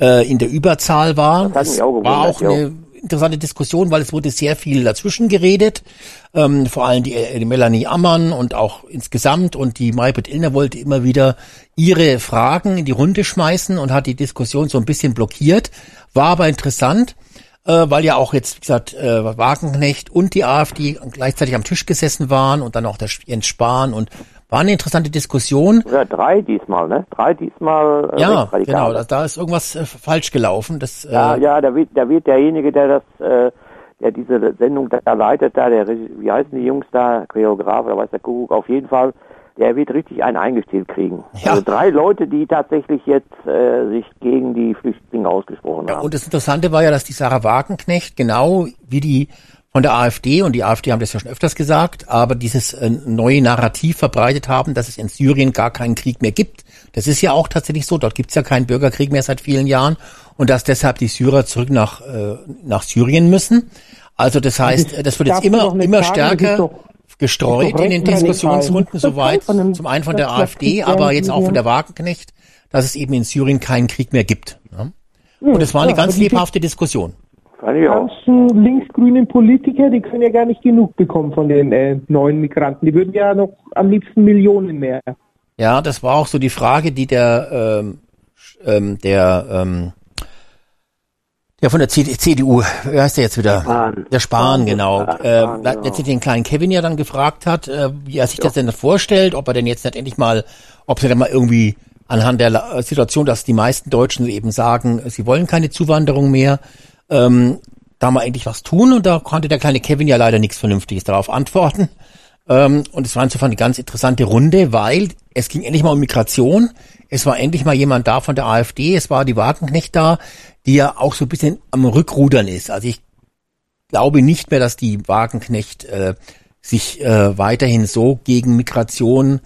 äh, in der Überzahl waren. Das mich auch war auch eine interessante Diskussion, weil es wurde sehr viel dazwischen geredet. Ähm, vor allem die, äh, die Melanie Ammann und auch insgesamt und die Maybrit Illner wollte immer wieder ihre Fragen in die Runde schmeißen und hat die Diskussion so ein bisschen blockiert. War aber interessant, äh, weil ja auch jetzt, wie gesagt, äh, Wagenknecht und die AfD gleichzeitig am Tisch gesessen waren und dann auch der Jens Spahn und war eine interessante Diskussion. Ja, drei diesmal, ne? Drei diesmal. Äh, Ja, genau, da, da ist irgendwas äh, falsch gelaufen. Das, Ja, äh, ja, da wird, da wird derjenige, der das, äh, der diese Sendung da leitet, da, der, wie heißen die Jungs da, Choreograf oder weiß der Kuckuck, auf jeden Fall, der wird richtig einen eingestellt kriegen. Ja. Also drei Leute, die tatsächlich jetzt äh, sich gegen die Flüchtlinge ausgesprochen Ja, haben. und das Interessante war ja, dass die Sarah Wagenknecht genau wie die von der AfD, und die AfD haben das ja schon öfters gesagt, aber dieses äh, neue Narrativ verbreitet haben, dass es in Syrien gar keinen Krieg mehr gibt. Das ist ja auch tatsächlich so, dort gibt's ja keinen Bürgerkrieg mehr seit vielen Jahren und dass deshalb die Syrer zurück nach, äh, nach Syrien müssen. Also das heißt, äh, das wird jetzt immer, immer stärker gestreut in den. Diskussionsrunden soweit, zum einen von der AfD, aber jetzt auch von der Wagenknecht, dass es eben in Syrien keinen Krieg mehr gibt. Ja? Und es war eine ganz lebhafte Diskussion. Ich auch. ganzen linksgrünen Politiker, die können ja gar nicht genug bekommen von den äh, neuen Migranten. Die würden ja noch am liebsten Millionen mehr. Ja, das war auch so die Frage, die der, ähm, ähm, der, ähm, der von der CD CDU, wer heißt der jetzt wieder? Spahn. Der Spahn, genau. Ja, äh, Spahn, genau. letztlich den kleinen Kevin ja dann gefragt hat, äh, wie er sich das denn vorstellt, ob er denn jetzt nicht endlich mal, ob er denn mal irgendwie anhand der La- Situation, dass die meisten Deutschen eben sagen, sie wollen keine Zuwanderung mehr, ähm, da mal endlich was tun. Und da konnte der kleine Kevin ja leider nichts Vernünftiges darauf antworten. Ähm, und es war insofern eine ganz interessante Runde, weil es ging endlich mal um Migration. Es war endlich mal jemand da von der AfD. Es war die Wagenknecht da, die ja auch so ein bisschen am Rückrudern ist. Also ich glaube nicht mehr, dass die Wagenknecht äh, sich äh, weiterhin so gegen Migration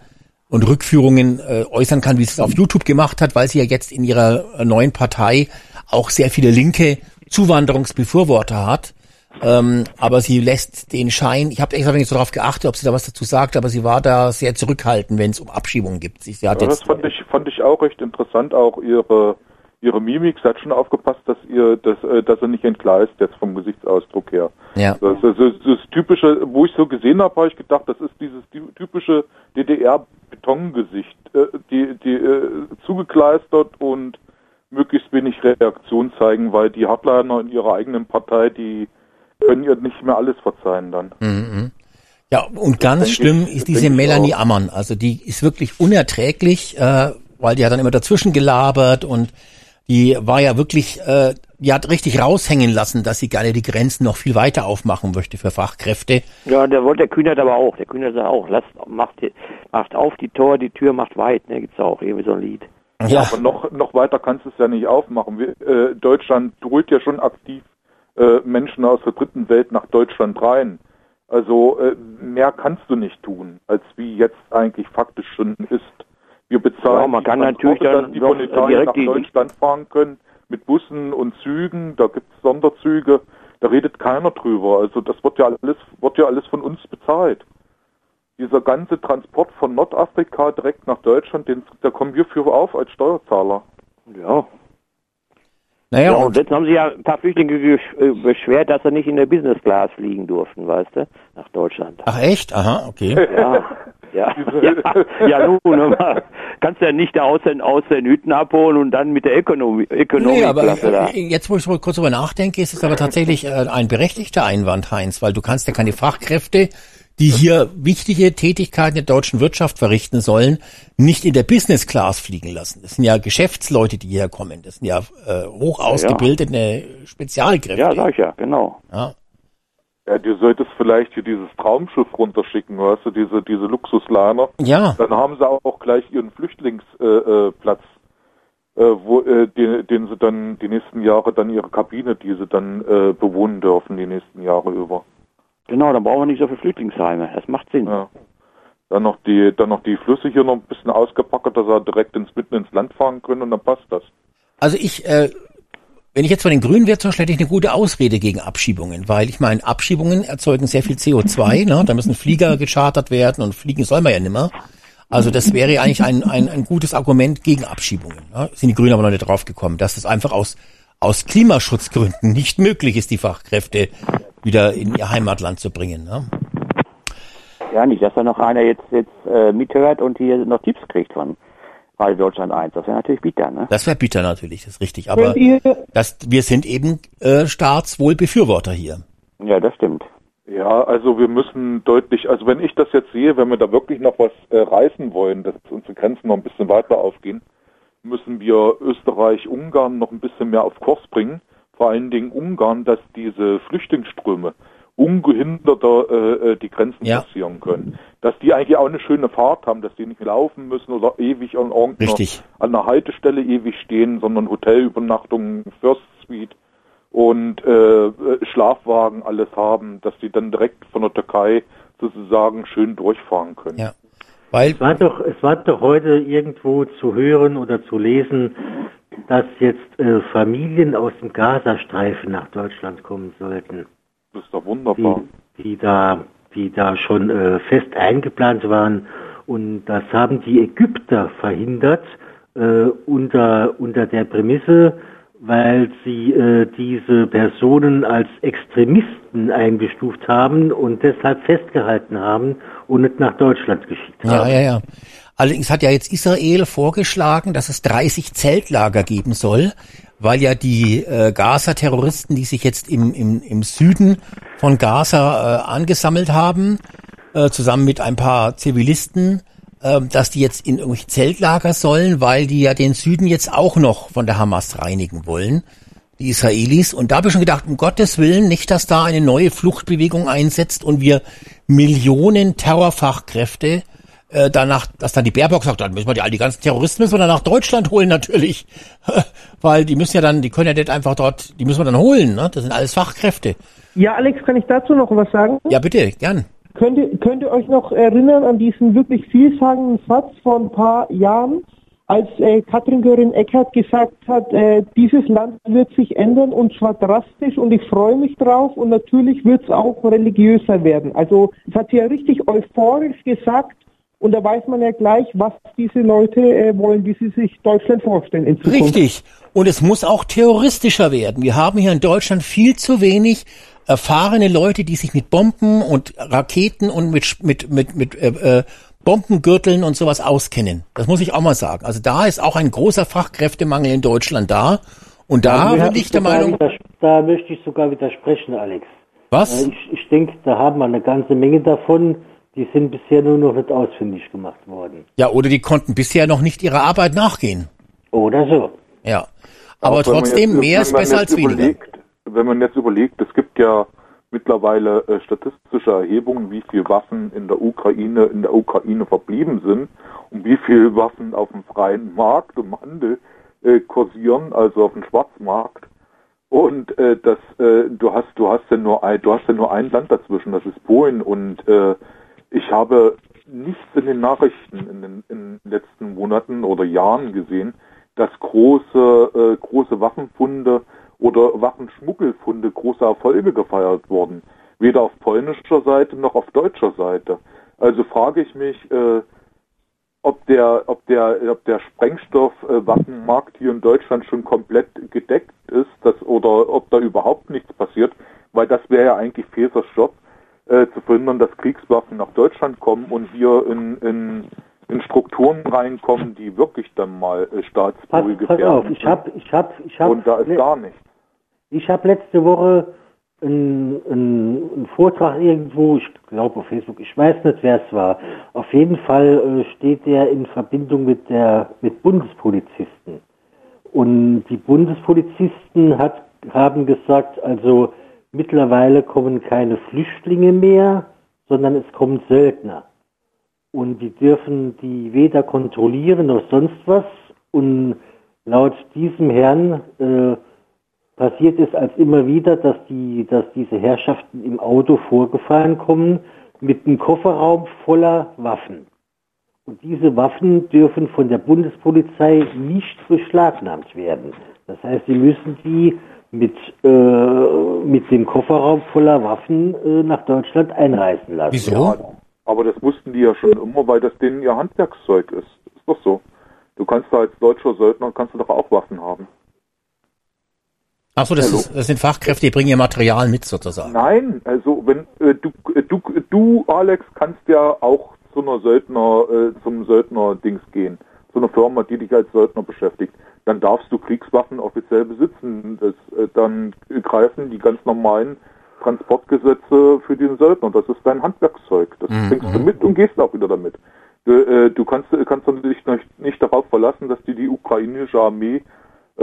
und Rückführungen äh, äußern kann, wie sie es auf YouTube gemacht hat, weil sie ja jetzt in ihrer neuen Partei auch sehr viele linke Zuwanderungsbefürworter hat. Ähm, aber sie lässt den Schein, ich habe extra nicht so darauf geachtet, ob sie da was dazu sagt, aber sie war da sehr zurückhaltend, wenn es um Abschiebungen gibt. Sie, sie hat Ja, das fand ich, fand ich auch recht interessant, auch ihre, ihre Mimik. Sie hat schon aufgepasst, dass ihr, dass, äh, dass er nicht entgleist jetzt vom Gesichtsausdruck her. ja. Das, ist das, das typische, wo ich so gesehen habe, habe ich gedacht, das ist dieses ty- typische DDR-Betongesicht, äh, die, die äh, zugekleistert und möglichst wenig Reaktion zeigen, weil die Hardliner in ihrer eigenen Partei, die können ihr nicht mehr alles verzeihen dann. Mhm. Ja, und ganz denke schlimm ich- ist das diese Melanie. Ammann. Also die ist wirklich unerträglich, äh, weil die hat dann immer dazwischen gelabert und die war ja wirklich, äh, die hat richtig raushängen lassen, dass sie gerne die Grenzen noch viel weiter aufmachen möchte für Fachkräfte. Ja, der wollte der Kühnert aber auch. Der Kühnert sagt auch, lasst, macht, macht auf die Tor, die Tür macht weit. Ne, gibt's auch irgendwie so ein Lied. Ja, Aber noch, noch weiter kannst du es ja nicht aufmachen. Wir, äh, Deutschland holt ja schon aktiv äh, Menschen aus der dritten Welt nach Deutschland rein. Also äh, mehr kannst du nicht tun, als wie jetzt eigentlich faktisch schon ist. Wir bezahlen Ja, man die kann natürlich dann die von Italien direkt nach Deutschland fahren können mit Bussen und Zügen. Da gibt es Sonderzüge. Da redet keiner drüber. Also das wird ja alles wird ja alles von uns bezahlt. Dieser ganze Transport von Nordafrika direkt nach Deutschland, den, da kommen wir für auf als Steuerzahler. Ja. naja, Ja, und jetzt haben sich ja ein paar Flüchtlinge äh, beschwert, dass sie nicht in der Business Class fliegen durften, weißt du, nach Deutschland. ach echt? Aha, okay. Ja, ja, ja, ja nun, kannst ja nicht aus den, aus den Hütten abholen und dann mit der Ökonomie, Nee, aber da. äh, jetzt, wo ich kurz drüber nachdenke, ist es aber tatsächlich äh, ein berechtigter Einwand, Heinz, weil du kannst ja keine Fachkräfte, die hier wichtige Tätigkeiten der deutschen Wirtschaft verrichten sollen, nicht in der Business Class fliegen lassen. Das sind ja Geschäftsleute, die hierher kommen. Das sind ja äh, hoch ausgebildete Spezialkräfte. Ja, sag ich ja, genau. Ja. Ja, du solltest vielleicht hier dieses Traumschiff runterschicken, weißt du, diese, diese Luxusliner. ja. Dann haben sie auch gleich ihren Flüchtlingsplatz. Äh, Platz. äh, wo, äh, den, den sie dann die nächsten Jahre dann ihre Kabine, die sie dann äh, bewohnen dürfen, die nächsten Jahre über. Genau, dann brauchen wir nicht so viele Flüchtlingsheime. Das macht Sinn. Ja. Dann noch die, dann noch die Flüsse hier noch ein bisschen ausgepackt, dass er direkt ins mitten ins Land fahren können und dann passt das. Also ich, äh, wenn ich jetzt von den Grünen wäre, zum Beispiel hätte ich eine gute Ausrede gegen Abschiebungen, weil ich meine, Abschiebungen erzeugen sehr viel CO2, ne? Da müssen Flieger gechartert werden und fliegen soll man ja nimmer. Also das wäre eigentlich ein, ein, ein gutes Argument gegen Abschiebungen. Ne? Sind die Grünen aber noch nicht drauf gekommen, dass es einfach aus, aus Klimaschutzgründen nicht möglich ist, die Fachkräfte wieder in ihr Heimatland zu bringen. Ne? Ja, nicht, dass da noch einer jetzt, jetzt äh, mithört und hier noch Tipps kriegt von Radio Deutschland 1. Das wäre natürlich bitter, ne? Das wäre bitter natürlich, das ist richtig. Aber ihr, das, wir sind eben äh, Staatswohlbefürworter hier. Ja, das stimmt. Ja, also wir müssen deutlich, also wenn ich das jetzt sehe, wenn wir da wirklich noch was äh, reißen wollen, dass unsere Grenzen noch ein bisschen weiter aufgehen, müssen wir Österreich, Ungarn noch ein bisschen mehr auf Kurs bringen. Vor allen Dingen Ungarn, dass diese Flüchtlingsströme ungehinderter äh, äh, die Grenzen Ja. passieren können. Dass die eigentlich auch eine schöne Fahrt haben, dass die nicht laufen müssen oder ewig an irgendeiner an einer Haltestelle ewig stehen, sondern Hotelübernachtungen, First Suite und äh, äh, Schlafwagen alles haben, dass die dann direkt von der Türkei sozusagen schön durchfahren können. Ja. Weil, Es war doch, es war doch heute irgendwo zu hören oder zu lesen, dass jetzt äh, Familien aus dem Gazastreifen nach Deutschland kommen sollten, Das ist doch wunderbar. die, die da, die da schon äh, fest eingeplant waren. Und das haben die Ägypter verhindert äh, unter unter der Prämisse, weil sie äh, diese Personen als Extremisten eingestuft haben und deshalb festgehalten haben und nicht nach Deutschland geschickt ja, haben. ja, ja. Allerdings hat ja jetzt Israel vorgeschlagen, dass es 30 Zeltlager geben soll, weil ja die äh, Gaza-Terroristen, die sich jetzt im, im, im Süden von Gaza äh, angesammelt haben, äh, zusammen mit ein paar Zivilisten, äh, dass die jetzt in irgendwelche Zeltlager sollen, weil die ja den Süden jetzt auch noch von der Hamas reinigen wollen, die Israelis. Und da habe ich schon gedacht, um Gottes Willen, nicht, dass da eine neue Fluchtbewegung einsetzt und wir Millionen Terrorfachkräfte äh, danach, dass dann die Baerbock sagt, dann müssen wir die, all die ganzen Terroristen müssen wir dann nach Deutschland holen natürlich, weil die müssen ja dann, die können ja nicht einfach dort, die müssen wir dann holen, ne? Das sind alles Fachkräfte. ja, Alex, kann ich dazu noch was sagen? Ja, bitte, gern. Könnt ihr, könnt ihr euch noch erinnern an diesen wirklich vielsagenden Satz vor ein paar Jahren, als äh, Katrin Göring-Eckardt gesagt hat, äh, dieses Land wird sich ändern und zwar drastisch und ich freue mich drauf und natürlich wird es auch religiöser werden. Also das hat sie ja richtig euphorisch gesagt und da weiß man ja gleich, was diese Leute äh, wollen, wie sie sich Deutschland vorstellen in Zukunft. Richtig. Und es muss auch terroristischer werden. Wir haben hier in Deutschland viel zu wenig erfahrene Leute, die sich mit Bomben und Raketen und mit mit mit mit äh, äh, Bombengürteln und sowas auskennen. Das muss ich auch mal sagen. Also da ist auch ein großer Fachkräftemangel in Deutschland da. Und da Da bin ich der Meinung, Da möchte ich sogar widersprechen, Alex. was? Ich, ich denke, da haben wir eine ganze Menge davon, die sind bisher nur noch nicht ausfindig gemacht worden. Ja, oder die konnten bisher noch nicht ihrer Arbeit nachgehen. Oder so. Ja. Aber trotzdem, jetzt- mehr ist besser als weniger. überlegt, Wenn man jetzt überlegt, es gibt ja mittlerweile äh, statistische Erhebungen, wie viel Waffen in der Ukraine in der Ukraine verblieben sind und wie viel Waffen auf dem freien Markt im Handel äh, kursieren, also auf dem Schwarzmarkt. Und äh, das, äh, du hast, du hast ja nur ein, du hast ja nur ein Land dazwischen, das ist Polen. Und äh, ich habe nichts in den Nachrichten in den, in den letzten Monaten oder Jahren gesehen, dass große, äh, große Waffenfunde oder Waffenschmuggelfunde große Erfolge gefeiert wurden. Weder auf polnischer Seite noch auf deutscher Seite. Also frage ich mich, äh, ob der, ob der, ob der Sprengstoffwaffenmarkt hier in Deutschland schon komplett gedeckt ist, das, oder ob da überhaupt nichts passiert, weil das wäre ja eigentlich Fesers Job, äh, zu verhindern, dass Kriegswaffen nach Deutschland kommen und wir in, in, in Strukturen reinkommen, die wirklich dann mal äh, Pass, staatsruhig pass auf, gefährden. ich habe ich hab, ich hab, und da ist gar nichts. Ich habe letzte Woche einen, einen, Vortrag irgendwo, ich glaube auf Facebook, ich weiß nicht, wer es war. Auf jeden Fall äh, steht der in Verbindung mit der mit Bundespolizisten. Und die Bundespolizisten hat, haben gesagt, also mittlerweile kommen keine Flüchtlinge mehr, sondern es kommen Söldner. Und die dürfen die weder kontrollieren noch sonst was. Und Laut diesem Herrn äh, passiert es als immer wieder, dass die, dass diese Herrschaften im Auto vorgefahren kommen mit einem Kofferraum voller Waffen. Und diese Waffen dürfen von der Bundespolizei nicht beschlagnahmt werden. Das heißt, sie müssen die mit, äh, mit dem Kofferraum voller Waffen äh, nach Deutschland einreisen lassen. Wieso? Aber das wussten die ja schon immer, weil das denen ihr Handwerkszeug ist. Ist doch so. Du kannst da als deutscher Söldner, kannst du doch auch Waffen haben. Ach so, das, ist, das sind Fachkräfte, die bringen ihr Material mit sozusagen. Nein, also wenn äh, du, äh, du, du, Alex, kannst ja auch zu einer Söldner, äh, zum Söldner-Dings gehen, zu einer Firma, die dich als Söldner beschäftigt. Dann darfst du Kriegswaffen offiziell besitzen. Das, äh, dann greifen die ganz normalen Transportgesetze für den Söldner. Das ist dein Handwerkszeug. Das Mhm. bringst du mit und gehst auch wieder damit. Du, äh, du kannst, kannst dich nicht, nicht darauf verlassen, dass dir die ukrainische Armee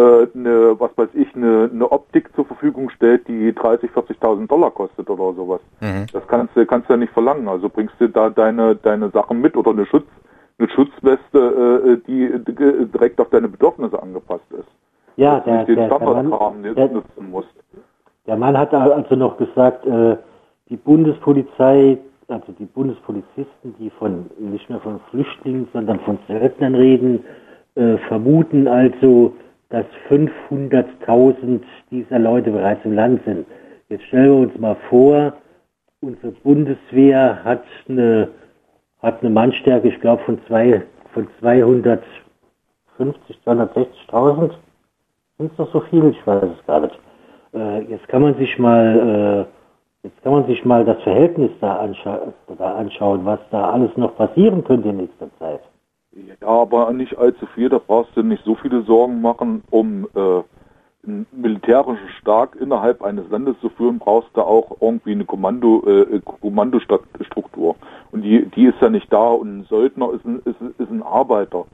eine, was weiß ich, eine, eine Optik zur Verfügung stellt, die 30, 40.000 Dollar kostet oder sowas. Mhm. Das kannst du kannst du ja nicht verlangen. Also bringst du da deine deine Sachen mit oder eine Schutz eine Schutzweste, äh, die äh, direkt auf deine Bedürfnisse angepasst ist. Ja, der, der, der, Mann, der, nutzen musst. der Mann hat also noch gesagt, äh, die Bundespolizei, also die Bundespolizisten, die von nicht mehr von Flüchtlingen, sondern von Söldnern reden, äh, vermuten also, dass 500.000 dieser Leute bereits im Land sind. Jetzt stellen wir uns mal vor, unsere Bundeswehr hat eine, hat eine Mannstärke, ich glaube, von, zwei, von 250, 260.000. Sind es doch so viel? Ich weiß es gar nicht. Äh, jetzt kann man sich mal, äh, jetzt kann man sich mal das Verhältnis da, anscha da anschauen, was da alles noch passieren könnte in nächster Zeit. Ja, aber nicht allzu viel. Da brauchst du nicht so viele Sorgen machen, um äh, einen militärischen Staat innerhalb eines Landes zu führen, brauchst du auch irgendwie eine Kommando, äh, Kommandostruktur. Und die, die ist ja nicht da. Und ein Söldner ist ein, ist, ist ein Arbeiter.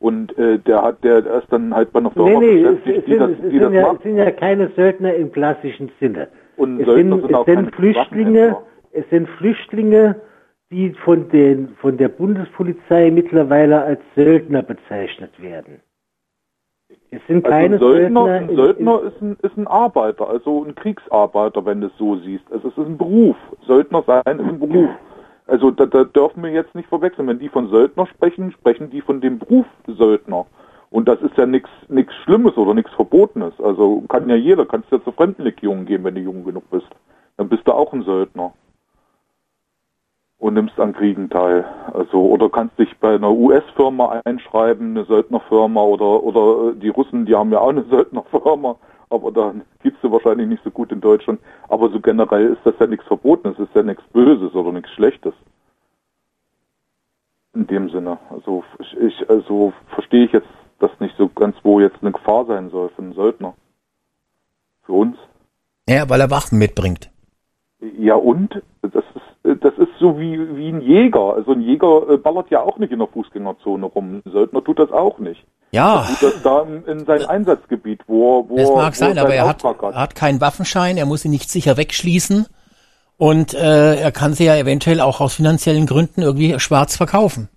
Und äh, der hat, der, der ist dann halt bei einer Firma nee, nee, es, beschäftigt, es, die sind, das, es, die das sind ja, macht. es sind ja keine Söldner im klassischen Sinne. Und Es Söldner sind, sind es auch sind keine Flüchtlinge, es sind Flüchtlinge, die von den, von der Bundespolizei mittlerweile als Söldner bezeichnet werden. Es sind keine also ein Söldner, Söldner, ein in- Söldner ist, ein, ist ein Arbeiter, also ein Kriegsarbeiter, wenn du es so siehst. Also es ist ein Beruf. Söldner sein ist ein Beruf. Also da, da dürfen wir jetzt nicht verwechseln. Wenn die von Söldner sprechen, sprechen die von dem Beruf Söldner. Und das ist ja nichts nichts Schlimmes oder nichts Verbotenes. Also kann ja jeder, kannst ja zur Fremdenlegion gehen, wenn du jung genug bist. Dann bist du auch ein Söldner. Und nimmst an Kriegen teil. Also, oder kannst dich bei einer US-Firma einschreiben, eine Söldnerfirma oder, oder äh, die Russen, die haben ja auch eine Söldnerfirma, aber da gibt's sie wahrscheinlich nicht so gut in Deutschland. Aber so generell ist das ja nichts Verbotenes, ist ja nichts Böses oder nichts Schlechtes. In dem Sinne. Also, ich also verstehe ich jetzt das nicht so ganz, wo jetzt eine Gefahr sein soll für einen Söldner. Für uns. Ja, weil er Waffen mitbringt. Ja und? Das ist, äh, das ist so wie, wie ein Jäger. Also ein Jäger äh, ballert ja auch nicht in der Fußgängerzone rum. Ein Söldner tut das auch nicht. Ja, Er tut das da in, in sein Einsatzgebiet, wo er, wo das er- mag wo sein, er aber er hat, er hat keinen Waffenschein, er muss ihn nicht sicher wegschließen und äh, er kann sie ja eventuell auch aus finanziellen Gründen irgendwie schwarz verkaufen.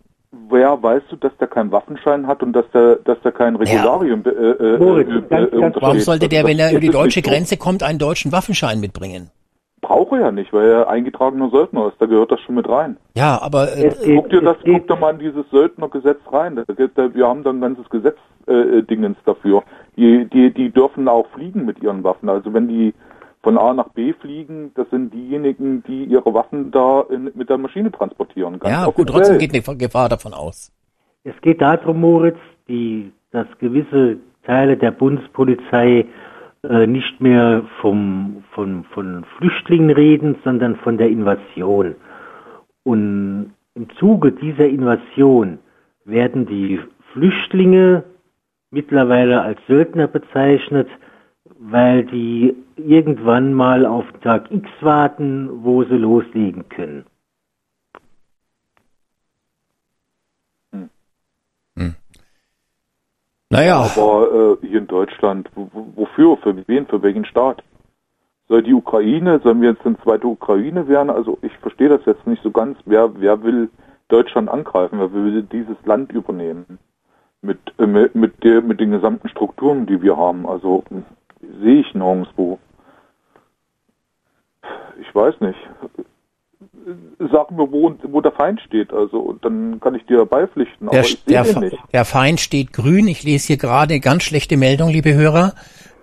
Wer weißt du, dass der keinen Waffenschein hat und dass der, dass der kein Regularium äh, äh, Moritz, äh, ganz- äh, untersteht? Warum sollte der, Das- wenn er über die deutsche. Grenze kommt, einen deutschen Waffenschein mitbringen? Braucht er ja nicht, weil er eingetragener Söldner ist. Da gehört das schon mit rein. Ja, aber äh, Guck dir das, guck dir mal in dieses Söldnergesetz rein. Da, da, wir haben da ein ganzes Gesetz äh, Dingens dafür. Die, die, die dürfen auch fliegen mit ihren Waffen. Also wenn die von A nach B fliegen, das sind diejenigen, die ihre Waffen da in, mit der Maschine transportieren. Ganz ja, gut, trotzdem geht eine Gefahr davon aus. Es geht darum, Moritz, die, dass gewisse Teile der Bundespolizei äh, nicht mehr vom, von, von Flüchtlingen reden, sondern von der Invasion. Und im Zuge dieser Invasion werden die Flüchtlinge mittlerweile als Söldner bezeichnet, weil die irgendwann mal auf Tag X warten, wo sie loslegen können. Naja, Aber äh, hier in Deutschland, wo- wo- wofür, für wen, für welchen Staat? Soll die Ukraine, sollen wir jetzt eine zweite Ukraine werden? Also ich verstehe das jetzt nicht so ganz. Wer, wer will Deutschland angreifen? Wer will dieses Land übernehmen? mit, äh, mit, der, mit den gesamten Strukturen, die wir haben. Also sehe ich nirgendwo. Ich weiß nicht. Sag mir, wo, wo der Feind steht, also dann kann ich dir beipflichten. Der, der, der Feind steht grün. Ich lese hier gerade eine ganz schlechte Meldung, liebe Hörer.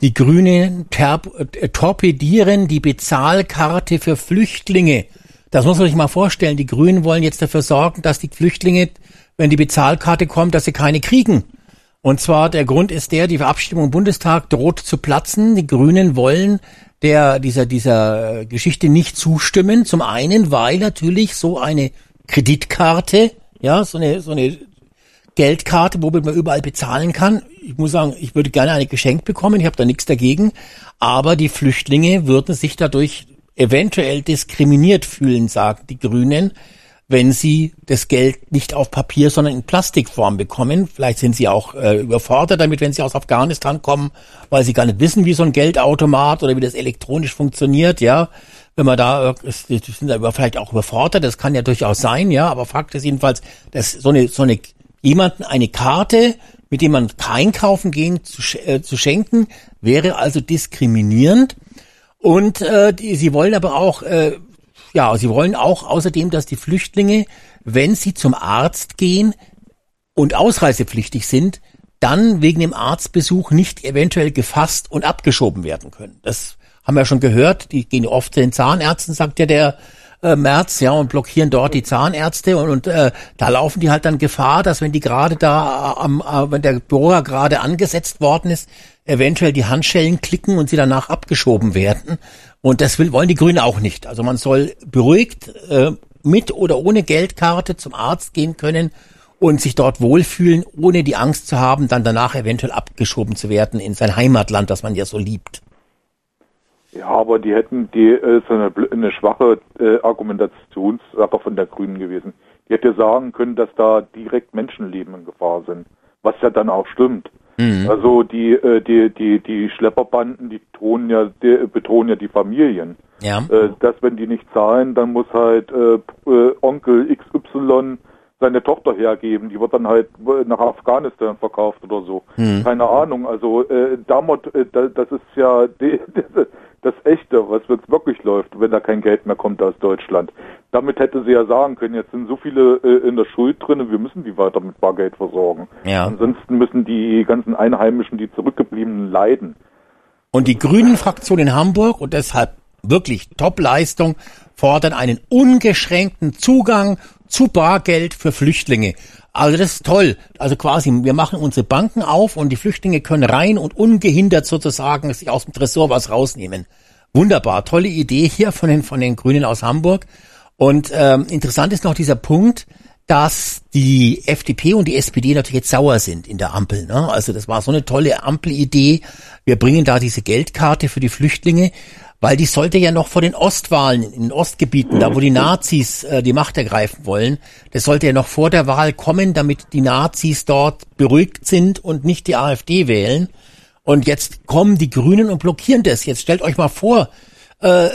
Die Grünen äh, torpedieren die Bezahlkarte für Flüchtlinge. Das muss man sich mal vorstellen. Die Grünen wollen jetzt dafür sorgen, dass die Flüchtlinge, wenn die Bezahlkarte kommt, dass sie keine kriegen. Und zwar der Grund ist der, die Abstimmung im Bundestag droht zu platzen. Die Grünen wollen der, dieser, dieser äh, Geschichte nicht zustimmen. Zum einen, weil natürlich so eine Kreditkarte, ja, so eine, so eine Geldkarte, womit man überall bezahlen kann. Ich muss sagen, ich würde gerne eine geschenkt bekommen, ich habe da nichts dagegen, aber die Flüchtlinge würden sich dadurch eventuell diskriminiert fühlen, sagen die Grünen, wenn sie das Geld nicht auf Papier, sondern in Plastikform bekommen. Vielleicht sind sie auch äh, überfordert damit, wenn sie aus Afghanistan kommen, weil sie gar nicht wissen, wie so ein Geldautomat oder wie das elektronisch funktioniert, ja. Wenn man da, äh, die sind da vielleicht auch überfordert, das kann ja durchaus sein, ja, aber Fakt ist jedenfalls, dass so eine, so eine, jemanden eine Karte, mit dem man einkaufen gehen, zu, äh, zu schenken, wäre also diskriminierend. Und äh, die, sie wollen aber auch, äh, ja, sie wollen auch außerdem, dass die Flüchtlinge, wenn sie zum Arzt gehen und ausreisepflichtig sind, dann wegen dem Arztbesuch nicht eventuell gefasst und abgeschoben werden können. Das haben wir schon gehört. Die gehen oft zu den Zahnärzten, sagt ja der äh, März, ja, und blockieren dort die Zahnärzte und, und äh, da laufen die halt dann Gefahr, dass wenn die gerade da am, äh, wenn der Bohrer gerade angesetzt worden ist, eventuell die Handschellen klicken und sie danach abgeschoben werden. Und das will, wollen die Grünen auch nicht. Also man soll beruhigt äh, mit oder ohne Geldkarte zum Arzt gehen können und sich dort wohlfühlen, ohne die Angst zu haben, dann danach eventuell abgeschoben zu werden in sein Heimatland, das man ja so liebt. Ja, aber die hätten die äh, so eine, eine schwache äh, Argumentationssache von der Grünen gewesen. Die hätte sagen können, dass da direkt Menschenleben in Gefahr sind, was ja dann auch stimmt. Also die äh, die die die Schlepperbanden, die betonen ja die, betonen ja die Familien. Ja. Äh, dass wenn die nicht zahlen, dann muss halt äh, äh, Onkel XY seine Tochter hergeben. Die wird dann halt äh, nach Afghanistan verkauft oder so. Hm. Keine Ahnung. Also äh, damit, äh, da- das ist ja das Echte, was jetzt wirklich läuft, wenn da kein Geld mehr kommt aus Deutschland. Damit hätte sie ja sagen können, jetzt sind so viele äh, in der Schuld drin, wir müssen die weiter mit Bargeld versorgen. Ja. Ansonsten müssen die ganzen Einheimischen, die zurückgebliebenen, leiden. Und die Grünen-Fraktion in Hamburg, und deshalb wirklich Top-Leistung, fordern einen ungeschränkten Zugang zu Bargeld für Flüchtlinge. Also das ist toll. Also quasi, wir machen unsere Banken auf und die Flüchtlinge können rein und ungehindert sozusagen sich aus dem Tresor was rausnehmen. Wunderbar, tolle Idee hier von den, von den Grünen aus Hamburg. Und ähm, interessant ist noch dieser Punkt, dass die FDP und die SPD natürlich jetzt sauer sind in der Ampel. Ne? Also das war so eine tolle Ampelidee. Wir bringen da diese Geldkarte für die Flüchtlinge, weil die sollte ja noch vor den Ostwahlen in den Ostgebieten, da wo die Nazis äh, die Macht ergreifen wollen, das sollte ja noch vor der Wahl kommen, damit die Nazis dort beruhigt sind und nicht die AfD wählen. Und jetzt kommen die Grünen und blockieren das. Jetzt stellt euch mal vor, äh,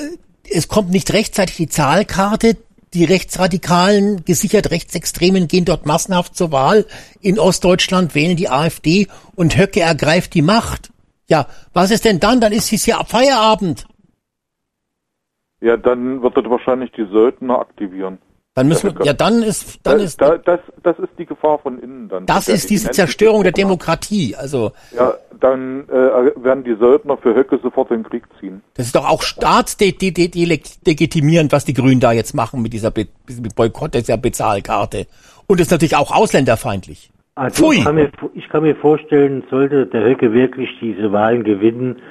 es kommt nicht rechtzeitig die Zahlkarte. Die Rechtsradikalen, gesichert Rechtsextremen gehen dort massenhaft zur Wahl. In Ostdeutschland wählen die AfD und Höcke ergreift die Macht. Ja, was ist denn dann? Dann ist es ja ab Feierabend. Ja, dann wird er wahrscheinlich die Söldner aktivieren. Dann müssen wir, ja, dann ist, dann das, ist, da, das, das ist die Gefahr von innen dann. das ist die diese Zerstörung der Demokratie. Also, Ja, dann äh, werden die Söldner für Höcke sofort in den Krieg ziehen. das ist doch auch staatsdegitimierend, was die Grünen da jetzt machen mit dieser Be mit Boykott dieser Bezahlkarte. Und ist natürlich auch ausländerfeindlich. Also Pfui. ich kann, mir, ich kann mir vorstellen, sollte der Höcke wirklich diese Wahlen gewinnen,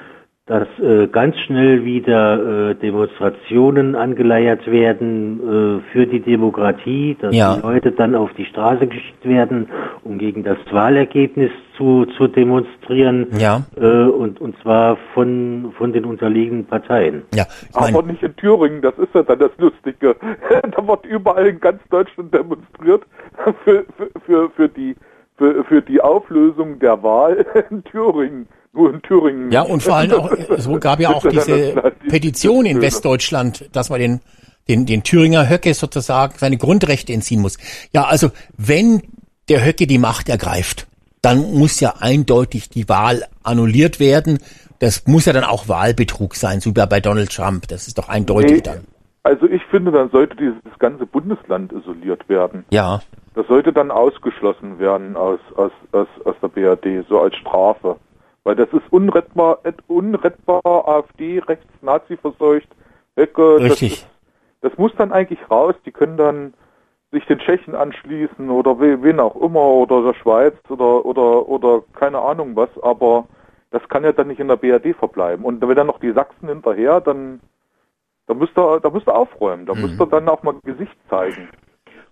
dass äh, ganz schnell wieder äh, Demonstrationen angeleiert werden äh, für die Demokratie, dass Ja. die Leute dann auf die Straße geschickt werden, um gegen das Wahlergebnis zu, zu demonstrieren, Ja. äh, und, und zwar von, von den unterliegenden Parteien. Ja, ich mein, Aber nicht in Thüringen, das ist ja dann das Lustige. da wird überall in ganz Deutschland demonstriert für, für, für, für, die, für, für die Auflösung der Wahl in Thüringen. Nur in Thüringen. Ja, und vor allem auch, es gab ja auch diese Petition in Westdeutschland, dass man den, den, den Thüringer Höcke sozusagen seine Grundrechte entziehen muss. Ja, also wenn der Höcke die Macht ergreift, dann muss ja eindeutig die Wahl annulliert werden. Das muss ja dann auch Wahlbetrug sein, so wie bei Donald Trump. Das ist doch eindeutig Nee, dann. Also ich finde, dann sollte dieses ganze Bundesland isoliert werden. Ja. Das sollte dann ausgeschlossen werden aus, aus, aus, aus der BRD, so als Strafe. Weil das ist unrettbar, et- unrettbar AfD, rechts, Nazi verseucht, Höcke. Das, Richtig. ist, das muss dann eigentlich raus. Die können dann sich den Tschechen anschließen oder we- wen auch immer oder der Schweiz oder, oder, oder keine Ahnung was. Aber das kann ja dann nicht in der BRD verbleiben. Und wenn dann noch die Sachsen hinterher, dann, da müsst ihr, da müsst ihr aufräumen. Da müsst ihr dann auch mal Gesicht zeigen.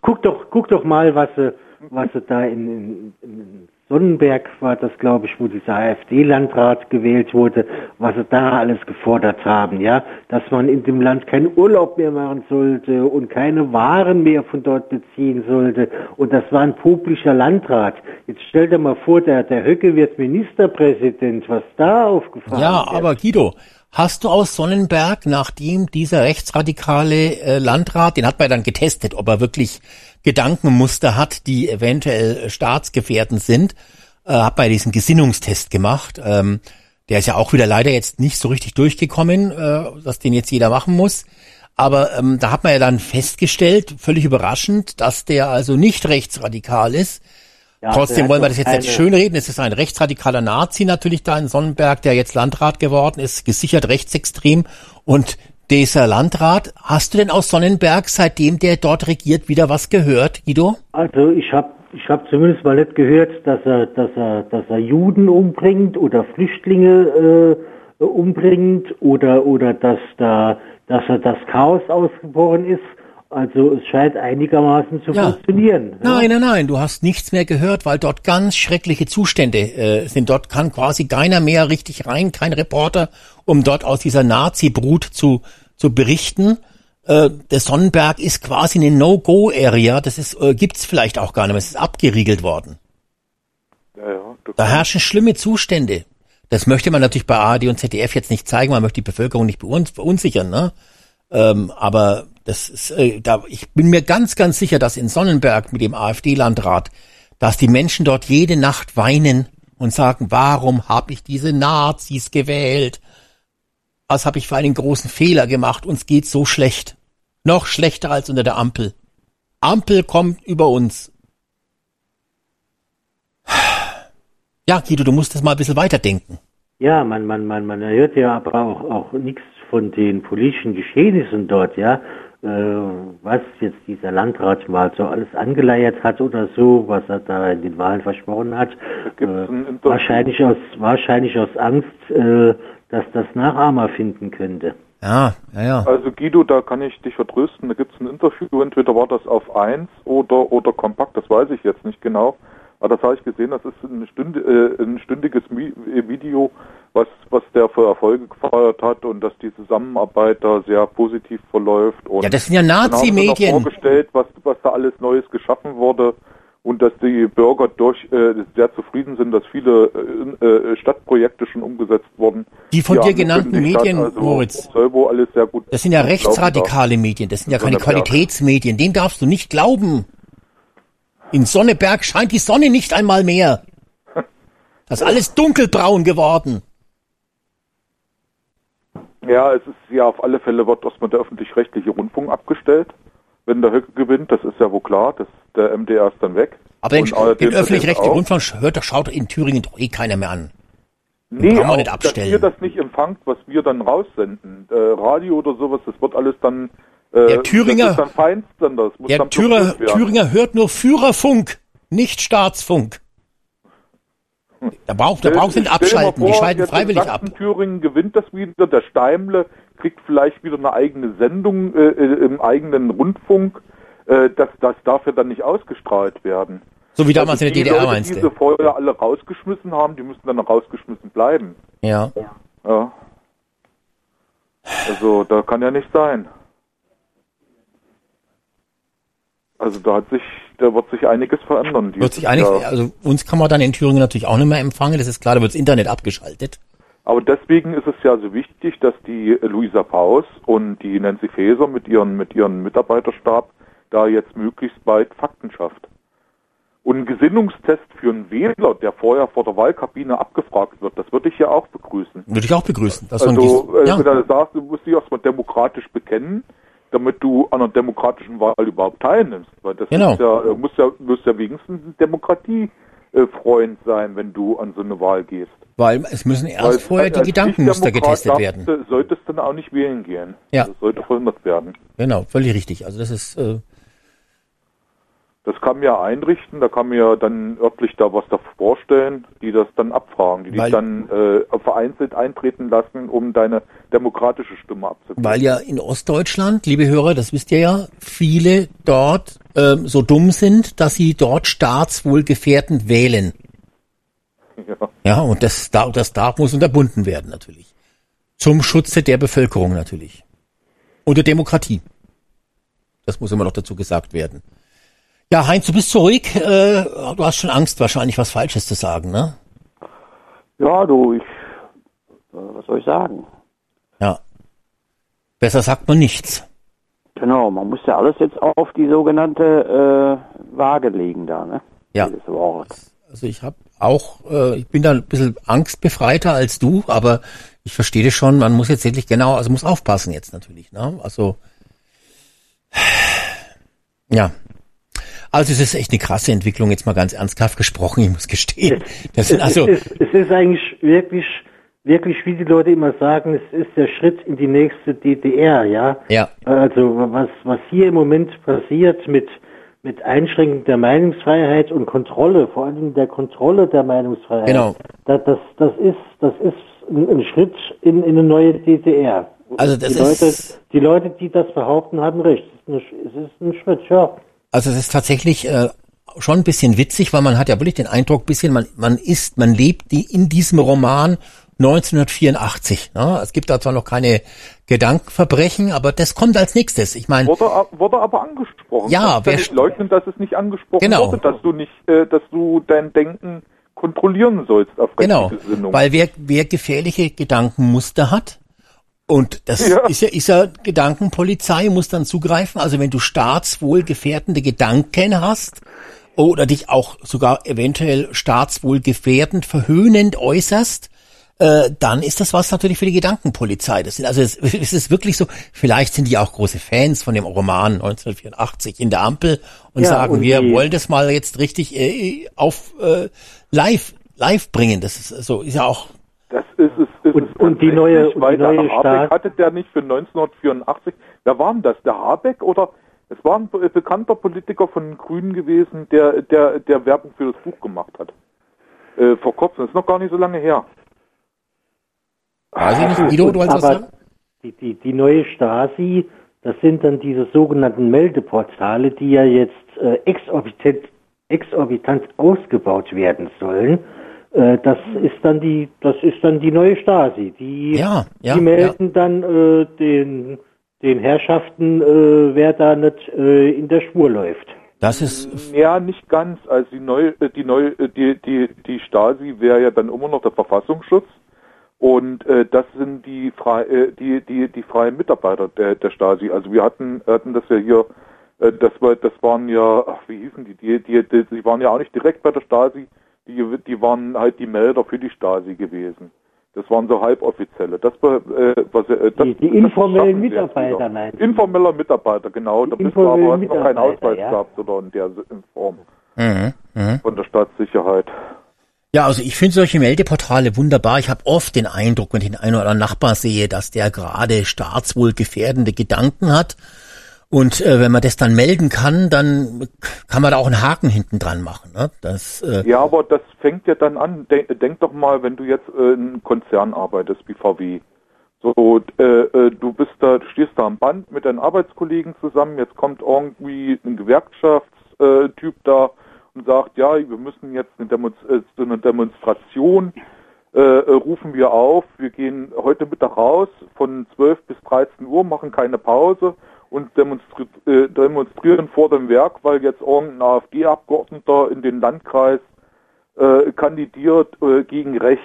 Guck doch, guck doch mal, was sie, was sie da in, in, in Sonnenberg war das, glaube ich, wo dieser AfD-Landrat gewählt wurde, was sie da alles gefordert haben, ja, dass man in dem Land keinen Urlaub mehr machen sollte und keine Waren mehr von dort beziehen sollte. Und das war ein publischer Landrat. Jetzt stell dir mal vor, der, der Höcke wird Ministerpräsident, was da aufgefahren Ja, wird. aber Guido, hast du aus Sonnenberg, nachdem dieser rechtsradikale äh, Landrat, den hat man ja dann getestet, ob er wirklich Gedankenmuster hat, die eventuell äh, staatsgefährdend sind, äh, hat man ja diesen Gesinnungstest gemacht. Ähm, der ist ja auch wieder leider jetzt nicht so richtig durchgekommen, äh, dass den jetzt jeder machen muss. Aber ähm, da hat man ja dann festgestellt, völlig überraschend, dass der also nicht rechtsradikal ist. Ja, Trotzdem der wollen wir das jetzt nicht schönreden. Es ist ein rechtsradikaler Nazi natürlich da in Sonnenberg, der jetzt Landrat geworden ist, gesichert rechtsextrem. Und dieser Landrat, hast du denn aus Sonnenberg, seitdem der dort regiert, wieder was gehört, Guido? Also ich habe ich hab zumindest mal nicht gehört, dass er, dass er, dass er Juden umbringt oder Flüchtlinge äh, umbringt oder oder dass da, dass er das Chaos ausgebrochen ist. Also es scheint einigermaßen zu Ja. funktionieren. ja. Nein, nein, nein, du hast nichts mehr gehört, weil dort ganz schreckliche Zustände äh, sind. Dort kann quasi keiner mehr richtig rein, kein Reporter, um dort aus dieser Nazi-Brut zu, zu berichten. Äh, der Sonnenberg ist quasi eine No-Go-Area. Das ist, äh, gibt's vielleicht auch gar nicht mehr. Es ist abgeriegelt worden. Ja, ja, Da herrschen schlimme Zustände. Das möchte man natürlich bei ARD und ZDF jetzt nicht zeigen, man möchte die Bevölkerung nicht verunsichern, ne? Ähm, aber das ist, äh, da, ich bin mir ganz, ganz sicher, dass in Sonnenberg mit dem AfD-Landrat, dass die Menschen dort jede Nacht weinen und sagen, warum habe ich diese Nazis gewählt? Was habe ich für einen großen Fehler gemacht? Uns geht so schlecht. Noch schlechter als unter der Ampel. Ampel kommt über uns. Ja, Guido, du musst das mal ein bisschen weiterdenken. Ja, man, man, man, man hört ja aber auch, auch nichts von den politischen Geschehnissen dort, ja. Äh, was jetzt dieser Landrat mal so alles angeleiert hat oder so, was er da in den Wahlen versprochen hat. Äh, wahrscheinlich aus, wahrscheinlich aus Angst, äh, dass das Nachahmer finden könnte. Ja, ja, ja. Also Guido, da kann ich dich vertrösten. Da gibt es ein Interview, entweder war das auf 1 oder, oder kompakt, das weiß ich jetzt nicht genau. Aber das habe ich gesehen, das ist eine Stunde, äh, ein stündiges Mi äh, Video, was, was der für Erfolge gefeiert hat und dass die Zusammenarbeit da sehr positiv verläuft. Und Ja, das sind ja Nazi-Medien. vorgestellt, was, was da alles Neues geschaffen wurde und dass die Bürger durch äh, sehr zufrieden sind, dass viele äh, äh, Stadtprojekte schon umgesetzt wurden. Die von dir genannten angekündigt Medien, also Moritz. Soll wohl alles sehr gut Das sind ja rechtsradikale Medien, das sind ja keine. Qualitätsmedien. Dem darfst du nicht glauben. In Sonneberg scheint die Sonne nicht einmal mehr. Das ist alles dunkelbraun geworden. Ja, es ist ja auf alle Fälle wird erstmal der öffentlich-rechtliche Rundfunk abgestellt. Wenn der Höcke gewinnt, das ist ja wohl klar, das, der MDR ist dann weg. Aber den, Und den öffentlich-rechtlichen. Rundfunk hört, schaut in Thüringen doch eh keiner mehr an. Nee, kann man auch, nicht dass abstellen. ihr das nicht empfangt, was wir dann raussenden. Äh, Radio oder sowas, das wird alles dann äh, Der Thüringer- das ist dann. Das muss Der dann Thürer. Thüringer hört nur Führerfunk, nicht Staatsfunk. Da braucht, da braucht nicht dir mal abschalten, die vor, schalten jetzt in freiwillig ab. Thüringen gewinnt das wieder, der Steimle kriegt vielleicht wieder eine eigene Sendung äh, äh, im eigenen Rundfunk. Äh, das, das darf ja dann nicht ausgestrahlt werden. So wie damals in der die DDR, Leute, meinst die du? sie vorher alle rausgeschmissen haben, die müssen dann rausgeschmissen bleiben. Ja. Ja. Also, da kann ja nicht sein. Also da hat sich, da wird sich einiges verändern. Wird sich dieses einig, Jahr. also uns kann man dann in Thüringen natürlich auch nicht mehr empfangen, das ist klar, da wird das Internet abgeschaltet. Aber deswegen ist es ja so wichtig, dass die Luisa Paus und die Nancy Faeser mit ihren, mit ihren Mitarbeiterstab da jetzt möglichst bald Fakten schafft. Und ein Gesinnungstest für einen Wähler, der vorher vor der Wahlkabine abgefragt wird, das würde ich ja auch begrüßen. Würde ich auch begrüßen. Dass man Also, dies- äh, ja. wenn du sagst, du musst dich erstmal demokratisch bekennen, damit du an einer demokratischen Wahl überhaupt teilnimmst. Weil das Genau. ist ja, äh, muss ja, muss ja wenigstens ein Demokratiefreund sein, wenn du an so eine Wahl gehst. Weil es müssen erst Weil vorher die Gedankenmuster getestet darfst werden. Solltest du dann auch nicht wählen gehen. Ja. Das sollte verhindert werden. Genau, völlig richtig. Also das ist äh, Das kann mir ja einrichten, da kann mir ja dann örtlich da was da vorstellen, die das dann abfragen, die dich dann äh, vereinzelt eintreten lassen, um deine demokratische Stimme abzugeben. Weil ja in Ostdeutschland, liebe Hörer, das wisst ihr ja, viele dort ähm, so dumm sind, dass sie dort staatswohlgefährdend wählen. Ja. Ja, und das, da- das darf, muss unterbunden werden natürlich. Zum Schutze der Bevölkerung natürlich. Und der Demokratie. Das muss immer noch dazu gesagt werden. Ja, Heinz, du bist so ruhig. Äh, du hast schon Angst, wahrscheinlich was Falsches zu sagen, ne? Ja, du, ich, äh, was soll ich sagen? Ja. Besser sagt man nichts. Genau, man muss ja alles jetzt auf die sogenannte äh, Waage legen da, ne? Ja. Also ich habe auch, äh, ich bin da ein bisschen angstbefreiter als du, aber ich verstehe das schon, man muss jetzt wirklich genau, also muss aufpassen jetzt natürlich, ne? Also ja. Also es ist echt eine krasse Entwicklung, jetzt mal ganz ernsthaft gesprochen, ich muss gestehen. Das sind also es, ist, es ist eigentlich wirklich, wirklich, wie die Leute immer sagen, es ist der Schritt in die nächste DDR, ja. ja, Also was, was hier im Moment passiert mit, mit Einschränkung der Meinungsfreiheit und Kontrolle, vor allem der Kontrolle der Meinungsfreiheit, Genau. das, das, das ist, das ist ein, ein Schritt in, in eine neue DDR. Also das die Leute, ist- die Leute, die das behaupten, haben recht. Es ist, ein, es ist ein Schritt, ja. Also es ist tatsächlich äh, schon ein bisschen witzig, weil man hat ja wirklich den Eindruck, bisschen man man ist, man lebt die in diesem Roman 1984. Ne? Es gibt da zwar noch keine Gedankenverbrechen, aber das kommt als nächstes. Ich meine, Wurde, wurde aber angesprochen. Ja, wer- nicht leugnen, dass es nicht angesprochen Genau. wurde, dass du nicht, äh, dass du dein Denken kontrollieren sollst auf Genau, Gesinnung. weil wer, wer gefährliche Gedankenmuster hat, und das Ja. ist ja, ist ja Gedankenpolizei, muss dann zugreifen. Also wenn du staatswohlgefährdende Gedanken hast oder dich auch sogar eventuell staatswohlgefährdend, verhöhnend äußerst, äh, dann ist das was natürlich für die Gedankenpolizei. Das sind also es, es ist wirklich so. Vielleicht sind die auch große Fans von dem Roman 1984 in der Ampel und Ja, sagen, und wir die- wollen das mal jetzt richtig äh, auf äh, live live bringen. Das ist so ist ja auch Das ist es. Ist Und- es und die neue- und weil die neue der Habeck Staat- hatte der nicht für 1984, wer war denn das? Der Habeck oder es war ein be- bekannter Politiker von den Grünen gewesen, der, der, der Werbung für das Buch gemacht hat. Äh, vor kurzem, das ist noch gar nicht so lange her. Weiß ich nicht, Guido, du wolltest was sagen? die, die, die neue Stasi, das sind dann diese sogenannten Meldeportale, die ja jetzt äh, exorbitant, exorbitant ausgebaut werden sollen. Äh, das ist dann die, das ist dann die neue Stasi. Die, Ja, ja, die melden dann äh, den, den Herrschaften, äh, wer da nicht äh, in der Spur läuft. Das ist Ja, nicht ganz. Also die neue, äh, die neue, äh, die, die, die Stasi wäre ja dann immer noch der Verfassungsschutz. Und äh, das sind die frei, äh, die, die, die freien Mitarbeiter der, der Stasi. Also wir hatten, hatten das ja hier, äh, das war, das waren ja, ach, wie hießen die? Die, die, die, die waren ja auch nicht direkt bei der Stasi, die, die waren halt die Melder für die Stasi gewesen. Das waren so halboffizielle. Das äh, was, äh, das, Die, die informellen Mitarbeiter, nein. Informeller Mitarbeiter, genau. Da bist du aber hast noch keinen Ausweis ja. gehabt oder in der in Form mhm, mhm. von der Staatssicherheit. Ja, also ich finde solche Meldeportale wunderbar. Ich habe oft den Eindruck, wenn ich den einen oder anderen Nachbar sehe, dass der gerade staatswohlgefährdende Gedanken hat. Und äh, wenn man das dann melden kann, dann kann man da auch einen Haken hinten dran machen. Ne? Das, äh, Ja, aber das fängt ja dann an. Denk, denk doch mal, wenn du jetzt äh, in einem Konzern arbeitest wie VW. So, äh, äh, du bist da, stehst da am Band mit deinen Arbeitskollegen zusammen. Jetzt kommt irgendwie ein Gewerkschaftstyp da und sagt, ja, wir müssen jetzt eine, Demonst äh, eine Demonstration äh, äh, rufen wir auf. Wir gehen heute Mittag raus von 12 bis 13 Uhr, machen keine Pause und demonstri äh, demonstrieren vor dem Werk, weil jetzt irgendein AfD-Abgeordneter in den Landkreis äh, kandidiert äh, gegen rechts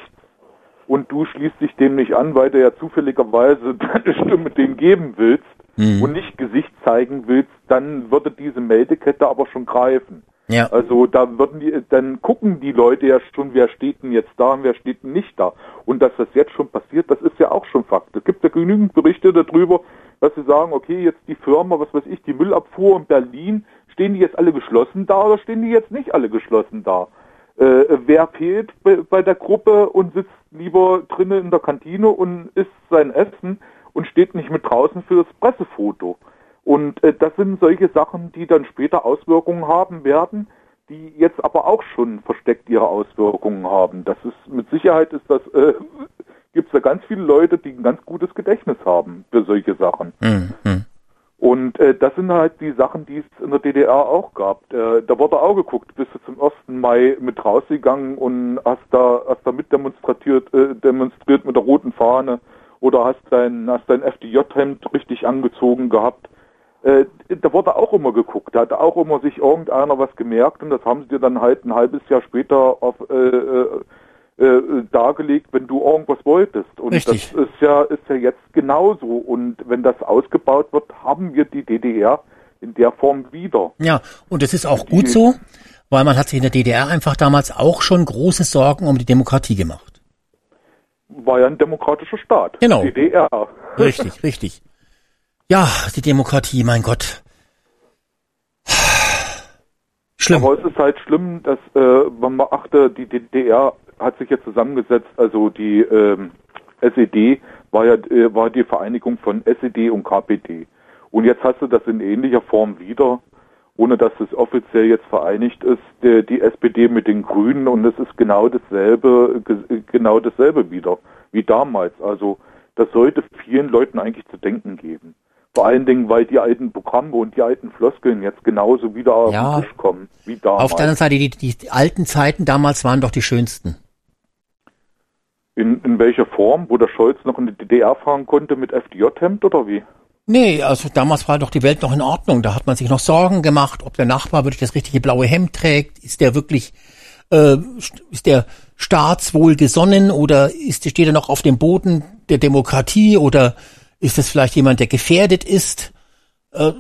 und du schließt dich dem nicht an, weil du ja zufälligerweise deine Stimme dem geben willst Mhm. und nicht Gesicht zeigen willst, dann würde diese Meldekette aber schon greifen. Ja. Also da würden die, dann gucken die Leute ja schon, wer steht denn jetzt da und wer steht denn nicht da. Und dass das jetzt schon passiert, das ist ja auch schon Fakt. Es gibt ja genügend Berichte darüber, dass sie sagen, okay, jetzt die Firma, was weiß ich, die Müllabfuhr in Berlin, stehen die jetzt alle geschlossen da oder stehen die jetzt nicht alle geschlossen da? Äh, wer fehlt bei, bei der Gruppe und sitzt lieber drinnen in der Kantine und isst sein Essen und steht nicht mit draußen für das Pressefoto? Und äh, das sind solche Sachen, die dann später Auswirkungen haben werden, die jetzt aber auch schon versteckt ihre Auswirkungen haben. Das ist mit Sicherheit ist das äh, gibt es da ganz viele Leute, die ein ganz gutes Gedächtnis haben für solche Sachen. Mhm. Und äh, das sind halt die Sachen, die es in der DDR auch gab. Äh, da wurde auch geguckt, bist du zum 1. Mai mit rausgegangen und hast da, hast da mit demonstriert, äh, demonstriert mit der roten Fahne oder hast dein, hast dein FDJ-Hemd richtig angezogen gehabt. Äh, da wurde auch immer geguckt, da hat auch immer sich irgendeiner was gemerkt und das haben sie dir dann halt ein halbes Jahr später auf äh, äh, dargelegt, wenn du irgendwas wolltest. Und Richtig. das ist ja, ist ja jetzt genauso. Und wenn das ausgebaut wird, haben wir die DDR in der Form wieder. Ja, und das ist auch gut so, weil man hat sich in der DDR einfach damals auch schon große Sorgen um die Demokratie gemacht. War ja ein demokratischer Staat. Genau. DDR. Richtig, richtig. Ja, die Demokratie, mein Gott. Schlimm. Aber es ist halt schlimm, dass äh, man beachte, die DDR hat sich jetzt zusammengesetzt, also die ähm, SED war ja äh, war die Vereinigung von SED und KPD. Und jetzt hast du das in ähnlicher Form wieder, ohne dass es offiziell jetzt vereinigt ist, die, die SPD mit den Grünen und es ist genau dasselbe, ge- genau dasselbe wieder wie damals. Also das sollte vielen Leuten eigentlich zu denken geben. Vor allen Dingen, weil die alten Programme und die alten Floskeln jetzt genauso wieder auf Ja. den Tisch kommen wie damals. Auf der anderen Seite, die, die alten Zeiten damals waren doch die schönsten. In, in welcher Form? Wo der Scholz noch in die DDR fahren konnte mit FDJ-Hemd oder wie? Nee, also damals war doch die Welt noch in Ordnung. Da hat man sich noch Sorgen gemacht, ob der Nachbar wirklich das richtige blaue Hemd trägt. Ist der wirklich, äh, ist der staatswohl gesonnen oder ist, steht er noch auf dem Boden der Demokratie oder ist es vielleicht jemand, der gefährdet ist? Äh,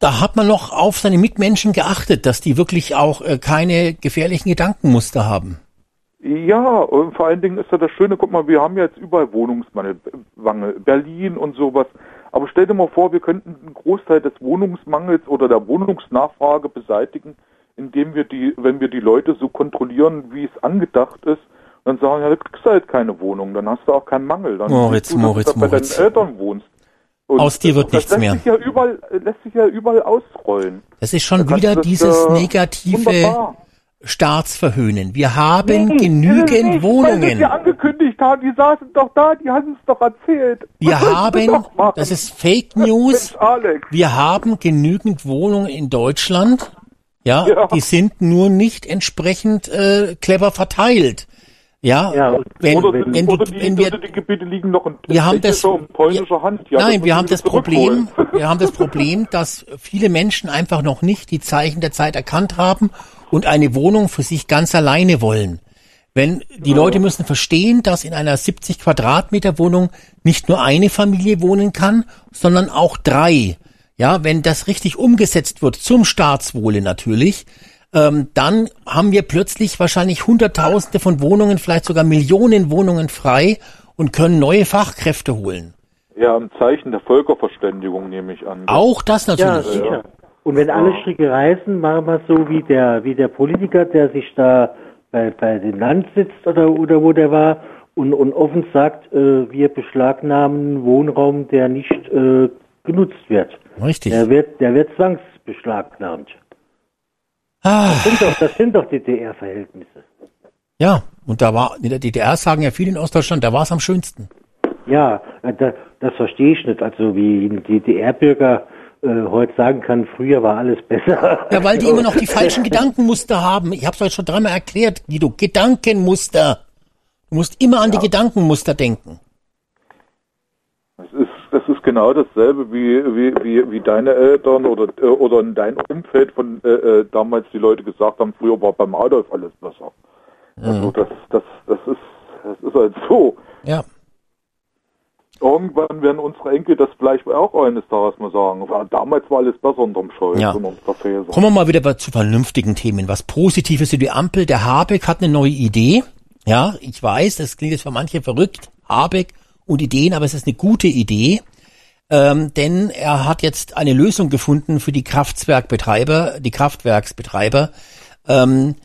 da hat man noch auf seine Mitmenschen geachtet, dass die wirklich auch äh, keine gefährlichen Gedankenmuster haben. Ja, und vor allen Dingen ist ja das Schöne, guck mal, wir haben ja jetzt überall Wohnungsmangel, Mangel, Berlin und sowas. Aber stell dir mal vor, wir könnten einen Großteil des Wohnungsmangels oder der Wohnungsnachfrage beseitigen, indem wir die, wenn wir die Leute so kontrollieren, wie es angedacht ist, dann sagen, ja, du kriegst halt keine Wohnung, dann hast du auch keinen Mangel. Dann Moritz, du, Moritz, du da bei Moritz. deinen Eltern wohnst. Und Aus dir wird das nichts lässt mehr. Sich ja überall, lässt sich ja überall ausrollen. Das ist schon Da kannst wieder das, dieses negative wunderbar. Staatsverhöhnen. Wir haben Nee, genügend nee, Weil Wohnungen. ja angekündigt haben, die saßen doch da, die hatten es doch erzählt. Wir Was haben, das ist Fake News, Mensch, wir haben genügend Wohnungen in Deutschland. Ja, Ja. die sind nur nicht entsprechend äh, clever verteilt. Ja, Ja, wenn, oder, wenn, du, oder, die, wenn wir die Gebiete liegen noch in, Wir haben das- polnischer Hand. Ja, Nein, wir haben das Problem, wir haben das Problem, dass viele Menschen einfach noch nicht die Zeichen der Zeit erkannt haben und eine Wohnung für sich ganz alleine wollen. Wenn die Leute müssen verstehen, dass in einer 70 Quadratmeter Wohnung nicht nur eine Familie wohnen kann, sondern auch drei. Ja, wenn das richtig umgesetzt wird, zum Staatswohle natürlich, ähm, dann haben wir plötzlich wahrscheinlich Hunderttausende von Wohnungen, vielleicht sogar Millionen Wohnungen frei und können neue Fachkräfte holen. Ja, im Zeichen der Völkerverständigung nehme ich an. Auch das Ja, natürlich. sicher. Und wenn alle Stricke reißen, machen wir es so wie der, wie der Politiker, der sich da bei, bei dem Land sitzt oder, oder wo der war und, und offen sagt, äh, wir beschlagnahmen Wohnraum, der nicht äh, genutzt wird. Richtig. Der wird, der wird zwangsbeschlagnahmt. Ah, Das sind doch, das sind doch DDR-Verhältnisse. ja, und da war, in der DDR sagen ja viele in Ostdeutschland, da war es am schönsten. Ja, äh, da, das verstehe ich nicht. Also wie ein DDR-Bürger äh, heute sagen kann, früher war alles besser. Ja, weil die immer noch die falschen Gedankenmuster haben. Ich habe es euch schon dreimal erklärt, Guido. Gedankenmuster. Du musst immer an die Gedankenmuster denken. Das ist, das ist genau dasselbe wie, wie, wie, wie deine Eltern oder, äh, oder in deinem Umfeld von äh, äh, damals die Leute gesagt haben, früher war beim Adolf alles besser. Also das, das, das ist, das ist halt so. Ja. Irgendwann werden unsere Enkel das vielleicht auch eines Tages mal sagen. Damals war alles besser unterm Scheu Ja. und unserer Fäse. Kommen wir mal wieder zu vernünftigen Themen. Was Positives für die Ampel. Der Habeck hat eine neue Idee. Ja, ich weiß, das klingt jetzt für manche verrückt. Habeck und Ideen, aber es ist eine gute Idee. Ähm, denn er hat jetzt eine Lösung gefunden für die Kraftwerkbetreiber, die Kraftwerksbetreiber. Ähm,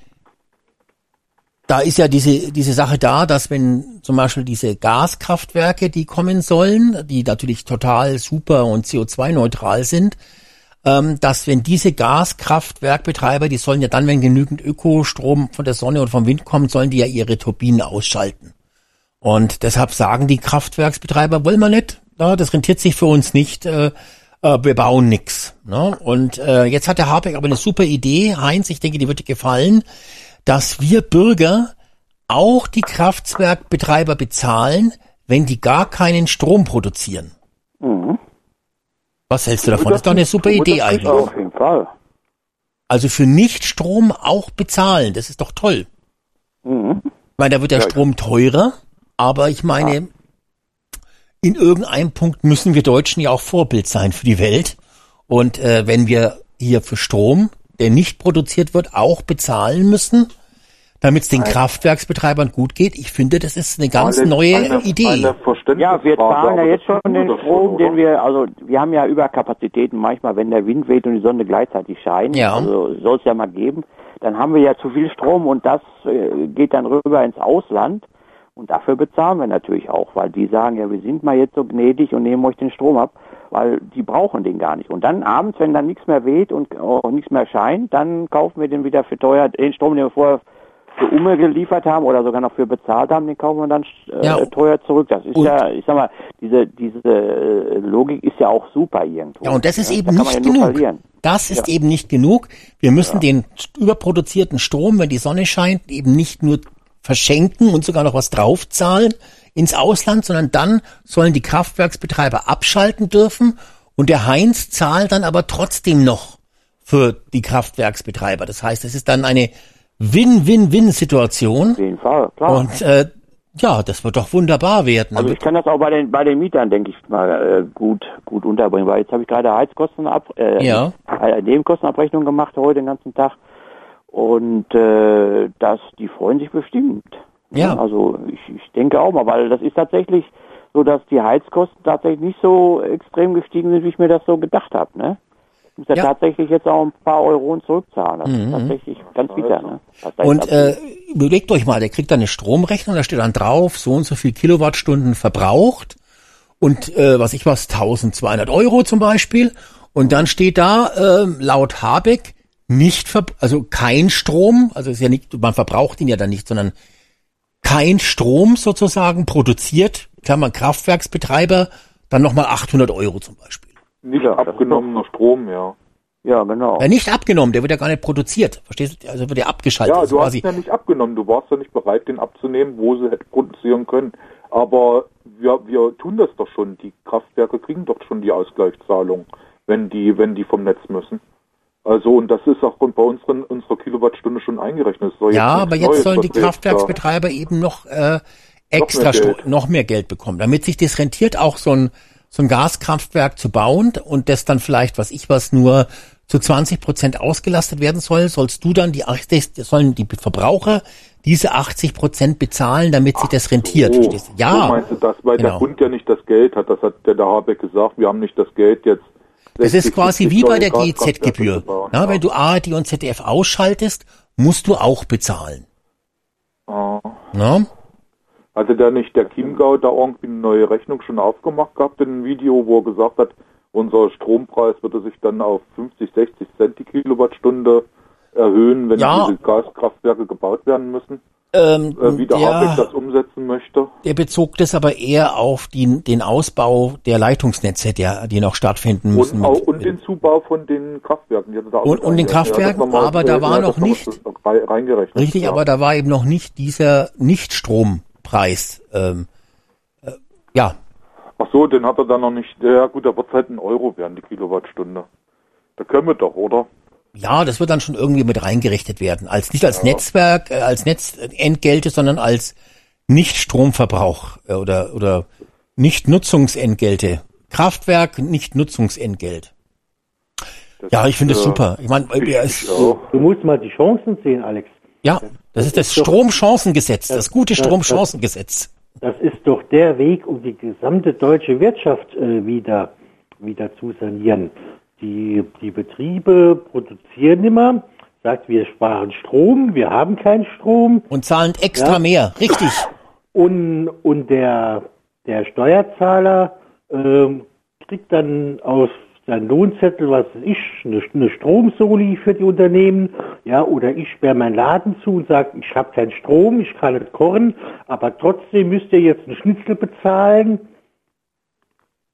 da ist ja diese, diese Sache da, dass wenn zum Beispiel diese Gaskraftwerke, die kommen sollen, die natürlich total super und CO2-neutral sind, ähm, dass wenn diese Gaskraftwerkbetreiber, die sollen ja dann, wenn genügend Ökostrom von der Sonne und vom Wind kommt, sollen die ja ihre Turbinen ausschalten. Und deshalb sagen die Kraftwerksbetreiber, wollen wir nicht, ja, das rentiert sich für uns nicht, äh, äh, wir bauen nix. Ne? Und äh, jetzt hat der Habeck aber eine super Idee, Heinz, ich denke, die wird dir gefallen, dass wir Bürger auch die Kraftwerkbetreiber bezahlen, wenn die gar keinen Strom produzieren. Was hältst du davon? Das ist doch eine super Idee eigentlich. Auf jeden Fall. Also für Nichtstrom auch bezahlen, das ist doch toll. Mhm. Ich meine, da wird der Strom teurer, aber ich meine, in irgendeinem Punkt müssen wir Deutschen ja auch Vorbild sein für die Welt. Und äh, wenn wir hier für Strom, der nicht produziert wird, auch bezahlen müssen, damit es den Kraftwerksbetreibern gut geht, ich finde, das ist eine ganz Eine- neue eine- Idee. eine Ja, wir zahlen ja jetzt schon den Strom, den wir, also wir haben ja Überkapazitäten manchmal, wenn der Wind weht und die Sonne gleichzeitig scheint. Ja. Also soll es ja mal geben. Dann haben wir ja zu viel Strom und das äh, geht dann rüber ins Ausland. Und dafür bezahlen wir natürlich auch, weil die sagen, ja, wir sind mal jetzt so gnädig und nehmen euch den Strom ab, weil die brauchen den gar nicht. Und dann abends, wenn dann nichts mehr weht und auch nichts mehr scheint, dann kaufen wir den wieder für teuer, den Strom, den wir vorher für Umme geliefert haben oder sogar noch für bezahlt haben, den kaufen wir dann äh, Ja. teuer zurück. Das ist ja, ich sag mal, diese diese äh, Logik ist ja auch super irgendwo. Ja, und das ist Ja, eben da kann man nicht ja genug. Das ist eben nicht genug. Wir müssen den überproduzierten Strom, wenn die Sonne scheint, eben nicht nur verschenken und sogar noch was draufzahlen ins Ausland, sondern dann sollen die Kraftwerksbetreiber abschalten dürfen und der Heinz zahlt dann aber trotzdem noch für die Kraftwerksbetreiber. Das heißt, es ist dann eine Win-Win-Win-Situation Auf jeden Fall, klar. und äh, ja, das wird doch wunderbar werden. Also ich kann das auch bei den bei den Mietern, denke ich mal, äh, gut gut unterbringen, weil jetzt habe ich gerade Heizkostenab äh, Ja. äh, Nebenkostenabrechnung gemacht heute den ganzen Tag und äh, das die freuen sich bestimmt. Ja. Also ich, ich denke auch mal, weil das ist tatsächlich so, dass die Heizkosten tatsächlich nicht so extrem gestiegen sind, wie ich mir das so gedacht habe, ne? Muss ja, Ja. tatsächlich jetzt auch ein paar Euronen zurückzahlen. Das Mhm. ist tatsächlich ganz bitter, ne? Und jetzt äh, überlegt euch mal, der kriegt dann eine Stromrechnung, da steht dann drauf, so und so viel Kilowattstunden verbraucht und äh, was ich was, 1200 Euro zum Beispiel. Und dann steht da äh, laut Habeck nicht, ver also kein Strom, also ist ja nicht, man verbraucht ihn ja dann nicht, sondern kein Strom sozusagen produziert, Klammer Kraftwerksbetreiber, dann nochmal 800 Euro zum Beispiel. Nicht ist abgenommener Strom, ja. ja, genau. Ja, nicht abgenommen, der wird ja gar nicht produziert, verstehst du? Also wird ja abgeschaltet. Ja, also du hast quasi. ihn ja nicht abgenommen. Du warst ja nicht bereit, den abzunehmen, wo sie hätten produzieren können. Aber wir, wir tun das doch schon. Die Kraftwerke kriegen doch schon die Ausgleichszahlung, wenn die, wenn die vom Netz müssen. Also, und das ist auch bei unseren, unserer Kilowattstunde schon eingerechnet. Ja, nichts aber jetzt Neues, sollen die jetzt Kraftwerksbetreiber eben noch äh, extra mehr Stro- Geld. noch mehr Geld bekommen, damit sich das rentiert, auch so ein so ein Gaskraftwerk zu bauen und das dann vielleicht, was ich was, nur zu 20 Prozent ausgelastet werden soll, sollst du dann die 80, sollen die Verbraucher diese 80 Prozent bezahlen, damit sich das rentiert. So, verstehst du? so Ja, meinst du das, weil genau. der Bund ja nicht das Geld hat. Das hat der, der Habeck gesagt. Wir haben nicht das Geld jetzt. es ist 60, quasi 70 wie bei der GZ-Gebühr. bauen. Na, wenn du ARD und ZDF ausschaltest, musst du auch bezahlen. Ah. Na? Hatte der nicht der Chiemgau da irgendwie eine neue Rechnung schon aufgemacht gehabt in einem Video, wo er gesagt hat, unser Strompreis würde sich dann auf 50, 60 Cent die Kilowattstunde erhöhen, wenn Ja. diese Gaskraftwerke gebaut werden müssen, Ähm, äh, wie der der- Habeck das umsetzen möchte. Der bezog das aber eher auf die, den Ausbau der Leitungsnetze, der, die noch stattfinden müssen. Und, auch, und den Zubau von den Kraftwerken. Er da Und- und den. Ja, Kraftwerken, nochmal- aber da ja, war noch nicht- rei- reingerechnet. richtig, ja. aber da war eben noch nicht dieser Nichtstrompreis. Ähm, äh, ja, Ach so, den hat er dann noch nicht. Ja gut, da wird halt ein Euro werden, die Kilowattstunde. Da können wir doch, oder? ja, das wird dann schon irgendwie mit reingerechnet werden. Als nicht als Netzwerk, äh, als Netzentgelte, sondern als Nichtstromverbrauch äh, oder oder Nicht Nutzungsentgelte. Kraftwerk, nicht Nutzungsentgelt. Ja, ich finde es äh, super. Ich meine. Du musst mal die Chancen sehen, Alex. Ja, das ist das ist Stromchancengesetz, das das- gute das- Stromchancengesetz. Das ist doch der Weg, um die gesamte deutsche Wirtschaft äh, wieder, wieder zu sanieren. Die, die Betriebe produzieren immer, sagt, wir sparen Strom, wir haben keinen Strom Und zahlen extra Ja. mehr. Richtig. und, und der, der Steuerzahler ähm, kriegt dann aus seinem Lohnzettel, was ich, eine, eine Stromsoli für die Unternehmen, ja, oder ich sperre meinen Laden zu und sage, ich habe keinen Strom, ich kann nicht kochen, aber trotzdem müsst ihr jetzt einen Schnitzel bezahlen.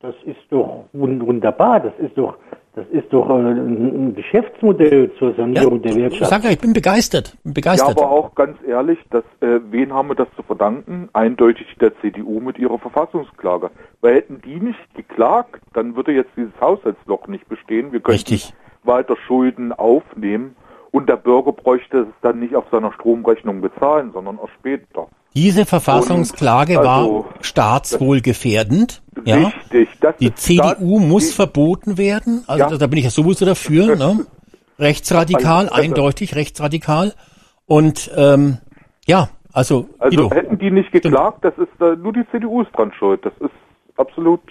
Das ist doch wun- wunderbar, das ist doch, das ist doch äh, ein, Geschäftsmodell zur Ja, Sanierung der ich Wirtschaft. sag ja, ich bin begeistert. Bin Ja, begeistert. aber auch ganz ehrlich, dass, äh, wen haben wir das zu verdanken? Eindeutig der CDU mit ihrer Verfassungsklage. Weil hätten die nicht geklagt, dann würde jetzt dieses Haushaltsloch nicht bestehen. Wir könnten Richtig. weiter Schulden aufnehmen und der Bürger bräuchte es dann nicht auf seiner Stromrechnung bezahlen, sondern erst später. Diese Verfassungsklage Und, also, war staatswohlgefährdend. Ja. Richtig. Das Die CDU das- muss die- verboten werden. Also Ja. da bin ich ja sowieso dafür. Ne? Rechtsradikal, Also, eindeutig rechtsradikal. Und ähm, ja, also, Also Guido, hätten die nicht geklagt, das ist äh, nur die CDU ist dran schuld. Das ist absolut.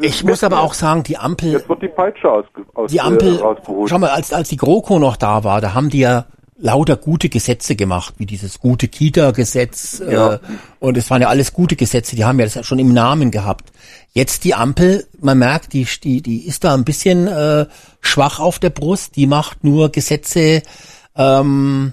ich muss aber auch sagen, die Ampel, Jetzt wird die Peitsche ausge, aus, die Ampel, äh, schau mal, als, als die GroKo noch da war, da haben die ja lauter gute Gesetze gemacht, wie dieses gute Kita-Gesetz. Ja. Äh, und es waren ja alles gute Gesetze, die haben ja das ja schon im Namen gehabt. Jetzt die Ampel, man merkt, die, die, die ist da ein bisschen äh, schwach auf der Brust. Die macht nur Gesetze, ähm,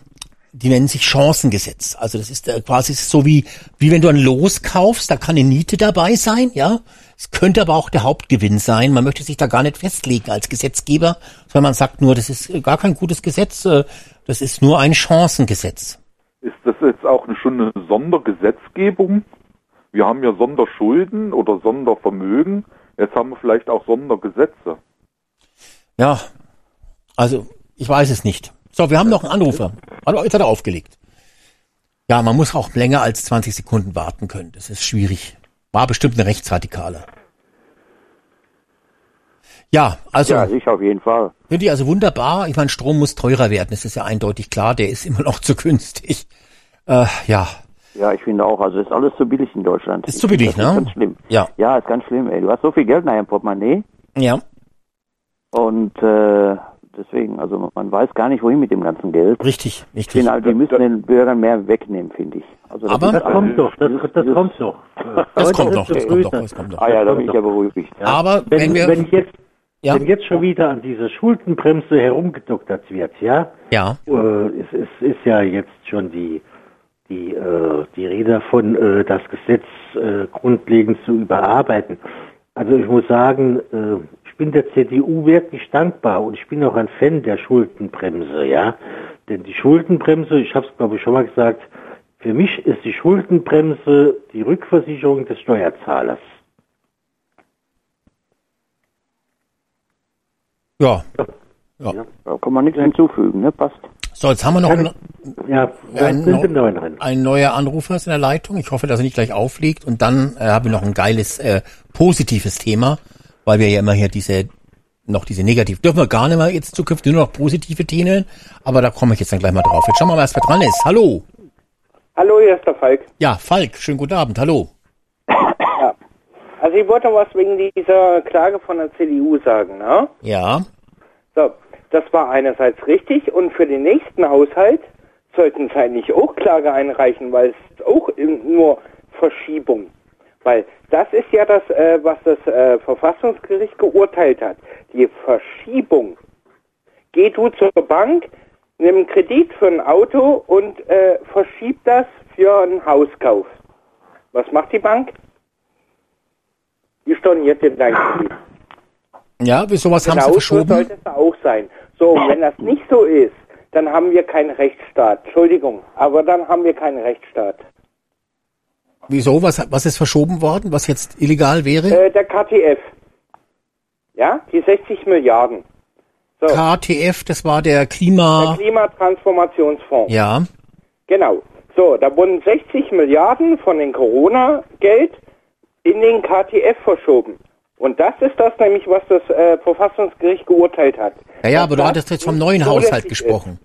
die nennen sich Chancengesetz. Also das ist äh, quasi so wie, wie wenn du ein Los kaufst, da kann eine Niete dabei sein, ja. Es könnte aber auch der Hauptgewinn sein. Man möchte sich da gar nicht festlegen als Gesetzgeber, sondern man sagt nur, das ist äh, gar kein gutes Gesetz, äh, das ist nur ein Chancengesetz. Ist das jetzt auch eine, schon eine Sondergesetzgebung? Wir haben ja Sonderschulden oder Sondervermögen. Jetzt haben wir vielleicht auch Sondergesetze. Ja, also ich weiß es nicht. So, wir haben noch einen Anrufer. Hallo, jetzt hat er aufgelegt. Ja, man muss auch länger als 20 Sekunden warten können. Das ist schwierig. War bestimmt eine Rechtsradikale. Ja, also Ja, ich auf jeden Fall. finde ich also wunderbar. Ich meine, Strom muss teurer werden. Das ist ja eindeutig klar. Der ist immer noch zu günstig. Äh, ja, Ja, ich finde auch. Also ist alles zu billig in Deutschland. Ist Ich zu finde, billig, das ne? Ist ganz schlimm. ja, Ja, ist ganz schlimm, ey. Du hast so viel Geld in deinem Portemonnaie ja. und äh, deswegen, also man weiß gar nicht, wohin mit dem ganzen Geld. Richtig, Ich richtig. finde, also, die müssen den Bürgern mehr wegnehmen, finde ich. Also Aber- ist Das kommt doch, das, das kommt noch. Das kommt noch, es das kommt noch, größer. das kommt noch. Ah ja, da bin ich doch. ja beruhigt. Aber wenn, wenn wir, wenn jetzt Ja. wenn jetzt schon wieder an dieser Schuldenbremse herumgedoktert wird, ja, ja, äh, es, es ist ja jetzt schon die die äh, die Rede davon, äh, das Gesetz äh, grundlegend zu überarbeiten. Also ich muss sagen, äh, ich bin der CDU wirklich dankbar und ich bin auch ein Fan der Schuldenbremse, ja, denn die Schuldenbremse, ich habe es glaube ich schon mal gesagt, für mich ist die Schuldenbremse die Rückversicherung des Steuerzahlers. Ja. Da kann man nichts hinzufügen, ne? Passt. So, jetzt haben wir noch einen, Ja, Ja, ein, ein neuer Anrufer ist in der Leitung. Ich hoffe, dass er nicht gleich auflegt. Und dann äh, haben wir noch ein geiles, äh, positives Thema, weil wir ja immer hier diese, noch diese negativ, dürfen wir gar nicht mehr jetzt zukünftig nur noch positive Themen, aber da komme ich jetzt dann gleich mal drauf. Jetzt schauen wir mal, was dran ist. Hallo. Hallo, hier ist der Falk. Ja, Falk, schönen guten Abend. Hallo. Also ich wollte was wegen dieser Klage von der CDU sagen, ne? Ja, So, das war einerseits richtig und für den nächsten Haushalt sollten sie eigentlich auch Klage einreichen, weil es ist auch nur Verschiebung. Weil das ist ja das, äh, was das äh, Verfassungsgericht geurteilt hat. Die Verschiebung. Geh du zur Bank, nimm einen Kredit für ein Auto und äh, verschieb das für einen Hauskauf. Was macht die Bank? Die storniert dir dein Kredit. ja, wieso was haben Sie Genau so verschoben? sollte es auch sein. So, und wenn das nicht so ist, dann haben wir keinen Rechtsstaat. Entschuldigung, aber dann haben wir keinen Rechtsstaat. Wieso? Was, was ist verschoben worden? Was jetzt illegal wäre? Äh, der KTF. Ja, die 60 Milliarden. So, KTF, das war der der Klima. Klimatransformationsfonds. Ja, Genau. So, da wurden 60 Milliarden von dem Corona-Geld in den KTF verschoben. Und das ist das nämlich, was das äh, Verfassungsgericht geurteilt hat. Ja, ja, aber du hattest jetzt vom neuen Haushalt ist. gesprochen.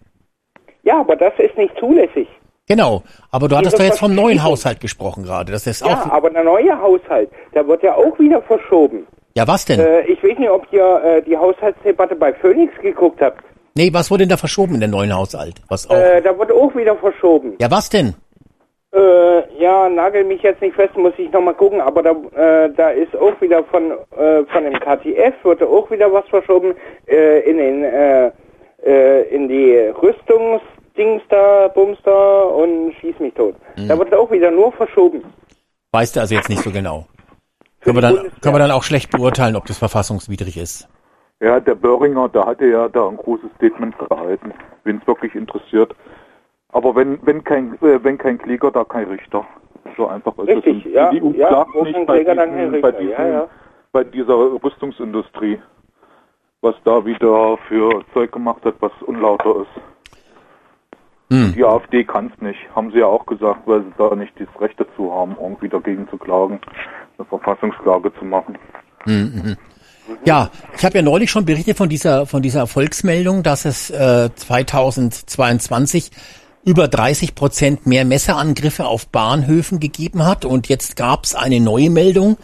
Ja, aber das ist nicht zulässig. Genau, aber du hattest doch jetzt vom neuen. Haushalt gesprochen gerade. Das ist Ja, auch. aber der neue Haushalt, der wird ja auch wieder verschoben. Ja, was denn? Äh, ich weiß nicht, ob ihr äh, die Haushaltsdebatte bei Phoenix geguckt habt. Nee, was wurde denn da verschoben in den neuen Haushalt? Was auch? Äh, da wird auch wieder verschoben. Ja, was denn? Äh, ja, nagel mich jetzt nicht fest, muss ich nochmal gucken, aber da, äh, da ist auch wieder von, äh, von dem KTF wird da auch wieder was verschoben, äh, in den, äh, äh, in die Rüstungsdings da, Bums da und schieß mich tot. Mhm. Da wird auch wieder nur verschoben. Weißt du also jetzt nicht so genau. Können wir, dann, Bundeswehr. können wir dann auch schlecht beurteilen, ob das verfassungswidrig ist. Ja, der Böhringer, der hatte ja da ein großes Statement gehalten, wen es wirklich interessiert. Aber wenn wenn kein äh, wenn kein Kläger, da kein Richter. So einfach ist Richtig, es. Ja, Die EU ja, klagt nicht bei, Kläger, dann diesen, kein bei, diesen, ja, ja. bei dieser Rüstungsindustrie, was da wieder für Zeug gemacht hat, was unlauter ist. Hm. Die AfD kann es nicht, haben sie ja auch gesagt, weil sie da nicht das Recht dazu haben, irgendwie dagegen zu klagen, eine Verfassungsklage zu machen. Mhm. Ja, ich habe ja neulich schon berichtet von dieser von dieser Erfolgsmeldung, dass es äh, 2022 über 30 Prozent mehr Messerangriffe auf Bahnhöfen gegeben hat und jetzt gab es eine neue Meldung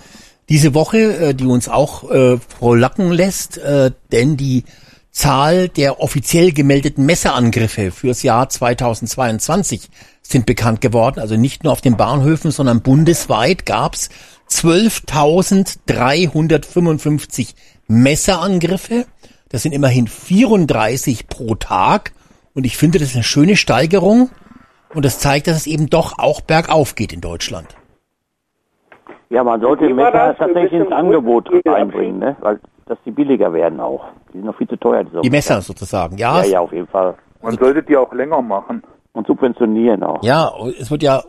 diese Woche, äh, die uns auch äh, frohlacken lässt, äh, denn die Zahl der offiziell gemeldeten Messerangriffe fürs Jahr 2022 sind bekannt geworden. Also nicht nur auf den Bahnhöfen, sondern bundesweit gab's 12.355 Messerangriffe. Das sind immerhin 34 pro Tag. Und ich finde, das ist eine schöne Steigerung. Und das zeigt, dass es eben doch auch bergauf geht in Deutschland. Ja, man sollte war Messer das? tatsächlich ins Angebot reinbringen, ne? Weil dass die billiger werden auch. Die sind noch viel zu teuer. Diese Die Messer sozusagen. Ja, Ja, ja, auf jeden Fall. Man sollte die auch länger machen. Und subventionieren auch. Ja, es wird ja,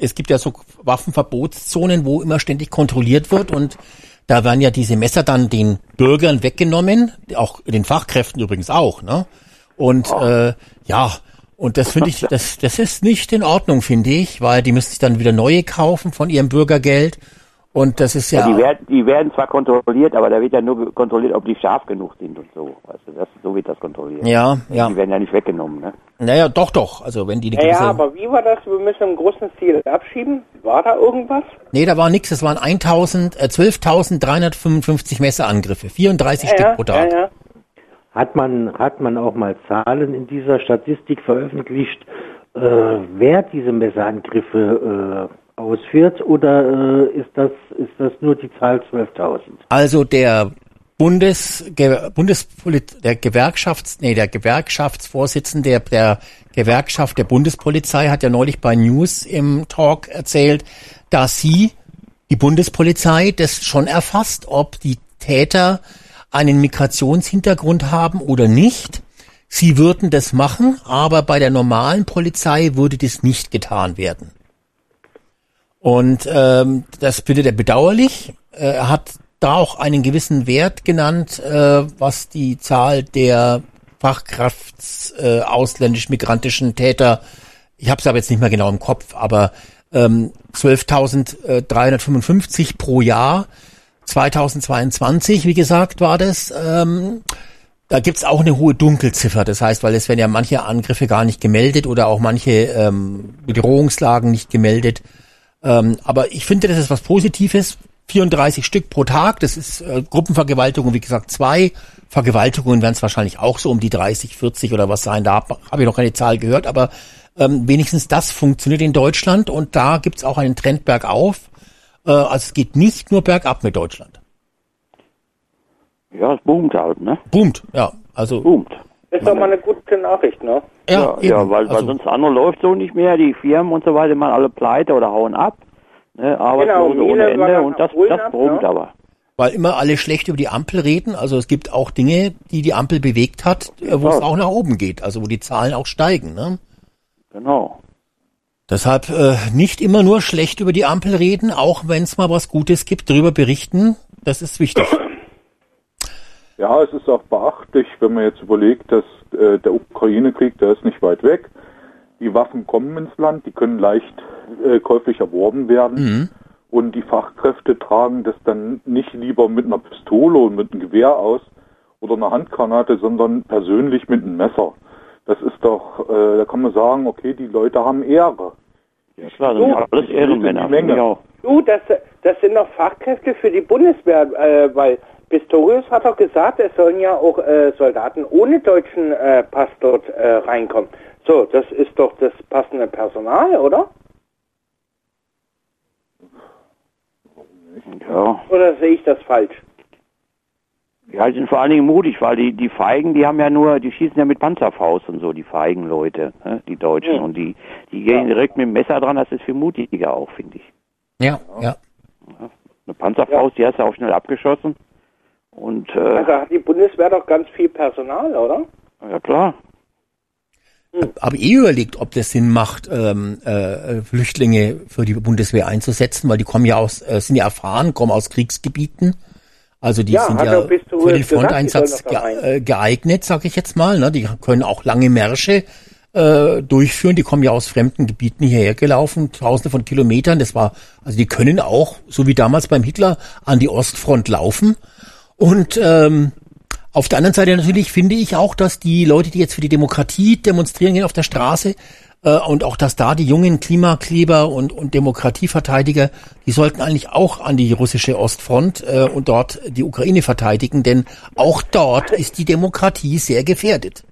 es gibt ja so Waffenverbotszonen, wo immer ständig kontrolliert wird und da werden ja diese Messer dann den Bürgern weggenommen, auch den Fachkräften übrigens auch, ne? Und äh, ja, und das finde ich, das, das ist nicht in Ordnung, finde ich, weil die müssen sich dann wieder neue kaufen von ihrem Bürgergeld. Und das ist ja. Ja, die, werden, die werden zwar kontrolliert, aber da wird ja nur kontrolliert, ob die scharf genug sind und so. Du, das, so wird das kontrolliert. Ja, ja. Die werden ja nicht weggenommen, ne? Naja, doch, doch. Also wenn die eine Ja, aber wie war das? Wir müssen im großen Stil abschieben. War da irgendwas? nee, da war nix. Es waren 1000, äh, 12.355 Messerangriffe. 34 ja, Stück pro Tag. Ja, ja. Hat man, hat man auch mal Zahlen in dieser Statistik veröffentlicht, äh, wer diese Messerangriffe äh, ausführt, oder äh, ist das ist das nur die Zahl 12.000? Also der Bundes, Ge, Bundespolit, der Gewerkschafts, nee, der Gewerkschaftsvorsitzende der, der Gewerkschaft der Bundespolizei hat ja neulich bei News im Talk erzählt, dass sie, die Bundespolizei, das schon erfasst, ob die Täter einen Migrationshintergrund haben oder nicht. Sie würden das machen, aber bei der normalen Polizei würde das nicht getan werden. Und ähm, das findet er bedauerlich. Äh, Er hat da auch einen gewissen Wert genannt, äh, was die Zahl der Fachkrafts äh, ausländisch-migrantischen Täter, ich habe es aber jetzt nicht mehr genau im Kopf, aber ähm, 12.355 pro Jahr. 2022, wie gesagt, war das. Ähm, da gibt's auch eine hohe Dunkelziffer. Das heißt, weil es werden ja manche Angriffe gar nicht gemeldet oder auch manche ähm, Bedrohungslagen nicht gemeldet. Ähm, aber ich finde, das ist was Positives. 34 Stück pro Tag, das ist äh, Gruppenvergewaltigung, wie gesagt, zwei. Vergewaltigungen werden es wahrscheinlich auch so um die 30, 40 oder was sein. Da habe hab ich noch keine Zahl gehört, aber ähm, wenigstens das funktioniert in Deutschland und da gibt's auch einen Trend bergauf. Äh, also es geht nicht nur bergab mit Deutschland. Ja, es boomt halt, ne? Boomt, ja. Also Boomt. Ist doch mal eine gute Nachricht, ne? ja, Ja, ja weil, weil also, sonst andere läuft so nicht mehr. Die Firmen und so weiter machen alle pleite oder hauen ab. Ne? Arbeitslose Genau, ohne Ende und das, das ab, brummt ne? aber. weil immer alle schlecht über die Ampel reden. Also es gibt auch Dinge, die die Ampel bewegt hat, äh, wo es auch nach oben geht. Also wo die Zahlen auch steigen. Ne? Genau. Deshalb äh, nicht immer nur schlecht über die Ampel reden, auch wenn es mal was Gutes gibt, darüber berichten. Das ist wichtig. Ja, es ist auch beachtlich, wenn man jetzt überlegt, dass äh, der Ukraine-Krieg, der ist nicht weit weg. Die Waffen kommen ins Land, die können leicht äh, käuflich erworben werden. und die Fachkräfte tragen das dann nicht lieber mit einer Pistole und mit einem Gewehr aus oder einer Handgranate, sondern persönlich mit einem Messer. Das ist doch, äh, da kann man sagen, okay, die Leute haben Ehre. Ja, klar, das sind ja alles Ehrenmänner. Menge. Du, das, das sind doch Fachkräfte für die Bundeswehr, äh, weil Pistorius hat doch gesagt, es sollen ja auch äh, Soldaten ohne deutschen äh, Pass dort äh, reinkommen. So, das ist doch das passende Personal, oder? Ja. Oder sehe ich das falsch? Ja, die sind vor allen Dingen mutig, weil die, die Feigen, die haben ja nur, die schießen ja mit Panzerfaust und so, die feigen Leute, ne? die Deutschen. Ja. Und die, die gehen direkt mit dem Messer dran, das ist viel mutiger auch, finde ich. Ja, ja. Eine Panzerfaust, die hast du auch schnell abgeschossen. Und, äh, Also hat die Bundeswehr doch ganz viel Personal, oder? ja klar. Habe eh überlegt, ob das Sinn macht, ähm, äh, Flüchtlinge für die Bundeswehr einzusetzen, weil die kommen ja aus, äh, sind ja erfahren, kommen aus Kriegsgebieten. Also die Ja, sind ja für den Fronteinsatz ge äh, geeignet, sag ich jetzt mal. Ne? Die können auch lange Märsche äh, durchführen. Die kommen ja aus fremden Gebieten hierher gelaufen, tausende von Kilometern. Das war, also die können auch, so wie damals beim Hitler, an die Ostfront laufen. Und ähm, auf der anderen Seite natürlich finde ich auch, dass die Leute, die jetzt für die Demokratie demonstrieren gehen auf der Straße, äh, und auch, dass da die jungen Klimakleber und, und Demokratieverteidiger, die sollten eigentlich auch an die russische Ostfront äh, und dort die Ukraine verteidigen, denn auch dort ist die Demokratie sehr gefährdet.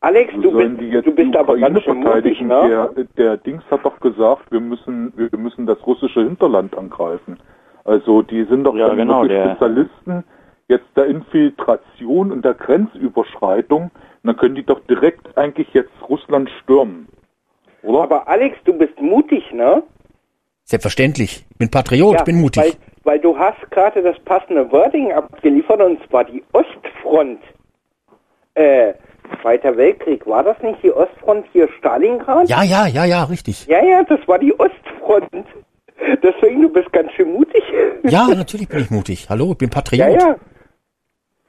Alex, du sollen bist, du bist aber ganz schön mutig, verteidigen? ne? Der, der Dings hat doch gesagt, wir müssen, wir müssen das russische Hinterland angreifen. Also die sind doch Ja, dann genau, Spezialisten jetzt der Infiltration und der Grenzüberschreitung. Und dann können die doch direkt eigentlich jetzt Russland stürmen. Oder? Aber Alex, du bist mutig, ne? Selbstverständlich. Ich bin Patriot, Ja, bin mutig. Weil, weil du hast gerade das passende Wording abgeliefert und zwar die Ostfront. Äh, Zweiter Weltkrieg, war das nicht die Ostfront hier Stalingrad? Ja, ja, ja, ja, richtig. Ja, ja, das war die Ostfront. Deswegen, du bist ganz schön mutig. Ja, natürlich bin ich mutig. Hallo, ich bin Patriot. Ja, ja.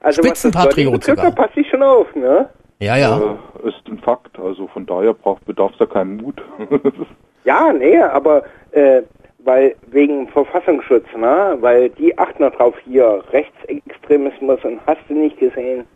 Also was das Spitzenpatriot betrifft, da sogar. passe ich schon auf, ne? Ja, ja. Äh, ist ein Fakt. Also von daher braucht bedarf es da keinen Mut. Ja, nee, aber äh, weil wegen Verfassungsschutz, ne? Weil die achten darauf hier Rechtsextremismus und hast du nicht gesehen.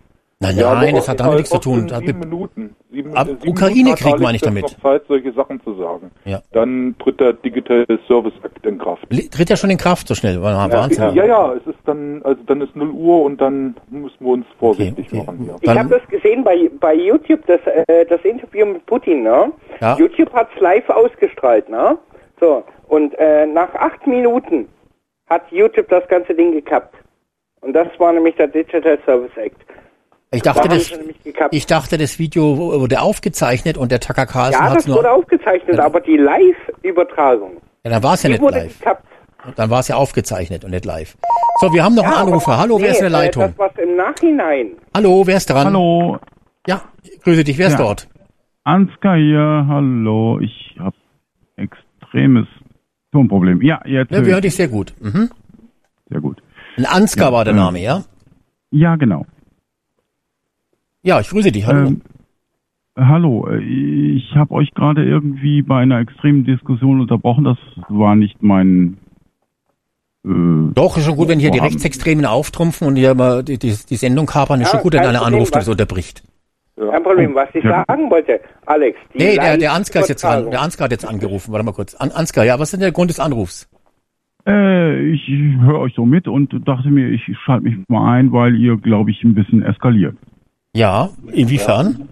Nein, Ja, nein, das hat damit nichts zu tun. Sieben be- Minuten. Sieben, Ab sieben Ukraine-Krieg Minuten hat meine ich damit. noch Zeit, solche Sachen zu sagen. Ja. Dann tritt der Digital Service Act in Kraft. Tritt ja schon in Kraft so schnell. War Wahnsinn. Ja, ja, es ist dann, also dann ist 0 Uhr und dann müssen wir uns vorsichtig machen hier. Ich habe das gesehen bei, bei YouTube, das, äh, das Interview mit Putin, ne? Ja. YouTube hat's live ausgestrahlt, ne? So, und äh, nach acht Minuten hat YouTube das ganze Ding gekappt. Und das war nämlich der Digital Service Act. Ich dachte, Da das, ich dachte, das Video wurde aufgezeichnet und der Tucker Carlson ja, hat das nur. wurde aufgezeichnet, aber die Live-Übertragung, Ja, dann war es ja nicht wurde live. gekappt. Dann war es ja aufgezeichnet und nicht live. So, wir haben noch einen Anrufer. Hallo, wer ist in der nee, Leitung? Äh, das was im Nachhinein. Hallo, wer ist dran? Hallo. Ja, ich grüße dich. Wer ist Ja. dort? Ansgar hier, hallo. Ich habe extremes Tonproblem. Ja, jetzt. Ja, höre wir hören dich sehr gut. Mhm. Sehr gut. Ein Ansgar Ja, war der ähm, Name, ja? Ja, genau. Ja, ich grüße dich. Hallo. Ähm, hallo, äh, ich habe euch gerade irgendwie bei einer extremen Diskussion unterbrochen. Das war nicht mein. Äh, Doch, ist schon gut, wenn hier die. Rechtsextremen auftrumpfen und hier mal die, die, die Sendung kapern. Ist Ja, schon gut, wenn einer Problem, anruft und so unterbricht. Kein Problem, was ich Ja. sagen wollte, Alex. Die Nee, der, der Ansgar ist jetzt. Live-Übertragung. Der Ansgar hat jetzt angerufen. Warte mal kurz. An, Ansgar, ja, was ist denn der Grund des Anrufs? Äh, ich höre euch so mit und dachte mir, ich schalte mich mal ein, weil ihr, glaube ich, ein bisschen eskaliert. Ja, inwiefern?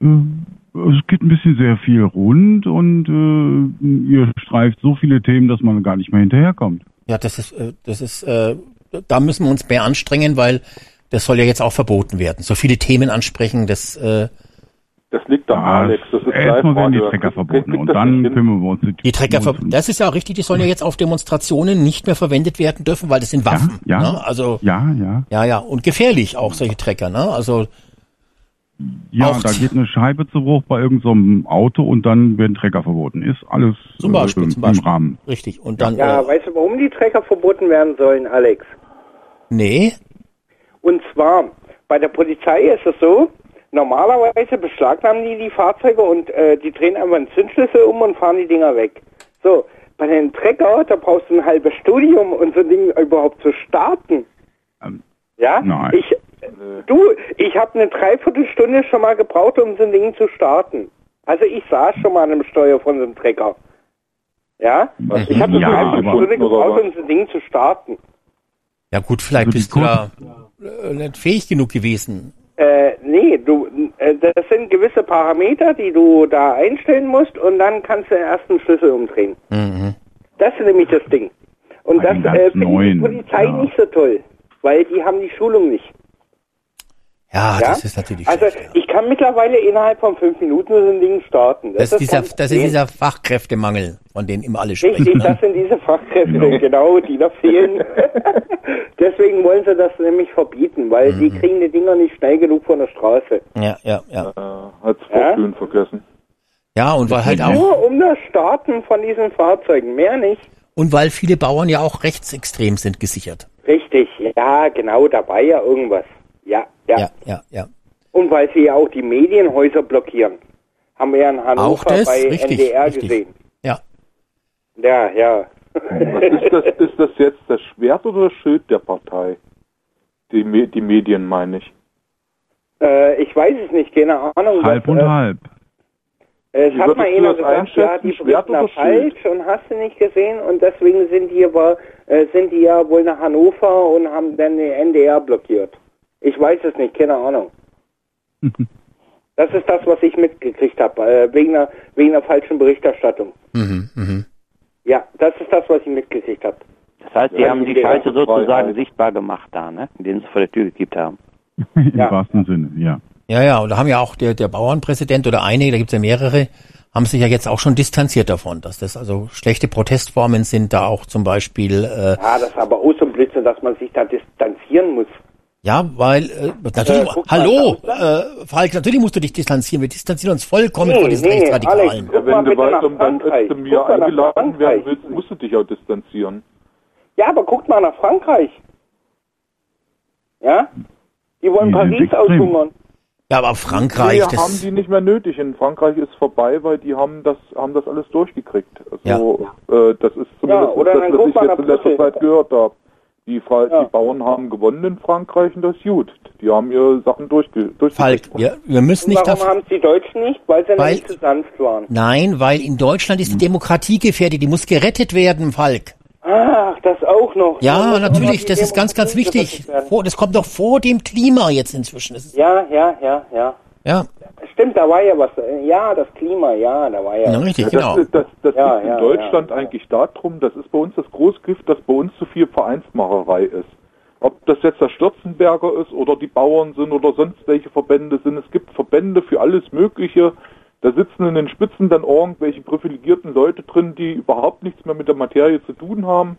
Äh, Es geht ein bisschen sehr viel rund und äh, ihr streift so viele Themen, dass man gar nicht mehr hinterherkommt. Ja, das ist, äh, das ist, äh, da müssen wir uns mehr anstrengen, weil das soll ja jetzt auch verboten werden. So viele Themen ansprechen, das, äh, Das liegt am Ja, Alex. Das ist Erstmal werden die. Trecker verboten und dann kümmern wir uns um die Trecker, ver das ist ja richtig, die sollen ja jetzt auf Demonstrationen nicht mehr verwendet werden dürfen, weil das sind Waffen. ja, ne? Also, ja, ja. ja, ja, und gefährlich auch solche Trecker, ne? Also, Ja, Auch- da geht eine Scheibe zu Bruch bei irgendeinem Auto und dann werden Trecker verboten. Ist alles Zum Beispiel, äh, zum im Beispiel. Rahmen. richtig. Und dann, Ja, äh, weißt du, warum die Trecker verboten werden sollen, Alex? nee, Und zwar, bei der Polizei ist es so, normalerweise beschlagnahmen die die Fahrzeuge und äh, die drehen einfach einen Zündschlüssel um und fahren die Dinger weg. So, Bei den Trecker, da brauchst du ein halbes Studium, um so ein Ding überhaupt zu starten. ja? nein. Ich, du, ich habe eine Dreiviertelstunde schon mal gebraucht, um so ein Ding zu starten. Also ich saß schon mal an einem Steuer von so einem Trecker. Ja? Ich habe eine Ja, Dreiviertelstunde gebraucht, um so ein Ding zu starten. Ja gut, vielleicht Also bist du da äh, nicht fähig genug gewesen. Äh, nee, du, äh, das sind gewisse Parameter, die du da einstellen musst und dann kannst du den ersten Schlüssel umdrehen. Mhm. Das ist nämlich das Ding. Und Bei das äh, finde ich die Polizei ja. nicht so toll, weil die haben die Schulung nicht. Ja, Ja? das ist natürlich Also schlecht, ja. ich kann mittlerweile innerhalb von fünf Minuten so ein Ding starten. Das ist dieser, das ist dieser Fachkräftemangel, von dem immer alle sprechen. Richtig, Ne? das sind diese Fachkräfte, genau, die da fehlen. Deswegen wollen sie das nämlich verbieten, weil die Mhm. kriegen die Dinger nicht schnell genug von der Straße. Ja, ja, ja. Äh, hat's Ja? vorglühen vergessen. Ja, und weil halt auch, Nur um das Starten von diesen Fahrzeugen, mehr nicht. und weil viele Bauern ja auch rechtsextrem sind gesichert. Richtig, ja, genau, da war ja irgendwas. Ja, ja, Ja, ja, ja. Und weil sie ja auch die Medienhäuser blockieren. Haben wir ja in Hannover Auch das? bei Richtig, NDR richtig. gesehen. Ja. Ja, ja. Was ist das, ist das jetzt das Schwert oder das Schild der Partei? Die, Me die Medien meine ich. äh, ich weiß es nicht, keine Ahnung. Halb was, und äh, halb. Es Wie hat mal einer gesagt, ja, die Schwert berichten da falsch und hast du nicht gesehen und deswegen sind die aber, äh, sind die ja wohl nach Hannover und haben dann den NDR blockiert. Ich weiß es nicht, keine Ahnung. Das ist das, was ich mitgekriegt habe, äh, wegen, einer, wegen einer falschen Berichterstattung. Mhm, mhm. Ja, das ist das, was ich mitgekriegt habe. Das heißt, die Ja, haben die die Scheiße sozusagen Freiheit. sichtbar gemacht da, ne? Den sie vor der Tür gekippt haben. Im Ja. wahrsten Sinne, ja. Ja, ja, und da haben ja auch der, der Bauernpräsident oder einige, da gibt's ja mehrere, haben sich ja jetzt auch schon distanziert davon, dass das also schlechte Protestformen sind, da auch zum Beispiel, äh, Ja, das ist aber auch so ein Blödsinn, dass man sich da distanzieren muss. Ja, weil, äh, natürlich, Äh, guck hallo, äh, Falk, natürlich musst du dich distanzieren, wir distanzieren uns vollkommen Nee, von diesen nee, Rechtsradikalen. Alex. Ja, Guck wenn du weiter um Guck mal nach eingeladen werden willst, musst du dich auch distanzieren. Ja, aber guckt mal nach Frankreich. Ja? Die wollen Die Paris aushungern. Ja, aber Frankreich, Nee, haben das, die nicht mehr nötig. In Frankreich ist vorbei, weil die haben das haben das alles durchgekriegt. Also äh, das ist zumindest oder das, dann was guck ich jetzt in letzter. Zeit gehört habe. Die, Fra Ja. die Bauern haben gewonnen in Frankreich und das ist gut. Die haben ihre Sachen durchge durchgekriegt. Falk, wir, wir müssen nicht warum haben es die Deutschen nicht? Weil sie Weil- nicht zu sanft waren. nein, weil in Deutschland ist die Demokratie gefährdet, die muss gerettet werden, Falk. Ach, das auch noch. Ja, auch natürlich, das ist ganz, ganz wichtig. Vor, das kommt doch vor dem Klima jetzt inzwischen. Ja, ja, ja, ja. ja, Stimmt, da war ja was. Ja, das Klima, ja, da war ja. ja, richtig, Ja, genau. das das, das Ja, liegt ja, in Deutschland ja, ja. eigentlich darum, das ist bei uns das Großgift, dass bei uns zu viel Vereinsmacherei ist. Ob das jetzt der Stürzenberger ist oder die Bauern sind oder sonst welche Verbände sind. Es gibt Verbände für alles Mögliche. Da sitzen in den Spitzen dann irgendwelche privilegierten Leute drin, die überhaupt nichts mehr mit der Materie zu tun haben.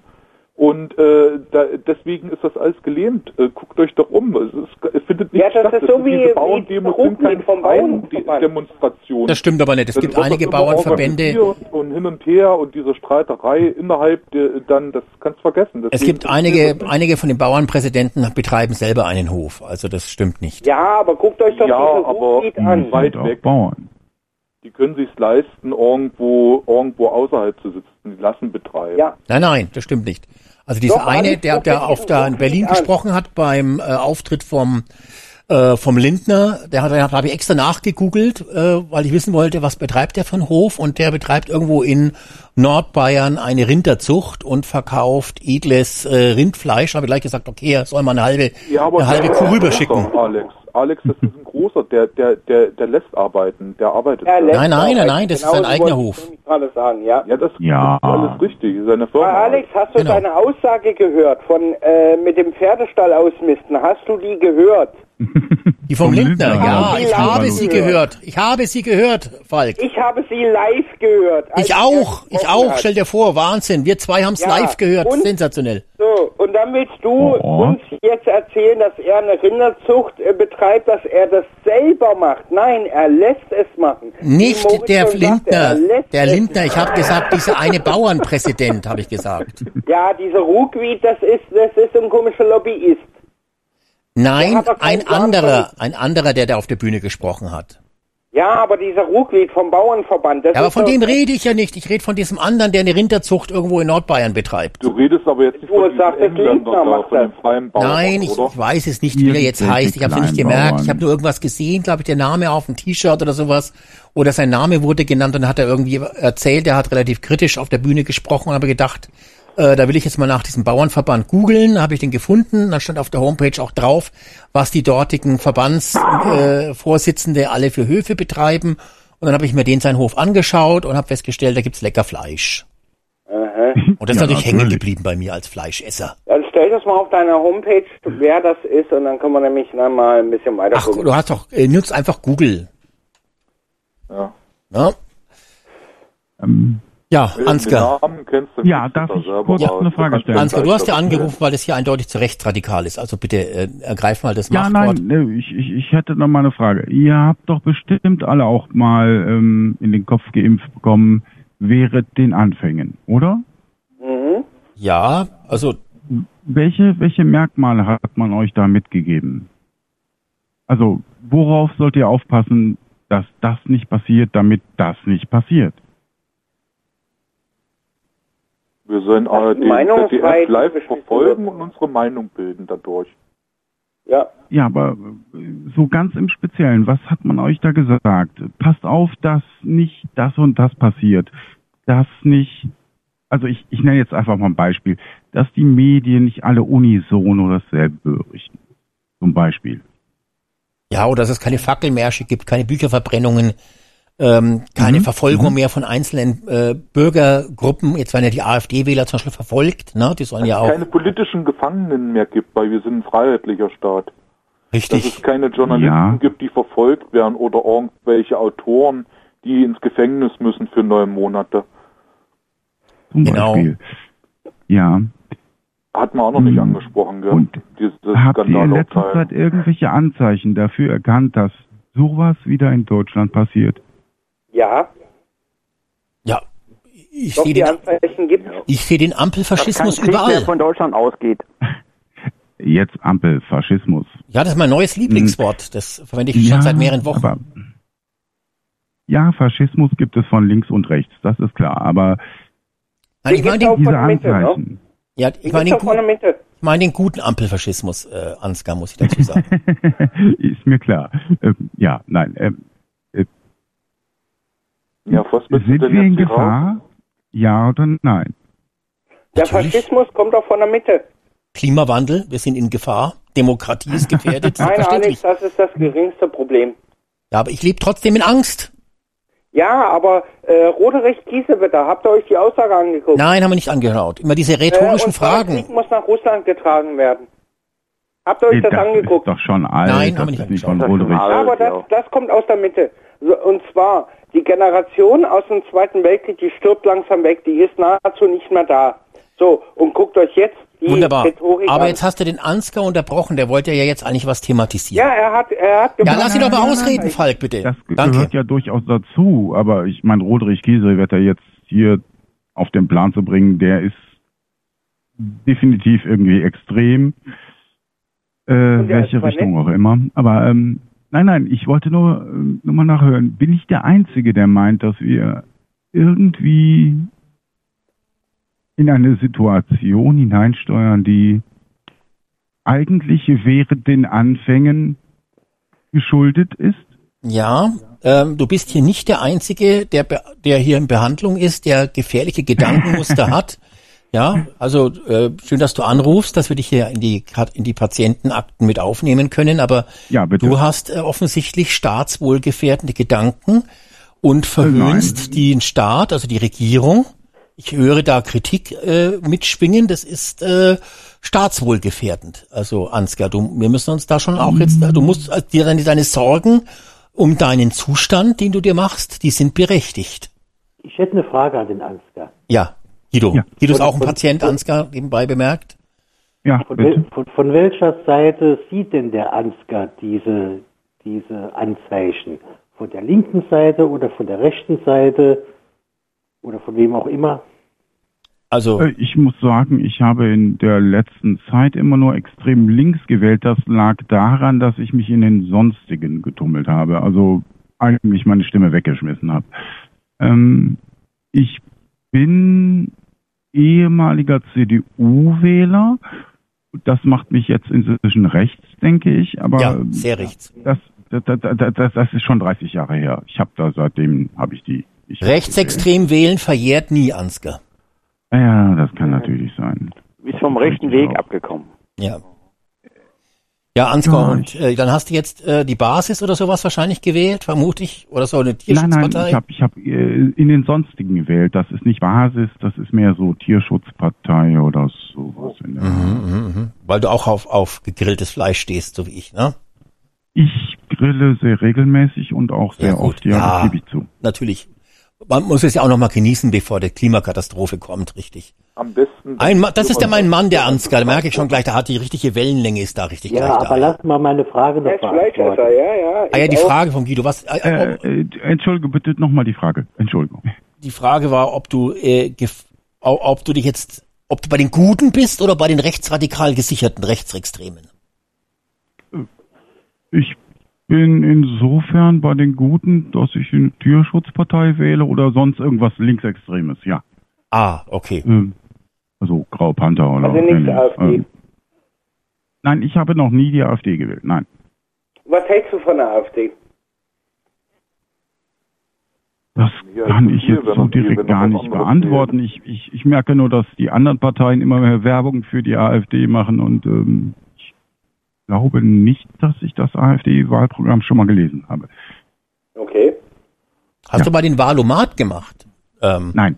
Und äh, da, deswegen ist das alles gelähmt. Äh, guckt euch doch um. Es, ist, es findet nicht Ja, das statt. ist so sind wie- diese wie Bauerndemos sind keine vom freien Bauernverband. Demonstrationen. Das stimmt aber nicht. Es Das gibt einige Bauernverbände. Und hin und her und diese Streiterei innerhalb der, dann, das kannst du vergessen. Es Deswegen gibt einige, einige von den Bauernpräsidenten betreiben selber einen Hof. Also das stimmt nicht. Ja, aber guckt euch doch Ja, diese aber an. weit weg. Bauern. Die können sich's leisten, irgendwo, irgendwo außerhalb zu sitzen. Lassen betreiben. Ja. Nein, nein, das stimmt nicht. Also dieser Doch, eine, der, der auf da in Berlin gesprochen hat beim äh, Auftritt vom äh, vom Lindner, der hat, da habe ich extra nachgegoogelt, äh, weil ich wissen wollte, was betreibt der einen Hof und der betreibt irgendwo in Nordbayern eine Rinderzucht und verkauft edles äh, Rindfleisch. Habe ich gleich gesagt, okay, er soll mal eine halbe, Ja, aber eine halbe Kuh rüberschicken. Alex. Alex, das ist ein großer, der, der, der, der lässt arbeiten, der arbeitet. Lässt Nein, nein, nein, nein, das ist Genau sein so eigener Hof. gerade sagen, ja. Ja, das, Ja. ist alles richtig. Seine Firma. Aber Alex, hast du Genau. deine Aussage gehört von äh, mit dem Pferdestall ausmisten? Hast du die gehört? Die vom, Vom Lindner, Lindner, ja, ja. ich habe sie Gehört. Ich habe sie gehört, Falk. Ich habe sie live gehört. Ich auch, ich auch, hat. stell dir vor, Wahnsinn. Wir zwei haben es Ja, live gehört, und- sensationell. So, und dann willst du Oh. uns jetzt erzählen, dass er eine Rinderzucht äh, betreibt, dass er das selber macht. Nein, er lässt es machen. Nicht der Lindner, er lässt der Lindner, ich habe gesagt, dieser eine Bauernpräsident, habe ich gesagt. Ja, dieser Ruckwied, das ist, das ist ein komischer Lobbyist. Nein, ein anderer, ein anderer, der da auf der Bühne gesprochen hat. Ja, aber dieser Ruckwied vom Bauernverband, das Ja, aber von dem rede ich ja nicht. Ich rede von diesem anderen, der eine Rinderzucht irgendwo in Nordbayern betreibt. Du redest aber jetzt nicht Du von sagst, macht von das. freien Bauern, Nein, ich, oder? ich weiß es nicht, wie er jetzt heißt. Ich habe es nicht gemerkt. Ich habe nur irgendwas gesehen, glaube ich, der Name auf dem T-Shirt oder sowas. Oder sein Name wurde genannt und dann hat er irgendwie erzählt, er hat relativ kritisch auf der Bühne gesprochen und habe gedacht, äh, da will ich jetzt mal nach diesem Bauernverband googeln, habe ich den gefunden, dann stand auf der Homepage auch drauf, was die dortigen Verbandsvorsitzende äh, alle für Höfe betreiben. Und dann habe ich mir den seinen Hof angeschaut und habe festgestellt, da gibt's lecker Fleisch. Aha. Und das ist Ja, natürlich hängen natürlich. geblieben bei mir als Fleischesser. Dann stell das mal auf deiner Homepage, wer das ist, und dann können wir nämlich dann mal ein bisschen weiter Ach, gucken. du hast doch, äh, nutzt einfach Google. Ja. Ja, Ähm, ja Ansgar. Ja, darf da ich kurz raus. eine Frage stellen? Ansgar, du hast ja angerufen, weil das hier eindeutig zu rechtsradikal ist. Also bitte äh, ergreif mal das ja, Machtwort. nein, ne, ich, ich, ich hätte noch mal eine Frage. Ihr habt doch bestimmt alle auch mal ähm, in den Kopf geimpft bekommen, während den Anfängen, oder? Mhm. Ja, also Welche, welche Merkmale hat man euch da mitgegeben? Also, worauf sollt ihr aufpassen, dass das nicht passiert, damit das nicht passiert? Wir sollen ARD und Meinungsfreiheit ZDF live verfolgen und unsere Meinung bilden dadurch. Ja. Ja, aber äh, so ganz im Speziellen, was hat man euch da gesagt? Passt auf, dass nicht das und das passiert. Dass nicht, also ich, ich nenne jetzt einfach mal ein Beispiel, dass die Medien nicht alle unisono dasselbe berichten. Zum Beispiel. ja, oder dass es keine Fackelmärsche gibt, keine Bücherverbrennungen, ähm, keine Mhm, Verfolgung mhm. mehr von einzelnen äh, Bürgergruppen. Jetzt werden ja die AfD-Wähler zum Beispiel verfolgt, ne? Die sollen ja Dass es auch keine politischen Gefangenen mehr gibt, weil wir sind ein freiheitlicher Staat. Dass richtig. es keine Journalisten Ja. gibt, die verfolgt werden oder irgendwelche Autoren, die ins Gefängnis müssen für neun Monate. Zum Genau. Beispiel. Ja. Hat man auch noch nicht Mhm. angesprochen, gell? Und Dieses Habt ihr in letzter. Zeit irgendwelche Anzeichen dafür erkannt, dass sowas wieder in Deutschland passiert? Ja, Ja, ich sehe den, ich sehe den Ampelfaschismus Kein Krieg, der überall. von Deutschland ausgeht. Jetzt Ampelfaschismus. Ja, das ist mein neues Lieblingswort. Das verwende ich schon seit mehreren Wochen. Aber, ja, Faschismus gibt es von links und rechts, das ist klar. Aber Nein, ich meine den, diese ne? Anzeichen, ja, ich meine den, gut, meine den guten Ampelfaschismus, äh, Ansgar, muss ich dazu sagen. ist mir klar. Ähm, ja, nein. Ähm, Ja, was willst du sind denn wir in hier raus? Gefahr? Ja oder nein? Der Natürlich. Faschismus kommt doch von der Mitte. Klimawandel, wir sind in Gefahr. Demokratie ist gefährdet. Nein. Alex, das ist das geringste Problem. Ja, aber ich lebe trotzdem in Angst. Ja, aber äh, Roderich Kiesewetter, habt ihr euch die Aussage angeguckt? Nein, haben wir nicht angeschaut. Immer diese rhetorischen äh, und zwar, Der Fragen. Krieg muss nach Russland getragen werden. Habt ihr euch das, das angeguckt? ist doch schon alt. Nein, das haben wir nicht ist nicht von angeschaut. Roderich. schon Ja, aber das, das kommt aus der Mitte. Und zwar, die Generation aus dem Zweiten Weltkrieg, die stirbt langsam weg, die ist nahezu nicht mehr da. So, und guckt euch jetzt die Wunderbar. Rhetorik Aber an. jetzt hast du den Ansgar unterbrochen. Der wollte ja jetzt eigentlich was thematisieren. ja, er hat, er hat Ja, lass ihn doch mal nein, ausreden, nein. Falk, bitte. Das Danke. gehört ja durchaus dazu, aber ich meine, Roderich Kiesewetter jetzt hier auf den Plan zu bringen, der ist definitiv irgendwie extrem, äh, welche Richtung auch immer. Aber ähm, nein, nein, ich wollte nur, ähm, nur mal nachhören. Bin ich der Einzige, der meint, dass wir irgendwie in eine Situation hineinsteuern, die eigentlich während den Anfängen geschuldet ist? Ja, ähm, du bist hier nicht der Einzige, der, der hier in Behandlung ist, der gefährliche Gedankenmuster hat. Ja, also äh, schön, dass du anrufst, dass wir dich hier in die in die Patientenakten mit aufnehmen können. Aber Ja, du hast äh, offensichtlich staatswohlgefährdende Gedanken und verhöhnst den Staat, also die Regierung. Ich höre da Kritik äh, mitschwingen. Das ist äh, staatswohlgefährdend. Also Ansgar, du, wir müssen uns da schon auch jetzt, du musst äh, dir deine, deine Sorgen um deinen Zustand, den du dir machst, die sind berechtigt. Ich hätte eine Frage an den Ansgar. Ja, Guido. Ja. Guido ist auch ein von- Patient, von- Ansgar, nebenbei bemerkt. Ja, Von, wel, von, von welcher Seite sieht denn der Ansgar diese, diese Anzeichen? Von der linken Seite oder von der rechten Seite oder von wem auch immer? Also, Äh, Ich muss sagen, ich habe in der letzten Zeit immer nur extrem links gewählt. Das lag daran, dass ich mich in den Sonstigen getummelt habe. Also eigentlich meine Stimme weggeschmissen habe. Ähm, ich bin ehemaliger CDU-Wähler. Das macht mich jetzt inzwischen rechts, denke ich. Aber Ja, sehr rechts. Das, das, das, das, ist schon 30 Jahre her. Ich habe da seitdem habe ich die. Ich Rechtsextrem wählen verjährt nie, Ansgar. Ja, das kann natürlich sein. Ist vom rechten Weg abgekommen. Ja. Ja, Ansgar, Ja, und äh, dann hast du jetzt äh, die Basis oder sowas wahrscheinlich gewählt, vermute ich, oder so eine Nein, Tierschutzpartei? nein, ich habe ich hab, äh, in den sonstigen gewählt. Das ist nicht Basis, das ist mehr so Tierschutzpartei oder sowas. In der Mhm, mhm, mhm. Weil du auch auf, auf gegrilltes Fleisch stehst, so wie ich, ne? Ich grille sehr regelmäßig und auch sehr Ja, oft, ja, Ja. das gebe ich zu. Natürlich. Man muss es ja auch noch mal genießen, bevor die Klimakatastrophe kommt, richtig. Am besten. Ein Ma das ist ja mein Mann, der Ansgar, da merke ich schon gleich, da hat die richtige Wellenlänge, ist da richtig Ja, gleich da. aber lass mal meine Frage noch beantworten. ja, ja. Ah ja, die auch. Frage von Guido, was, äh, Äh, ob, äh, Entschuldige bitte nochmal die Frage. Entschuldigung. die Frage war, ob du, äh, ob du dich jetzt, ob du bei den Guten bist oder bei den rechtsradikal gesicherten Rechtsextremen. Ich bin insofern bei den Guten, dass ich eine Tierschutzpartei wähle oder sonst irgendwas Linksextremes, ja. Ah, okay. Ähm, also Grau Panther oder Also nicht ähnliches. AfD. Ähm, Nein, ich habe noch nie die AfD gewählt. Nein. Was hältst du von der AfD? Das Ja, kann ich jetzt so direkt gar nicht beantworten. Ich, ich, ich merke nur, dass die anderen Parteien immer mehr Werbung für die AfD machen und ähm, glaube nicht, dass ich das AfD-Wahlprogramm schon mal gelesen habe. Okay. Hast Ja. du mal den Wahlomat gemacht? Ähm, Nein.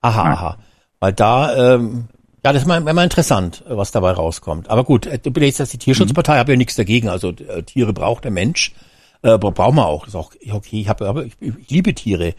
Aha, Nein. aha. Weil da, ähm, ja, das ist mal, mal interessant, was dabei rauskommt. Aber gut, äh, du bist jetzt die Tierschutzpartei, habe ja nichts dagegen. Also äh, Tiere braucht der Mensch, äh, aber brauchen wir auch. Ist auch okay. Ich habe, aber ich, ich liebe Tiere,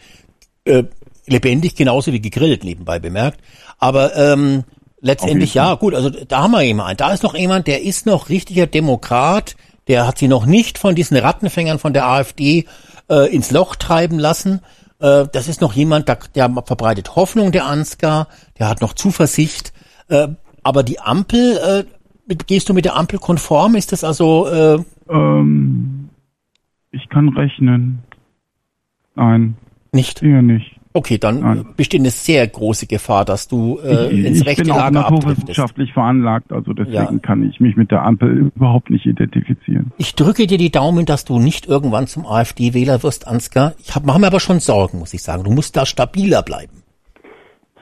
äh, lebendig genauso wie gegrillt nebenbei bemerkt. Aber ähm, letztendlich ja, gut. Also da haben wir jemanden. Da ist noch jemand, der ist noch richtiger Demokrat. Der hat sie noch nicht von diesen Rattenfängern von der AfD äh, ins Loch treiben lassen. Äh, das ist noch jemand, der, der verbreitet Hoffnung, der Ansgar, der hat noch Zuversicht. Äh, aber die Ampel, äh, mit, gehst du mit der Ampel konform? Ist das also, äh, Ähm, ich kann rechnen. Nein, nicht? eher nicht. Okay, dann Nein. besteht eine sehr große Gefahr, dass du äh, ich ins ich rechte bin auch Lager abdriftest. naturwissenschaftlich veranlagt, also deswegen Ja. kann ich mich mit der Ampel überhaupt nicht identifizieren. Ich drücke dir die Daumen, dass du nicht irgendwann zum AfD-Wähler wirst, Ansgar. Ich hab, mache mir aber schon Sorgen, muss ich sagen. Du musst da stabiler bleiben.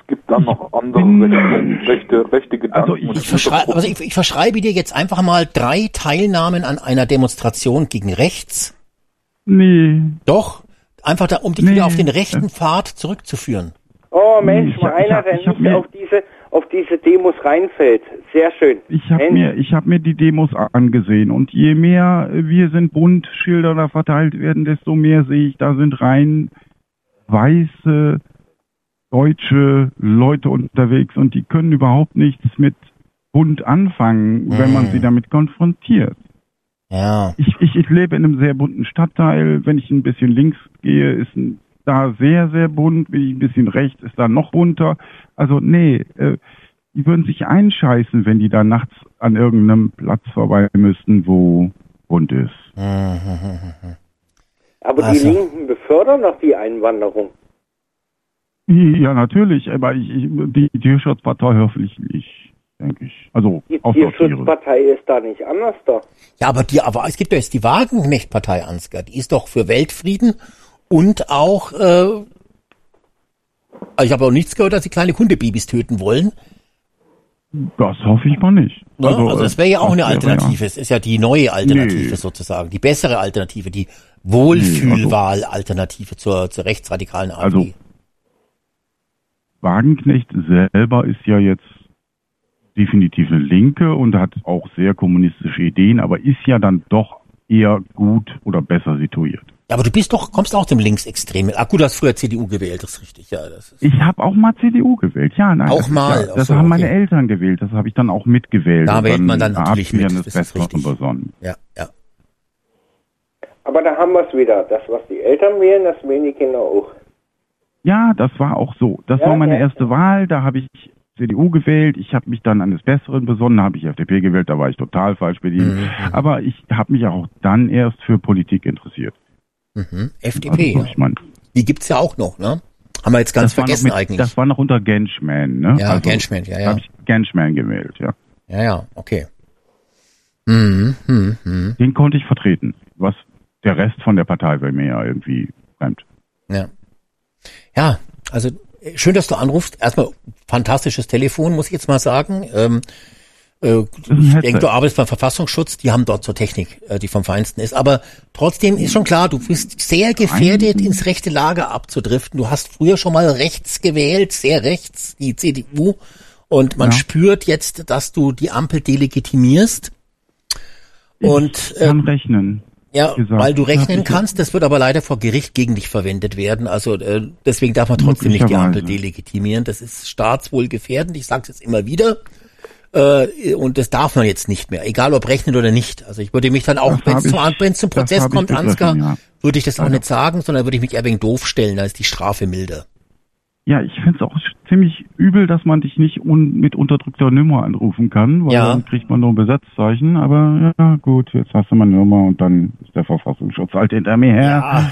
Es gibt dann noch andere bin- rechte, rechte, rechte Gedanken. Also ich Ich, verschrei also ich, ich verschreibe dir jetzt einfach mal drei Teilnahmen an einer Demonstration gegen rechts. Nee, Doch, einfach da, um dich Nee, wieder auf den rechten Pfad zurückzuführen. Oh Mensch, ich mal einer, der nicht mir- auf diese, auf diese Demos reinfällt. Sehr schön. Ich habe mir, ich habe mir die Demos angesehen und je mehr wir sind bunt Schilder da verteilt werden, desto mehr sehe ich, da sind rein weiße deutsche Leute unterwegs und die können überhaupt nichts mit bunt anfangen, wenn man Mm. sie damit konfrontiert. Ja. Ich, ich, ich lebe in einem sehr bunten Stadtteil. Wenn ich ein bisschen links gehe, ist ein, da sehr, sehr bunt. Wenn ich ein bisschen rechts, ist da noch bunter. Also nee, äh, die würden sich einscheißen, wenn die da nachts an irgendeinem Platz vorbei müssten, wo bunt ist. Aber die Also. Linken befördern doch die Einwanderung. Ja, natürlich, aber ich, ich, die Tierschutzpartei hoffentlich nicht, denke ich. Also Die. Tierschutzpartei ist da nicht anders da. Ja, aber die, aber es gibt ja jetzt die Wagenknecht-Partei, Ansgar. Die ist doch für Weltfrieden und auch, äh, also ich habe auch nichts gehört, dass sie kleine Hundebabys töten wollen. Das hoffe ich mal nicht. Ne? Also, das wäre ja auch eine wäre Alternative. Es ist ja die neue Alternative Nee. sozusagen, die bessere Alternative, die Wohlfühlwahl-Alternative zur, zur rechtsradikalen AfD. Also, Wagenknecht selber ist ja jetzt definitiv eine Linke und hat auch sehr kommunistische Ideen, aber ist ja dann doch eher gut oder besser situiert. Ja, aber du bist doch, kommst auch dem Linksextremen. Ah, gut, du hast früher CDU gewählt, das ist richtig, ja. Das ist, Ich habe auch mal CDU gewählt, ja, nein. Auch das mal, Ja, das so, haben meine okay. Eltern gewählt, das habe ich dann auch mitgewählt. Da wählt man dann natürlich ich mir mit, das ist richtig. besonnen. ja, ja. Aber da haben wir es wieder. Das, was die Eltern wählen, das wählen die Kinder auch. Ja, das war auch so. Das Ja, war meine ja. erste Wahl, da habe ich CDU gewählt, ich habe mich dann eines Besseren besonnen, habe ich FDP gewählt, da war ich total falsch bedient. Mhm. Aber ich habe mich auch dann erst für Politik interessiert. Mhm. FDP, Also, ich mein, die gibt's ja auch noch, ne? Haben wir jetzt ganz das war noch vergessen mit, eigentlich. Das war noch unter Genschman, ne? Ja, Genschman, ja, ja. Habe ich Genschman gewählt, ja. Ja, ja, okay. Mhm, mhm, mhm. Den konnte ich vertreten. Was der Rest von der Partei wäre mir ja irgendwie fremd. Ja. Ja, also schön, dass du anrufst. Erstmal fantastisches Telefon, muss ich jetzt mal sagen. Ähm, äh, ich denke, du arbeitest beim Verfassungsschutz, die haben dort zur Technik, äh, die vom Feinsten ist. Aber trotzdem ist schon klar, du bist sehr gefährdet, ins rechte Lager abzudriften. Du hast früher schon mal rechts gewählt, sehr rechts, die CDU. Und man Ja. spürt jetzt, dass du die Ampel delegitimierst. Und Ich kann rechnen. Ja, gesagt. weil du rechnen Ja, kannst, das wird aber leider vor Gericht gegen dich verwendet werden. Also äh, deswegen darf man trotzdem nicht die Ampel delegitimieren. Das ist staatswohlgefährdend. Ich sage es jetzt immer wieder. Äh, und das darf man jetzt nicht mehr, egal ob rechnen oder nicht. Also ich würde mich dann auch, wenn es zum, wenn's zum Prozess kommt, Ansgar, ja. würde ich das auch Also- nicht sagen, sondern würde ich mich eher wegen doof stellen. Da ist die Strafe milder. Ja, ich finde es auch ziemlich übel, dass man dich nicht un mit unterdrückter Nummer anrufen kann, weil Ja. dann kriegt man nur ein Besetzzeichen. Aber ja, gut, jetzt hast du meine Nummer und dann ist der Verfassungsschutz halt hinter mir her.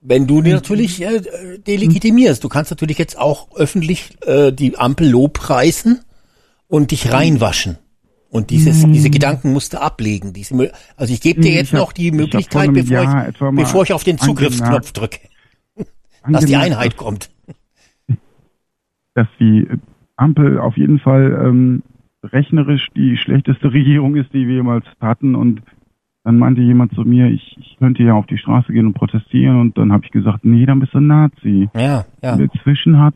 Wenn du natürlich äh, delegitimierst, du kannst natürlich jetzt auch öffentlich äh, die Ampel lobpreisen und dich reinwaschen. Und dieses, Hm. diese Gedankenmuster ablegen. Diese, also ich gebe dir Hm, jetzt ich hab- noch die ich Möglichkeit, einem bevor ich, bevor ich auf den Zugriffsknopf drücke, dass die Einheit kommt. Dass die Ampel auf jeden Fall ähm, rechnerisch die schlechteste Regierung ist, die wir jemals hatten. Und dann meinte jemand zu mir, ich, ich könnte ja auf die Straße gehen und protestieren. Und dann habe ich gesagt, nee, dann bist du Nazi. Ja, ja. Und inzwischen hat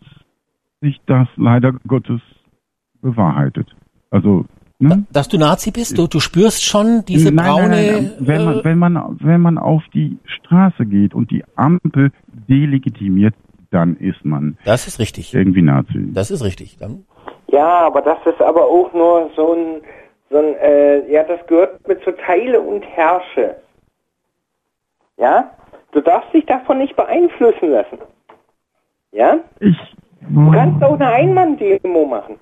sich das leider Gottes bewahrheitet. Also, ne? Dass du Nazi bist, du, du spürst schon diese nein, braune. nein, nein, nein. Wenn, äh, man, wenn, man, wenn man auf die Straße geht und die Ampel delegitimiert, dann ist man das ist richtig. irgendwie Nazi. Das ist richtig. Dann, Ja, aber das ist aber auch nur so ein, so ein äh, ja, das gehört mit zu Teile und Herrsche. Ja? Du darfst dich davon nicht beeinflussen lassen. Ja? Ich, Du kannst auch eine Einmann-Demo machen.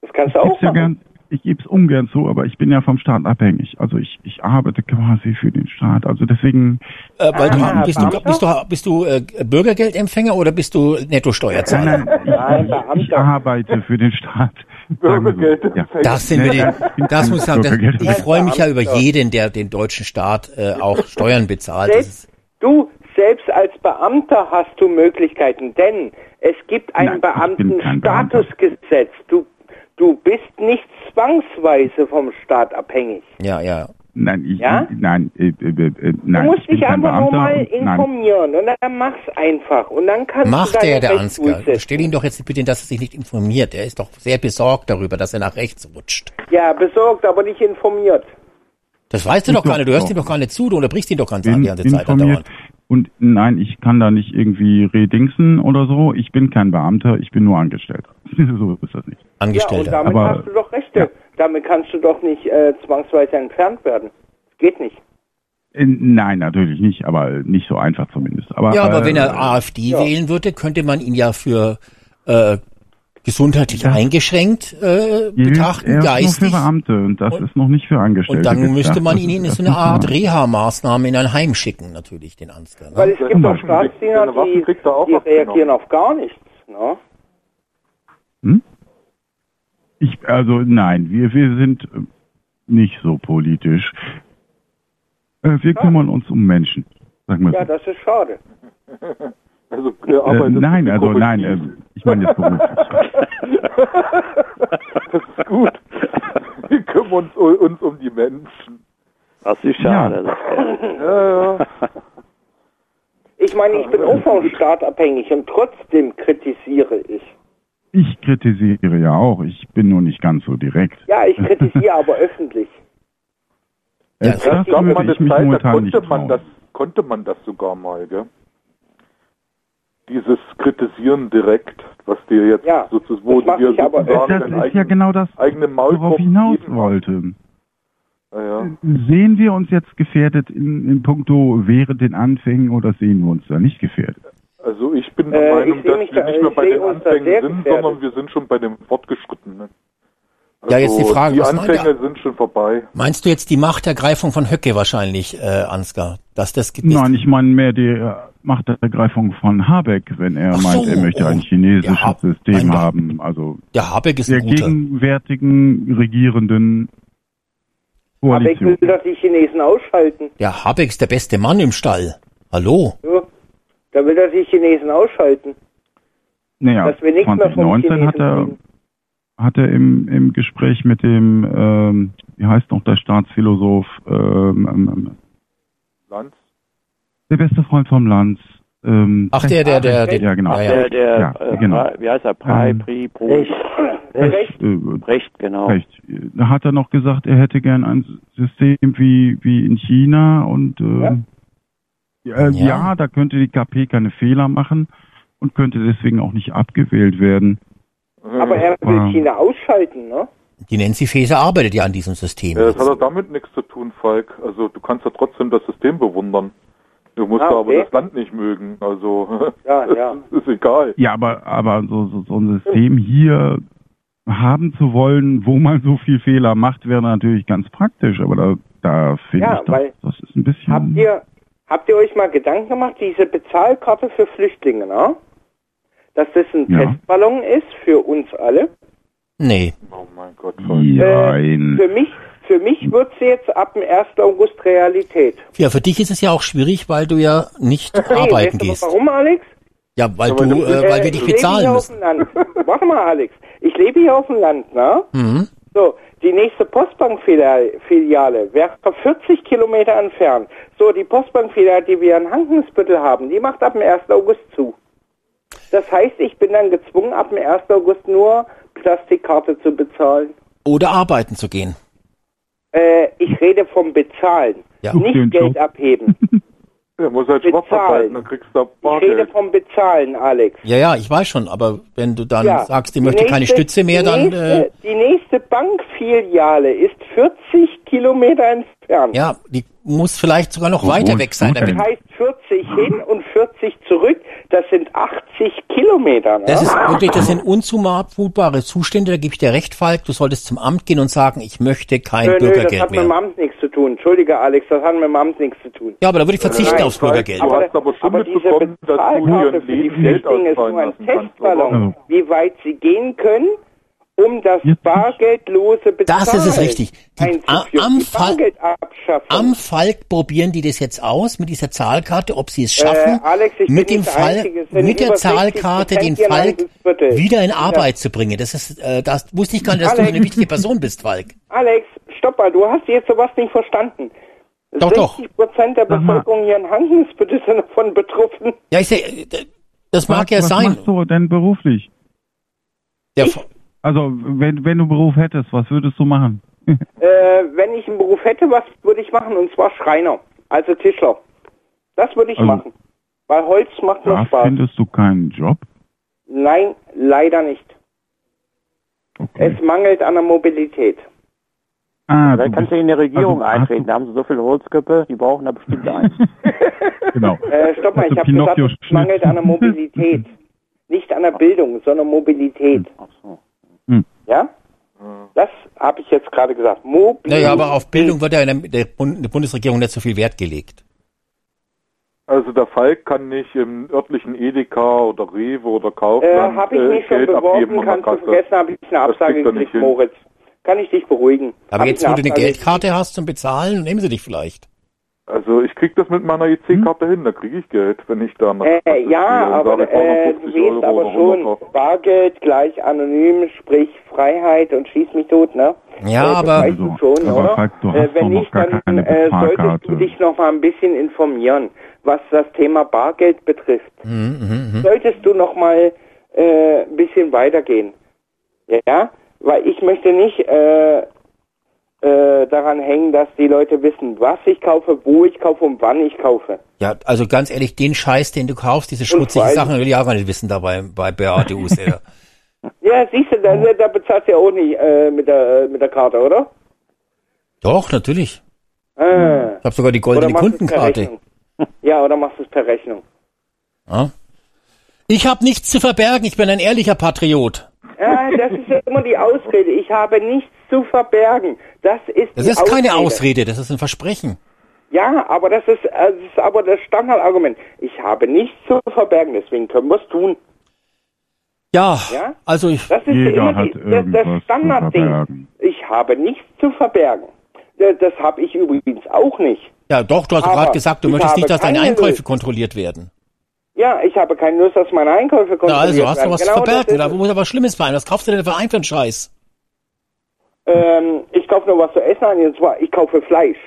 Das kannst du auch ja machen. gern, ich gebe es ungern zu, aber ich bin ja vom Staat abhängig. Also ich, ich arbeite quasi für den Staat. Also deswegen. äh, weil Ah, du, bist, du, bist du, bist du äh, Bürgergeldempfänger oder bist du Nettosteuerzahler? Nein, nein, ich, ich, arbeite für den Staat. So. Ja. Das sind wir bin das muss ich sagen, das, Bürgergeld. ich freue mich ja über jeden, der den deutschen Staat äh, auch Steuern bezahlt. Selbst, du, selbst als Beamter hast du Möglichkeiten, denn es gibt ein. Beamtenstatusgesetz. Du, du bist nicht zwangsweise vom Staat abhängig. ja, ja. Nein, ich, Ja? nein, äh, äh, äh, Du nein, musst ich bin dich einfach nur mal und- Nein, informieren und dann mach's einfach und dann kannst Macht du er, der Ansgar. Stell ihn doch jetzt bitte, dass er sich nicht informiert. Er ist doch sehr besorgt darüber, dass er nach rechts rutscht. Ja, besorgt, aber nicht informiert. Das weißt du doch Doch, gar nicht. Du hörst doch. ihm doch gar nicht zu. Du unterbrichst ihn doch ganz bin die ganze Zeit informiert. andauernd. Und nein, ich kann da nicht irgendwie redingsen oder so. Ich bin kein Beamter, ich bin nur Angestellter. so ist das nicht. Ja, und Angestellter. damit Aber- hast du doch Rechte. Damit kannst du doch nicht äh, zwangsweise entfernt werden. Geht nicht. Äh, Nein, natürlich nicht, aber nicht so einfach zumindest. Aber, ja, aber äh, wenn er AfD ja. wählen würde, könnte man ihn ja für äh, gesundheitlich Das eingeschränkt äh, betrachten, erst geistig. nur für Beamte und das Und- ist noch nicht für Angestellte. Und dann gedacht. müsste man ihn ist- in so eine Art Reha-Maßnahme in ein Heim schicken, natürlich, den Ansgar. Weil Ne? es gibt kriegt- Staatsdiener, die, kriegt er auch die abgenommen. reagieren auf gar nichts. Ne? Hm? Ich, also nein, wir, wir sind äh, nicht so politisch. Äh, wir kümmern uns um Menschen, sagen wir Ja, so. das ist schade. Also, Äh, nein, also korrektiv. nein, äh, ich meine jetzt beruflich. Das ist gut. Wir kümmern uns, uns um die Menschen. Das ist schade. Ja, ja. Ich meine, ich bin auch vom Staat abhängig und trotzdem kritisiere ich. Ich kritisiere ja auch, ich bin nur nicht ganz so direkt. Ja, ich kritisiere aber öffentlich. Äh, Ja, das würde eine ich mich Zeit, da momentan nicht konnte man, trauen. das, konnte man das sogar mal, gell? Dieses Kritisieren direkt, was dir jetzt Ja, sozusagen, wo das dir aber sozusagen Das ist ja eigen, genau das, eigene worauf ich hinaus wollte. Ja, ja. Sehen wir uns jetzt gefährdet in, in puncto während den Anfängen oder sehen wir uns da nicht gefährdet? Also ich bin der Äh, Meinung, dass mich wir da- nicht mehr bei den da Anfängen sind, gefährdet. sondern wir sind schon bei dem Fortgeschrittenen. Ja, jetzt die Also, Frage, die was meint Anfänge er? sind schon vorbei. Meinst du jetzt die Machtergreifung von Höcke wahrscheinlich, äh, Ansgar? Dass das gibt Nein, ich meine mehr die äh, Machtergreifung von Habeck, wenn er Ach meint, so, er möchte oh. ein chinesisches Ja, Hab- System mein Gott. haben. Also Der Habeck ist der gegenwärtigen regierenden Habeck will Koalition. doch die Chinesen ausschalten. Der Habeck ist der beste Mann im Stall. Hallo? Ja. Da will er die Chinesen ausschalten. Naja, dass wir nichts mehr vom 2019 hat er, Chinesen hat er im, im Gespräch mit dem, ähm, wie heißt noch der Staatsphilosoph, ähm, ähm, Lanz? der beste Freund vom Lanz. Ähm, Ach, der, der, der, der ja, genau. Ja, ja. Der, der, Ja, äh, genau. Pri- wie heißt er? Pri, Ähm, Pri, Pro, Recht. Recht. äh, Recht, genau. Recht. Da hat er noch gesagt, er hätte gern ein System wie, wie in China und ähm, ja. Ja. ja, da könnte die KP keine Fehler machen und könnte deswegen auch nicht abgewählt werden. Aber er will Ähm. China ausschalten, ne? Die Nancy Faeser arbeitet ja an diesem System. Ja, das hat ja damit nichts zu tun, Falk. Also du kannst ja trotzdem das System bewundern. Du musst Ah, ja okay. aber das Land nicht mögen. Also Ja, ja. ist egal. Ja, aber, aber so, so, so ein System hier haben zu wollen, wo man so viel Fehler macht, wäre natürlich ganz praktisch. Aber da, da finde Ja, ich, das, weil- das ist ein bisschen... Habt ihr, habt ihr euch mal Gedanken gemacht, diese Bezahlkarte für Flüchtlinge, ne? Dass das ein Ja. Testballon ist für uns alle? Nee. Oh mein Gott, Falk. Nein. Für mich, für mich wird sie jetzt ab dem 1. August Realität. Ja, für dich ist es ja auch schwierig, weil du ja nicht Nee, arbeiten gehst. warum, Alex? Ja, weil Aber du, du- äh, weil wir dich ich lebe hier bezahlen auf müssen. dem Land. Warte mal, Alex. Ich lebe hier auf dem Land, ne? Mhm. So, die nächste Postbankfiliale wäre 40 Kilometer entfernt. So, die Postbankfiliale, die wir in Hankensbüttel haben, die macht ab dem 1. August zu. Das heißt, ich bin dann gezwungen, ab dem 1. August nur Plastikkarte zu bezahlen. Oder arbeiten zu gehen. Äh, ich rede vom Bezahlen, Ja. Nicht Geld Job. abheben. Er muss halt schwarz Bezahlen. arbeiten, dann kriegst du Ich rede Bargeld. vom Bezahlen, Alex. Ja, ja, ich weiß schon, aber wenn du dann Ja, sagst, ich die möchte keine nächste- Stütze mehr, die dann Nächste, äh, die nächste Bankfiliale ist 40 Kilometer entfernt. ja, die muss vielleicht sogar noch weiter weg sein. Damit, Das heißt 40 hin und 40 zurück, das sind 80 Kilometer. Ne? das ist wirklich, das sind unzumutbare Zustände, da gebe ich dir recht, Falk. Du solltest zum Amt gehen und sagen, ich möchte kein nö, nö, das Bürgergeld hat mit dem mehr. Amt nichts zu tun. Entschuldige, Alex, das hat mit dem Amt nichts zu tun. Ja, aber da würde ich verzichten Nein, aufs Falk, Bürgergeld. Du hast aber schon aber diese mitbekommen, dass du Bezahlkarte für die Flüchtlinge ist nur ein. Testballon, wie weit sie gehen können, um das bargeldlose Bezahlen Das ist es richtig. Die- einzuführen. am Bargeldabschaffung. Am Falk probieren die das jetzt aus mit dieser Zahlkarte, ob sie es schaffen, Äh, Alex, ich mit dem Fall, mit der über 60% Zahlkarte den Falk wieder in Ja. Arbeit zu bringen. Das ist, äh, das wusste ich gar nicht, dass du Alex. so eine wichtige Person bist, Falk. Alex, stopp mal, du hast jetzt sowas nicht verstanden. Doch, doch. 60 Prozent der. Bevölkerung hier in Handelsviertel sind davon betroffen. Ja, ich seh, äh, das mag was, ja was sein. machst du denn beruflich? Der, Also, wenn, wenn du Beruf hättest, was würdest du machen? Äh, wenn ich einen Beruf hätte, was würde ich machen? Und zwar Schreiner, also Tischler. Das würde ich Also- machen. Weil Holz macht mir Da Spaß. findest du keinen Job? Nein, leider nicht. Okay. Es mangelt an der Mobilität. Ah, Vielleicht du kannst du in die Regierung also eintreten. Da haben sie so viele Holzköpfe, die brauchen da bestimmt einen. genau. Äh, stopp mal, ich habe gesagt, es mangelt an der Mobilität. Nicht an der Bildung, sondern Mobilität. Ach so. Ja? Das habe ich jetzt gerade gesagt. Mobilität. naja, aber auf Bildung wird ja in der, Bundesregierung nicht so viel Wert gelegt. Also der Falk kann nicht im örtlichen Edeka oder Rewe oder Äh, Kaufland habe ich äh, mich schon Geld abgeben beworben, kannst du vergessen, habe ich eine Absage gekriegt. Moritz. Kann ich dich beruhigen. Aber Hab jetzt, wo du eine Absage Geldkarte hast zum Bezahlen, nehmen sie dich vielleicht. Also ich krieg das mit meiner EC-Karte hin, da kriege ich Geld, wenn ich da Äh, ja, aber äh, 50 du Euro aber schon, 100 Bargeld gleich anonym, sprich Freiheit und schieß mich tot, ne? Ja, äh, aber- weißt du schon, Aber oder? Falk, du äh, wenn nicht, dann keine äh, solltest du dich noch mal ein bisschen informieren, was das Thema Bargeld betrifft. Mhm, mhm, Solltest du noch mal äh, ein bisschen weitergehen, ja? Weil ich möchte nicht äh, daran hängen, dass die Leute wissen, was ich kaufe, wo ich kaufe und wann ich kaufe. Ja, also ganz ehrlich, den Scheiß, den du kaufst, diese schmutzigen Sachen, will ich auch gar nicht wissen dabei bei Beate Use. Ja, siehst du, da, da bezahlst du ja auch nicht äh, mit, der, äh, mit der Karte, oder? Doch, natürlich. Ah. Ich habe sogar die goldene Kundenkarte. Ja, oder machst du es per Rechnung? Ja. Ich habe nichts zu verbergen, ich bin ein ehrlicher Patriot. Ja, das ist ja immer die Ausrede. Ich habe nichts zu verbergen. Das ist Das ist keine Ausrede, das ist ein Versprechen. Ja, aber das ist, äh, das ist aber das Standardargument. Ich habe nichts zu verbergen, deswegen können wir es tun. Ja, Ja? also ich, Das ist Jeder immer hat die, das, irgendwas das zu Standardding. verbergen. Ich habe nichts zu verbergen. Das, das habe ich übrigens auch nicht. ja doch, du hast gerade gesagt, du möchtest nicht, dass deine Einkäufe Lust. kontrolliert werden. Ja, ich habe keine Lust, dass meine Einkäufe Ja, kontrolliert also hast du werden. was genau zu verbergen, da ist es. muss aber was Schlimmes sein. Was kaufst du denn für einen für einen Scheiß? Ähm, ich kaufe nur was zu essen ein, und zwar, ich kaufe Fleisch.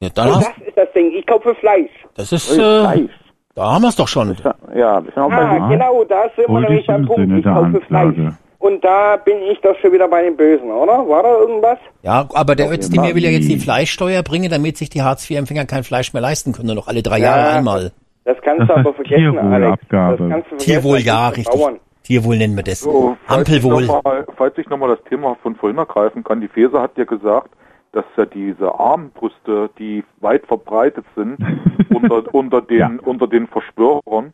Ja, dann Und das ist das Ding, ich kaufe Fleisch. das ist, äh, da haben wir es doch schon. Ja, wir sind auch Ah, Ja. genau, da sind wir nämlich im Punkt. Ich kaufe Fleisch. Und da bin ich doch schon wieder bei den Bösen, oder? War da irgendwas? Ja, aber der Özdemir will ja jetzt die. Fleischsteuer bringen, damit sich die Hartz-IV-Empfänger kein Fleisch mehr leisten können, nur noch alle drei Ja. Jahre einmal. Das kannst Das du aber vergessen, Alex. Das kannst du vergessen. Tierwohl, ja, richtig. Bauern. Tierwohl nennen wir das. So, falls ich Ampelwohl. noch mal- Falls ich nochmal das Thema von vorhin ergreifen kann, die Feser hat ja gesagt, dass ja diese Armbrüste, die weit verbreitet sind unter, unter, den, Ja. unter den Verschwörern,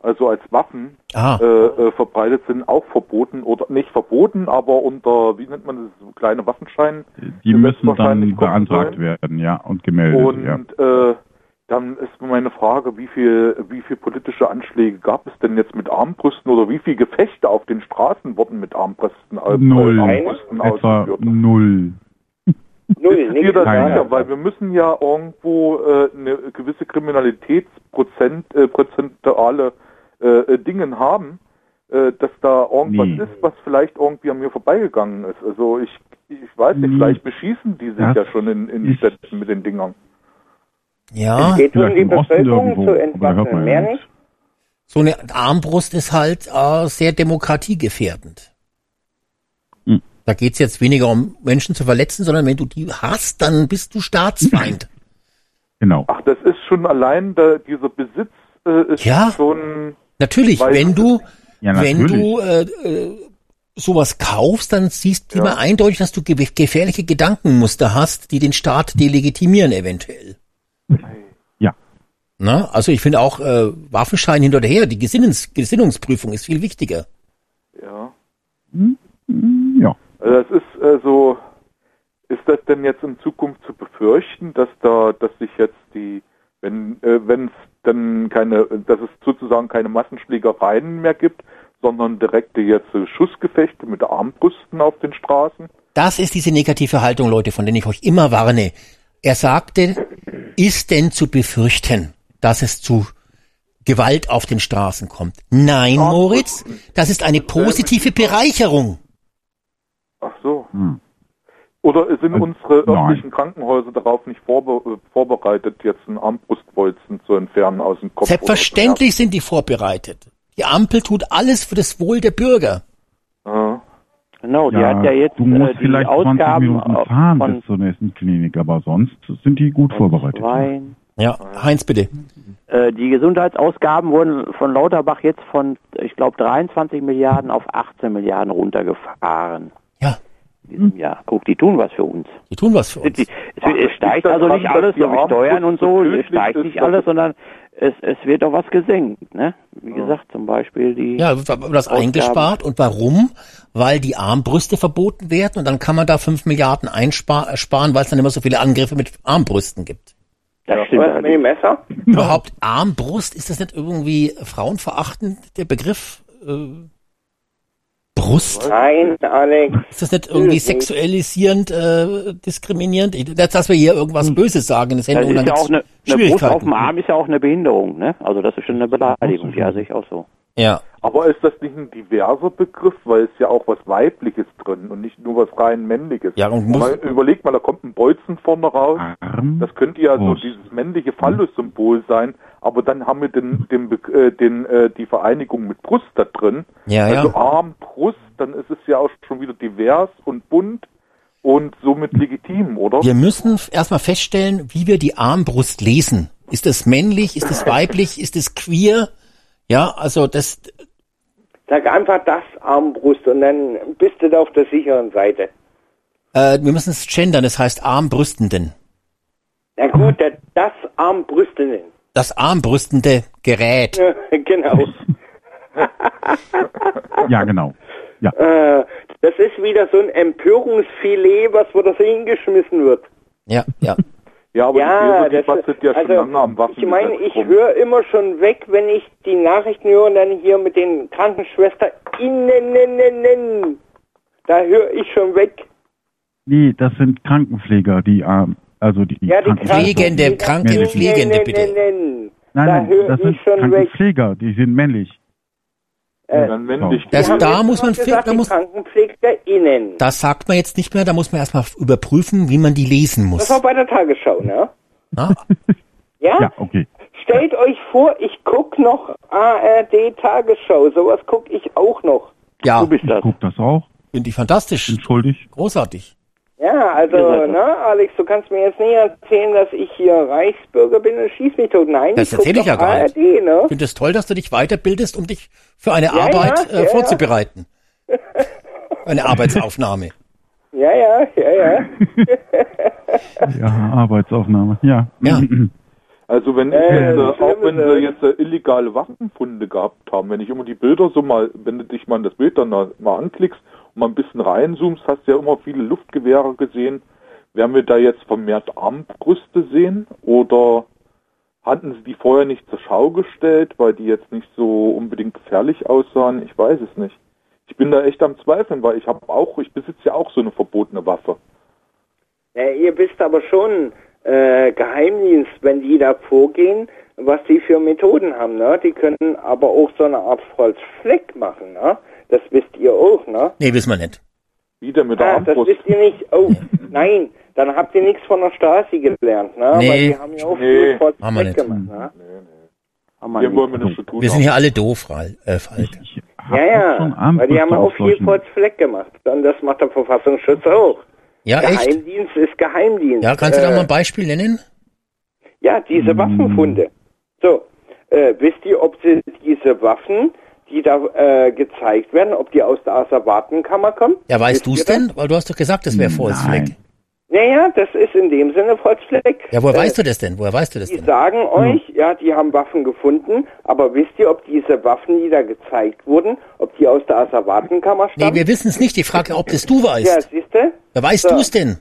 also als Waffen Ah. äh, äh, verbreitet sind, auch verboten oder nicht verboten, aber unter, wie nennt man das, so kleine Waffenschein. Die müssen wahrscheinlich dann beantragt werden, ja, und gemeldet, Und ja. äh, dann ist meine Frage, wie viel, wie viel politische Anschläge gab es denn jetzt mit Armbrüsten oder wie viele Gefechte auf den Straßen wurden mit Armbrüsten, äh, Null. Armbrüsten Etwa ausgeführt? null. Null, nichts das sicher? Weil wir müssen ja irgendwo äh, eine gewisse Kriminalitätsprozent äh, prozentuale äh, Dingen haben, äh, dass da irgendwas Nie. ist, was vielleicht irgendwie an mir vorbeigegangen ist. Also ich, ich weiß nicht, Nie. vielleicht beschießen die sich Das ja schon in, in Städten mit den Dingern. Ja, Es geht um die Bevölkerung zu da entwaffnen, mehr nicht. so eine Armbrust ist halt äh, sehr demokratiegefährdend. Hm. Da geht's jetzt weniger um Menschen zu verletzen, sondern wenn du die hast, dann bist du Staatsfeind. Genau. Ach, das ist schon allein der, dieser Besitz äh, ist Ja. schon. Natürlich, wenn du, Ja, wenn natürlich. du äh, äh, sowas kaufst, dann siehst du Ja. immer eindeutig, dass du ge gefährliche Gedankenmuster hast, die den Staat delegitimieren eventuell. Ja. Na, also ich finde auch äh, Waffenschein hinterher, die Gesinnens Gesinnungsprüfung ist viel wichtiger. Ja. Ja. Also das ist also. Ist das denn jetzt in Zukunft zu befürchten, dass da, dass sich jetzt die, wenn äh, wenn es dann keine, dass es sozusagen keine Massenschlägereien mehr gibt, sondern direkte jetzt äh, Schussgefechte mit Armbrüsten auf den Straßen? Das ist diese negative Haltung, Leute, von denen ich euch immer warne. Er sagte, ist denn zu befürchten, dass es zu Gewalt auf den Straßen kommt? Nein, Moritz, das ist eine positive Bereicherung. Ach so. Hm. Oder sind Also, unsere nein. örtlichen Krankenhäuser darauf nicht vorbe äh, vorbereitet, jetzt einen Armbrustbolzen zu entfernen aus dem Kopf? Selbstverständlich sind die vorbereitet. Die Ampel tut alles für das Wohl der Bürger. Oder? Genau, die ja, hat ja jetzt du musst äh, die vielleicht 20 Ausgaben Minuten äh, fahren von bis zur nächsten Klinik, aber sonst sind die gut vorbereitet. Wein. Ja, Heinz, bitte. Äh, die Gesundheitsausgaben wurden von Lauterbach jetzt von, ich glaube, 23 Milliarden auf 18 Milliarden runtergefahren. Ja. In diesem Jahr. Guck, die tun was für uns. Die tun was für uns. Die, es, Ach, es steigt also nicht alles wie Steuern und so, es steigt nicht alles, es- sondern es, es wird doch was gesenkt, ne? Wie gesagt, zum Beispiel die Ja, wird das Ausgaben. eingespart. Und warum? Weil die Armbrüste verboten werden und dann kann man da 5 Milliarden einsparen, weil es dann immer so viele Angriffe mit Armbrüsten gibt. Das stimmt Was mit dem. Messer? Überhaupt Armbrust, ist das nicht irgendwie frauenverachtend, der Begriff? Äh, Brust? Nein, Alex. Ist das nicht irgendwie sexualisierend, äh, diskriminierend? Ich- Dass wir hier irgendwas Böses sagen Das ist dann ja auch eine, eine Brust auf dem Arm ist ja auch eine Behinderung, ne? Also das ist schon eine Beleidigung, ja, sehe ich auch so. Ja. Aber ist das nicht ein diverser Begriff, weil es ja auch was Weibliches drin und nicht nur was rein Männliches? Ja, und muss- mal, überleg mal, da kommt ein Bolzen vorne raus. Arm, Das könnte ja so Brust. dieses männliche Phallus-Symbol sein, aber dann haben wir den, den, äh, den, äh, die Vereinigung mit Brust da drin. Ja, ja. also Arm, Brust, dann ist es ja auch schon wieder divers und bunt und somit legitim, oder? Wir müssen erstmal feststellen, wie wir die Armbrust lesen. Ist es männlich? Ist es weiblich? Ist es queer? Ja, also das, Sag einfach das Armbrust und dann bist du da auf der sicheren Seite. äh, wir müssen es gendern, das heißt Armbrüstenden. Na gut, das Armbrüstinnen. Das armbrüstende Gerät. genau. Ja, genau. Ja. Äh, das ist wieder so ein Empörungsfilet, was wo das hingeschmissen wird. Ja, ja. Ja, aber Ja, die das bastelt ja schon also, lange am Waffen. Ich meine, ich höre immer schon weg, wenn ich die Nachrichten höre und dann hier mit den KrankenschwesterInnen, da höre ich schon weg. Nee, das sind Krankenpfleger, die ähm, also die Ja, die Pflegende, Krankenpflegende, bitte. Nein, Nein, das sind schon weg. Krankenpfleger, die sind männlich. Äh, dann männlich. Das, Die haben da muss man, gesagt, da die muss, KrankenpflegerInnen. das sagt man jetzt nicht mehr, da muss man erstmal überprüfen, wie man die lesen Das muss. war bei der Tagesschau, ne? Na? Ja? Ja, okay. Stellt euch vor, ich guck noch ARD Tagesschau. Sowas guck ich auch noch. Ja, Du bist Ich das. guck das auch. finde ich fantastisch. Entschuldigt. Großartig. Ja, also, ne, Alex, du kannst mir jetzt nicht erzählen, dass ich hier Reichsbürger bin und schieß mich tot. Nein, Das erzähle ich ja gar nicht. ARD, ne? Ich finde es toll, dass du dich weiterbildest, um dich für eine Ja, Arbeit ja, äh, ja, vorzubereiten. Eine Arbeitsaufnahme. Ja, ja, ja, ja. Ja, Arbeitsaufnahme. Ja. Ja. Also wenn ich Äh, jetzt, äh, auch wenn Schlimme sie jetzt äh, illegale Waffenfunde gehabt haben, wenn ich immer die Bilder so mal, wenn du dich mal das Bild dann mal mal anklickst mal ein bisschen reinzoomst, hast du ja immer viele Luftgewehre gesehen. Werden wir da jetzt vermehrt Armbrüste sehen oder hatten sie die vorher nicht zur Schau gestellt, weil die jetzt nicht so unbedingt gefährlich aussahen? Ich weiß es nicht. Ich bin da echt am Zweifeln, weil ich habe auch, ich besitze ja auch so eine verbotene Waffe. ja ihr wisst aber schon, äh, Geheimdienst, wenn die da vorgehen, was die für Methoden haben, ne? Die können aber auch so eine Art Holzfleck machen, ne? Das wisst ihr auch, ne? Nee, wissen wir nicht. Wie denn mit der Ah, das wisst ihr nicht. Oh, nein, dann habt ihr nichts von der Stasi gelernt, ne? Nee. Weil die haben ja auch Nee, viel haben wir nicht. gemacht, ne? Hier wollen wir nichts zu tun Wir sind haben. hier alle doof, Ral- äh. Ich Ja, ja, weil die haben auch viel solchen- Holzfleck gemacht. Und das macht der Verfassungsschutz auch. Ja, echt? Geheimdienst ist Geheimdienst. Ja, kannst du da Äh, mal ein Beispiel nennen? Ja, diese Hm. Waffenfunde. So, äh, wisst ihr, ob sie diese Waffen, die da äh, gezeigt werden, ob die aus der Asservatenkammer kommen? Ja, weißt du es denn? Weil du hast doch gesagt, das wäre Volksfleck. Nein. Naja, das ist in dem Sinne Volksfleck. Ja, woher Äh, weißt du das denn? Woher weißt du das Die denn? sagen Hm. euch, ja, die haben Waffen gefunden, aber wisst ihr, ob diese Waffen, die da gezeigt wurden, ob die aus der Asservatenkammer Nee, stammen? wir wissen es nicht. Die Frage, ob das du ja, weißt. siehste? Wer weißt So. du es denn?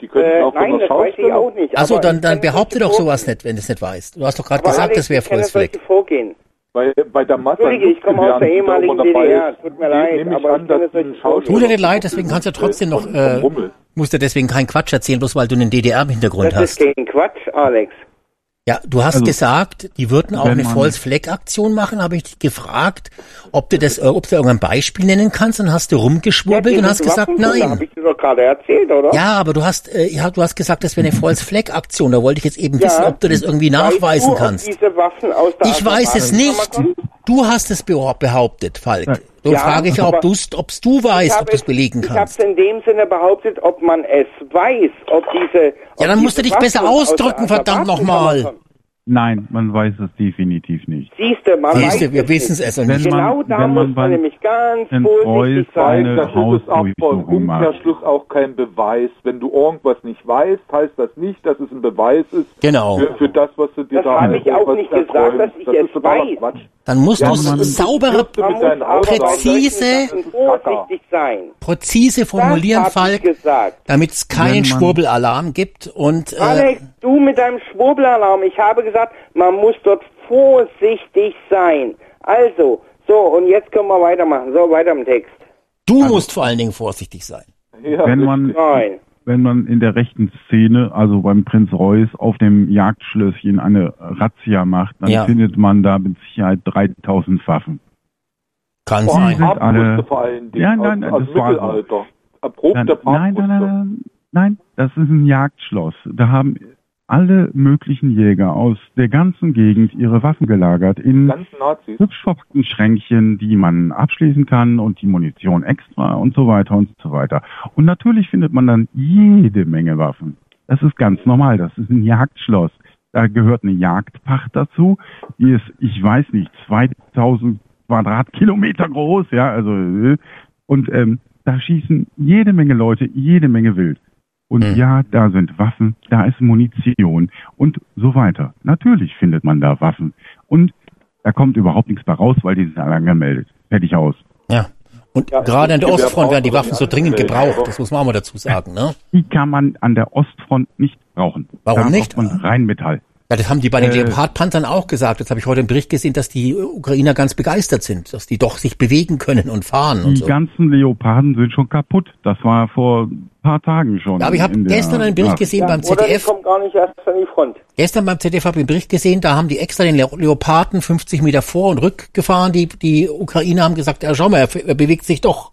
Die könnten Äh, auch nein, das weiß ich auch nicht. Achso, dann, dann behaupte doch sowas nicht, wenn du es nicht weißt. Du hast doch gerade gesagt, das wäre Volksfleck. Vorgehen. Bei, bei der Masse an Entschuldige, ich komme aus der ehemaligen DDR. Tut mir leid, nehme ich aber an, ich ein solche Schauspieler Tut dir nicht leid, deswegen kannst du trotzdem noch, äh, musst du deswegen keinen Quatsch erzählen, bloß weil du einen DDR-Hintergrund Das ist hast. kein Quatsch, Alex. Ja, du hast Also, gesagt, die würden auch eine man- Volksfleck-Aktion machen, habe ich dich gefragt, ob du das, äh, ob du irgendein Beispiel nennen kannst, und hast du rumgeschwurbelt und hast gesagt, Habe nein. ich dir doch gerade erzählt, oder? Ja, aber du hast, äh, ja, du hast gesagt, das wäre eine Volksfleck-Aktion. Da wollte ich jetzt eben Ja. wissen, ob du das irgendwie Weißt nachweisen du, ob kannst. Diese Waffen aus der Ich weiß es nicht. Du hast es behau- behauptet, Falk. Nun Ja, frage ich, ob aber du ob's du weißt, ob du es belegen Ich habe kannst. es in dem Sinne behauptet, ob man es weiß, ob diese. ob Ja, dann musst du dich besser ausdrücken, verdammt nochmal. Nein, man weiß es definitiv nicht. Siehste, man Siehst weiß du, wir es wissen es also Wenn nicht. man- Genau da wenn man muss bei man nämlich ganz vorsichtig sein. Das ist Hausdurchsuchung macht. Umkehrschluss auch kein Beweis. Wenn du irgendwas nicht weißt, heißt das nicht, dass es ein Beweis ist Genau. für, für das, was du dir Das da habe ich auch nicht gesagt, dass ich das es weiß. Quatsch. Dann musst Ja, du man- saubere, Man präzise- präzise formulieren, das Falk, gesagt. damit es keinen man- Schwurbelalarm gibt und äh, Alex, du mit deinem Schwurbelalarm. Ich habe gesagt, man muss dort vorsichtig sein. Also, so, und jetzt können wir weitermachen. So, weiter im Text. du musst vor allen Dingen vorsichtig sein. Ja, Wenn man, Nein. wenn man in der rechten Szene, also beim Prinz Reuß, auf dem Jagdschlösschen eine Razzia macht, dann Ja. findet man da mit Sicherheit 3000 Waffen. Kann Vor sein. sind alle- vor allen Dingen. Ja, nein, aus, nein, aus das. Mittelalter. Dann, Erprobte nein, nein, nein, nein, nein, das ist ein Jagdschloss. Da haben alle möglichen Jäger aus der ganzen Gegend ihre Waffen gelagert in hübsch verpackten Schränkchen, die man abschließen kann und die Munition extra und so weiter und so weiter. Und natürlich findet man dann jede Menge Waffen. Das ist ganz normal. Das ist ein Jagdschloss. Da gehört eine Jagdpacht dazu. Die ist, ich weiß nicht, 2000 Quadratkilometer groß, ja, also, äh, und, ähm, da schießen jede Menge Leute, jede Menge Wild. Und Mhm. ja, da sind Waffen, da ist Munition und so weiter. Natürlich findet man da Waffen. Und da kommt überhaupt nichts bei raus, weil die sind alle angemeldet. Fertig aus. Ja. Und Ja, gerade an der Ostfront werden die Waffen so dringend gebraucht. Das muss man auch mal dazu sagen, ne? Die kann man an der Ostfront nicht brauchen. Warum da nicht? braucht man Rheinmetall. Ja, das haben die bei den Äh, Leopardpanzern auch gesagt. Jetzt habe ich heute einen Bericht gesehen, dass die Ukrainer ganz begeistert sind, dass die doch sich bewegen können und fahren und Die so. ganzen Leoparden sind schon kaputt. Das war vor ein paar Tagen schon. Ja, aber ich habe gestern einen Bericht Nacht. gesehen beim Oder die ZDF. kommen gar nicht erst an die Front. Gestern beim ZDF habe ich einen Bericht gesehen, da haben die extra den Le Leoparden 50 Meter vor und rück gefahren. Die, die Ukrainer haben gesagt, ja, schau mal, er, er bewegt sich doch.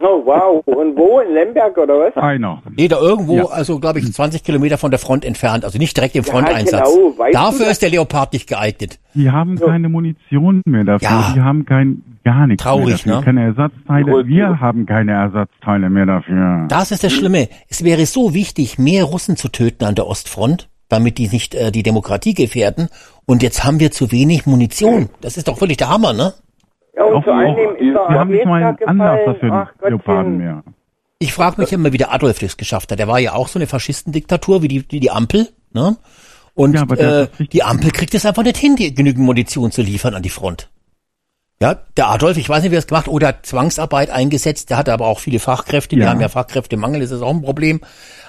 Oh, wow. Und wo? In Lemberg oder was? Einer. Jeder irgendwo, Ja. also glaube ich 20 Kilometer von der Front entfernt, also nicht direkt im Ja, Fronteinsatz. genau. Weißt du, Dafür ist der Leopard nicht geeignet. Die haben keine Munition mehr dafür. Ja. Die haben kein gar nichts Traurig, mehr dafür. ne? Keine Ersatzteile. Wir haben keine Ersatzteile mehr dafür. Das ist das Schlimme. Es wäre so wichtig, mehr Russen zu töten an der Ostfront, damit die nicht äh, die Demokratie gefährden. Und jetzt haben wir zu wenig Munition. Das ist doch wirklich der Hammer, ne? Ja, und Auch, vor allem auch, ist wir doch haben nicht mal einen. Anlass dafür, Ach Leoparden mehr. Ich frage mich immer, wie der Adolf das geschafft hat. Der war ja auch so eine Faschistendiktatur wie die, die, die Ampel, ne? Und Ja, äh, die Ampel kriegt es einfach nicht hin, die, genügend Munition zu liefern an die Front. Ja, der Adolf, ich weiß nicht, wie er es gemacht oder hat Zwangsarbeit eingesetzt, der hatte aber auch viele Fachkräfte, die Ja. haben ja Fachkräftemangel, das ist auch ein Problem.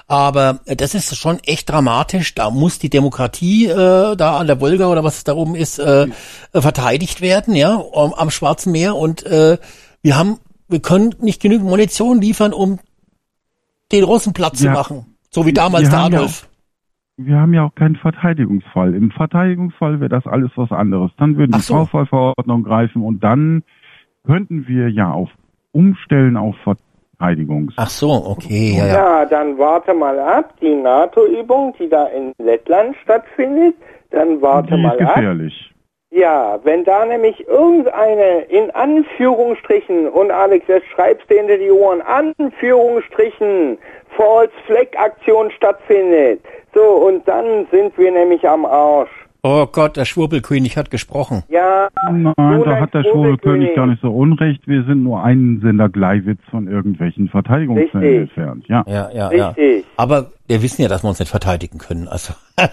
Aber äh, das ist schon echt dramatisch. Da muss die Demokratie äh, da an der Wolga oder was es da oben ist, äh, äh, verteidigt werden, ja, um, am Schwarzen Meer. Und äh, wir haben, wir können nicht genügend Munition liefern, um den Russen Platz zu Ja. machen. So wie damals Wir der Adolf. Wir haben ja auch keinen Verteidigungsfall. Im Verteidigungsfall wäre das alles was anderes. Dann würden die so. Kaufverordnung greifen und dann könnten wir ja auf umstellen auf Verteidigungs. Ach so, okay, ja, ja. Ja, dann warte mal ab. Die NATO-Übung, die da in Lettland stattfindet, dann warte Die ist mal ab. gefährlich. Ja, wenn da nämlich irgendeine in Anführungsstrichen, und Alex, jetzt schreibst du hinter die Ohren, Anführungsstrichen, False Flag Aktion stattfindet. So, und dann sind wir nämlich am Arsch. Oh Gott, der Schwurbelkönig hat gesprochen. Ja, Nein, da hat der Schwurbelkönig. Gar nicht so unrecht. Wir sind nur einen Sender Gleiwitz von irgendwelchen Verteidigungsfällen entfernt. Ja. Ja, ja, ja. Richtig. Aber wir wissen ja, dass wir uns nicht verteidigen können. Also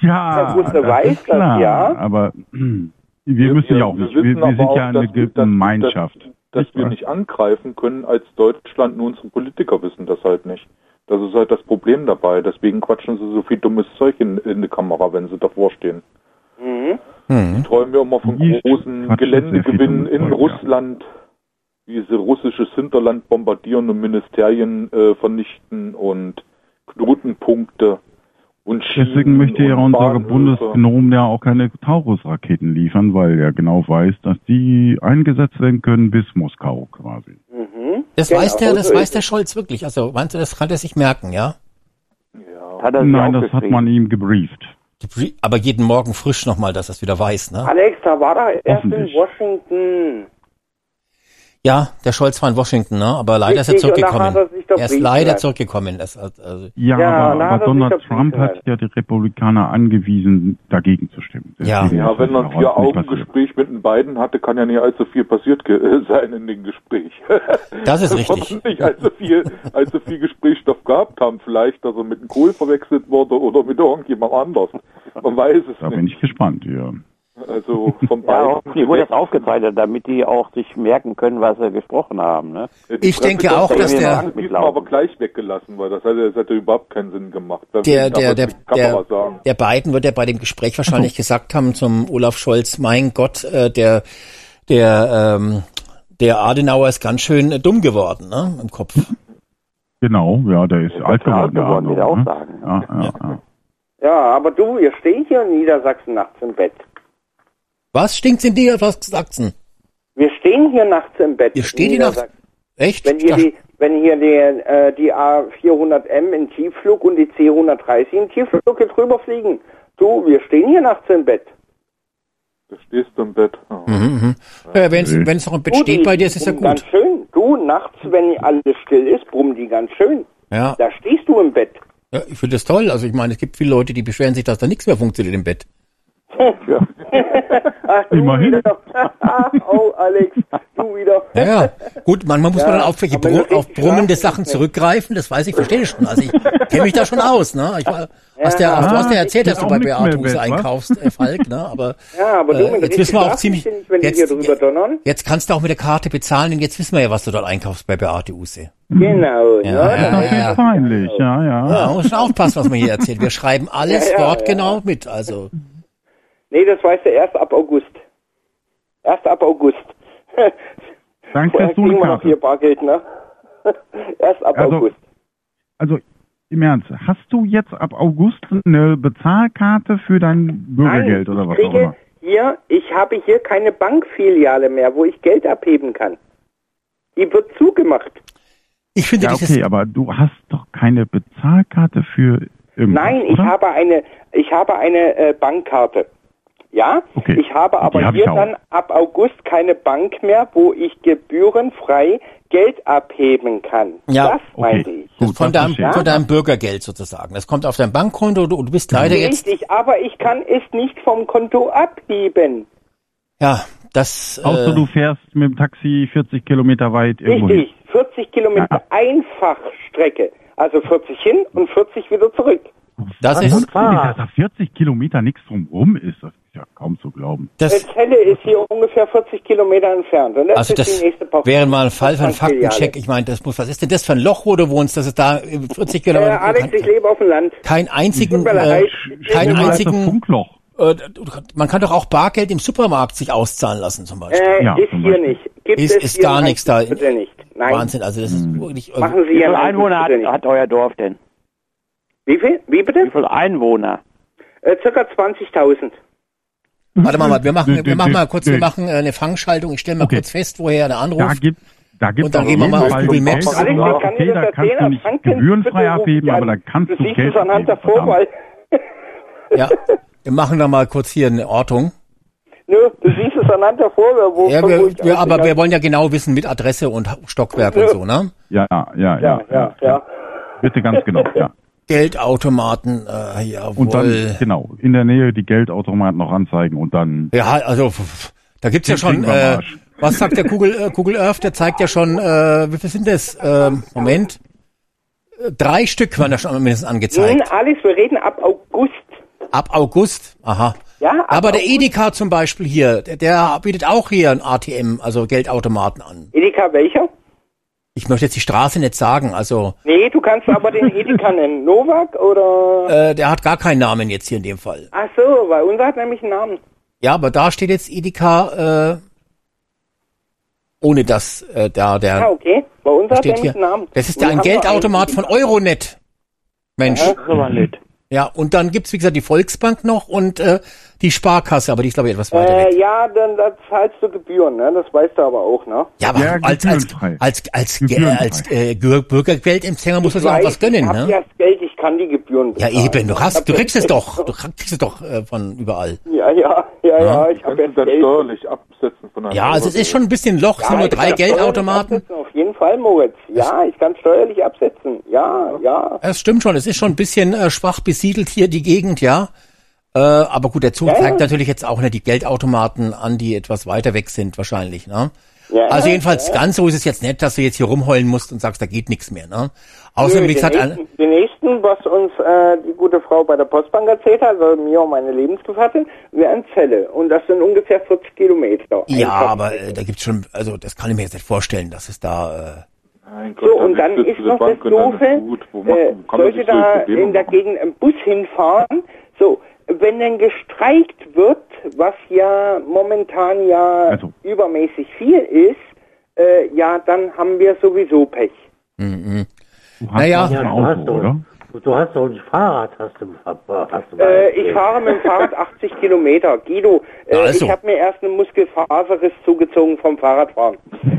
ja, Der das weiß ist das, klar. ja. Aber hm, wir müssen ja auch nicht. Wir, wir sind auch, ja eine dass wir- dass- Gemeinschaft. dass wir nicht angreifen können als Deutschland, nur unsere Politiker wissen das halt nicht. Das ist halt das Problem dabei. Deswegen quatschen sie so viel dummes Zeug in, in die Kamera, wenn sie davor stehen. Mhm. hm. Träumen wir immer von Die großen Geländegewinnen in Zeug, ja. Russland, wie sie russisches Hinterland bombardieren und Ministerien äh, vernichten und Knotenpunkte und Schienen Deswegen möchte ja unser Bahnhöfe. Bundesgnom ja auch keine Taurus-Raketen liefern, weil er genau weiß, dass die eingesetzt werden können bis Moskau quasi. Mhm. das Genau, weiß der, das so weiß der. Scholz wirklich. Also meinst du, das kann er sich merken, ja? Hat er sich Nein, das hat man ihm gebrieft. Aber jeden Morgen frisch nochmal, dass er es wieder weiß, ne? Alex, da war er erst in. Washington. Ja, der Scholz war in Washington, ne? Aber leider ist er Richtig, und da zurückgekommen. er Er ist leider zurückgekommen. Das, also, Ja, Ja, aber, da aber er Donald Trump hat ja die Republikaner angewiesen, dagegen zu stimmen. Ja. Ja, ist wenn man vier Augen. Gespräch mit den beiden hatte, kann ja nicht allzu viel passiert ge sein in dem Gespräch. Das ist Dass richtig. man nicht allzu viel, allzu viel Gesprächsstoff gehabt haben. Vielleicht, dass er mit dem Kohl verwechselt wurde oder mit irgendjemand anders. Man weiß es Da bin nicht. ich gespannt, ja. Also von Ja, beiden. hoffentlich wurde das aufgezeichnet, damit die auch sich merken können, was sie gesprochen haben. Ne? Die Ich denke auch, das dass der- sie diesmal aber gleich weggelassen, weil das hätte, das hätte überhaupt keinen Sinn gemacht. Der, der, der, die der, der Biden wird ja bei dem Gespräch wahrscheinlich gesagt haben zum Olaf Scholz, mein Gott, äh, der, der, ähm, der Adenauer ist ganz schön äh, dumm geworden, ne? Im Kopf. Genau, ja, der ist alt geworden. der geworden, der Arno, auch ne? sagen. Ja, ja, ja. Ja, aber du, wir stehen hier in Niedersachsen nachts im Bett. Was stinkt's in dir? Was sagt's denn? Wir stehen hier nachts im Bett. Ihr steht hier nachts? Niedersachsen. Echt? Wenn hier die, wenn hier die, äh, die A400M in Tiefflug und die C130 in Tiefflug hier drüber fliegen. Du, wir stehen hier nachts im Bett. Da stehst du im Bett. Ja. Mhm, mhm. Ja, wenn's, Nö. wenn's noch im Bett Du, steht bei dir, ist es ja brummen Ganz gut. schön. Du, nachts, wenn alles still ist, brummen die ganz schön. Ja. Da stehst du im Bett. ja, ich finde das toll. Also ich meine, es gibt viele Leute, die beschweren sich, dass da nichts mehr funktioniert im Bett. Ach, du Immerhin. oh, Alex, du wieder. Ja, ja. Gut, manchmal muss man Ja, dann auf, richtig auf brummende Sachen ist zurückgreifen, das weiß ich, verstehe ich schon. Also ich kenne mich da schon aus, ne? Ich, war- hast ja, Ja. du hast ja Ah, erzählt, dass ist du bei Beate was? einkaufst, äh, Falk, ne? Aber, Ja, aber du äh, mit jetzt wissen wir auch ziemlich, nicht, wenn die jetzt, hier drüber donnern. jetzt kannst du auch mit der Karte bezahlen, denn jetzt wissen wir ja, was du dort einkaufst bei Beate Use. Genau, Ja, ne? ja, Das ist ja. peinlich, ja, ja. Ja, man muss schon aufpassen, was man hier erzählt. Wir schreiben alles Ja, ja, wortgenau mit, also. Nee, das weißt du erst ab August. Erst ab August. Dann Vorher kriegst du eine kriegen wir noch hier Bargeld, ne? erst ab Also, August. Also, im Ernst, hast du jetzt ab August eine Bezahlkarte für dein Bürgergeld Nein, oder was ich auch kriege immer? hier, ich habe hier keine Bankfiliale mehr, wo ich Geld abheben kann. Die wird zugemacht. Ich finde Ja, okay, aber du hast doch keine Bezahlkarte für irgendwas, Nein, ich oder? habe eine, ich habe eine äh, Bankkarte. Ja, Okay, ich habe aber habe hier dann ab August keine Bank mehr, wo ich gebührenfrei Geld abheben kann. Ja, das meinte ich. das von, deinem, von deinem Bürgergeld sozusagen. Das kommt auf dein Bankkonto und du, du bist leider jetzt, Richtig, aber ich kann es nicht vom Konto abheben. ja, das, Außer äh, du fährst mit dem Taxi 40 Kilometer weit irgendwo hin. Richtig, 40 Kilometer Ja. Einfachstrecke. Also 40 hin und 40 wieder zurück. Das Und ist, dass da 40 Kilometer nichts drumrum ist, das ist ja kaum zu glauben. das, Zelle ist hier ungefähr 40 Kilometer entfernt. Und das Also ist das die nächste Post. wäre mal ein Fall für einen Postbankfiliale. Faktencheck. Ich meine, das muss, was ist denn das für ein Loch, wo du wohnst, dass es da äh, 40 Äh, Kilometer, Alex, ich lebe auf dem Land. kein einzigen, äh, kein einzigen, Funkloch. äh, man kann doch auch Bargeld im Supermarkt sich auszahlen lassen zum Beispiel. Äh, Ja, ist zum hier Beispiel. nicht. Gibt Ist- es ist gar nichts da. Bitte nicht. Nein. Wahnsinn, also das ist wirklich, äh, Machen Sie Heinsberg Einwohner hat, hat euer Dorf denn? Wie viel? Wie bitte? Wie viele Einwohner? Äh, circa 20.000. warte mal, wir machen, wir machen mal kurz, wir machen äh, eine Fangschaltung. Ich stelle mal Okay. kurz fest, woher der Anruf. Da gibt da gibt's Und dann gehen wir mal auf Google Maps. Alex, ich okay, kann dir da kannst du nicht gebührenfrei abheben, aber da kannst du siehst Geld es anhand der abheben. Vorwahl. Ja, wir machen da mal kurz hier eine Ortung. Nö, du siehst es anhand der Vorwahl, wo Ja, wir, wir, aber wir wollen ja genau wissen mit Adresse und Stockwerk und so, ne? Ja, ja, ja, Ja, ja, ja. Bitte ganz genau, ja. Geldautomaten, äh, jawohl. Und dann, genau, in der Nähe die Geldautomaten noch anzeigen und dann Ja, also da gibt's ja schon. Äh, was sagt der Google, äh, Google Earth? Der zeigt ja schon. Äh, wie viel sind das? Ähm, Moment. Äh, Drei Stück waren da schon mindestens angezeigt. Alex, wir reden ab August. Ab August. Aha. Ja, ab Aber der. Edeka zum Beispiel hier, der, der bietet auch hier ein ATM, also Geldautomaten an. Edeka welcher? Ich möchte jetzt die Straße nicht sagen, also Nee, du kannst aber den Edeka nennen. Novak oder? äh, der hat gar keinen Namen jetzt hier in dem Fall. Ach so, weil unser hat nämlich einen Namen. Ja, aber da steht jetzt Edeka äh, ohne dass äh, da der Ah, okay. Bei uns hat steht nämlich hier. einen Namen. Das ist ja ein Geldautomat von Euronet. Mensch. Ja. Ja, und dann gibt's wie gesagt die Volksbank noch und äh, die Sparkasse, aber die ist glaube ich etwas weiter weg. Äh, ja, dann da zahlst du Gebühren, ne? Das weißt du aber auch, ne? Ja, aber Ja, als als als als Ge- Gebührenfrei. als äh, Bürgergeldempfänger muss man sich auch was gönnen, ich ne? ja das Geld, kann die Gebühren Ja, bezahlen. eben, du hast, du kriegst es doch, du kriegst es doch äh, von überall. Ja, ja, ja, ja, ich habe jetzt Geld. steuerlich absetzen von einem Ja, also es ist schon ein bisschen Loch, es sind nur drei Geldautomaten. Auf jeden Fall, Moritz. Ja, ich kann steuerlich absetzen. Ja, ja. Es stimmt schon, es ist schon ein bisschen äh, schwach besiedelt hier die Gegend, ja. Äh, aber gut, der Zug Ja, ja. zeigt natürlich jetzt auch nicht die Geldautomaten an, die etwas weiter weg sind wahrscheinlich, ne? Ja, also ja, jedenfalls ja. ganz so ist es jetzt nicht, dass du jetzt hier rumheulen musst und sagst, da geht nichts mehr, ne? Außerdem, wie gesagt, nächsten, den nächsten, was uns äh, die gute Frau bei der Postbank erzählt hat, also mir und meine Lebensgefährtin, wäre in Zelle. Und das sind ungefähr 40 Kilometer. ja, aber äh, da gibt's schon, also das kann ich mir jetzt nicht vorstellen, dass es da, Mein Gott, So, und dann ist noch das Bank ist Doofe, äh, sollte so da in der? Gegend ein Bus hinfahren, so, wenn dann gestreikt wird, was ja momentan ja Also. übermäßig viel ist, äh, ja, dann haben wir sowieso Pech. äh, mm. Du hast Naja. Ja, ein du hast Auto, doch, oder? du hast doch ein Fahrrad, hast du, hast du mal Äh, ich fahre mit dem Fahrrad 80 Kilometer. Guido, äh, Also. ich habe mir erst einen Muskelfaserriss zugezogen vom Fahrradfahren.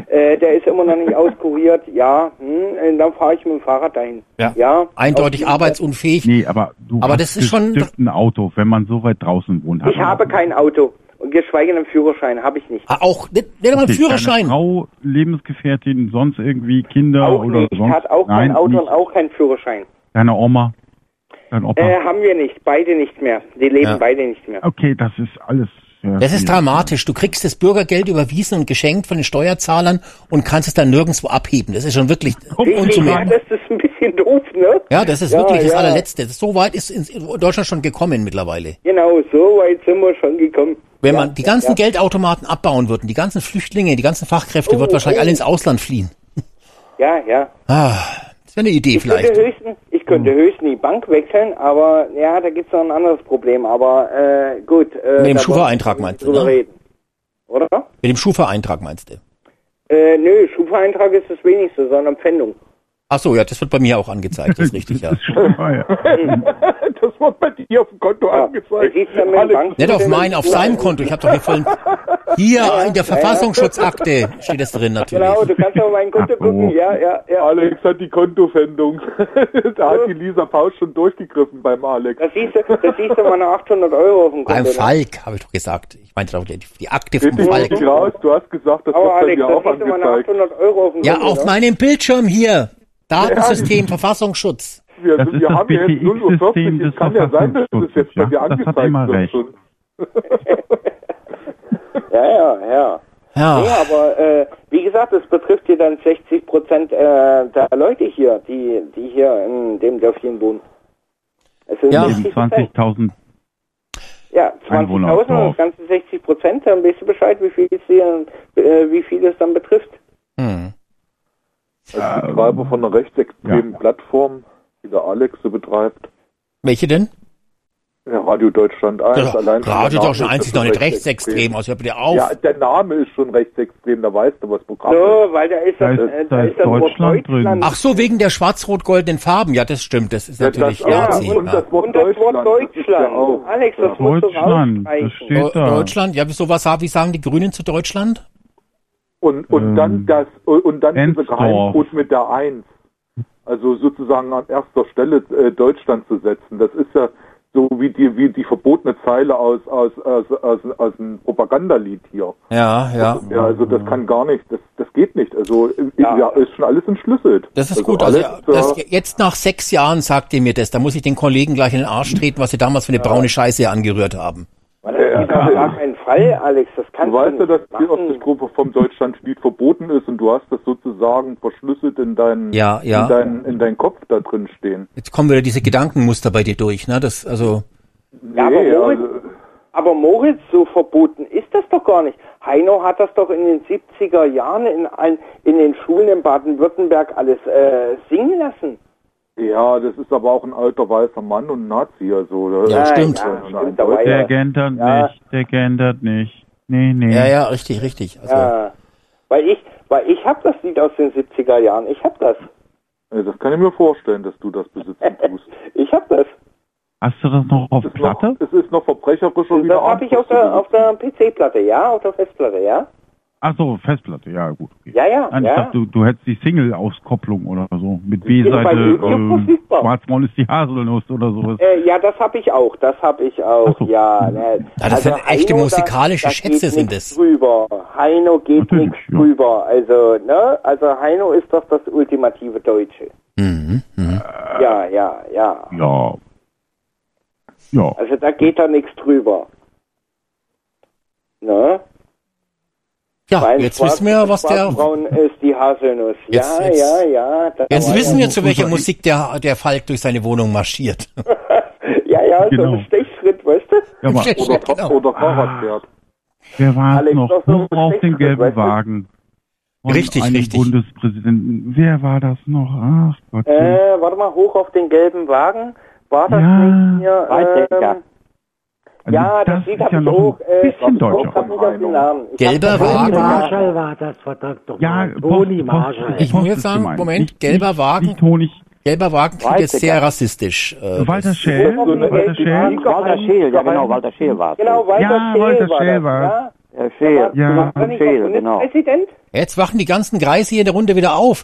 Äh, der ist immer noch nicht auskuriert. Ja, hm, äh, dann fahre ich mit dem Fahrrad dahin. Ja. ja eindeutig arbeitsunfähig. Nee, aber du Aber hast das ist schon- ein Auto, wenn man so weit draußen wohnt. hat Ich habe kein Auto. Und geschweige einen Führerschein habe ich nicht. Ah, Auch, nicht, nicht einmal einen Okay, Führerschein. Frau, Lebensgefährtin, sonst irgendwie Kinder auch oder nicht. sonst Hat auch Nein, kein Auto nicht. und auch keinen Führerschein. Deine Oma. Dein Opa. Äh, haben wir nicht, beide nicht mehr. Die leben Ja. beide nicht mehr. Okay, das ist alles. Sehr Das ist dramatisch. Du kriegst das Bürgergeld überwiesen und geschenkt von den Steuerzahlern und kannst es dann nirgendwo abheben. Das ist schon wirklich Ja, unzumerklich. das ist ein bisschen doof, ne? Ja, das ist Ja, wirklich das ja. allerletzte. So weit ist in Deutschland schon gekommen mittlerweile. Genau, so weit sind wir schon gekommen. Wenn Ja, man die ganzen ja. Geldautomaten abbauen würden, die ganzen Flüchtlinge, die ganzen Fachkräfte, Oh, wird wahrscheinlich oh. alle ins Ausland fliehen. Ja, ja. Ah, das wäre eine Idee Ich vielleicht. könnte, höchstens, ich könnte höchstens die Bank wechseln, aber ja, da gibt's noch ein anderes Problem. Aber äh, gut. Äh, Mit dem Schufa-Eintrag meinst du, drüber ne? Reden. Oder? Mit dem Schufa-Eintrag meinst du? Äh, nö, Schufa-Eintrag ist das wenigste, sondern Pfändung. Ach so, ja, das wird bei mir auch angezeigt, das ist richtig, ja. das wird bei dir auf dem Konto angezeigt. Alex, Nicht auf mein, auf seinem Konto. Ich habe doch hier vollen. Hier in der Verfassungsschutzakte steht es drin natürlich. Genau, du kannst auf mein Konto gucken. Ja, ja, ja. Alex hat die Kontofendung. da hat die Lisa Pausch schon durchgegriffen beim Alex. Da siehst du, da siehst du meine 800 Euro auf dem Konto. Beim ne? Falk, habe ich doch gesagt. Ich meinte doch die, die Akte vom Falk. nicht raus, du hast gesagt, das Aber wird bei Alex, dir da auch siehst du meine angezeigt. 800 Euro auf dem Ja, Konto. auf ne? meinem Bildschirm hier. Datensystem, Verfassungsschutz. Wir, Das ist wir das haben ja jetzt 0 Uhr 40, BTX-System es kann ja sein, dass es jetzt bei dir ja. Das hat angezeigt immer wird recht. schon. Ja, ja, ja. Ja. Nee, aber äh, wie gesagt, es betrifft hier dann 60 Prozent äh, der Leute hier, die, die hier in dem Dörfchen wohnen. Es sind Ja. 60 Eben Prozent. 20.000 Ja, Einwohner 20.000 und drauf. das ganze 60 Prozent, dann weißt du Bescheid, wie viel es, hier, äh, wie viel es dann betrifft. Hm. Als Betreiber von einer rechtsextremen Plattform, die der Alex so betreibt. Welche denn? Ja, Radio Deutschland 1. Ja, allein schon Radio Deutschland 1 das ist doch nicht rechtsextrem, also hör bitte auf. Ja, der Name ist schon rechtsextrem, da weißt du, was Programm ist. So, weil da ist das, Da ist- äh, da da ist das Deutschland drin. Ach so, wegen der schwarz-rot-goldenen Farben. Ja, das stimmt. Das ist Ja, natürlich das- Nazi. ja, und ja. das Wort Und das Wort Deutschland, das Alex, das Ja. musst du Deutschland, das steht da. Deutschland, ja, sowas, wie sagen die Grünen zu Deutschland? Und, und Ähm, dann das, und dann diese. Geheimcode mit der 1. Also sozusagen an erster Stelle äh, Deutschland zu setzen. Das ist ja so wie die, wie die verbotene Zeile aus, aus, aus, aus, aus einem Propagandalied hier. Ja, ja. Ja, also das kann gar nicht, das, das geht nicht. Also äh, Ja. ja. ist schon alles entschlüsselt. Das ist also gut. Also, das, äh, jetzt nach sechs Jahren sagt ihr mir das. Da muss ich den Kollegen gleich in den Arsch treten, was sie damals für eine braune Scheiße angerührt haben. Das geht auf gar keinen Fall, Alex, das Du kannst weißt ja, du dass die machen. das Gruppe vom Deutschlandlied verboten ist und du hast das sozusagen verschlüsselt in deinen, Ja, ja. in deinen, in deinen Kopf da drin stehen. Jetzt kommen wieder diese Gedankenmuster bei dir durch, ne? Das, also, Ja, aber Nee, Moritz, also- aber Moritz, so verboten ist das doch gar nicht. Heino hat das doch in den 70er Jahren in, allen- in den Schulen in Baden-Württemberg alles äh, singen lassen. Ja, das ist aber auch ein alter weißer Mann und ein Nazi, also. Ja, das stimmt. ist Ja, stimmt. Der gendert Ja. nicht, der gendert nicht. Nee, nee. ja, ja, richtig, richtig. Also, ja. Weil ich, weil ich hab das Lied aus den 70er Jahren. Ich hab das. Das kann ich mir vorstellen, dass du das besitzen tust. Ich hab das. Hast du das noch auf Es ist noch, Platte? es ist noch verbrecherischer wie Das habe ich auf der, auf der PC-Platte, ja, auf der Festplatte, ja. Ach so, Festplatte, ja gut. Ja, ja, Nein, ich ja. dachte, du, du hättest die Single-Auskopplung oder so. Mit B-Seite verfügbar. Schwarzbraun ist die Haselnuss oder sowas. Äh, ja, das habe ich auch, das habe ich auch, so. ja. Ne. Ja, das sind echte Heino, musikalische da, da Schätze geht sind das. Drüber. Heino geht Natürlich, nichts ja. drüber. Also, ne, also Heino ist doch das ultimative Deutsche. mhm, mhm. Ja, ja, ja. Ja. Ja. Also da geht da nichts drüber. Ne? Ja, Weil jetzt schwarz- wissen wir, was der, ist die Haselnuss. Jetzt- ja, jetzt- ja, ja. jetzt wissen wir, zu welcher Musik der, der Falk durch seine Wohnung marschiert. Ja, ja, so Genau. ein Stechschritt, weißt du? ja aber, Oder, Genau. oder Fahrrad fährt. wer war es Alex, noch? so Nur auf den gelben weißt du? Wagen. Von Richtig, einem richtig. Bundespräsidenten. Wer war das noch? Ach Gott. Äh, warte mal, hoch auf den gelben Wagen. War das Ja. nicht hier? Ähm, Also ja, das, das Lied ist ja noch auch. ein Äh, bisschen ich deutscher. Gelber Wagen. Toni Marshall war das, verdammt doch Ja, Toni Post- Marshall. Ich muss jetzt sagen, gemeint. Moment, Nicht- gelber nicht, Wagen. Nicht Honig. Gelber Wagen klingt jetzt sehr rassistisch. Äh, Walter Scheel. Walter Scheel. Wagen. Walter Scheel, ja genau, Walter Scheel war es. Genau, Walter Ja, Scheel war das, ja? Ja, Scheel. Ja. Nicht Scheel, genau. Jetzt wachen die ganzen Greise hier in der Runde wieder auf.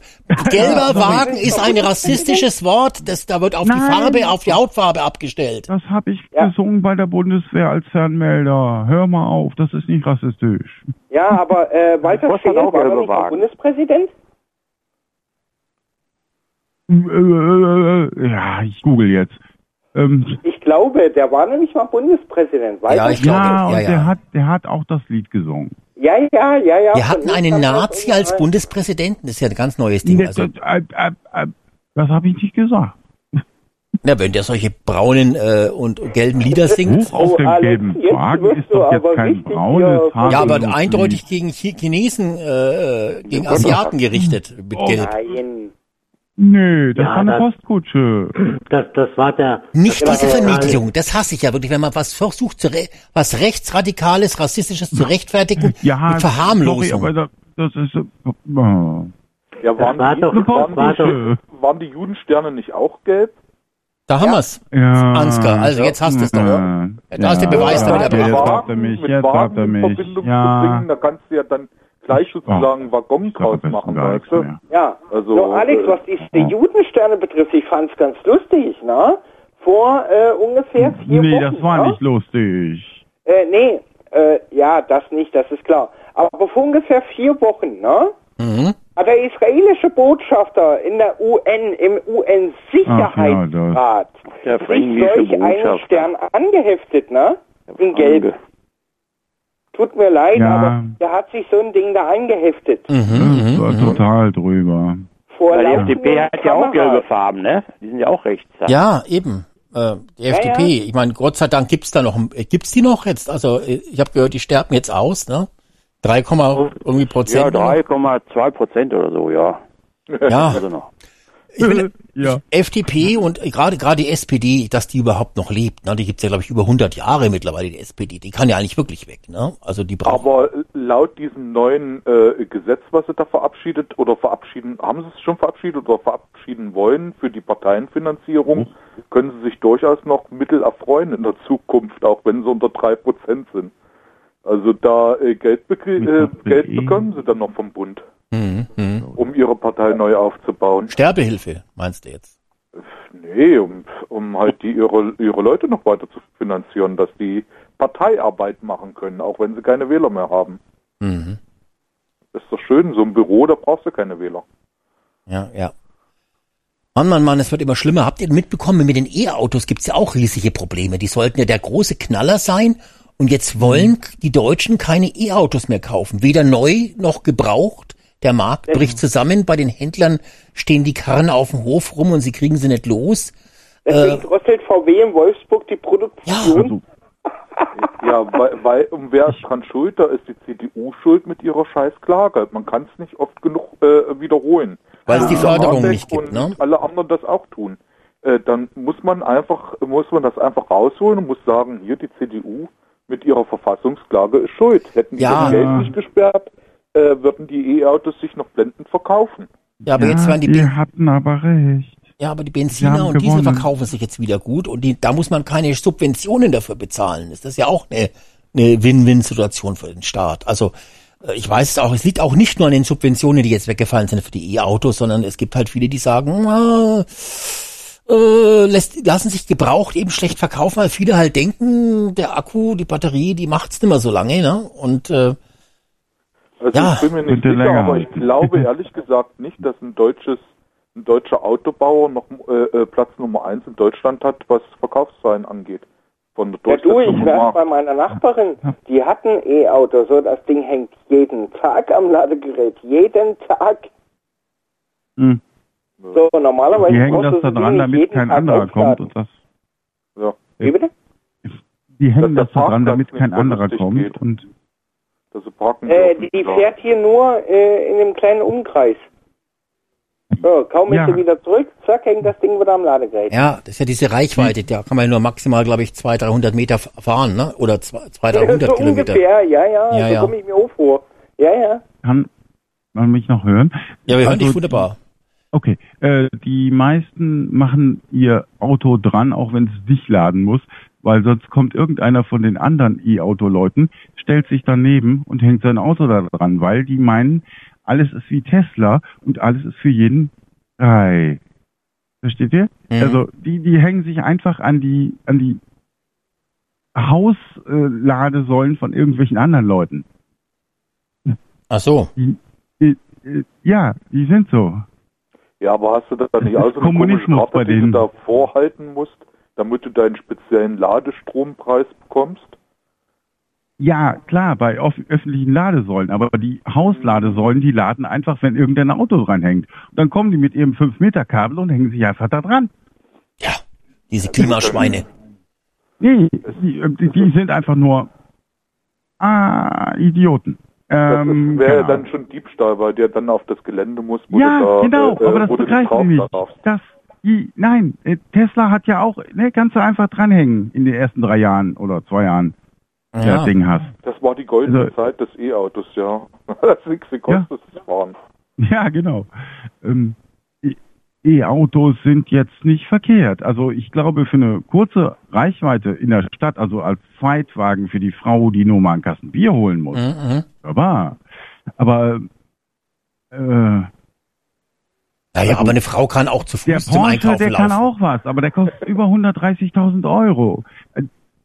Gelber Wagen ist ein rassistisches Wort, das da wird auf die Nein. Farbe, auf die Hautfarbe abgestellt. Das habe ich Ja. gesungen bei der Bundeswehr als Fernmelder. Hör mal auf, das ist nicht rassistisch. Ja, aber äh, Walter Scheel war gelbe Wagen. Bundespräsident? Äh, äh, äh, ja, ich google jetzt. Ähm, Ich glaube, der war nämlich mal Bundespräsident. Weiß Ja, ich glaube, ja, und ja, der ja. hat, der hat auch das Lied gesungen. Ja, ja, ja, ja. Wir hatten einen das Nazi als. Bundespräsidenten. Das ist ja ein ganz neues Ding. Das, Also, äh, äh, äh, das habe ich nicht gesagt. na, wenn der solche braunen äh, und gelben Lieder singt. Hoch auf dem gelben Wagen ist doch jetzt kein braunes Haar. Ja, aber eindeutig gegen Chi- Chinesen, äh, gegen Asiaten gerichtet mit Oh. Gelb. Nein. Nö, das Ja, war eine das- Postkutsche. Das, das war der. Nicht diese Verniedlichung, das hasse ich ja wirklich, wenn man was versucht, zu re was rechtsradikales, rassistisches zu rechtfertigen Ja, mit Verharmlosung. sorry, aber das, das ist. Oh. Ja, waren, war die, doch- waren, war doch- die, waren die Judensterne nicht auch gelb? da haben wir's. Ja. Ansgar, also jetzt hast du es doch. Ja, Da hast du den Beweis damit ja, erbracht. Jetzt hat er mich, jetzt hat Wagen er mich. Ja. bringen, da kannst du ja dann gleich sozusagen einen Waggon draus machen, weißt du? Ja. Also, so, Alex, äh, was diese oh. Judensterne betrifft, ich fand's ganz lustig, ne? Vor äh, ungefähr vier Nee, Wochen. das war ne? nicht lustig. Äh, nee, äh, ja, das nicht, das ist klar. Aber vor ungefähr vier Wochen, ne? Mhm. Hat der israelische Botschafter in der UN, im UN-Sicherheitsrat, Der sich solch einen. Stern angeheftet, ne? In Gelb. Tut mir leid, Ja. aber der hat sich so ein Ding da eingeheftet. Mhm, Das war mhm, total drüber. Vor Weil die FDP hat ja auch gelbe. Farben, ne? Die sind ja auch rechts. Ja, eben. Äh, die Ja, FDP, ja. ich meine, Gott sei Dank gibt's da noch, äh, gibt's die noch jetzt? Also äh, ich habe gehört, die sterben jetzt aus, ne? 3, irgendwie Ja, Prozent. 3,2 Prozent oder so, ja. ja, Also noch. Ich bin, Ja. FDP und gerade gerade die SPD, dass die überhaupt noch lebt, ne? Die gibt's ja glaube ich über 100 Jahre mittlerweile die SPD. Die kann ja eigentlich wirklich weg, ne? Also die braucht Aber laut diesem neuen äh, Gesetz, was sie da verabschiedet oder verabschieden, haben sie es schon verabschiedet oder verabschieden wollen für die Parteienfinanzierung, können sie sich durchaus noch Mittel erfreuen in der Zukunft, auch wenn sie unter drei Prozent sind. Also da äh, Geld, äh, Geld E? bekommen sie dann noch vom Bund, mhm, mhm. um ihre Partei neu aufzubauen. Sterbehilfe, meinst du jetzt? Nee, um, um halt die ihre, ihre Leute noch weiter zu finanzieren, dass die Parteiarbeit machen können, auch wenn sie keine Wähler mehr haben. Mhm. Das ist doch schön, so ein Büro, da brauchst du keine Wähler. Ja, ja. Mann, Mann, Mann, es wird immer schlimmer. Habt ihr mitbekommen, mit den E-Autos gibt's ja auch riesige Probleme. Die sollten ja der große Knaller sein. Und jetzt wollen die Deutschen keine E-Autos mehr kaufen. Weder neu noch gebraucht. Der Markt bricht zusammen. Bei den Händlern stehen die Karren auf dem Hof rum und sie kriegen sie nicht los. Deswegen drosselt VW in Wolfsburg die Produktion. Also, Ja, weil, weil um wer ist dran schuld? Da ist die CDU schuld mit ihrer Scheißklage. Man kann es nicht oft genug äh, wiederholen. Weil es die Und Förderung nicht gibt, und ne? alle anderen das auch tun. Äh, dann muss man einfach, muss man das einfach rausholen und muss sagen, hier die CDU mit ihrer Verfassungsklage ist schuld. Hätten die Ja. das Geld nicht gesperrt, äh, würden die E-Autos sich noch blendend verkaufen. Ja, aber ja, jetzt werden die, die hatten aber recht. ja, aber die Benziner und Diesel gewonnen. verkaufen sich jetzt wieder gut und die, da muss man keine Subventionen dafür bezahlen. Ist das ja auch eine, eine Win-Win-Situation für den Staat. Also äh, ich weiß es auch, es liegt auch nicht nur an den Subventionen, die jetzt weggefallen sind für die E-Autos, sondern es gibt halt viele, die sagen, ah, äh, lässt, lassen sich gebraucht eben schlecht verkaufen, weil viele halt denken, der Akku, die Batterie, die macht's nicht mehr so lange, ne? Und äh, Also Ja. ich bin mir nicht sicher, länger aber ich glaube ehrlich gesagt nicht, dass ein deutsches ein deutscher Autobauer noch äh, äh, Platz Nummer eins in Deutschland hat, was Verkaufszahlen angeht. Von der Ja, du, ich nach. bei meiner Nachbarin, die hat ein E-Auto, so das Ding hängt jeden Tag am Ladegerät, jeden Tag. Hm. So, normalerweise Die hängen brauchst das du da dran, damit jeden kein Tag anderer kommt aufladen. und das. Ja, Wie bitte? Die hängen der das da dran, damit kein anderer kommt geht. und dass sie parken Äh, dürfen, die klar. fährt hier nur äh, in einem kleinen Umkreis. So, kaum ist Ja. sie wieder zurück, zack, hängt das Ding wieder am Ladegerät. ja, das ist ja diese Reichweite, da kann man nur maximal, glaube ich, 200, 300 Meter fahren, ne? Oder 200, 300 so Kilometer. ungefähr, ja, ja, Ja, so ja. komme ich mir auch vor. Ja, ja. kann man mich noch hören? Ja, wir hören Also, dich wunderbar. Okay, äh, die meisten machen ihr Auto dran, auch wenn es nicht laden muss, weil sonst kommt irgendeiner von den anderen E-Auto-Leuten, stellt sich daneben und hängt sein Auto da dran, weil die meinen, alles ist wie Tesla und alles ist für jeden frei. Versteht ihr? Mhm. Also die, die hängen sich einfach an die an die Hausladesäulen von irgendwelchen anderen Leuten. Ach so. Die, die, äh, ja, die sind so. Ja, aber hast du da Das nicht auch so eine komische Kommunismus Karte, bei die du da vorhalten musst, damit du deinen speziellen Ladestrompreis bekommst? Ja, klar, bei öffentlichen Ladesäulen, aber die Hausladesäulen, die laden einfach, wenn irgendein Auto dranhängt. Und dann kommen die mit ihrem 5-Meter-Kabel und hängen sich einfach da dran. Diese Klimaschweine. Nee, die, die, die sind einfach nur ah, Idioten. Ähm, Das wäre ja genau. dann schon Diebstahl, weil der dann auf das Gelände muss, wo ja, du da, genau, äh, aber das begreifen Sie nicht. Das, nein, äh, Tesla hat ja auch, ne, kannst du einfach dranhängen in den ersten drei Jahren oder zwei Jahren, der Ja. das Ding hast. Das war die goldene Also- Zeit des E-Autos, ja. Das nichts kostet es fahren. Ja, genau. Ähm, E- E-Autos sind jetzt nicht verkehrt. Also ich glaube, für eine kurze Reichweite in der Stadt, also als Zweitwagen für die Frau, die nur mal einen Kasten Bier holen muss, Mhm. aber, aber äh, Naja, aber eine Frau kann auch zu der Fuß zum Porsche, Einkaufen der laufen. kann auch was, aber der kostet über 130.000 Euro. Äh,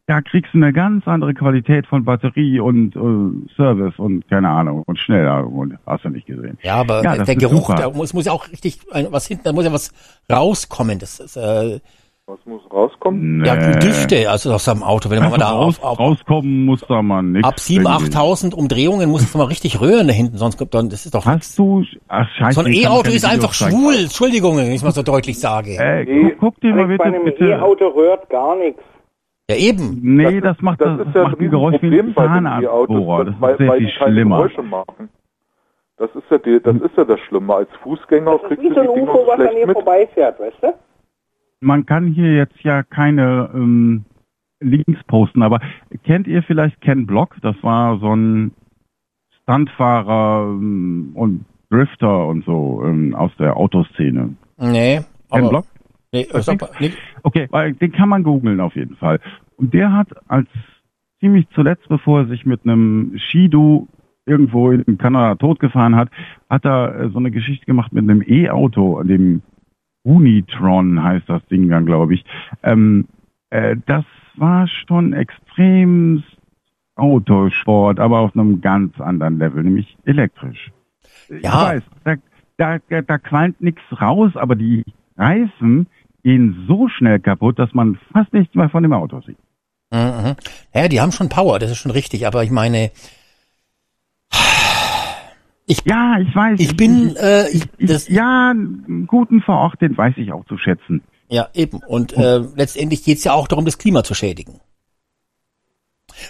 Da kriegst du eine ganz andere Qualität von Batterie und äh, Service und keine Ahnung und schneller und hast du nicht gesehen. Ja, aber Ja, der, der Geruch, super. da muss, muss ja auch richtig was hinten, da muss ja was rauskommen. Das ist, äh, Was muss rauskommen? ja, Nee. Düfte, also aus seinem Auto. Wenn man Also da raus, auf, auf, rauskommen muss da man nichts. ab 7.000, Wenn die- 8.000 Umdrehungen muss es mal richtig rühren da hinten, sonst kommt dann, das ist doch Hast du, ach scheiße. So ein E-Auto ist einfach schwul. Entschuldigung, wenn ich mal so deutlich sage. Äh, guck, guck dir mal Alex, bei bitte, einem bitte. E-Auto rührt gar nichts. Ja, eben. Nee, das, macht das, Das ist ja ein macht ein Geräusch wie ein bei den E-Autos, Zahnarztbohrer. Das weil, ist sehr viel die schlimmer. Das ist ja die, das ist ja das Schlimme. Als Fußgänger Das ist kriegst wie du so ein die Dinger UFO, was an schlecht ihr mit. vorbeifährt, weißt du? Man kann hier jetzt ja keine ähm, Links posten, aber kennt ihr vielleicht Ken Block? Das war so ein Stuntfahrer ähm, und Drifter und so ähm, aus der Autoszene. Nee, Ken aber, Block? nee, Okay, weil den kann man googeln auf jeden Fall. Und der hat als ziemlich zuletzt, bevor er sich mit einem Skidu irgendwo in Kanada totgefahren hat, hat er äh, so eine Geschichte gemacht mit einem E-Auto, dem Unitron heißt das Ding dann, glaube ich. Ähm, äh, das war schon extrem Autosport, aber auf einem ganz anderen Level, nämlich elektrisch. Ich Ja. weiß, da, da, da, da qualmt nichts raus, aber die Reifen gehen so schnell kaputt, dass man fast nichts mehr von dem Auto sieht. Mhm. Ja, die haben schon Power, das ist schon richtig, aber ich meine, ich, Ja, ich weiß. ich bin, äh, ich, ich, das, ja, einen guten vor Ort, den weiß ich auch zu schätzen. ja, eben. Und äh, letztendlich geht's ja auch darum, das Klima zu schädigen.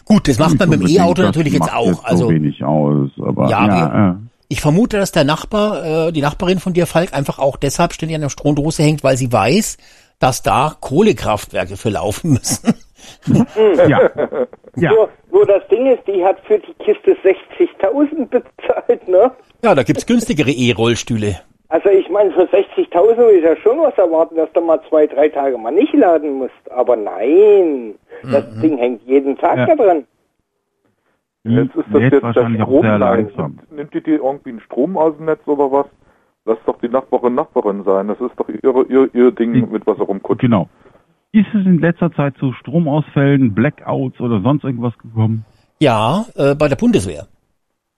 Gut, das macht man mit dem E-Auto natürlich jetzt auch. Jetzt Also so wenig aus, aber Ja, ja, äh, ich vermute, dass der Nachbar, äh, die Nachbarin von dir, Falk, einfach auch deshalb ständig an der Stromdose hängt, weil sie weiß, dass da Kohlekraftwerke für laufen müssen. Ja, ja. Nur, nur das Ding ist, die hat für die Kiste 60.000 bezahlt, ne? Ja, da gibt's günstigere E-Rollstühle. Also ich meine, für 60.000 will ich ja schon was erwarten, dass du mal zwei, drei Tage mal nicht laden musst. Aber nein, das Ding hängt jeden Tag Ja. da dran. Jetzt ist das Lädt jetzt der wahrscheinlich auch sehr Strom langsam. Nimmt die dir irgendwie einen Strom aus dem Netz oder was? Lass doch die Nachbarin Nachbarin sein. Das ist doch ihre, ihr, ihr Ding, mit was er rumkutscht. Genau. Ist es in letzter Zeit zu Stromausfällen, Blackouts oder sonst irgendwas gekommen? Ja, äh, bei der Bundeswehr.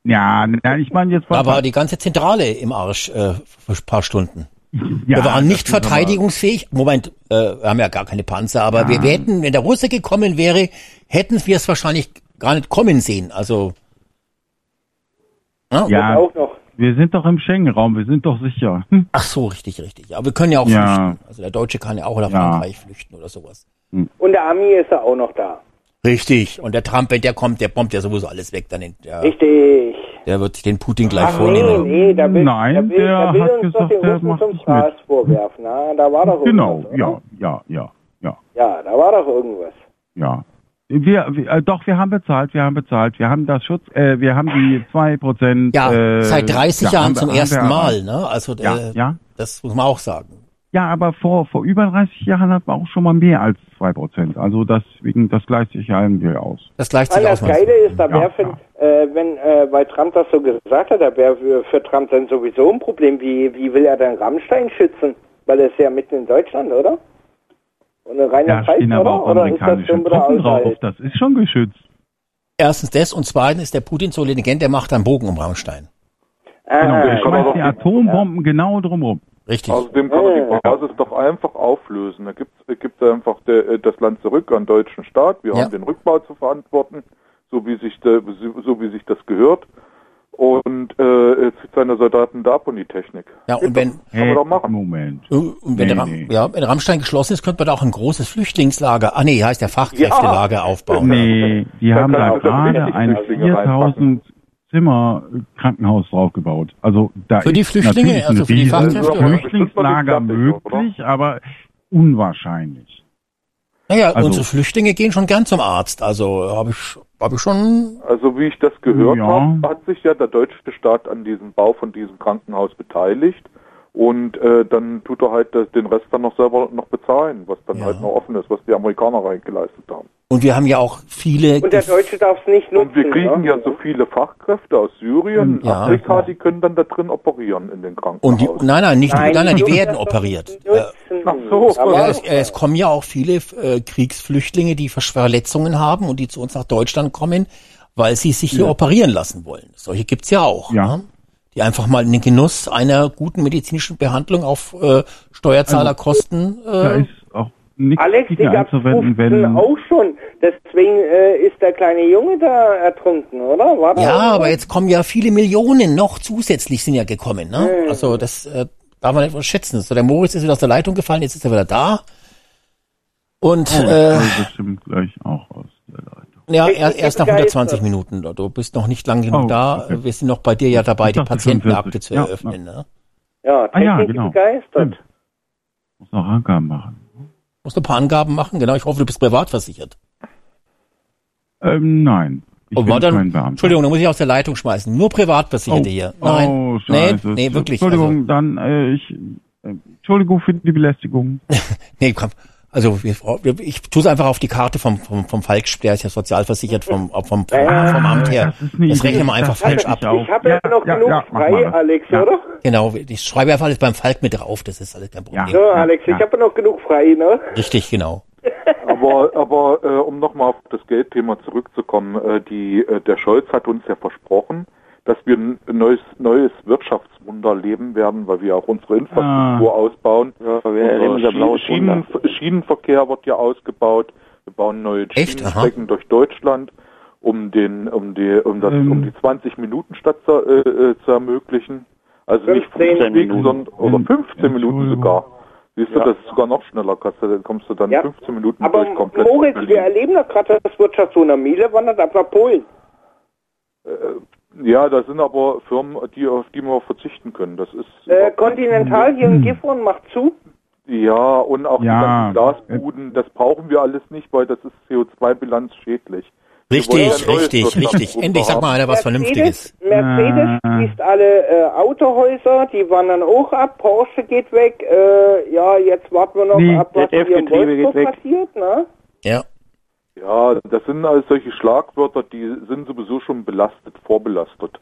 Ja, nein, ich meine jetzt Da war die ganze Zentrale im Arsch äh, für ein paar Stunden. ja, wir waren nicht verteidigungsfähig. Moment, äh, wir haben ja gar keine Panzer, aber wir, wir hätten, wenn der Russe gekommen wäre, hätten wir es wahrscheinlich gar nicht kommen sehen. Also ja, Ja, Auch noch. Wir sind doch im Schengen-Raum, wir sind doch sicher. Hm. ach so, richtig, richtig. Aber wir können ja auch Ja. flüchten. Also der Deutsche kann ja auch nach Ja. Frankreich flüchten oder sowas. Und der Ami ist ja auch noch da. Richtig. Und der Trump, wenn der kommt, der bombt ja sowieso alles weg. Dann der, Richtig. der wird sich den Putin gleich Ach nee, vornehmen. nee, da will, Nein, da will, der da will hat uns gesagt, doch den der Russen macht zum mit. vorwerfen. Na, da war doch Genau, irgendwas, oder? ja, ja, ja, ja, Ja, da war doch irgendwas. ja. Wir, wir äh, doch, wir haben bezahlt, wir haben bezahlt, wir haben das Schutz, äh, wir haben die zwei Prozent. Ja, äh, seit 30 ja, Jahren zum ersten wir- Mal. Ne? Also Ja, äh, ja. das muss man auch sagen. Ja, aber vor vor über 30 Jahren hatten wir auch schon mal mehr als zwei Prozent. Also deswegen, das gleicht sich ja irgendwie aus. Das gleicht sich das aus. du? Geile ist, da Ja, wäre, für, äh, wenn, äh, weil Trump das so gesagt hat, da wäre für, für Trump dann sowieso ein Problem. Wie, wie will er denn Rammstein schützen? Weil er ist ja mitten in Deutschland, oder? Und ein reiner Da Preis, stehen aber oder? auch Oder amerikanische wieder Truppen drauf. Das ist schon geschützt. Erstens das und zweitens ist der Putin so intelligent, der macht einen Bogen um Rammstein. Genau, Ah, der schmeißt die Atombomben genau drumrum. Richtig. Außerdem kann man die Basis doch einfach auflösen. Da gibt gibt einfach der, äh, das Land zurück an den deutschen Staat. Wir Ja. haben den Rückbau zu verantworten, so wie sich der, so wie sich das gehört. Und äh, er zieht seine Soldaten da ab und die Technik. Ja, und wenn, Kann man doch machen. Moment. und wenn, Nee, der, Ram- nee. ja, wenn Rammstein geschlossen ist, könnte man da auch ein großes Flüchtlingslager, ah nee, heißt der Fachkräftelager aufbauen. Nee, die haben da gerade ein Flüchtlinge 4000 Zimmer Krankenhaus draufgebaut. Also da Für die ist Flüchtlinge, natürlich also ein für die Fachkräfte? Flüchtlingslager Das möglich, aber unwahrscheinlich. Naja, Also- unsere Flüchtlinge gehen schon gern zum Arzt, also habe ich, hab ich schon, Also wie ich das gehört Ja. habe, hat sich ja der deutsche Staat an diesem Bau von diesem Krankenhaus beteiligt. Und äh, dann tut er halt den Rest dann noch selber noch bezahlen, was dann Ja. halt noch offen ist, was die Amerikaner reingeleistet haben. Und wir haben ja auch viele, Und der Deutsche darf es nicht nutzen. Und wir kriegen ne? ja so viele Fachkräfte aus Syrien, Ja. Afrika, die können dann da drin operieren in den Krankenhäusern. und die, nein, nein, nicht, Nein, nein, nein, die werden operiert. Äh. Ach so. Ja, es, es kommen ja auch viele äh, Kriegsflüchtlinge, die Ver- Verletzungen haben und die zu uns nach Deutschland kommen, weil sie sich hier operieren lassen wollen. Solche gibt's ja auch. Ja. Ne? Die einfach mal in den Genuss einer guten medizinischen Behandlung auf äh, Steuerzahlerkosten. Da Äh, nichts Alex, ich 15 wenn auch schon. Deswegen äh, ist der kleine Junge da ertrunken, oder? War ja, aber jetzt kommen ja viele Millionen noch zusätzlich sind ja gekommen. Ne? Also das äh, darf man nicht unterschätzen. So, der Moritz ist wieder aus der Leitung gefallen, jetzt ist er wieder da. Und oh, äh, bestimmt gleich auch aus der Leitung. Ja, Ich bin er, erst nach begeistert. 120 Minuten. Du bist noch nicht lang genug Oh, da. okay. Wir sind noch bei dir ja dabei, die Patientenakte 40. zu Ja, eröffnen. Ne? Ja, Ah ja, genau. begeistert. Muss noch Angaben machen. Musst du ein paar Angaben machen. Genau, ich hoffe, du bist privat versichert. Ähm, nein. Ich Oh, bin dann, kein Beamter. Entschuldigung, da muss ich aus der Leitung schmeißen. Nur Privatversicherte oh. hier. Nein. Oh, nee, scheiße. nee, wirklich. Entschuldigung, dann, äh, ich, äh, Entschuldigung für die Belästigung. Also, nee, komm. Also ich tue es einfach auf die Karte vom, vom, vom Falk, der ist ja sozialversichert vom, vom, vom, vom, vom Amt her. das Das rechnen wir einfach falsch ab. Ich habe ja, Ja, noch ja, genug ja, frei. Alex, Ja. oder? Genau, ich schreibe einfach alles beim Falk mit drauf, das ist alles kein Problem. Ja. So, Alex, ich habe ja noch genug frei, ne? Richtig, genau. Aber, aber äh, um nochmal auf das Geldthema zurückzukommen, äh, die, äh, der Scholz hat uns ja versprochen, dass wir ein neues, neues Wirtschaftswunder leben werden, weil wir auch unsere Infrastruktur ausbauen. Ja, wir erleben unser blaues Schienen, Wunder. Schienenverkehr wird ja ausgebaut. Wir bauen neue Echt? Schienenstrecken durch Deutschland, um den, um die, um das, Ähm. um die 20 Minuten Stadt zu, äh, äh, zu ermöglichen. Also nicht 15 Fußweg, Minuten. sondern oder Ent- 15 Minuten Entschuldigung. sogar. Siehst du, Ja. das ist sogar noch schneller, dann kommst du dann Ja. 15 Minuten Aber durch komplett. Moritz, Berlin. wir erleben doch gerade das Wirtschaftswunder. Miele wandert ab nach Polen. Ja, da sind aber Firmen, die, auf die wir verzichten können. Das ist Äh, Continental hier in Gifhorn macht zu. ja und auch Ja. die ganzen Glasbuden, das brauchen wir alles nicht, weil das ist CO2-Bilanz schädlich. Richtig, ja richtig, richtig. Endlich sag mal einer was Vernünftiges. Mercedes Äh. schließt alle äh, Autohäuser, die wandern auch ab. Porsche geht weg. Äh, ja, jetzt warten wir noch Nee, ab, was hier in geht Wolfsburg weg. passiert, ne? Ja. Ja, das sind alles solche Schlagwörter, die sind sowieso schon belastet, vorbelastet.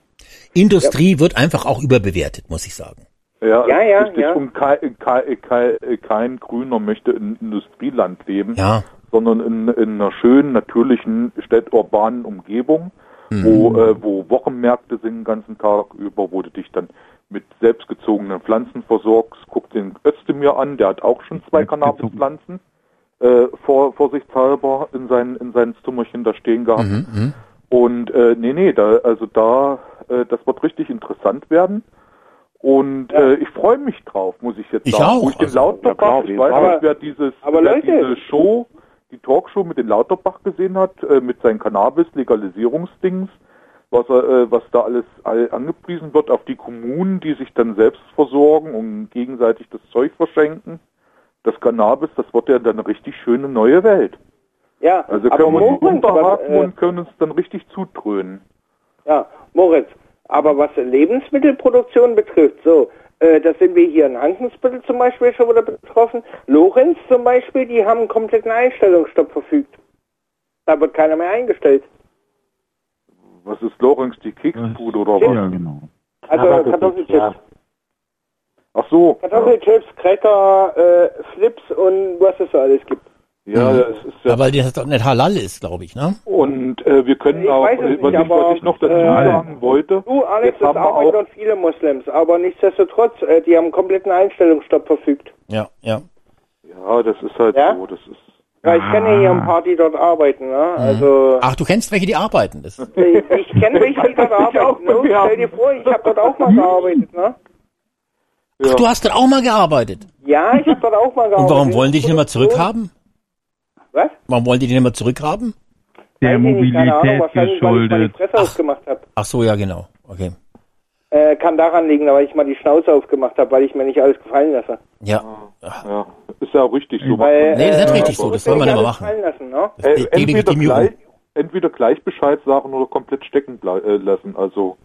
Industrie wird einfach auch überbewertet, muss ich sagen. Ja, Ja, ja, richtig. ja. Und kein, kein, kein, kein Grüner möchte in Industrieland leben, Ja. sondern in, in einer schönen, natürlichen, städturbanen Umgebung, Mhm. wo, äh, wo Wochenmärkte sind den ganzen Tag über, wo du dich dann mit selbstgezogenen Pflanzen versorgst. Guck den Özdemir an, der hat auch schon zwei. Cannabispflanzen äh, vor, vorsichtshalber in sein, in sein Zimmerchen da stehen gehabt. Mhm, mhm. Und äh, nee, nee, da, also da, äh, das wird richtig interessant werden. Und äh, ich freue mich drauf, muss ich jetzt Ich sagen. auch, Wo ich den also, Lauterbach, ja klar, ich weiß aber- nicht, wer dieses, aber wer Leute- diese Show, die Talkshow mit den Lauterbach gesehen hat, äh, mit seinen Cannabis-Legalisierungsdings, was er, äh, was da alles all angepriesen wird auf die Kommunen, die sich dann selbst versorgen und gegenseitig das Zeug verschenken. Das Cannabis, das wird ja dann eine richtig schöne neue Welt. Ja, Also aber können wir Moritz, die unterhaken äh, und können uns dann richtig zutrönen. Ja, Moritz, aber was Lebensmittelproduktion betrifft, so, äh, da sind wir hier in Hankensbüttel zum Beispiel schon wieder betroffen. Lorenz zum Beispiel, die haben einen kompletten Einstellungsstopp verfügt. Da wird keiner mehr eingestellt. Was ist Lorenz, die Keksbude oder was? Ja, genau. Also Kartoffelchips. ja. Ach so. Kartoffelchips, Cracker, äh, Flips und was es so alles gibt. Ja, Mhm. das ist ja. Ja, weil das doch nicht halal ist, glaube ich, ne? Und äh, wir können Ich auch, es äh, nicht, was, ich, aber, was ich noch dazu äh, sagen wollte, Du, Alex, wir arbeiten auch, dort viele Moslems, aber nichtsdestotrotz, äh, die haben einen kompletten Einstellungsstopp verfügt. Ja, ja. ja, das ist halt Ja? so, das ist, Ja, ich kenne hier ein paar, die dort arbeiten, ne? Mhm. Also, Ach, du kennst welche, die arbeiten. Das, äh, ich kenne welche, die dort arbeiten. Ne? Stell dir vor, ich habe dort auch mal gearbeitet, ne? Ach, du hast dort auch mal gearbeitet. Ja, ich habe dort auch mal gearbeitet. Und warum wollen die dich nicht mehr zurückhaben? Was? Warum wollen die dich nicht mehr zurückhaben? Der keine Ahnung, Mobilität wahrscheinlich, weil ich mal die geschuldet. Fresse aufgemacht habe. Ach so, ja, genau. Okay. Äh, kann daran liegen, weil ich mal die Schnauze aufgemacht habe, weil ich mir nicht alles gefallen lasse. Ja. ja, ist ja auch richtig so. Weil, Nee, das ist nicht äh, richtig so, das soll man alles machen. Lassen, ne? Äh, entweder, gleich, entweder gleich Bescheid sagen oder komplett stecken äh, lassen. Also,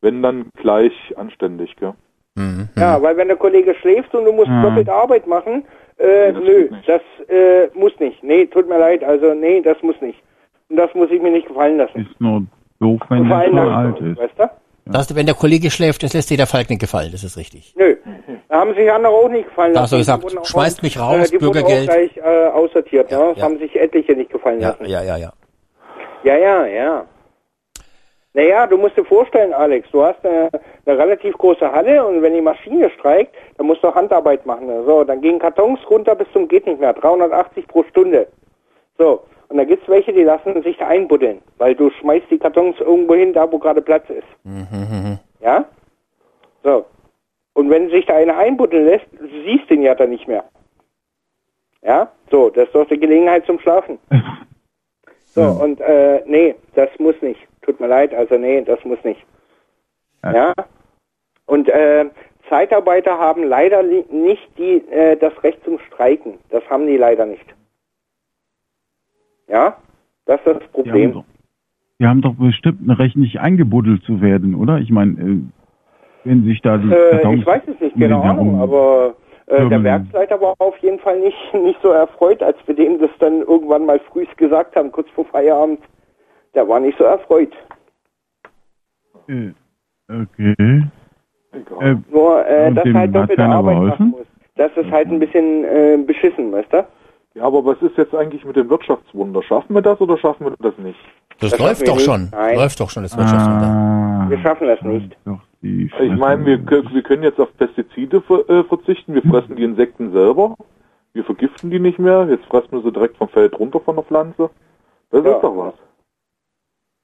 wenn dann gleich anständig, gell? Mhm. Ja, weil wenn der Kollege schläft und du musst Ja. doppelt Arbeit machen, äh, das nö, das äh, muss nicht. Nee, tut mir leid, also nee, das muss nicht. Und das muss ich mir nicht gefallen lassen. Ist nur doof, wenn schon nach- alt ist. Weißt du? Das, wenn der Kollege schläft, das lässt dir der Falk nicht gefallen, das ist richtig. Nö. Da haben sich andere auch nicht gefallen Da lassen. hast du gesagt, Die schmeißt mich raus, äh, die wurden Bürgergeld. Auch gleich äh, aussortiert, Ja, ne? Das ja. haben sich etliche nicht gefallen Ja, lassen. ja, ja, ja. Ja, ja, ja. Naja, du musst dir vorstellen, Alex, du hast eine, eine relativ große Halle und wenn die Maschine streikt, dann musst du Handarbeit machen. So, dann gehen Kartons runter bis zum geht nicht mehr, 380 pro Stunde. So, und da gibt's welche, die lassen sich da einbuddeln, weil du schmeißt die Kartons irgendwo hin, da wo gerade Platz ist. Mhm, Ja? So. Und wenn sich da einer einbuddeln lässt, du siehst den ja dann nicht mehr. Ja? So, das ist doch die Gelegenheit zum Schlafen. So, und äh, nee, das muss nicht. Tut mir leid, also nee, das muss nicht. Ja? Und äh, Zeitarbeiter haben leider nicht die, äh, das Recht zum Streiken. Das haben die leider nicht. Ja? Das ist das Die haben, Problem. doch, die haben doch bestimmt ein Recht, nicht eingebuddelt zu werden, oder? Ich meine, äh, wenn sich da die Äh, ich weiß es nicht, keine Ahnung, aber äh, der. Werksleiter war auf jeden Fall nicht, nicht so erfreut, als wir dem das dann irgendwann mal früh gesagt haben, kurz vor Feierabend. Der war nicht so erfreut. Äh, okay. Äh, Nur, äh, Und dass halt keiner Arbeit machen muss. Das ist halt ein bisschen äh, beschissen, weißt du? Ja, aber was ist jetzt eigentlich mit dem Wirtschaftswunder? Schaffen wir das oder schaffen wir das nicht? Das, Das läuft doch nicht. schon. Nein. Läuft doch schon, das Wirtschaftswunder. ah, Wir schaffen das nicht. Ich meine, wir, kö- wir können jetzt auf Pestizide ver äh, verzichten, wir fressen die Insekten selber, wir vergiften die nicht mehr, jetzt fressen wir sie direkt vom Feld runter von der Pflanze. Das Ja. ist doch was.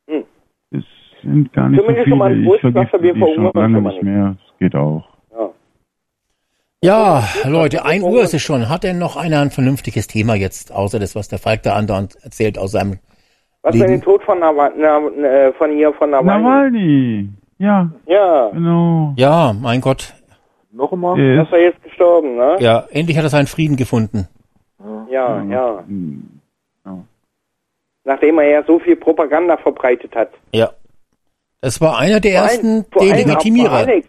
Es sind gar nicht Zumindest so viele. Ich wir die schon lange nicht mehr. Das geht auch. Ja. Ja, Leute, ein Uhr ist es schon. Hat denn noch einer ein vernünftiges Thema jetzt, außer das, was der Falk da andauernd erzählt aus seinem Was für Leben? den Tod von, Nawa Na, äh, von hier, von Nawalny? Nawalny. Ja, Ja, genau. Ja, mein Gott. Noch einmal? Das ist, er jetzt gestorben, ne? Ja, endlich hat er seinen Frieden gefunden. Ja, ja. Hm, Nachdem er ja so viel Propaganda verbreitet hat. Ja. Das war einer der Vor ersten Delegitimierer. Alex,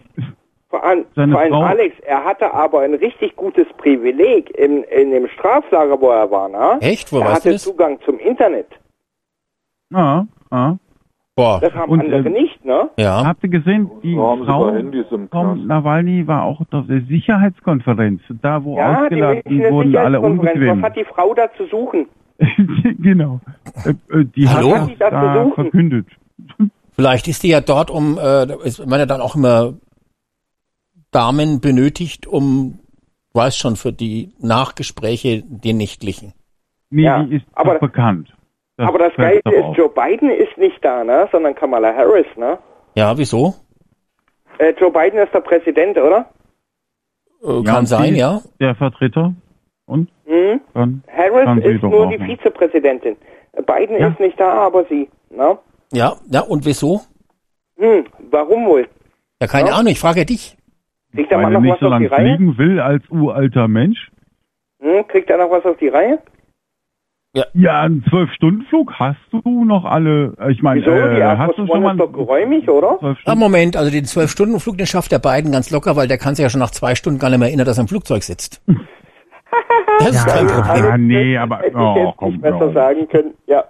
vor allem, Seine vor allem Frau- Alex, er hatte aber ein richtig gutes Privileg in, in dem Straflager, wo er war, ne? Echt? Wo er weißt du hatte das? Zugang zum Internet. ah, ah. Boah. Das haben Und, andere ähm, nicht, ne? Ja. Habt ihr gesehen, die Frau vom. Nawalny war auch auf der Sicherheitskonferenz, da wo Ja, die ausgeladen Münchner wurden, alle unbequem. Was hat die Frau da zu suchen? genau. Äh, äh, die Hallo? hat das da verkündet. Vielleicht ist die ja dort, um, äh, ist, man ja dann auch immer Damen benötigt, um, weiß schon, für die Nachgespräche, die nächtlichen. Nee, Ja, die ist aber- doch bekannt. aber das Geile ist, auf. Joe Biden ist nicht da, ne? Sondern Kamala Harris, ne? Ja, wieso? Äh, Joe Biden ist der Präsident, oder? Äh, Ja, kann sein, ja. Der Vertreter. Und? Hm? Dann Harris sie ist nur die mal. Vizepräsidentin. Biden Ja. ist nicht da, aber sie, ne? Ja, ja, und wieso? Hm, warum wohl? Ja, keine Ja. Ahnung, ich frage dich. Kriegt er noch nicht was so auf die lange Reihe? fliegen will als uralter Mensch. Hm, kriegt er noch was auf die Reihe? Ja, einen Zwölf-Stunden-Flug hast du noch alle. äh, Ich meine, Wieso? Die äh, hast du schon mal ist doch geräumig, oder? zwölf Ah? Moment, also den Zwölf-Stunden-Flug, den schafft der beiden ganz locker, weil der kann sich ja schon nach zwei Stunden gar nicht mehr erinnern, dass er im Flugzeug sitzt. Das ist kein Problem. Ja, nee, aber Hätte ich oh, jetzt komm, nicht besser auf. sagen können. Ja.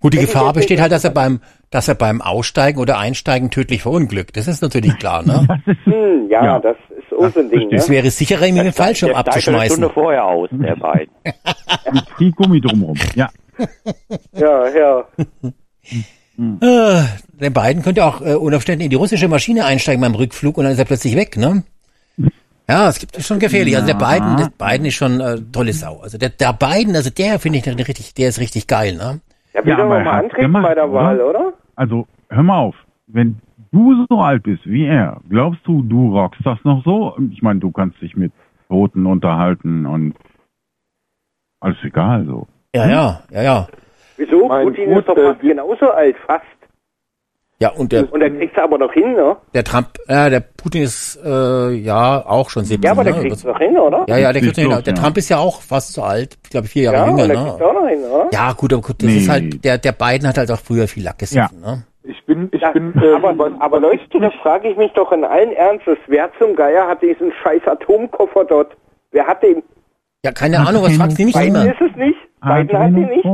Gut, die Gefahr besteht halt, dass er beim, dass er beim Aussteigen oder Einsteigen tödlich verunglückt. Das ist natürlich klar, ne? Hm, ja, Ja. das ist ein Ding. Es Ne? wäre sicherer, ihm den Fallschirm schon eine abzuschmeißen. Stunde vorher aus, der beiden. Mit viel Gummi drumrum. Ja. Ja, ja. Äh, der beiden könnte auch äh, unter Umständen in die russische Maschine einsteigen beim Rückflug und dann ist er plötzlich weg, ne? Ja, es gibt ist schon gefährlich. Also der Biden, der Biden ist schon äh, tolle Sau. Also der, der Biden, also der finde ich eine richtig, der ist richtig geil, ne? Ja, will Ja, aber er mal antreten gemacht, bei der oder? Wahl, oder? Also, hör mal auf. Wenn du so alt bist wie er, glaubst du, du rockst das noch so? Ich meine, du kannst dich mit Toten unterhalten und alles egal so. Ja, ja, ja, ja. Wieso? Mein Putin Gut, ist doch fast genauso alt, fast. Ja, und der, Und er kriegt's aber noch hin, ne? der Trump, äh, der Putin ist äh, ja auch schon 70. Ja, aber der ne? kriegt's noch hin, oder? Ja, ja, der, kriegt Sieht hin. der ja. Trump ist ja auch fast so alt, ich glaube vier Jahre Ja, jünger, und er ne? kriegt's auch noch hin, oder? Ja, gut, aber gut, das Nee. ist halt, der, der Biden hat halt auch früher viel Lack gesoffen, ne? Ich bin, ich Ja, bin, äh, aber, was, aber Leute, da frage ich mich doch in allen Ernstes, wer zum Geier hat diesen scheiß Atomkoffer dort? Wer hat den? Ja, keine Ahnung, was fragst du mich Biden immer? ist es nicht? Biden hat den nicht?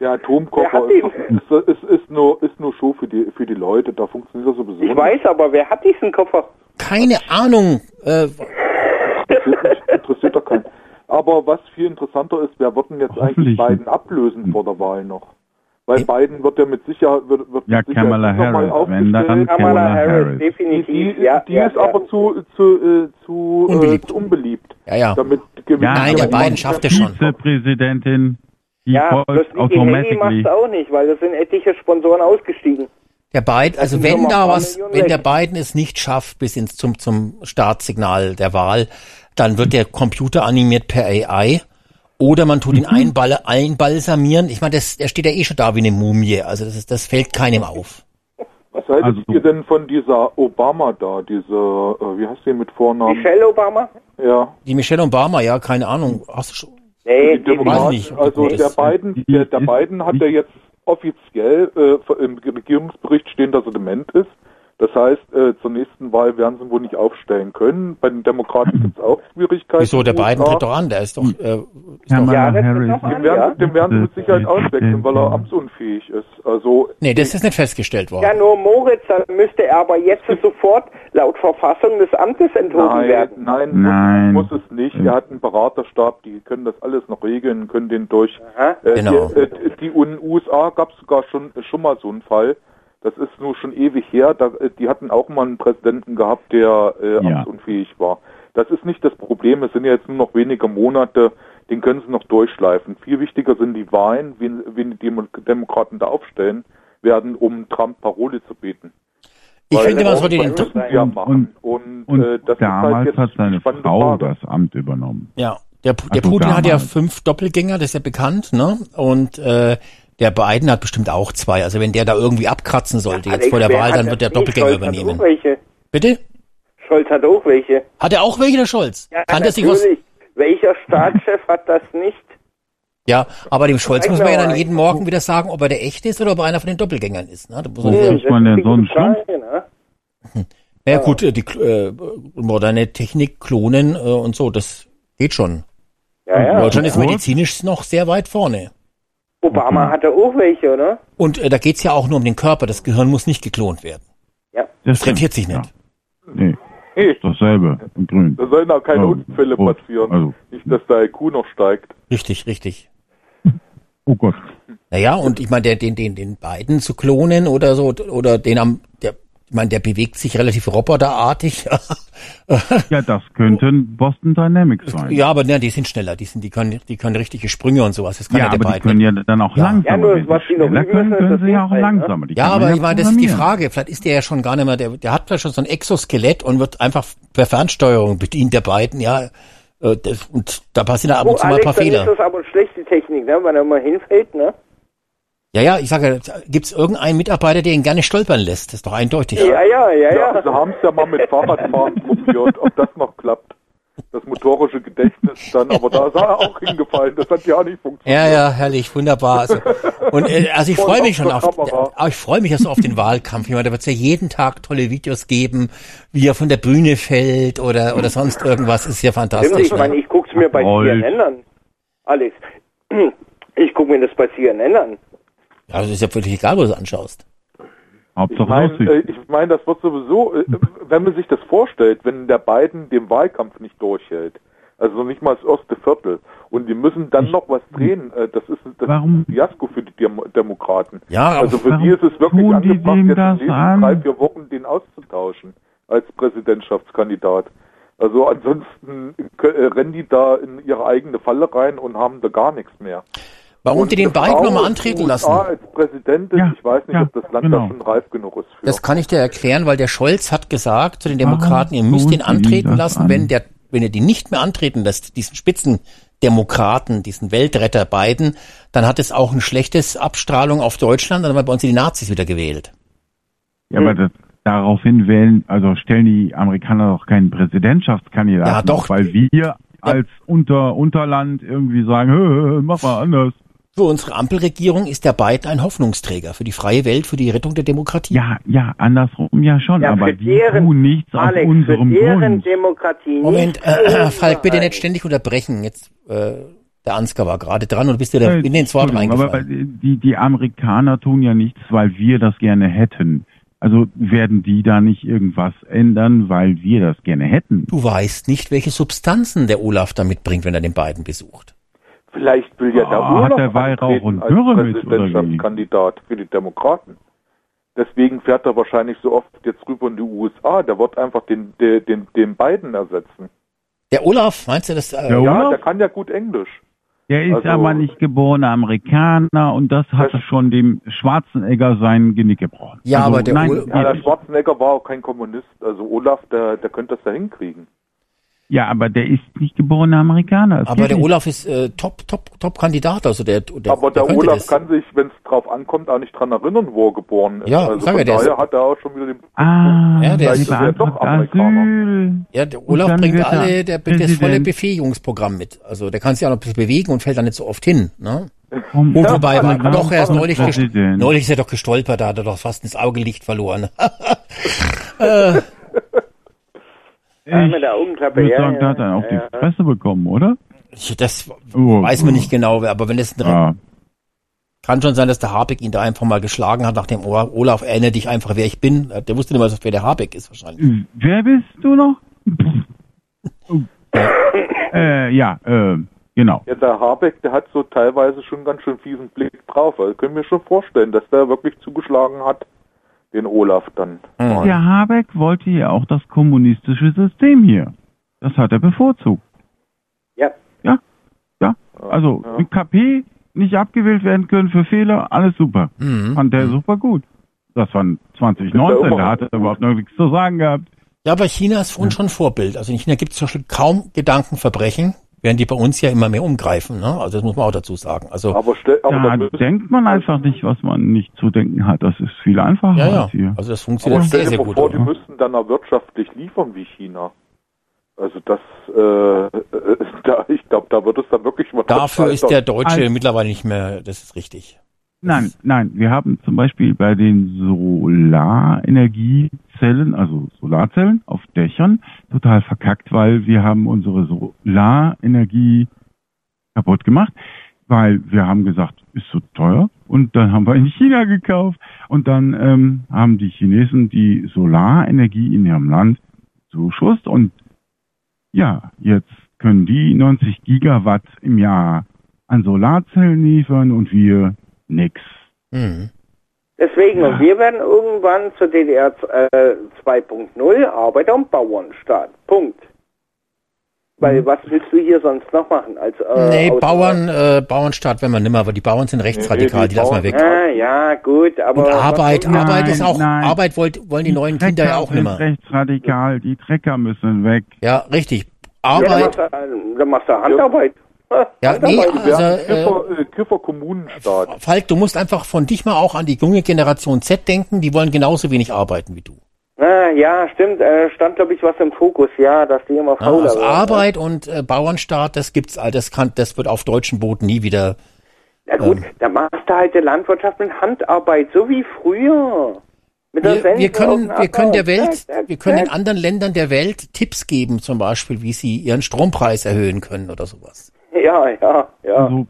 Atom- der Atomkoffer ist, ist, ist, ist nur, ist nur Show für die, für die Leute. Da funktioniert das sowieso Ich weiß aber, wer hat diesen Koffer? Keine Ahnung. Äh, Interessiert, mich, interessiert doch keinen. Aber was viel interessanter ist, wer wird denn jetzt eigentlich Biden ablösen vor der Wahl noch? Weil. Biden wird ja mit Sicherheit, wird, wird Ja, mit Sicherheit Kamala nicht Harris. Wenn dann aufgestellt. Kamala Kamala Harris, definitiv. die, ja, die ja, ist ja. aber zu, zu, äh, zu, Unbeliebt. Äh, unbeliebt. ja, ja. Damit gewinnt Ja, Nein, der Biden schafft es schon. Vizepräsidentin, die Ja, Haley automatically. macht's auch nicht, weil da sind etliche Sponsoren ausgestiegen. Der Biden, also wenn da was, wenn der. Biden es nicht schafft bis ins zum zum Startsignal der Wahl, dann wird der Computer animiert per AI oder man tut ihn Mhm. einball, einbalsamieren. Ich meine, das, der steht ja eh schon da wie eine Mumie. Also das ist, das fällt keinem auf. Was haltet Also- ihr denn von dieser Obama da, diese, äh, wie heißt sie mit Vornamen? Michelle Obama? Ja, Die Michelle Obama, ja, keine Ahnung. Hast du schon? Nee, die Demokraten. nicht. Also der Biden, der, der Biden hat ja jetzt offiziell äh, im Regierungsbericht stehen, dass er dement ist. Das heißt, äh, zur nächsten Wahl werden sie ihn wohl nicht aufstellen können. Bei den Demokraten gibt es auch Schwierigkeiten. Wieso, der in den Biden USA. tritt doch an, der ist doch, äh, ist doch Ja, Harris. noch Den werden, den werden sie mit Sicherheit auswechseln, weil er amtsunfähig ist. Also Nee, das ist nicht festgestellt worden. Ja, nur Moritz, dann müsste er aber jetzt sofort laut Verfassung des Amtes enthoben Nein, werden. nein, Nein. Muss, muss es nicht. Er hat einen Beraterstab, die können das alles noch regeln, können den durch. Aha. Äh, Genau. Die, äh, die in den USA gab es sogar schon schon mal so einen Fall. Das ist nur schon ewig her. Da, äh, die hatten auch mal einen Präsidenten gehabt, der äh, Ja. amtsunfähig war. Das ist nicht das Problem. Es sind ja jetzt nur noch wenige Monate. Den können sie noch durchschleifen. Viel wichtiger sind die Wahlen, wen, wen die Demo Demokraten da aufstellen werden, um Trump Parole zu beten. Ich Weil- finde, man sollte das den, müssen sie ja machen. Und, Und äh, das ist halt damals jetzt hat seine Frau Frage. das Amt übernommen. Ja, der, der Also Putin hat ja damals. fünf Doppelgänger, das ist ja bekannt, ne? Und äh, der Biden hat bestimmt auch zwei. Also wenn der da irgendwie abkratzen sollte jetzt Alex, vor der Wahl, dann das wird der nicht? Doppelgänger Scholz Hat übernehmen. auch welche. Bitte? Scholz hat auch welche. Hat er auch welche, der Scholz? Ja, Kann der sich was? natürlich. Welcher Staatschef hat das nicht? Ja, aber dem Scholz muss man ja dann jeden Morgen wieder sagen, ob er der echte ist oder ob er einer von den Doppelgängern ist. Ne? Da muss man Wo ja, man denn so einen Schlumpf? Ne? ja gut, äh, die äh, moderne Technik, Klonen äh, und so, das geht schon. Ja, ja. Deutschland ist medizinisch noch sehr weit vorne. Obama hatte auch welche, oder? Und äh, da geht's ja auch nur um den Körper. Das Gehirn muss nicht geklont werden. Ja. Das Das rentiert sich nicht. Ja. Nee, Hey, dasselbe in grün. da sollen auch keine Oh, Unfälle passieren. also. Nicht, dass der IQ noch steigt. Richtig, richtig. Oh Gott. Naja, und ich meine, den, den, den beiden zu klonen oder so, oder den am, ich meine, der bewegt sich relativ roboterartig. Ja, das könnten Boston Dynamics sein. ja, aber ne, die sind schneller, die sind, die können, die können richtige Sprünge und sowas. Das kann ja, Ja, der aber die beiden. können ja dann auch Ja. langsamer. Ja, was die noch können, müssen, ist können das sie ja auch ne? langsamer. Die ja, aber ich meine, das ist die. Frage. Vielleicht ist der ja schon gar nicht mehr, der, der hat vielleicht schon so ein Exoskelett und wird einfach per Fernsteuerung bedient, der beiden, ja. Äh, das, und da passieren ab Oh, und zu mal ein Alex, paar dann Fehler. ist das aber schlechte Technik, ne? Wenn er mal hinfällt, ne? Ja, ja, ich sage, gibt's irgendeinen Mitarbeiter, der ihn gerne stolpern lässt? Das ist doch eindeutig. Ja, ja, ja, Ja, ja. sie haben es ja mal mit Fahrradfahren probiert, ob das noch klappt. Das motorische Gedächtnis dann, aber da ist er auch hingefallen. Das hat ja nicht funktioniert. Ja, ja, herrlich, wunderbar. Also, und äh, also ich freue mich schon auf, aber ich freue mich ja so auf den Wahlkampf. Ich meine, da wird es ja jeden Tag tolle Videos geben, wie er von der Bühne fällt oder oder sonst irgendwas. Ist ja Stimmt, fantastisch. ich meine, Ne? ich guck's mir bei. CNN an. Alex, Ich gucke mir das bei CNN an. Ja, das ist ja völlig egal, wo du es anschaust. Ich meine, äh, ich mein, das wird sowieso, äh, wenn man sich das vorstellt, wenn der Biden den Wahlkampf nicht durchhält, also nicht mal das erste Viertel, und die müssen dann noch was drehen, äh, das ist das ist ein Fiasko für die Demo Demokraten. Ja, also für warum die ist es wirklich angebracht, jetzt in den nächsten an? drei, vier Wochen den auszutauschen als Präsidentschaftskandidat. Also ansonsten rennen die da in ihre eigene Falle rein und haben da gar nichts mehr. Warum Und die den Biden nochmal antreten den lassen? USA als Präsidentin, ich weiß nicht, ja, ob das Land genau. da schon reif genug ist für. Das kann ich dir erklären, weil der Scholz hat gesagt zu den Demokraten, ihr müsst Sie antreten lassen, an? wenn der, wenn ihr die nicht mehr antreten lässt, diesen Spitzendemokraten, diesen Weltretter Biden, dann hat es auch ein schlechtes Abstrahlung auf Deutschland, dann haben wir bei uns die Nazis wieder gewählt. Ja, aber das, daraufhin wählen, also stellen die Amerikaner doch keinen Präsidentschaftskandidaten, Ja, doch. weil wir als Unter Unterland irgendwie sagen, "Hö, hö, mach mal anders. Für unsere Ampelregierung ist der Biden ein Hoffnungsträger für die freie Welt, für die Rettung der Demokratie. Ja, ja, andersrum ja schon, Ja, aber für die deren- tun nichts Alex, aus unserem für deren Grund. Demokratie Moment, nicht äh, Falk, bitte nicht ständig unterbrechen. Jetzt, äh, der Ansgar war gerade dran und du bist dir da Äh, in ins Wort Entschuldigung, aber reingefallen. die, die Amerikaner tun ja nichts, weil wir das gerne hätten. Also werden die da nicht irgendwas ändern, weil wir das gerne hätten. Du weißt nicht, welche Substanzen der Olaf da mitbringt, wenn er den Biden besucht. Vielleicht will ja der Ah, hat Olaf der Weihrauch und Dürre mit? Präsidentschaftskandidat für die Demokraten. Deswegen fährt er wahrscheinlich so oft jetzt rüber in die USA. Der wird einfach den, den, den, den Biden ersetzen. Der Olaf, meinst du das? Äh, ja, der kann ja gut Englisch. Der ist Also- aber nicht geborener Amerikaner und das hat schon dem Schwarzenegger sein Genick gebrochen. Ja, also, aber der nein, Ja, der Schwarzenegger war auch kein Kommunist. Also Olaf, der, der könnte das ja hinkriegen. Ja, aber der ist nicht geborener Amerikaner. Das Aber der. Olaf ist äh, top, top, top Kandidat. Also der, der, Aber der, könnte Olaf das. kann sich, wenn es drauf ankommt, auch nicht dran erinnern, wo er geboren ist. Ja, also sag von ja, der ist- daher hat er auch schon wieder den Ah, Ja, der ist- ist doch Amerikaner. Asyl. Ja, der Olaf dann bringt alle, der bringt das volle. Befähigungsprogramm mit. Also der kann sich auch noch ein bisschen bewegen und fällt da nicht so oft hin. Ne? Gut, ja, wobei, aber dann doch, er ist kommt neulich, neulich ist er doch gestolpert, da hat er doch fast ins Augenlicht verloren. äh, Ja, mit der Augenklappe, Ich würde ja, sagen, ja, der hat dann auf ja, die. Fresse bekommen, oder? das Oh, weiß man nicht genau, aber wenn es ein Ja. Kann schon sein, dass der Habeck ihn da einfach mal geschlagen hat nach dem O- Olaf, erinnere dich einfach, wer ich bin. Der wusste nicht mal, wer der Habeck ist wahrscheinlich. Wer bist du noch? Oh. äh, ja, äh, genau. Ja, der Habeck, der hat so teilweise schon ganz schön fiesen Blick drauf. Also können wir schon vorstellen, dass der wirklich zugeschlagen hat, den Olaf dann. mal. Der Habeck wollte ja auch das kommunistische System hier. Das hat er bevorzugt. Ja. Ja, ja. Also mit KP nicht abgewählt werden können für Fehler, alles super. Mhm. Fand der super gut. Das war 2019, da hat er überhaupt noch nichts zu sagen gehabt. Ja, aber China ist für uns schon Vorbild. Also in China gibt es zum Beispiel kaum Gedankenverbrechen, während die bei uns ja immer mehr umgreifen. Ne? Also das muss man auch dazu sagen. Also aber stell, aber müssen- denkt man einfach nicht, was man nicht zu denken hat. Das ist viel einfacher ja, ja. als hier. Also das aber funktioniert stell sehr, sehr mal gut. vor, die müssten dann auch wirtschaftlich liefern wie China. Also das, äh, äh, da, ich glaube, da wird es dann wirklich mal Dafür ist der Deutsche Als- mittlerweile nicht mehr, das ist richtig. Nein, nein, wir haben zum Beispiel bei den Solarenergiezellen, also Solarzellen auf Dächern, total verkackt, weil wir haben unsere Solarenergie kaputt gemacht, weil wir haben gesagt, ist so teuer und dann haben wir in China gekauft und dann ähm, haben die Chinesen die Solarenergie in ihrem Land zuschusst und ja, jetzt können die 90 Gigawatt im Jahr an Solarzellen liefern und wir nix. Mhm. Deswegen, und wir werden irgendwann zur DDR äh, 2.0 Arbeiter- und Bauernstaat. Punkt. Weil was willst du hier sonst noch machen? Als, äh, Nee, Bauern, äh, Bauernstaat wenn man nimmer, aber die Bauern sind rechtsradikal, die, die lassen wir weg. Ah, ja, gut, aber. Und was Arbeit, wollen wir- Arbeit ist auch, nein. Arbeit wollt, wollen die neuen Kinder ja auch nimmer. rechtsradikal, die Trecker müssen weg. Ja, richtig. Ja, dann Arbeit, machst du, dann machst du Handarbeit. ja, nee, Handarbeit. Wir also, haben äh, Kiffer, äh, Kiffer-Kommunenstaat. Falk, du musst einfach von dich mal auch an die junge Generation Z denken, die wollen genauso wenig arbeiten wie du. Ah, ja, stimmt, äh, stand glaube ich was im Fokus, ja, dass die immer Ja, fauler also werden. Arbeit und äh, Bauernstaat, das gibt's, all- das kann, das wird auf deutschen Booten nie wieder. Ja gut, ähm, da machst du halt die Landwirtschaft mit Handarbeit, so wie früher. Mit der Wir, wir können, den wir können der. Welt, wir können zack. anderen Ländern der Welt Tipps geben, zum Beispiel, wie sie ihren Strompreis erhöhen können oder sowas. Ja, ja, ja. Also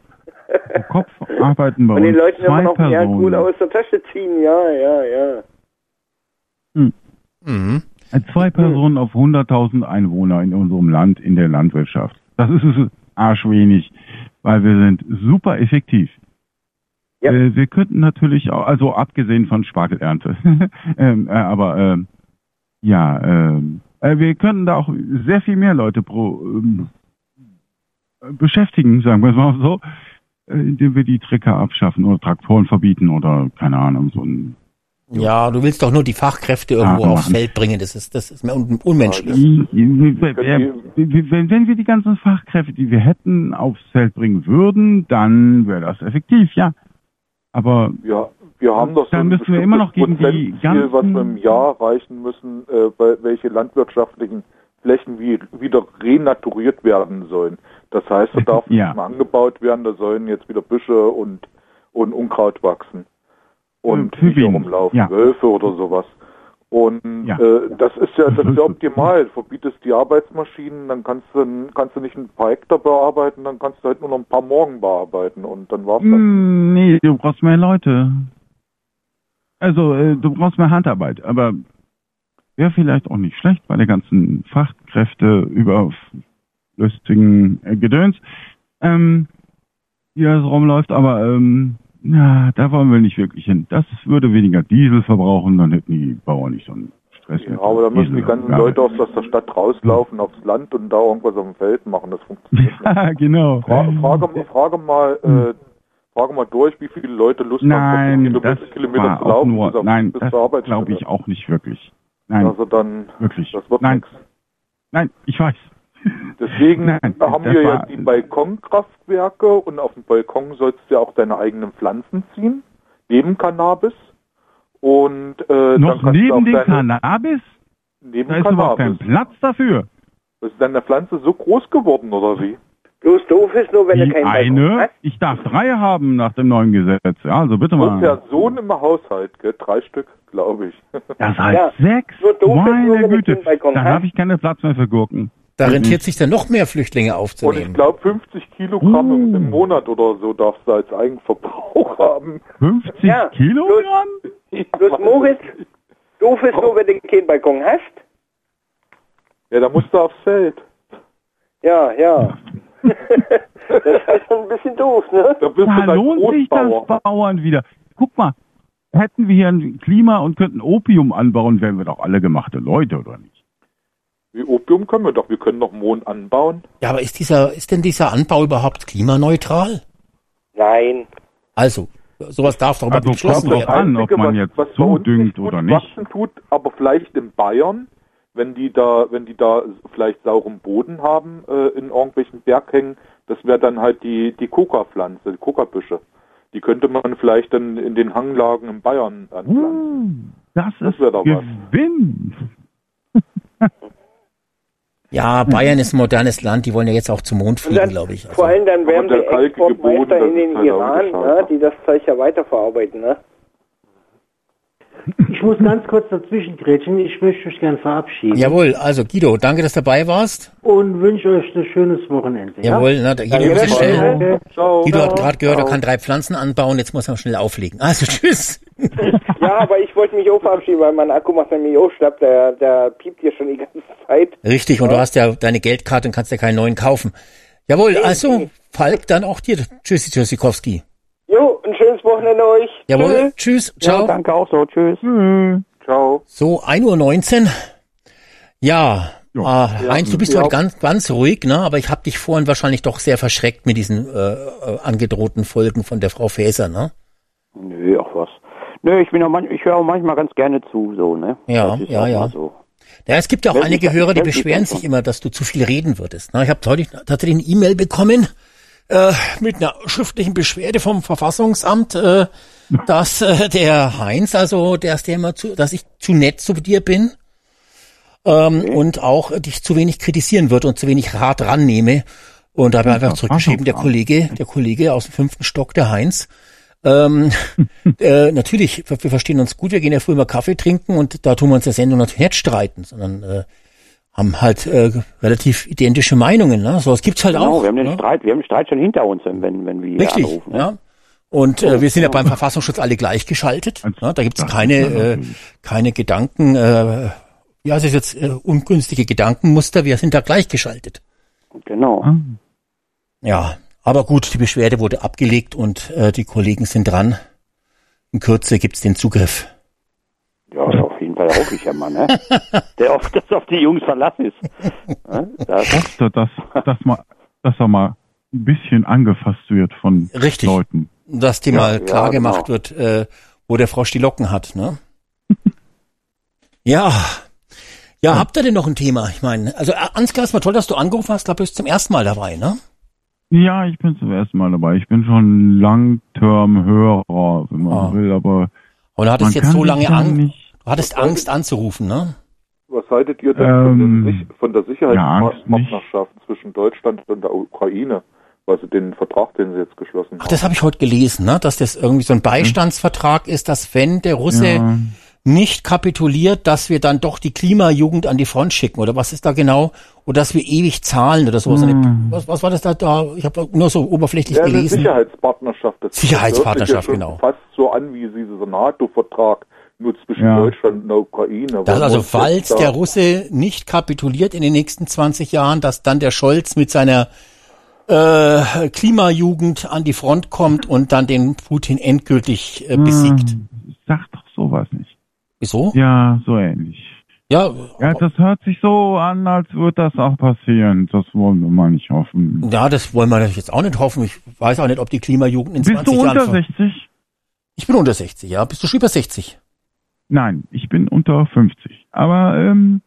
Pro Kopf arbeiten bei Und den uns Leuten immer zwei noch mehr Kohle Personen. aus der Tasche ziehen, ja, ja, ja. Hm. Mhm. Äh, Zwei Personen auf 100.000 Einwohner in unserem Land in der Landwirtschaft. Das ist es arschwenig, weil wir sind super effektiv. Ja. Äh, wir könnten natürlich auch, also abgesehen von Spargelernte, ähm, äh, aber ähm, ja, ähm, äh, wir könnten da auch sehr viel mehr Leute pro ähm, äh, beschäftigen, sagen wir es mal so, äh, indem wir die Trecker abschaffen oder Traktoren verbieten oder keine Ahnung, so ein Ja, du willst doch nur die Fachkräfte irgendwo Ja, aufs. Feld bringen. Das ist, das ist mir un unmenschlich. Wenn wenn wir die ganzen Fachkräfte, die wir hätten, aufs Feld bringen würden, dann wäre das effektiv, ja. Aber Ja, wir haben doch so Dann müssen wir immer noch gegen die Prozentziel, was wir im Jahr erreichen müssen, äh, bei welche landwirtschaftlichen Flächen wie, wieder renaturiert werden sollen. Das heißt, da darf Ja. nicht mehr angebaut werden, da sollen jetzt wieder Büsche und, und Unkraut wachsen. Und Für nicht wen? rumlaufen, Ja. Wölfe oder sowas. Und Ja. äh, das ist ja das ist ja optimal. Verbietest die Arbeitsmaschinen, dann kannst du kannst du nicht ein paar Hektar bearbeiten, dann kannst du halt nur noch ein paar Morgen bearbeiten und dann war's das. Mm, nee, du brauchst mehr Leute. Also, äh, du brauchst mehr Handarbeit, aber wäre vielleicht auch nicht schlecht bei der ganzen Fachkräfte überflüssigen äh, Gedöns, ähm, wie das rumläuft, aber ähm, ja, da wollen wir nicht wirklich hin. Das würde weniger Diesel verbrauchen, dann hätten die Bauern nicht so einen Stress Ja, aber da müssen die ganzen. Leute aus der Stadt rauslaufen aufs Land und da irgendwas auf dem Feld machen. Das funktioniert nicht. Genau. Fra frage, frage mal, äh, frage mal durch, wie viele Leute Lust haben, Nein, 40 das Kilometer, war zu laufen. nur, bis auf- nein, das glaube ich auch nicht wirklich. Nein, Also dann, wirklich. Nein, nein, ich weiß. Deswegen Nein, haben wir ja die Balkonkraftwerke und auf dem Balkon sollst du ja auch deine eigenen Pflanzen ziehen, neben Cannabis. Und äh, dann Noch kannst du neben auch dem deine, Cannabis? neben Da ist überhaupt kein Cannabis. Platz dafür. Ist deine Pflanze so groß geworden oder wie? Bloß doof ist nur, wenn du Die keinen Balkon eine, hast. ich darf drei haben nach dem neuen Gesetz. Ja, also bitte Pro mal. Person im Haushalt, gell? drei Stück, glaube ich. Das heißt Ja, sechs. nur doof ist nur, Meine wenn du Güte. keinen Balkon Dann habe ich keinen Platz mehr für Gurken. Da Mhm. rentiert sich dann noch mehr Flüchtlinge Und ich aufzunehmen. glaube 50 Kilogramm im, Uh. im Monat oder so darfst du als Eigenverbrauch haben. 50 Ja, Kilogramm? Bloß Moritz, doof ist nur, wenn du keinen Balkon hast. Ja, da musst du aufs Feld. Ja, ja. das ist schon ein bisschen doof, ne? Da bist Da du lohnt sich das. Bauern wieder. Guck mal, hätten wir hier ein Klima und könnten Opium anbauen, wären wir doch alle gemachte Leute, oder nicht? Wie Opium können wir doch. Wir können doch Mohn anbauen. Ja, aber ist dieser, ist denn dieser Anbau überhaupt klimaneutral? Nein. Also, sowas darf doch mal Also beschlossen werden. an, ob man jetzt was bei so uns düngt nicht gut oder nicht. wachsen tut, aber vielleicht in Bayern, wenn die da, wenn die da vielleicht sauren Boden haben äh, in irgendwelchen Berghängen, das wäre dann halt die die Coca-Pflanze, die Coca-Büsche. Die könnte man vielleicht dann in den Hanglagen in Bayern anpflanzen. Uh, das, Das ist was. Gewinn. Ja, Bayern ist ein modernes Land, die wollen ja jetzt auch zum Mond fliegen, glaube ich. Also, vor allem dann wären der sie kalkige Boden, Exportmeister in den Iran, ne, die das Zeug ja weiterverarbeiten, ne? Ich muss ganz kurz dazwischen grätschen. Ich möchte mich gern verabschieden. jawohl, also Guido, danke, dass du dabei warst. Und wünsche euch ein schönes Wochenende. Ja? Jawohl, na, der Guido, Danke, muss jetzt schnell. Ciao. Guido hat gerade gehört, er kann drei Pflanzen anbauen, jetzt muss er schnell auflegen. Also tschüss. Ja, aber ich wollte mich auch verabschieden, weil mein Akku macht nämlich auch schlapp, der, der piept hier schon die ganze Zeit. Richtig, und du hast ja deine Geldkarte und kannst ja keinen neuen kaufen. Jawohl, also, Falk, dann auch dir. Tschüssi, Tschüssikowski. Jo, schönes Wochenende euch. Jawohl, tschüss, ciao. danke auch so. Tschüss. Ciao. So, 1.19 Uhr. Ja, Ja. äh, Heinz, du bist Ja. heute ganz, ganz ruhig, ne? aber ich habe dich vorhin wahrscheinlich doch sehr verschreckt mit diesen äh, äh, angedrohten Folgen von der Frau Faeser, ne? Nö, ach was. Nö, ich bin auch manch, ich höre auch manchmal ganz gerne zu, so, ne? Ja, ja, ja. So. Ja, es gibt ja auch Wenn einige ich- Hörer, die beschweren sich immer, dass du zu viel reden würdest. Ne? Ich habe heute tatsächlich eine E-Mail bekommen äh, mit einer schriftlichen Beschwerde vom Verfassungsamt, äh, dass äh, der Heinz, also der ist der immer zu, dass ich zu nett zu dir bin ähm, und auch äh, dich zu wenig kritisieren wird und zu wenig hart rannehme. Und da habe ich einfach zurückgeschrieben, der Kollege, der Kollege aus dem fünften Stock, der Heinz, ähm, äh, natürlich, wir wir verstehen uns gut, wir gehen ja früher mal Kaffee trinken und da tun wir uns der Sendung natürlich nicht streiten, sondern äh, haben halt äh, relativ identische Meinungen. Ne? So, es gibt's halt Genau, auch. wir haben den ne? Streit, wir haben den Streit schon hinter uns, wenn, wenn wir hier Richtig, anrufen. ne? ja. Und äh, wir sind ja beim Verfassungsschutz alle gleichgeschaltet. Ne? Da gibt's keine, äh, keine Gedanken, äh, ja, es ist jetzt äh, ungünstige Gedankenmuster, wir sind da gleichgeschaltet. Genau. Ah, Ja, aber gut, die Beschwerde wurde abgelegt und äh, die Kollegen sind dran. In Kürze gibt's den Zugriff. Ja, auf jeden Fall hoffe ich ja mal, ne? Der auf, das auf die Jungs verlassen ist. Ne? Das, hoffe, dass, dass, mal, dass er mal ein bisschen angefasst wird von Richtig. Leuten. Dass die Ja, mal ja, klar genau. gemacht wird, äh, wo der Frosch die Locken hat, ne? ja. Ja, habt ihr denn noch ein Thema? Ich meine, also äh, Ansgar, es war toll, dass du angerufen hast. Ich glaube, du bist zum ersten Mal dabei, ne? Ja, ich bin zum ersten Mal dabei. Ich bin schon Long-Term-Hörer, wenn man Ah. will, aber Und du hattest man jetzt so lange ja an, nicht- du hattest Angst anzurufen, ne? Was haltet ihr denn Ähm, von, der, Sicherheitspartnerschaft zwischen Deutschland und der Ukraine? Also den Vertrag, den sie jetzt geschlossen Ach, haben. das habe ich heute gelesen, ne? Dass das irgendwie so ein Beistandsvertrag ist, dass wenn der Russe Ja. nicht kapituliert, dass wir dann doch die Klimajugend an die Front schicken oder was ist da genau? Oder dass wir ewig zahlen oder sowas. Hm. Was, was war das da? da? Ich habe nur so oberflächlich Ja, gelesen. Sicherheitspartnerschaft. Das Sicherheitspartnerschaft, hört sich ja genau. Fast so an wie dieser NATO-Vertrag, nur zwischen Ja. Deutschland und der Ukraine. Das also, falls der Russe nicht kapituliert in den nächsten 20 Jahren, dass dann der Scholz mit seiner äh, Klimajugend an die Front kommt und dann den Putin endgültig äh, besiegt. Hm, Sag doch sowas nicht. Wieso? Ja, so ähnlich. Ja, Ja, das hört sich so an, als würde das auch passieren. Das wollen wir mal nicht hoffen. ja, das wollen wir jetzt auch nicht hoffen. Ich weiß auch nicht, ob die Klimajugend in Bist 20 du Jahren... unter ver- 60? Ich bin unter 60, ja. Bist du schon über 60? Nein, ich bin unter 50. Aber ähm,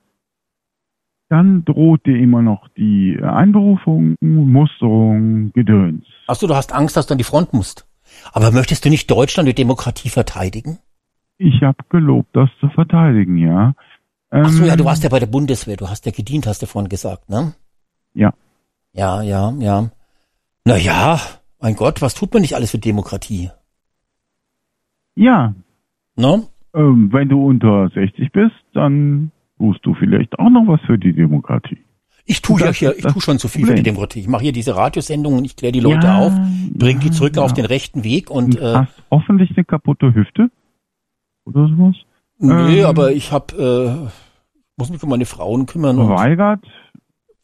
dann droht dir immer noch die Einberufung, Musterung, Gedöns. Ach so, du hast Angst, dass du an die Front musst. Aber möchtest du nicht Deutschland und Demokratie verteidigen? Ich habe gelobt, das zu verteidigen, ja. Ähm, Ach so, ja, du warst ja bei der Bundeswehr. Du hast ja gedient, hast du vorhin gesagt, ne? Ja. Ja, ja, ja. Na ja, mein Gott, was tut man nicht alles für Demokratie? Ja, Ne? Ähm, wenn du unter 60 bist, dann tust du vielleicht auch noch was für die Demokratie. Ich tue ja hier, ich tue schon zu viel für die. Demokratie. Ich mache hier diese Radiosendungen, ich kläre die Leute Ja, auf, bringe die ja, zurück auf ja. den rechten Weg und Du äh, hast hoffentlich eine kaputte Hüfte oder sowas. nee, ähm, aber ich hab, äh, muss mich um meine Frauen kümmern. Verweigert,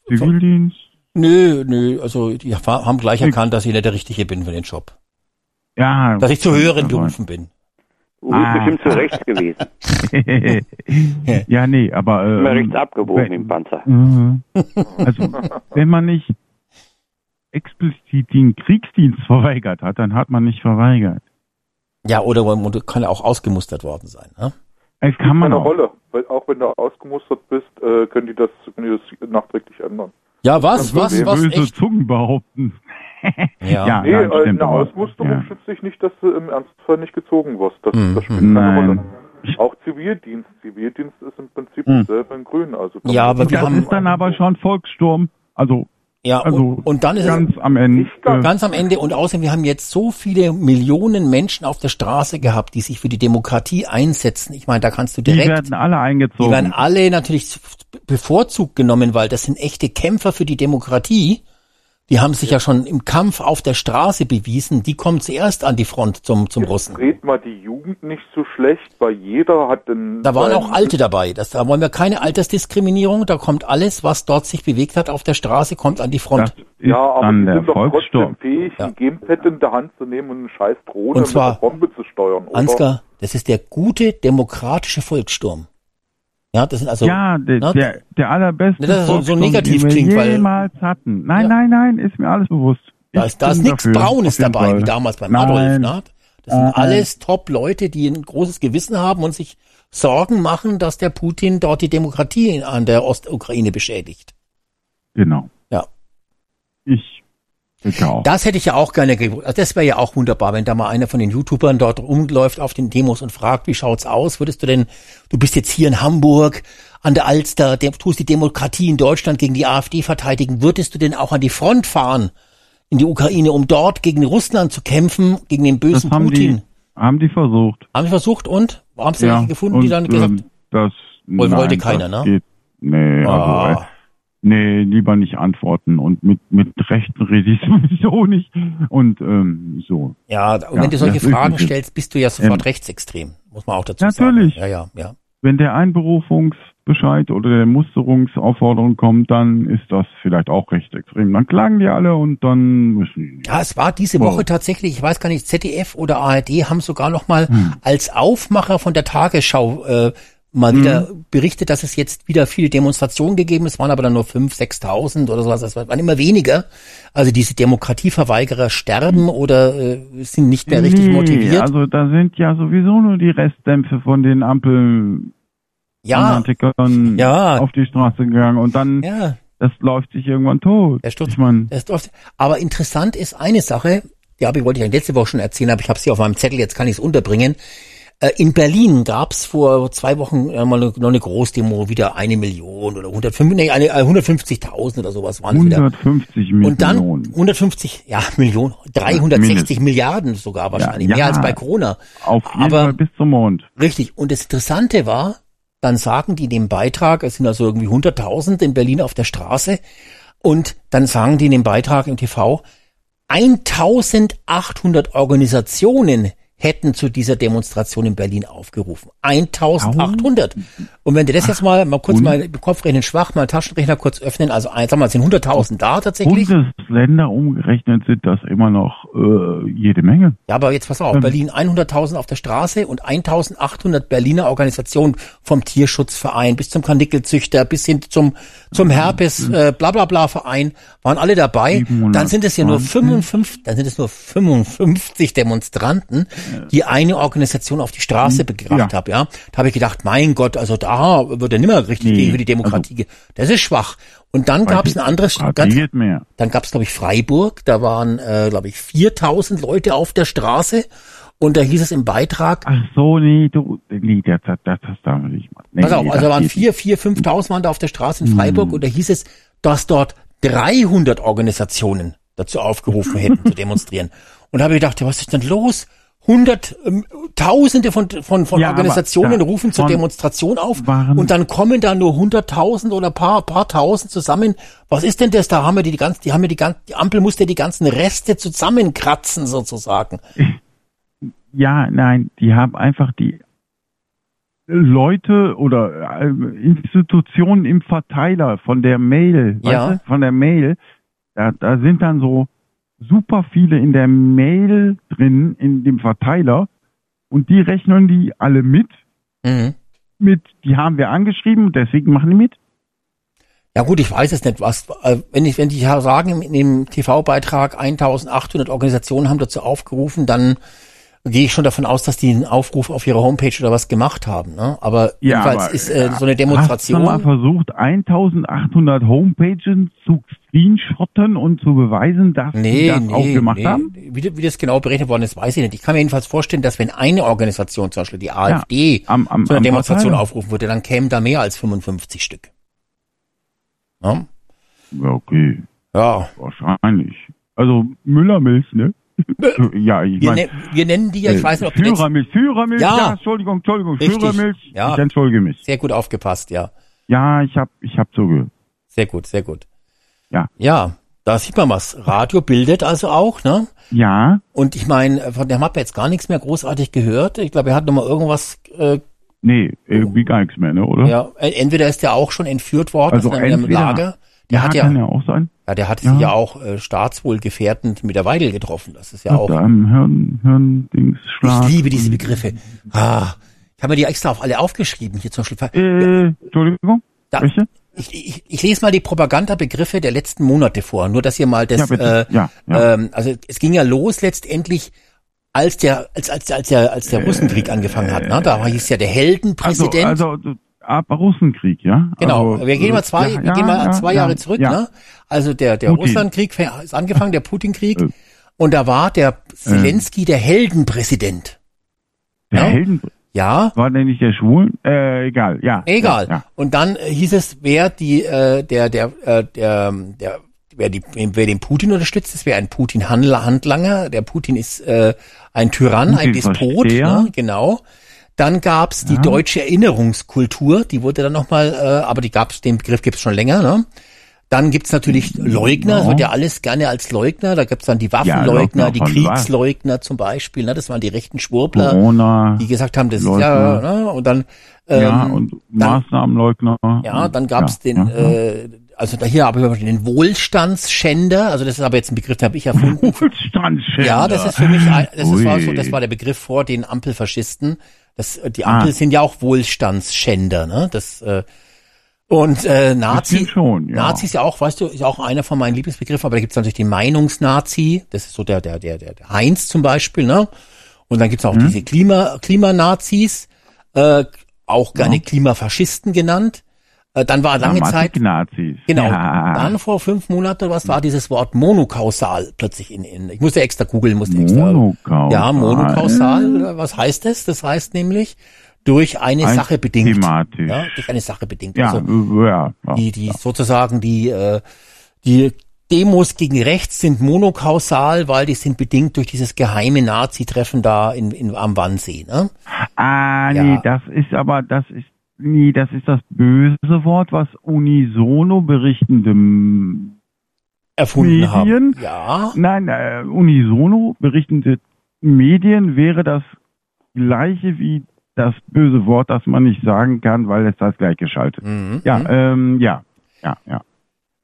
Zivildienst. nö, nö, also die haben gleich erkannt, dass ich nicht der Richtige bin für den Job. Ja. Dass ich zu höheren berufen bin. Du bist Ah. bestimmt zu rechts gewesen. ja, nee, aber. Ähm, Immer rechts abgebogen wenn- im Panzer. Mhm. Also, wenn man nicht explizit den Kriegsdienst verweigert hat, dann hat man nicht verweigert. Ja, oder man kann ja auch ausgemustert worden sein. Ne? Es kann man auch. Rolle, weil auch wenn du ausgemustert bist, äh, können die das, können die das nachträglich ändern. Ja, was, was, Böse was, echt? Zungen behaupten. Ja. Ja, Nee, nein, äh, stimmt eine. Ausmusterung Ja. schützt dich nicht, dass du im Ernstfall nicht gezogen wirst. Das, Mhm. das spielt keine Nein. Rolle. Auch Zivildienst. Zivildienst ist im Prinzip Mhm. dasselbe in Grün. Also Ja, aber wir Das haben- ist dann aber schon Volkssturm. Also, Ja, also und, und dann ist ganz am Ende. Ganz. es ganz am Ende und außerdem, wir haben jetzt so viele Millionen Menschen auf der Straße gehabt, die sich für die Demokratie einsetzen. Ich meine, da kannst du die direkt, werden alle die eingezogen. werden alle natürlich bevorzugt genommen, weil das sind echte Kämpfer für die Demokratie. Die haben sich ja schon im Kampf auf der Straße bewiesen. Die kommen zuerst an die Front zum, zum Russen. Dreht mal die Jugend nicht so schlecht, weil jeder hat den. Da waren auch Alte dabei. Das, da wollen wir keine Altersdiskriminierung. Da kommt alles, was dort sich bewegt hat auf der Straße, kommt an die das Front. ist Ja, aber die sind doch trotzdem fähig, Ja. ein Gamepad in der Hand zu nehmen und eine scheiß Drohne Und zwar- mit einer Bombe zu steuern. Oder? Ansgar, das ist der gute demokratische Volkssturm. Ja, das sind also ja, der, ne, der, der allerbeste Ne, das ist so- so negativ den wir klingt, weil- jemals hatten. Nein, Ja. nein, nein, ist mir alles bewusst. da ist, da ist nichts dafür, Braunes dabei, Fall. wie damals beim Nein. Adolf. Ne? Das sind Nein. alles Top-Leute, die ein großes Gewissen haben und sich Sorgen machen, dass der Putin dort die Demokratie in- an der Ostukraine beschädigt. Genau. Ja. Ich auch. Das hätte ich ja auch gerne gewusst. Also das wäre ja auch wunderbar, wenn da mal einer von den YouTubern dort rumläuft auf den Demos und fragt, wie schaut's aus? Würdest du denn, du bist jetzt hier in Hamburg an der Alster, der, tust die Demokratie in Deutschland gegen die AfD verteidigen, würdest du denn auch an die Front fahren in die Ukraine, um dort gegen Russland zu kämpfen, gegen den bösen haben Putin? die, haben die versucht. Haben sie versucht und? Haben sie ja. gefunden, die und, dann gesagt, ähm, das Wollte- nein, keiner, das ne? Geht, nee, Ah. also, nee, lieber nicht antworten. Und mit, mit Rechten rede ich sowieso nicht. Und ähm, so. Ja, und Ja, wenn du solche Fragen stellst, bist du ja sofort Ähm, rechtsextrem. Muss man auch dazu Natürlich. sagen. Ja, ja, ja. Wenn der Einberufungsbescheid oder der Musterungsaufforderung kommt, dann ist das vielleicht auch rechtsextrem. Dann klagen die alle und dann müssen. Ja, es war diese Woche tatsächlich, ich weiß gar nicht, ZDF oder ARD haben sogar noch mal Hm. als Aufmacher von der Tagesschau äh, mal Hm. wieder berichtet, dass es jetzt wieder viele Demonstrationen gegeben ist, waren aber dann nur 5.000, 6.000 oder sowas, es waren immer weniger. Also diese Demokratieverweigerer sterben oder äh, sind nicht mehr richtig Nee, motiviert. Also da sind ja sowieso nur die Restdämpfe von den Ampel Ja. Ja. auf die Straße gegangen und dann Ja. das läuft sich irgendwann tot. Der Sturz. Ich mein, Das aber interessant ist eine Sache, die habe ich, wollte ich ja letzte Woche schon erzählen, aber ich habe sie auf meinem Zettel, jetzt kann ich es unterbringen. Äh, In Berlin gab es vor zwei Wochen äh, mal noch eine Großdemo, wieder eine Million oder 105, nee, eine, äh, 150.000 oder sowas waren es wieder. 150 Millionen. Und dann 150, ja, Millionen, 360 mindestens. Milliarden sogar wahrscheinlich, Ja, mehr ja. als bei Corona. auf jeden aber- Fall bis zum Mond. Richtig. Und das Interessante war, dann sagen die in dem Beitrag, es sind also irgendwie 100.000 in Berlin auf der Straße, und dann sagen die in dem Beitrag im TV, 1800 Organisationen hätten zu dieser Demonstration in Berlin aufgerufen. 1800. Und wenn du das jetzt mal, mal kurz mal Kopfrechnen schwach, mal Taschenrechner kurz öffnen, also ein- sag mal, sind 100.000 da tatsächlich. Bundesländer umgerechnet sind das immer noch äh, jede Menge. Ja, aber jetzt pass auf, Ähm. Berlin 100.000 auf der Straße und 1.800 Berliner Organisationen vom Tierschutzverein bis zum Kanickelzüchter bis hin zum, zum Herpes, äh, bla bla bla Verein, waren alle dabei. Dann sind es ja nur 55, dann sind es nur 55 Demonstranten, die eine Organisation auf die Straße gebracht Ja. haben, ja. Da habe ich gedacht, mein Gott, also da wird ja nimmer richtig Nee, gegen für die Demokratie. ge- das ist schwach. Und dann gab es ein anderes, ganz, dann gab es, glaube ich, Freiburg. Da waren, äh, glaube ich, 4000 Leute auf der Straße. Und da hieß es im Beitrag, Ach so, nee, du, nee, das, das, das, das darf man nicht machen. Nee, pass auf, nee, also waren vier, vier, 5000 waren da auf der Straße in Hm. Freiburg. Und da hieß es, dass dort 300 Organisationen dazu aufgerufen hätten zu demonstrieren. Und da habe ich gedacht, ja, was ist denn los? Hundert, ähm, Tausende von, von, von Ja, aber Organisationen rufen zur Demonstration auf und dann kommen da nur hunderttausend oder paar, paar tausend zusammen. Was ist denn das? Da haben wir die, die ganzen, die haben wir die ganzen, die Ampel musste die ganzen Reste zusammenkratzen sozusagen. Ja, nein, die haben einfach die Leute oder äh, Institutionen im Verteiler von der Mail, Ja. weißt du, von der Mail, da, da sind dann so super viele in der Mail drin, in dem Verteiler, und die rechnen die alle mit, Mhm. mit, die haben wir angeschrieben und deswegen machen die mit. Ja gut, ich weiß es nicht, was, äh, wenn ich, wenn die ja sagen, in dem TV-Beitrag 1800 Organisationen haben dazu aufgerufen, dann gehe ich schon davon aus, dass die einen Aufruf auf ihrer Homepage oder was gemacht haben. Ne? Aber jedenfalls aber, ist äh, ja, so eine Hast du mal Demonstration. versucht, 1800 Homepages zu screenshotten und zu beweisen, dass die Nee, das auch nee, gemacht nee. haben? Wie, wie das genau berechnet worden ist, weiß ich nicht. Ich kann mir jedenfalls vorstellen, dass wenn eine Organisation, zum Beispiel die AfD, am, am, zu einer Demonstration Verteiler. aufrufen würde, dann kämen da mehr als 55 Stück. Ja, Ja, okay. ja. Wahrscheinlich. Also Müllermilch, ne? ja, ich Wir, meine. ne, wir nennen die ja, ich weiß nicht, ob Führermilch, Führermilch, Ja. ja, Entschuldigung, Entschuldigung, Richtig. Führermilch. Ja. Ich entschuldige mich. sehr gut aufgepasst, ja. Ja, ich hab, ich hab zugehört. Sehr gut, sehr gut. Ja. Ja, da sieht man was. Radio bildet also auch, ne? Ja, Und ich meine, von dem hat man jetzt gar nichts mehr großartig gehört. Ich glaube, er hat noch mal irgendwas, äh, nee, irgendwie gar nichts mehr, ne, oder? ja, äh, entweder ist der auch schon entführt worden Also aus einem Lager. Der ja, hat ja, kann ja auch sein. ja, der hat Ja. sich ja auch äh, staatswohlgefährdend mit der Weidel getroffen. Das ist ja auch. Hat da am Hirn. Ich liebe diese Begriffe. Ah, ich habe mir die extra auf alle aufgeschrieben hier zum Beispiel. Äh, Entschuldigung. Da, Welche? ich, ich, ich lese mal die Propagandabegriffe der letzten Monate vor, nur dass ihr mal das, Ja, äh, Ja, ja. Ähm, also es ging ja los letztendlich, als der, als, als, als der, als der Russenkrieg angefangen hat, ne? Da hieß ja der Heldenpräsident. Also, also ab Russenkrieg, ja? Genau, also, wir gehen mal äh, zwei, ja, wir gehen mal ja, zwei ja, Jahre zurück, ja. ne? Also der, der Putin. Russlandkrieg ist angefangen, der Putinkrieg. Äh. Und da war der Zelensky der Heldenpräsident. Der Ja? Helden Ja, war der nicht der Schwulen? Äh, egal, ja. egal. Ja, Und dann äh, hieß es, wer die, äh, der, der, äh, der, der, wer die, wer den Putin unterstützt, das wäre ein Putin-Handlanger. Der Putin ist äh, ein Tyrann, ein Putin Despot, Versteher. ne? genau. Dann gab's die Ja. deutsche Erinnerungskultur, die wurde dann nochmal, äh, aber die gab's, den Begriff gibt's schon länger, ne? Dann gibt's natürlich Leugner, Ja. es wird ja alles gerne als Leugner, da gibt's dann die Waffenleugner, Leugner die? Kriegsleugner zum Beispiel, ne? Das waren die rechten Schwurbler, Corona. die gesagt haben, das ist ja, Leugner. ne? Und dann, ähm, ja, und Maßnahmenleugner. ja, dann gab's ja, den, ja, äh, also da hier habe ich den Wohlstandsschänder, also das ist aber jetzt ein Begriff, den habe ich erfunden. Wohlstandsschänder. Ja, das ist für mich, ein, das ist, war so, das war der Begriff vor den Ampelfaschisten. Das, äh, die Ampel Ah. sind ja auch Wohlstandsschänder, ne? Das, äh, und äh, Nazi, schon, ja. Nazi ist ja auch, weißt du, ist auch einer von meinen Lieblingsbegriffen, aber da gibt's natürlich den Meinungsnazi, das ist so der, der, der, der, Heinz zum Beispiel, ne? Und dann gibt's auch Mhm. diese Klima, Klimanazis, äh, auch gerne Klimafaschisten genannt. Äh, dann war lange Zeit, Nazis. Genau. Ja. Dann vor fünf Monaten was war dieses Wort monokausal plötzlich in, in ich musste extra googeln, musste extra. Monokausal. Ja, monokausal. Was heißt das? Das heißt nämlich durch eine Ein Sache bedingt. thematisch. Ja, durch eine Sache bedingt. Ja, Also, äh, ja, ja. die, die sozusagen die, äh, die Demos gegen rechts sind monokausal, weil die sind bedingt durch dieses geheime Nazi-Treffen da in, in, am Wannsee. Ne? Ah, Ja. nee, das ist aber, das ist, nee, das ist das böse Wort, was unisono berichtende Erfunden Medien. haben. Ja. Nein, äh, unisono berichtende Medien wäre das gleiche wie das böse Wort, das man nicht sagen kann, weil es das gleich geschaltet. Mhm. Ja, ähm, ja, ja, ja.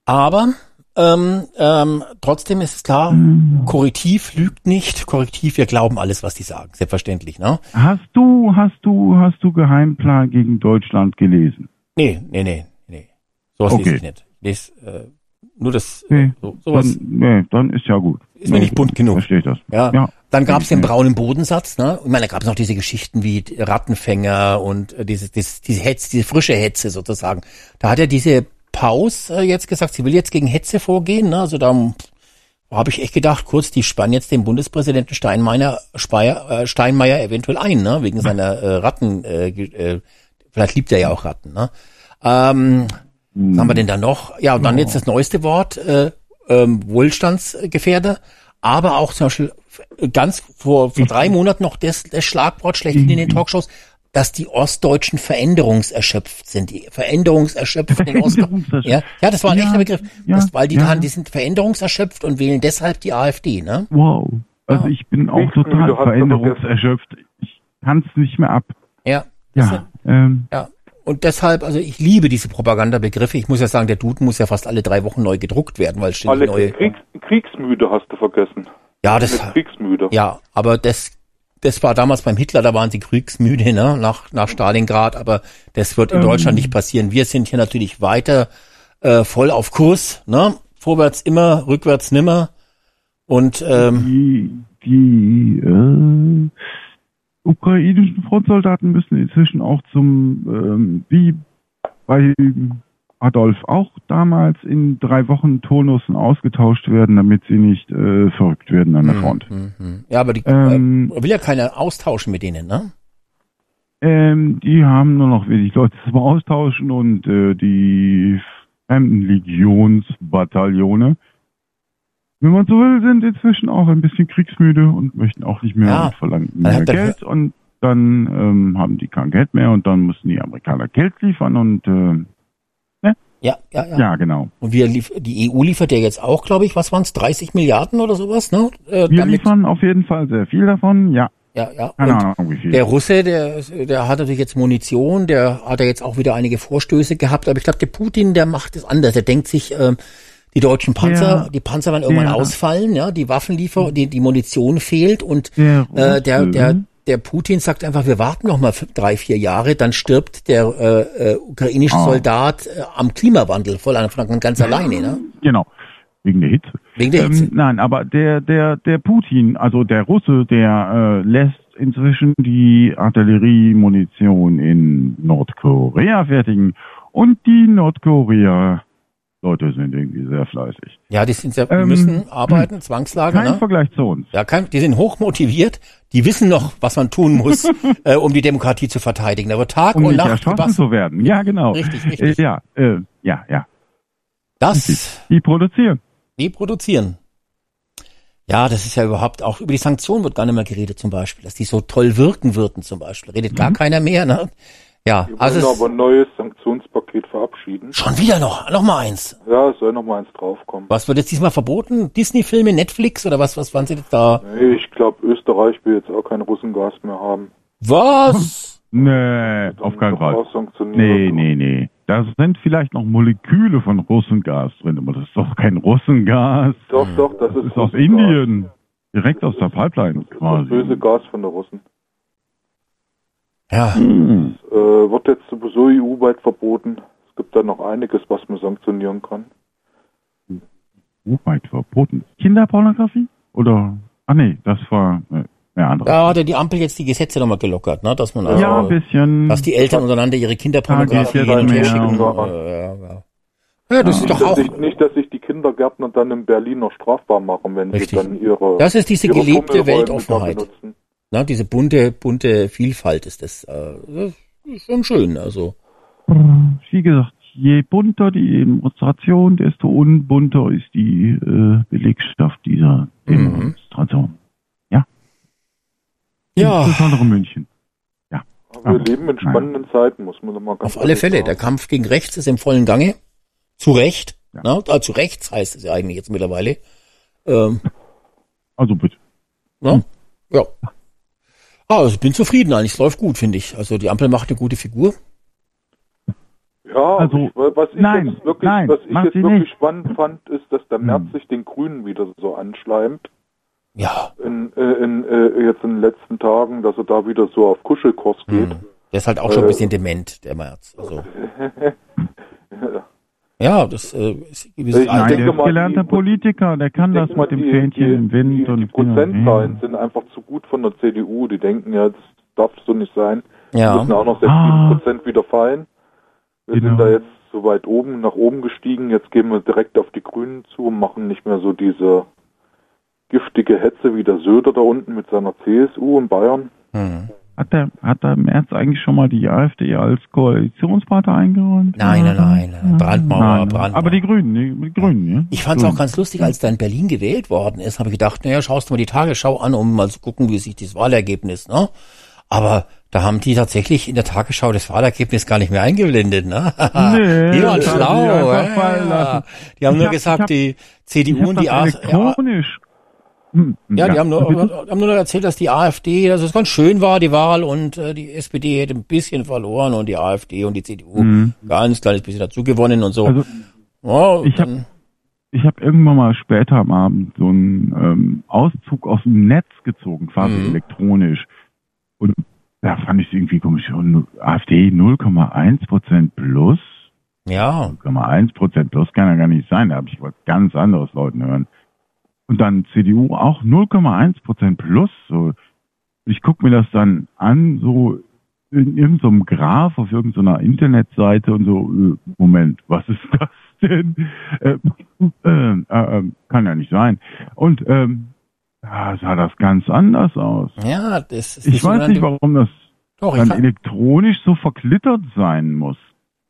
Aber ähm, ähm, trotzdem ist es klar, Mhm. Korrektiv lügt nicht. Korrektiv, wir glauben alles, was die sagen. Selbstverständlich, ne? Hast du, hast du, hast du Geheimplan gegen Deutschland gelesen? Nee, nee, nee, nee. Sowas Okay. lese ich nicht. Ich lese äh, nur das, Nee, so, sowas. dann, nee, dann ist ja gut. Ist mir nicht bunt genug. Verstehe ich das. Ja. ja. Dann gab es den braunen Bodensatz, ne? Ich meine, da gab es noch diese Geschichten wie Rattenfänger und äh, diese, diese, diese Hetze, diese frische Hetze sozusagen. Da hat ja diese Paus äh, jetzt gesagt, sie will jetzt gegen Hetze vorgehen, ne? Also da habe ich echt gedacht, kurz, die spannen jetzt den Bundespräsidenten Steinmeier, Speyer, äh, Steinmeier eventuell ein, ne? Wegen seiner äh, Ratten, äh, äh, vielleicht liebt er ja auch Ratten, ne? Ähm, was haben wir denn da noch? Ja, und dann jetzt das neueste Wort, äh, ähm, Wohlstandsgefährder, aber auch zum Beispiel ganz vor, vor drei Monaten noch das, das Schlagwort schlechthin in den Talkshows, dass die Ostdeutschen veränderungserschöpft sind. Die veränderungserschöpft in Ostdeutschland. Veränderungserschöpft. Ja, ja, das war ein Ja, echter Begriff. ja, das, weil die ja. daran, die sind veränderungserschöpft und wählen deshalb die AfD, ne? Wow. Also ich bin auch total veränderungserschöpft. Ich kann es nicht mehr ab. Ja. Ja, ähm, Ja. Und deshalb, also ich liebe diese Propagandabegriffe. Ich muss ja sagen, der Duden muss ja fast alle drei Wochen neu gedruckt werden, weil ständig Alex, neue. Kriegs, Kriegsmüde hast du vergessen. Ja, das, Kriegsmüde. ja, aber das, das war damals beim Hitler, da waren sie kriegsmüde, ne, nach, nach Stalingrad, aber das wird in Ähm. Deutschland nicht passieren. Wir sind hier natürlich weiter, äh, voll auf Kurs, ne, vorwärts immer, rückwärts nimmer und, ähm, die, die äh, ukrainischen Frontsoldaten müssen inzwischen auch zum, ähm, wie bei Adolf auch damals in drei Wochen Turnussen ausgetauscht werden, damit sie nicht äh, verrückt werden an der Front. mhm. ja, aber die, Ähm. äh, will ja keiner austauschen mit denen, ne? Ähm, die haben nur noch wenig Leute zum Austauschen und äh, die fremden Legionsbataillone, wenn man so will, sind inzwischen auch ein bisschen kriegsmüde und möchten auch nicht mehr Ja. und verlangen Dann mehr Geld und dann ähm, haben die kein Geld mehr und dann müssen die Amerikaner Geld liefern und äh, Ja, ja, ja. ja, genau. Und wir lief die EU liefert ja jetzt auch, glaube ich, was waren's, 30 Milliarden oder sowas, ne? Äh, Wir liefern auf jeden Fall sehr viel davon, ja. ja, ja. Keine Und Ahnung, wie viel. Der Russe, der, der hat natürlich jetzt Munition, der hat ja jetzt auch wieder einige Vorstöße gehabt, aber ich glaube, der Putin, der macht es anders. Der denkt sich, ähm, die deutschen Panzer, Der- die Panzer werden irgendwann der- ausfallen, ja, die Waffenliefer, die, die Munition fehlt und Der äh, der, der, der Putin sagt einfach, wir warten noch mal drei, vier Jahre, dann stirbt der äh, äh, ukrainische Ah. Soldat äh, am Klimawandel voll an von ganz alleine, ne? Genau. Wegen der Hitze. Wegen der Hitze. Ähm, nein, aber der, der, der Putin, also der Russe, der äh, lässt inzwischen die Artilleriemunition in Nordkorea fertigen und die Nordkorea Leute sind irgendwie sehr fleißig. Ja, die sind sehr, Ähm, müssen arbeiten, Zwangslage, Kein ne? Vergleich zu uns. Ja, kein, die sind hoch motiviert, die wissen noch, was man tun muss, äh, um die Demokratie zu verteidigen. Aber Tag Um und Nacht erschossen zu werden. Ja, genau. Richtig, richtig. Äh, ja, äh, ja, ja. das Die produzieren. die produzieren. Ja, das ist ja überhaupt auch, über die Sanktionen wird gar nicht mehr geredet zum Beispiel, dass die so toll wirken würden zum Beispiel. Redet gar keiner mehr, ne? Ja, Wir also aber ein neues Sanktionspaket verabschieden. schon wieder noch, noch mal eins. Ja, es soll noch mal eins draufkommen. Was wird jetzt diesmal verboten? Disney-Filme, Netflix oder was, was waren sie jetzt da? Nee, ich glaube, Österreich will jetzt auch kein Russengas mehr haben. Was? Nee, auf keinen Fall. Nee, nee, nee. Da sind vielleicht noch Moleküle von Russengas drin, aber das ist doch kein Russengas. Doch, doch, das Das ist, ist aus. Indien. Direkt aus der Pipeline Das quasi. böse Gas von der Russen. Ja, Hm. Äh, wird jetzt sowieso EU-weit verboten. Es gibt da noch einiges, was man sanktionieren kann. Weit verboten. Kinderpornografie? Oder? Ah nee, das war äh, ja andere. da hat ja die Ampel jetzt die Gesetze nochmal gelockert, ne? Dass man also, ja, ein bisschen. dass die Eltern untereinander ihre Kinderpornografie hin und her schicken. mehr. Äh, ja, ja. ja, das ist Nicht doch dass, auch. sich, nicht, dass sich die Kindergärtner dann in Berlin noch strafbar machen, wenn Richtig. sie dann ihre Das ist diese ihre gelebte Weltoffenheit. benutzen. Na, diese bunte, bunte Vielfalt ist das. Äh, das ist schon schön. Also Wie gesagt, je bunter die Demonstration, desto unbunter ist die äh, Belegschaft dieser Mhm. Demonstration. Ja. ja, Insbesondere München. Aber wir Aber- leben in spannenden Zeiten, muss man doch mal ganz auf alle Fälle. sagen. Der Kampf gegen rechts ist im vollen Gange. Zu Recht. Ja. Na, äh, zu rechts heißt es ja eigentlich jetzt mittlerweile. Ähm, Also bitte. na? Ja. Ah, also ich bin zufrieden eigentlich. Es läuft gut, finde ich. Also die Ampel macht eine gute Figur. Ja, Also, ich, was ich nein, jetzt wirklich, nein, was ich jetzt wirklich nicht. spannend fand, ist, dass der März Hm. sich den Grünen wieder so anschleimt. Ja, In, äh, in, äh, jetzt in den letzten Tagen, dass er da wieder so auf Kuschelkurs geht. Hm. der ist halt auch schon ein Äh, bisschen dement, der März. Also ja, das äh, ist ein Nein, der ist gelernter die- Politiker, der kann das mit mal, dem die- Fähnchen die, im Wind die, und die Prozentzahlen sind einfach zu gut von der CDU. Die denken ja, das darf so nicht sein. Die Ja. müssen auch noch 6, Ah. 7 Prozent wieder fallen. Wir Genau. sind da jetzt so weit oben, nach oben gestiegen. Jetzt gehen wir direkt auf die Grünen zu und machen nicht mehr so diese giftige Hetze wie der Söder da unten mit seiner CSU in Bayern. Hm. Hat der, hat der Merz eigentlich schon mal die AfD als Koalitionspartner eingeräumt? Nein, nein, nein, nein. Brandmauer, Nein, Brandmauer. Aber die Grünen, die, die Grünen, ja? Ich fand es auch ganz lustig, als da in Berlin gewählt worden ist, habe ich gedacht, naja, schaust du mal die Tagesschau an, um mal zu gucken, wie sich das Wahlergebnis, ne? Aber da haben die tatsächlich in der Tagesschau das Wahlergebnis gar nicht mehr eingeblendet, ne? Nee, die waren schlau, die ja. Die haben Ich nur hab- gesagt, hab- die CDU und die das A ja, ja, die haben nur, bitte? haben nur noch erzählt, dass die AfD, dass es ganz schön war, die Wahl, und äh, die SPD hätte ein bisschen verloren und die AfD und die CDU Mhm. ganz kleines bisschen dazu gewonnen und so. Also, ja, ich hab- habe irgendwann mal später am Abend so einen ähm, Auszug aus dem Netz gezogen, quasi Mhm. elektronisch. Und da fand ich es irgendwie komisch. Und AfD 0,1 Prozent plus. ja, 0,1 Prozent plus kann ja gar nicht sein. Da habe ich was ganz anderes Leuten hören. Und dann CDU auch 0,1 Prozent plus. So. Ich gucke mir das dann an, so in irgendeinem Graph auf irgendeiner Internetseite und so, äh, Moment, was ist das denn? Äh, äh, äh, kann ja nicht sein. Und ähm, sah das ganz anders aus. ja, das ist Ich weiß nicht, warum das Doch, dann elektronisch so verklittert sein muss.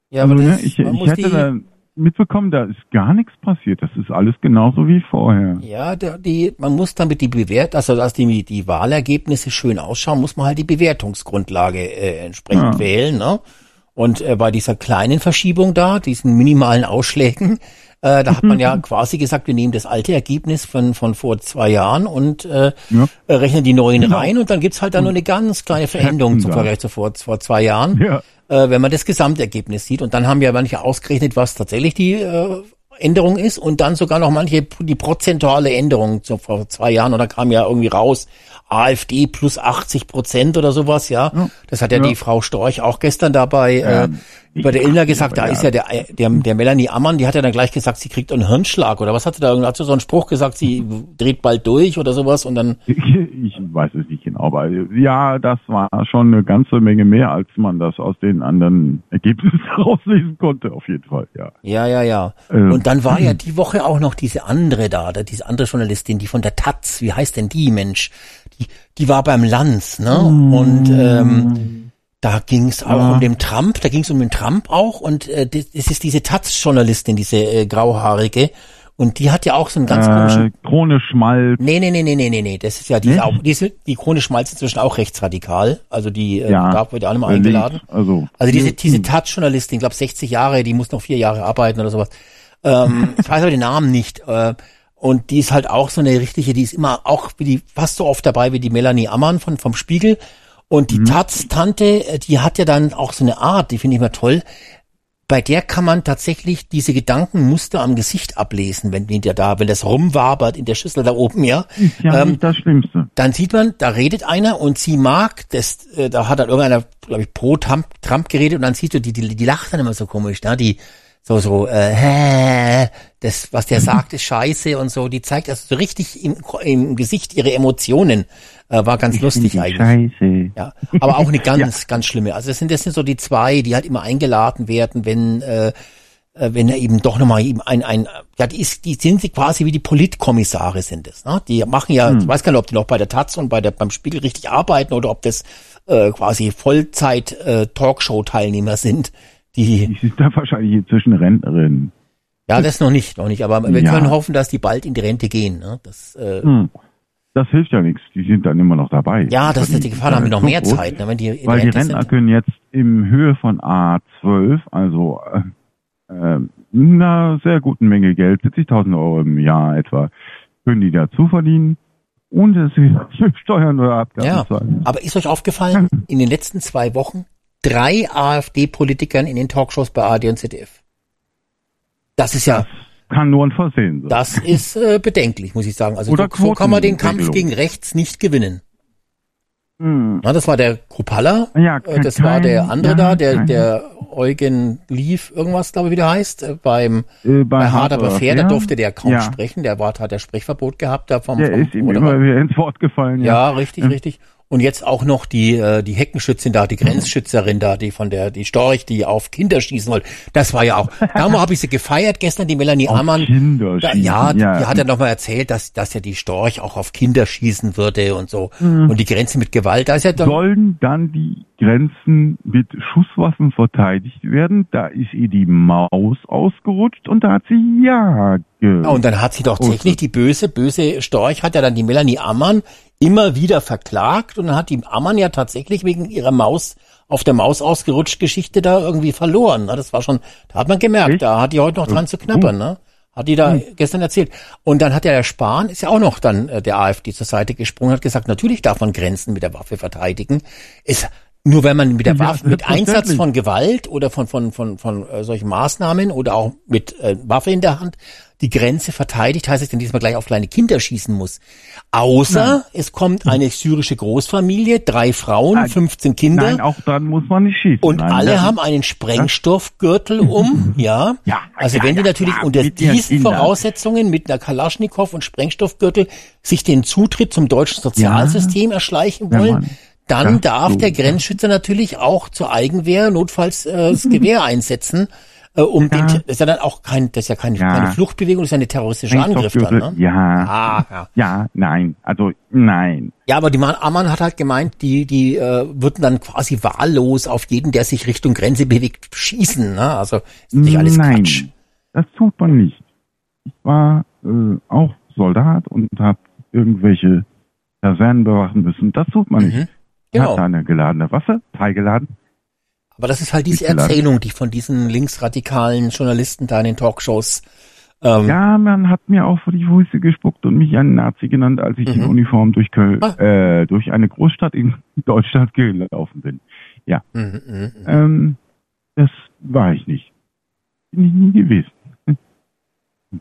ja, aber also, das, ne, ich, ich hätte die, da mitbekommen, da ist gar nichts passiert. Das ist alles genauso wie vorher. Ja, der, die, man muss damit die Bewert, also dass die, die Wahlergebnisse schön ausschauen, muss man halt die Bewertungsgrundlage äh, entsprechend Ja. wählen. Ne? Und äh, bei dieser kleinen Verschiebung da, diesen minimalen Ausschlägen, äh, da hat man ja quasi gesagt, wir nehmen das alte Ergebnis von, von vor zwei Jahren und äh, Ja. äh, rechnen die neuen Genau. rein und dann gibt's halt dann nur eine ganz kleine Veränderung zum da. Vergleich zu vor, vor zwei Jahren Ja. äh, wenn man das Gesamtergebnis sieht. Und dann haben ja manche ausgerechnet, was tatsächlich die äh, Änderung ist und dann sogar noch manche die prozentuale Änderung zu, vor zwei Jahren. Da kam ja irgendwie raus, AfD plus 80 Prozent oder sowas, ja. Ja. Das hat ja, Ja. die Frau Storch auch gestern dabei äh, bei der Ilna gesagt, da ist ja. der, der, der Melanie Ammann, die hat ja dann gleich gesagt, sie kriegt einen Hirnschlag oder was hat sie da, hat sie so einen Spruch gesagt, sie dreht bald durch oder sowas und dann, Ich, weiß es nicht genau, aber ja, das war schon eine ganze Menge mehr, als man das aus den anderen Ergebnissen rauslesen konnte, auf jeden Fall, ja. ja, ja, ja. Ähm, Und dann war ja die Woche auch noch diese andere da, da diese andere Journalistin, die von der Taz, wie heißt denn die Mensch? Die, die war beim Lanz, ne? Und ähm, da ging es auch Ja. um den Trump, da ging es um den Trump auch und äh, das ist diese Taz-Journalistin, diese äh, grauhaarige. Und die hat ja auch so einen ganz komischen. Äh, Krone Schmalz. Nee, nee, nee, nee, nee, nee, nee. Das ist ja die, Nicht? auch, die, ist, die Krone Schmalz ist inzwischen auch rechtsradikal. Also die äh, Ja, da wird ja auch äh, eingeladen. also- also diese, Hm. diese Touch-Journalistin, ich glaube 60 Jahre, die muss noch vier Jahre arbeiten oder sowas. Ähm, ich weiß aber den Namen nicht. Äh, und die ist halt auch so eine richtige, die ist immer auch wie die fast so oft dabei wie die Melanie Ammann von vom Spiegel. Und Mhm. die Taz-Tante, äh, die hat ja dann auch so eine Art, die finde ich immer toll. Bei der kann man tatsächlich diese Gedankenmuster am Gesicht ablesen, wenn die da, wenn das rumwabert in der Schüssel da oben, ja. Ist ja Ähm, nicht das Schlimmste. dann sieht man, da redet einer und sie mag, das, äh, da hat dann irgendeiner, glaube ich, pro Trump, Trump geredet und dann siehst du, die, die, die lacht dann immer so komisch, ne? Die so, so, äh, hä, das, was der sagt, ist scheiße und so. Die zeigt also so richtig im, im Gesicht ihre Emotionen. Äh, war ganz lustig die eigentlich. Scheiße. Ja, aber auch eine ganz, ganz schlimme. Also das sind, das sind so die zwei, die halt immer eingeladen werden, wenn, äh, äh, wenn er eben doch nochmal eben ein, ein, ja, die, ist, die sind sie quasi wie die Politkommissare sind es. Ne? Die machen ja, Hm. ich weiß gar nicht, ob die noch bei der Taz und bei der, beim Spiegel richtig arbeiten oder ob das äh, quasi Vollzeit äh, Talkshow-Teilnehmer sind. Die, Die sind da wahrscheinlich inzwischen Rentnerin. ja, das noch nicht, noch nicht, aber wir Ja. können hoffen, dass die bald in die Rente gehen. Ne? Das, äh, Hm. Das hilft ja nichts. Die sind dann immer noch dabei. Ja, das ist die Gefahr, da haben wir noch mehr groß, Zeit, ne, wenn die Weil die Rentner sind. können jetzt im Höhe von A12, also äh, äh, einer sehr guten Menge Geld, 70.000 Euro im Jahr etwa, können die dazu verdienen, dass sie Steuern oder Abgaben Ja, zahlen. aber ist euch aufgefallen, in den letzten zwei Wochen drei AfD-Politikern in den Talkshows bei ARD und ZDF. Das ist ja, Kann nur ein Versehen sein. das ist äh, bedenklich, muss ich sagen. Also Oder so, so kann man den Kampf gegen rechts nicht gewinnen. Hm. Na, das war der Kruppalla, Ja, äh, das war kein- der andere ja, da, der, kein- der Eugen Lief, irgendwas, glaube ich, wie der heißt, äh, beim Äh, bei Hard aber fair, da durfte der kaum ja. sprechen, der war, hat der Sprechverbot gehabt da vom, Der vom ist ihm immer wieder ins Wort gefallen. Ja, Ja, richtig, Ja. richtig. Und jetzt auch noch die, äh, die Heckenschützin da, die Grenzschützerin da, die von der, die Storch, die auf Kinder schießen wollte. Das war ja auch, darum habe ich sie gefeiert gestern, die Melanie Auf Ammann. Kinder Da, ja, die, ja. die hat ja nochmal erzählt, dass, dass ja die Storch auch auf Kinder schießen würde und so. Mhm. Und die Grenze mit Gewalt, da ist ja dann, Sollen dann die Grenzen mit Schusswaffen verteidigt werden? Da ist ihr die Maus ausgerutscht und da hat sie ja ge Ja, und dann hat sie doch tatsächlich die böse, böse Storch hat ja dann die Melanie Ammann immer wieder verklagt und dann hat die Ammann ja tatsächlich wegen ihrer Maus auf der Maus ausgerutscht Geschichte da irgendwie verloren. Ne? Das war schon, da hat man gemerkt, da hat die heute noch dran zu knabbern, ne? Hat die da gestern erzählt. Und dann hat ja der Spahn, ist ja auch noch dann äh, der AfD zur Seite gesprungen, hat gesagt, natürlich darf man Grenzen mit der Waffe verteidigen. Ist, nur wenn man mit der Ja, Waffe, mit Einsatz von Gewalt oder von, von, von, von äh, solchen Maßnahmen oder auch mit äh, Waffe in der Hand die Grenze verteidigt, heißt es, denn diesmal gleich auf kleine Kinder schießen muss. Außer es kommt eine syrische Großfamilie, drei Frauen, Ah, 15 Kinder. Nein, auch dann muss man nicht schießen. Und Nein, alle haben einen Sprengstoffgürtel um, ja. Ja, Also ja, wenn die ja, natürlich ja, unter diesen. Voraussetzungen mit einer Kalaschnikow und Sprengstoffgürtel sich den Zutritt zum deutschen Sozialsystem erschleichen wollen, man dann das darf so- der Grenzschützer natürlich auch zur Eigenwehr notfalls äh, das Gewehr einsetzen, äh, um den, das ist ja dann auch kein, das ist ja keine, Ja. keine Fluchtbewegung, das ist ja eine terroristische Angriff dann, ne? Ja. Ah, ja. Ja, nein. Also nein. Ja, aber die Man Ammann hat halt gemeint, die, die äh, würden dann quasi wahllos auf jeden, der sich Richtung Grenze bewegt, schießen. Ne? Also ist nicht alles nein. Quatsch. Das tut man nicht. Ich war äh, auch Soldat und habe irgendwelche Kasernen bewachen müssen. Das tut man nicht. Genau. Hat da eine geladene Waffe, teilgeladen. Aber das ist halt diese. Erzählung, die von diesen linksradikalen Journalisten da in den Talkshows. Ähm, Ja, man hat mir auch vor die Füße gespuckt und mich einen Nazi genannt, als ich in Mhm. Uniform durch Köln, Ah. äh, durch eine Großstadt in Deutschland gelaufen bin. Ja, mhm, mhm, mhm. ähm, das war ich nicht. Bin ich nie gewesen.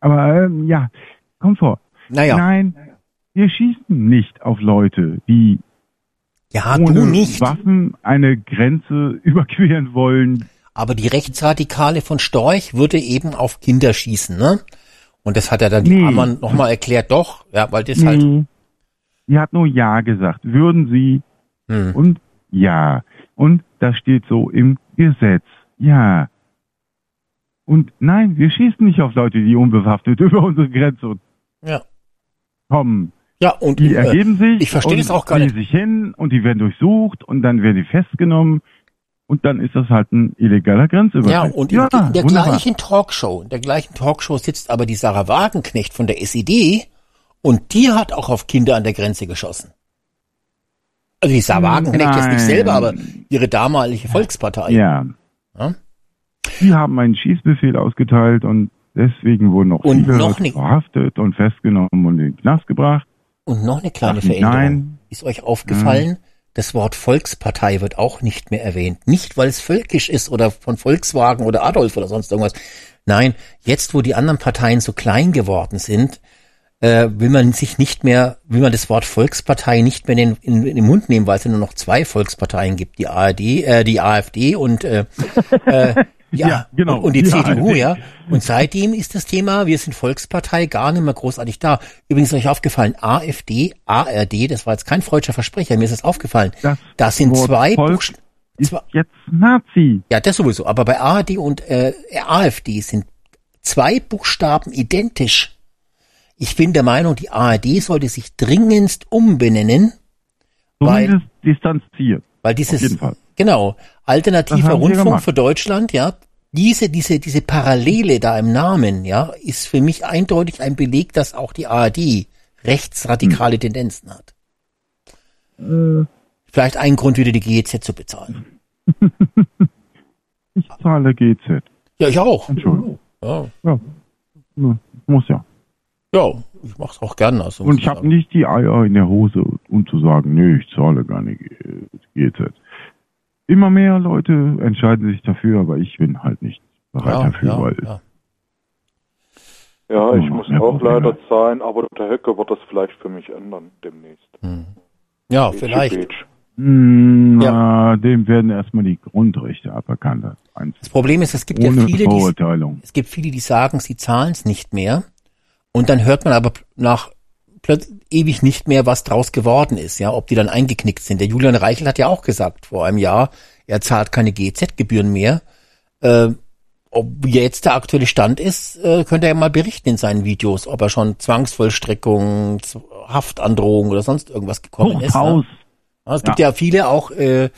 Aber ähm, ja, komm vor. Naja, Nein, wir schießen nicht auf Leute, die ja, ohne du nicht. Waffen eine Grenze überqueren wollen. Aber die Rechtsradikale von Storch würde eben auf Kinder schießen, ne? Und das hat er dann die Nee. Ammann nochmal erklärt, doch, ja, weil das halt. Nee. Sie hat nur Ja gesagt. Würden Sie Hm. und Ja. Und das steht so im Gesetz. Ja. Und nein, wir schießen nicht auf Leute, die unbewaffnet über unsere Grenze Ja. kommen. Ja, und Die äh, ergeben sich. ich verstehe das auch gar nicht. sich hin und die werden durchsucht und dann werden die festgenommen. Und dann ist das halt ein illegaler Grenzübertritt. Ja, und in, in der gleichen Talkshow, in der gleichen Talkshow sitzt aber die Sarah Wagenknecht von der SED und die hat auch auf Kinder an der Grenze geschossen. Also die Sarah Wagenknecht jetzt nicht Nein. selber, aber ihre damalige Volkspartei. Ja. Ja? Die haben einen Schießbefehl ausgeteilt und deswegen wurden noch Und viele noch nicht- verhaftet und festgenommen und in den Knast gebracht. Und noch eine kleine Ach, Veränderung. nein. Ist euch aufgefallen? Das Wort Volkspartei wird auch nicht mehr erwähnt. Nicht, weil es völkisch ist oder von Volkswagen oder Adolf oder sonst irgendwas. Nein, jetzt, wo die anderen Parteien so klein geworden sind, äh, will man sich nicht mehr, will man das Wort Volkspartei nicht mehr in, in, in den Mund nehmen, weil es ja nur noch zwei Volksparteien gibt, die ARD, äh, die AfD und äh, äh, ja, Ja, genau, und, und die, die CDU, ja. Und seitdem ist das Thema, wir sind Volkspartei, gar nicht mehr großartig da. Übrigens ist euch aufgefallen, AfD, ARD, das war jetzt kein freudscher Versprecher, mir ist es aufgefallen. Das, sind Wort zwei Volk Buchst- ist jetzt Nazi. Ja, das sowieso. Aber bei ARD und äh, AfD sind zwei Buchstaben identisch. Ich bin der Meinung, die ARD sollte sich dringendst umbenennen, weil, Zumindest distanziert. weil Auf dieses, jeden Fall. Genau, alternativer Rundfunk für Deutschland, ja, diese, diese, diese Parallele da im Namen, ja, ist für mich eindeutig ein Beleg, dass auch die ARD rechtsradikale Hm. Tendenzen hat. Vielleicht ein Grund, wieder die GEZ zu bezahlen. Ich zahle GZ. Ja, ich auch. Entschuldigung. Ja, Ja. Muss ja. ja ich mach's auch gern. Also, Und ich habe nicht die Eier in der Hose, um zu sagen, nee, ich zahle gar nicht äh, GZ. Immer mehr Leute entscheiden sich dafür, aber ich bin halt nicht bereit Ja, dafür, ja, weil ja. Ja, ich muss mehr auch leider zahlen, aber der Höcke wird das vielleicht für mich ändern demnächst. Ja, Bitch, vielleicht. bitch. Hm, na, dem werden erstmal die Grundrechte aberkannt. Das Problem ist, es gibt ja viele, die, es gibt viele, die sagen, sie zahlen es nicht mehr. Und dann hört man aber nach ewig nicht mehr, was draus geworden ist, ja, ob die dann eingeknickt sind. Der Julian Reichel hat ja auch gesagt vor einem Jahr, er zahlt keine GEZ-Gebühren mehr. Äh, ob jetzt der aktuelle Stand ist, äh, könnte er mal berichten in seinen Videos, ob er schon Zwangsvollstreckung, Haftandrohung oder sonst irgendwas gekommen ist. Hochhaus. Ne? Ja, es gibt ja, viele auch äh,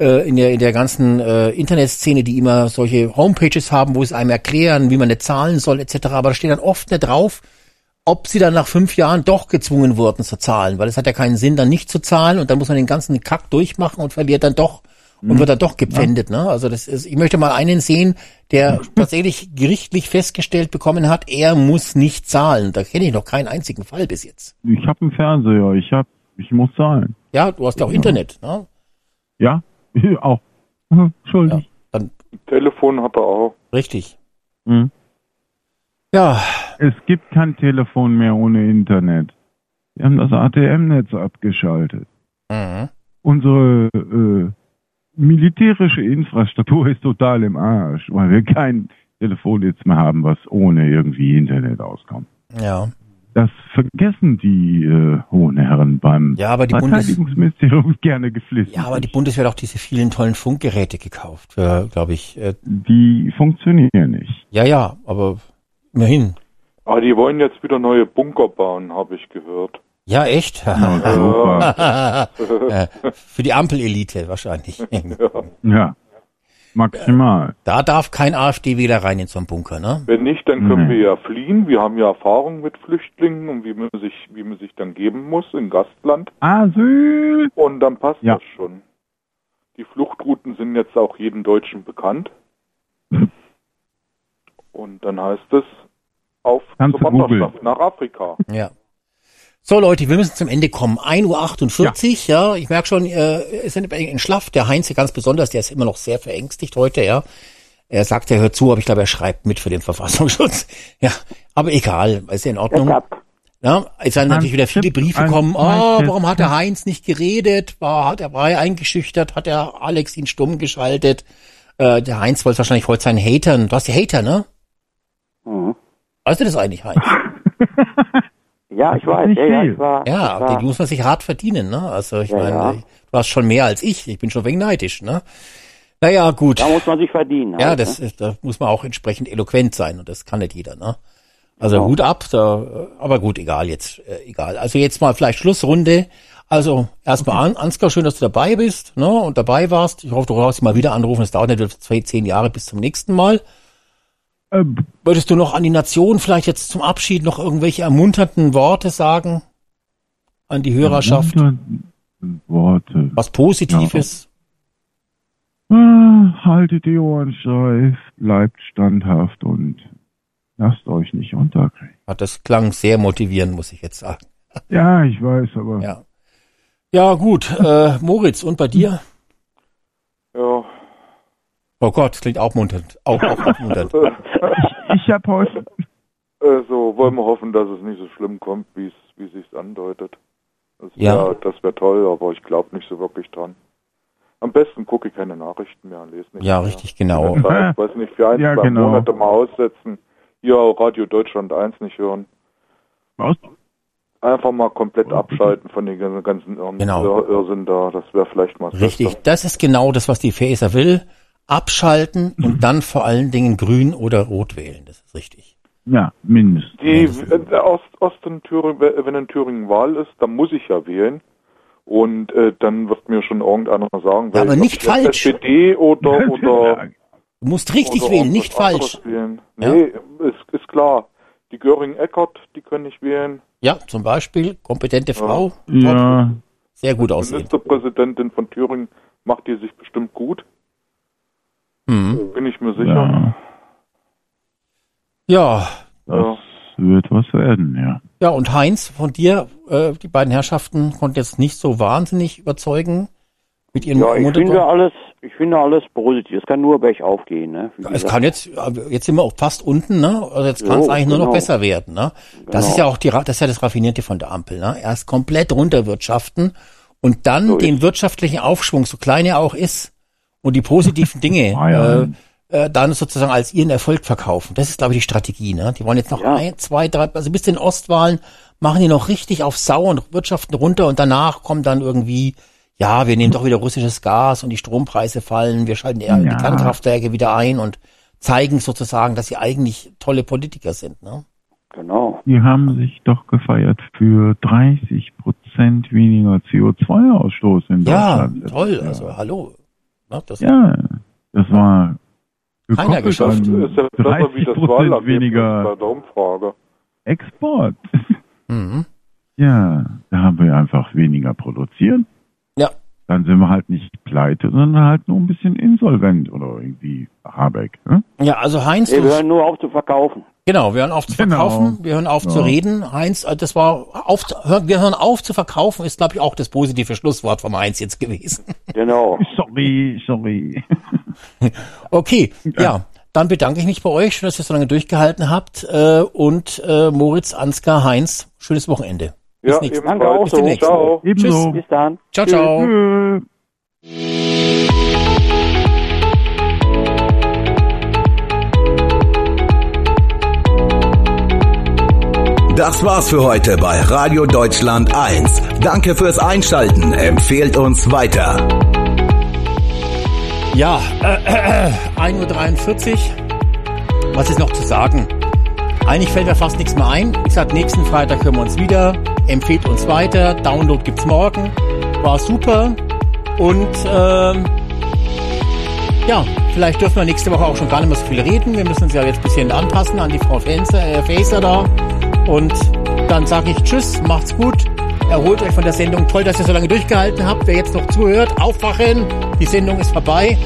äh, in der in der ganzen äh, Internetszene, die immer solche Homepages haben, wo es einem erklären, wie man nicht zahlen soll etc. Aber da steht dann oft nicht drauf, ob sie dann nach fünf Jahren doch gezwungen wurden zu zahlen, weil es hat ja keinen Sinn, dann nicht zu zahlen und dann muss man den ganzen Kack durchmachen und verliert dann doch und wird dann doch gepfändet. Ne? Also das ist, ich möchte mal einen sehen, der tatsächlich gerichtlich festgestellt bekommen hat, er muss nicht zahlen. Da kenne ich noch keinen einzigen Fall bis jetzt. Ich habe einen Fernseher, ich hab, ich muss zahlen. Ja, du hast ja auch Internet. Ne? Ja, auch. Mhm, Entschuldigung. Dann Telefon hat er auch. richtig. Mhm. Ja, Es gibt kein Telefon mehr ohne Internet. Wir haben das ATM-Netz abgeschaltet. Mhm. Unsere äh, militärische Infrastruktur ist total im Arsch, weil wir kein Telefonnetz mehr haben, was ohne irgendwie Internet auskommt. ja. Das vergessen die äh, hohen Herren beim Ja, aber die Bundes Verteidigungsministerium gerne geflissentlich. ja, aber die Bundeswehr hat auch diese vielen tollen Funkgeräte gekauft, für, glaube ich. Äh, die funktionieren nicht. ja, ja, aber immerhin. Aber die wollen jetzt wieder neue Bunker bauen, habe ich gehört. Ja, echt? Ja, für die Ampelelite wahrscheinlich. Ja, maximal. Da darf kein AfD-Wähler rein in so einen Bunker, ne? Wenn nicht, dann können Nee. wir ja fliehen. Wir haben ja Erfahrung mit Flüchtlingen und wie man sich, wie man sich dann geben muss in Gastland. Asyl! Und dann passt Ja. das schon. Die Fluchtrouten sind jetzt auch jedem Deutschen bekannt. Und dann heißt es auf Kannst zur. Wanderschaft nach Afrika. Ja. So Leute, wir müssen zum Ende kommen. 1.48 Uhr, ja. Ich merke schon, äh, es sind in Schlaff. Der Heinz hier ganz besonders, der ist immer noch sehr verängstigt heute, ja. Er sagt, er hört zu, aber ich glaube, er schreibt mit für den Verfassungsschutz. Ja, aber egal, ist ja in Ordnung. Ja, es sind natürlich wieder viele Briefe kommen. Oh, zweites warum hat der Heinz nicht geredet? War, hat er, war er eingeschüchtert? Hat der Alex ihn stumm geschaltet? Äh, der Heinz wollte wahrscheinlich heute seinen Hatern. Du hast die Hater, ne? Mhm. Weißt du das eigentlich, Heinz? Ja, ich weiß. nicht Ja, ja, viel. ich war, Ja, ich war, die muss man sich hart verdienen, ne? Also ich Ja, meine, ja. du hast schon mehr als ich. Ich bin schon wegen neidisch, ne? Naja, gut. da muss man sich verdienen. Ja, halt, das, ne? ist- da muss man auch entsprechend eloquent sein und das kann nicht jeder, ne? Also Genau. Hut ab, da, aber gut, egal jetzt, äh, egal. Also jetzt mal vielleicht Schlussrunde. Also erstmal An Ansgar, schön, dass du dabei bist ne, und dabei warst. Ich hoffe, du brauchst dich mal wieder anrufen. Es dauert nicht zwei, zehn Jahre bis zum nächsten Mal. Ähm, Würdest du noch an die Nation vielleicht jetzt zum Abschied noch irgendwelche ermunternden Worte sagen an die Hörerschaft? ermunternden Worte. Was Positives? Ah, haltet die Ohren steif, bleibt standhaft und lasst euch nicht unterkriegen. Ja, das klang sehr motivierend, muss ich jetzt sagen. Ja, ich weiß, aber Ja. Ja, gut. Äh, Moritz, und bei dir? Ja. Oh Gott, das klingt auch munternd. Auch, auch aufmunternd. ich habe heute Also wollen wir hoffen, dass es nicht so schlimm kommt, wie es wie es sich andeutet. Das Ja. wär, das wäre toll, aber ich glaube nicht so wirklich dran. Am besten gucke ich keine Nachrichten mehr und lese nicht. Ja, mehr. richtig, genau. Ich weiß nicht, für ein, Ja, zwei genau. Monate mal aussetzen. Hier Radio Deutschland 1 nicht hören. Was? Einfach mal komplett abschalten von den ganzen- ganzen Irren, Genau. Irr Irrsinn da. Das wäre vielleicht mal Richtig, Beste. das ist genau das, was die Faser will. Abschalten und dann vor allen Dingen grün oder rot wählen. Das ist richtig. Ja, mindestens. Die äh, Ost, Osten Thüringen, wenn in Thüringen Wahl ist, dann muss ich ja wählen. Und äh, dann wird mir schon irgendeiner sagen, Ja, aber ich nicht falsch. SPD oder oder Du musst richtig oder wählen, nicht falsch. Wählen. Ja. Nee, ist, ist klar. Die Göring-Eckert, die können ich wählen. Ja, zum Beispiel kompetente Frau. Ja, Sehr gut aussehen. Ministerpräsidentin von Thüringen macht die sich bestimmt gut. Mhm. Bin ich mir sicher. ja, Ja, das wird was werden, ja. ja, und Heinz, von dir, äh, die beiden Herrschaften konnten jetzt nicht so wahnsinnig überzeugen mit ihren Ja, ich Motor- finde alles, ich finde alles positiv. Es kann nur bergauf gehen, ne? Wie Es kann jetzt, jetzt sind wir auch fast unten, ne? Also jetzt kann es eigentlich nur noch genau. besser werden, ne? Das Genau. ist ja auch die, das ist ja das Raffinierte von der Ampel, ne? Erst komplett runterwirtschaften und dann So den wirtschaftlichen Aufschwung, so klein er auch ist, und die positiven Dinge, Ah, ja. äh, äh, dann sozusagen als ihren Erfolg verkaufen. Das ist, glaube ich, die Strategie, ne? Die wollen jetzt noch Ja. ein, zwei, drei, also bis den Ostwahlen machen die noch richtig auf Sau und wirtschaften runter und danach kommt dann irgendwie, ja, wir nehmen doch wieder russisches Gas und die Strompreise fallen, wir schalten eher die Ja. Kernkraftwerke wieder ein und zeigen sozusagen, dass sie eigentlich tolle Politiker sind, ne? Genau. Die haben sich doch gefeiert für 30 Prozent weniger CO2-Ausstoß in Ja, Deutschland. toll, Ja. also hallo. Ne, das, Ja, das war Keiner geschafft. Ist ja besser wie 30 das Prozent Wahlergebnis weniger bei der Umfrage. Export. Mhm. Ja, da haben wir einfach weniger produziert. Ja. Dann sind wir halt nicht pleite, sondern halt nur ein bisschen insolvent oder irgendwie Habeck. Ne? Ja, also Heinz, Ey, du, wir hören nur auf zu verkaufen. genau, wir hören auf zu Genau. verkaufen, wir hören auf zu Ja. reden. Heinz, äh, das war auf, wir hören auf zu verkaufen, ist glaube ich auch das positive Schlusswort vom Heinz jetzt gewesen. Genau. Sorry, sorry. Okay, ja. Dann bedanke ich mich bei euch, schön, dass ihr so lange durchgehalten habt. Äh, und äh, Moritz, Ansgar, Heinz, schönes Wochenende. Bis Ja, nächstes Danke auch Bis so. demnächst. Ciao. Ebenso. Bis dann. Ciao, ciao. Tschö. Das war's für heute bei Radio Deutschland 1. Danke fürs Einschalten. Empfehlt uns weiter. Ja, äh, äh, 1.43 Uhr. Was ist noch zu sagen? Eigentlich fällt mir fast nichts mehr ein. Ich sag, nächsten Freitag hören wir uns wieder. Empfehlt uns weiter. Download gibt's morgen. War super. Und ähm, ja, vielleicht dürfen wir nächste Woche auch schon gar nicht mehr so viel reden. Wir müssen uns ja jetzt ein bisschen anpassen an die Frau Faser, äh, Faser da. Und dann sage ich Tschüss, macht's gut. Erholt euch von der Sendung. Toll, dass ihr so lange durchgehalten habt. Wer jetzt noch zuhört, aufwachen. Die Sendung ist vorbei.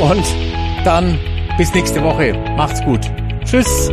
Und dann bis nächste Woche. Macht's gut. Tschüss.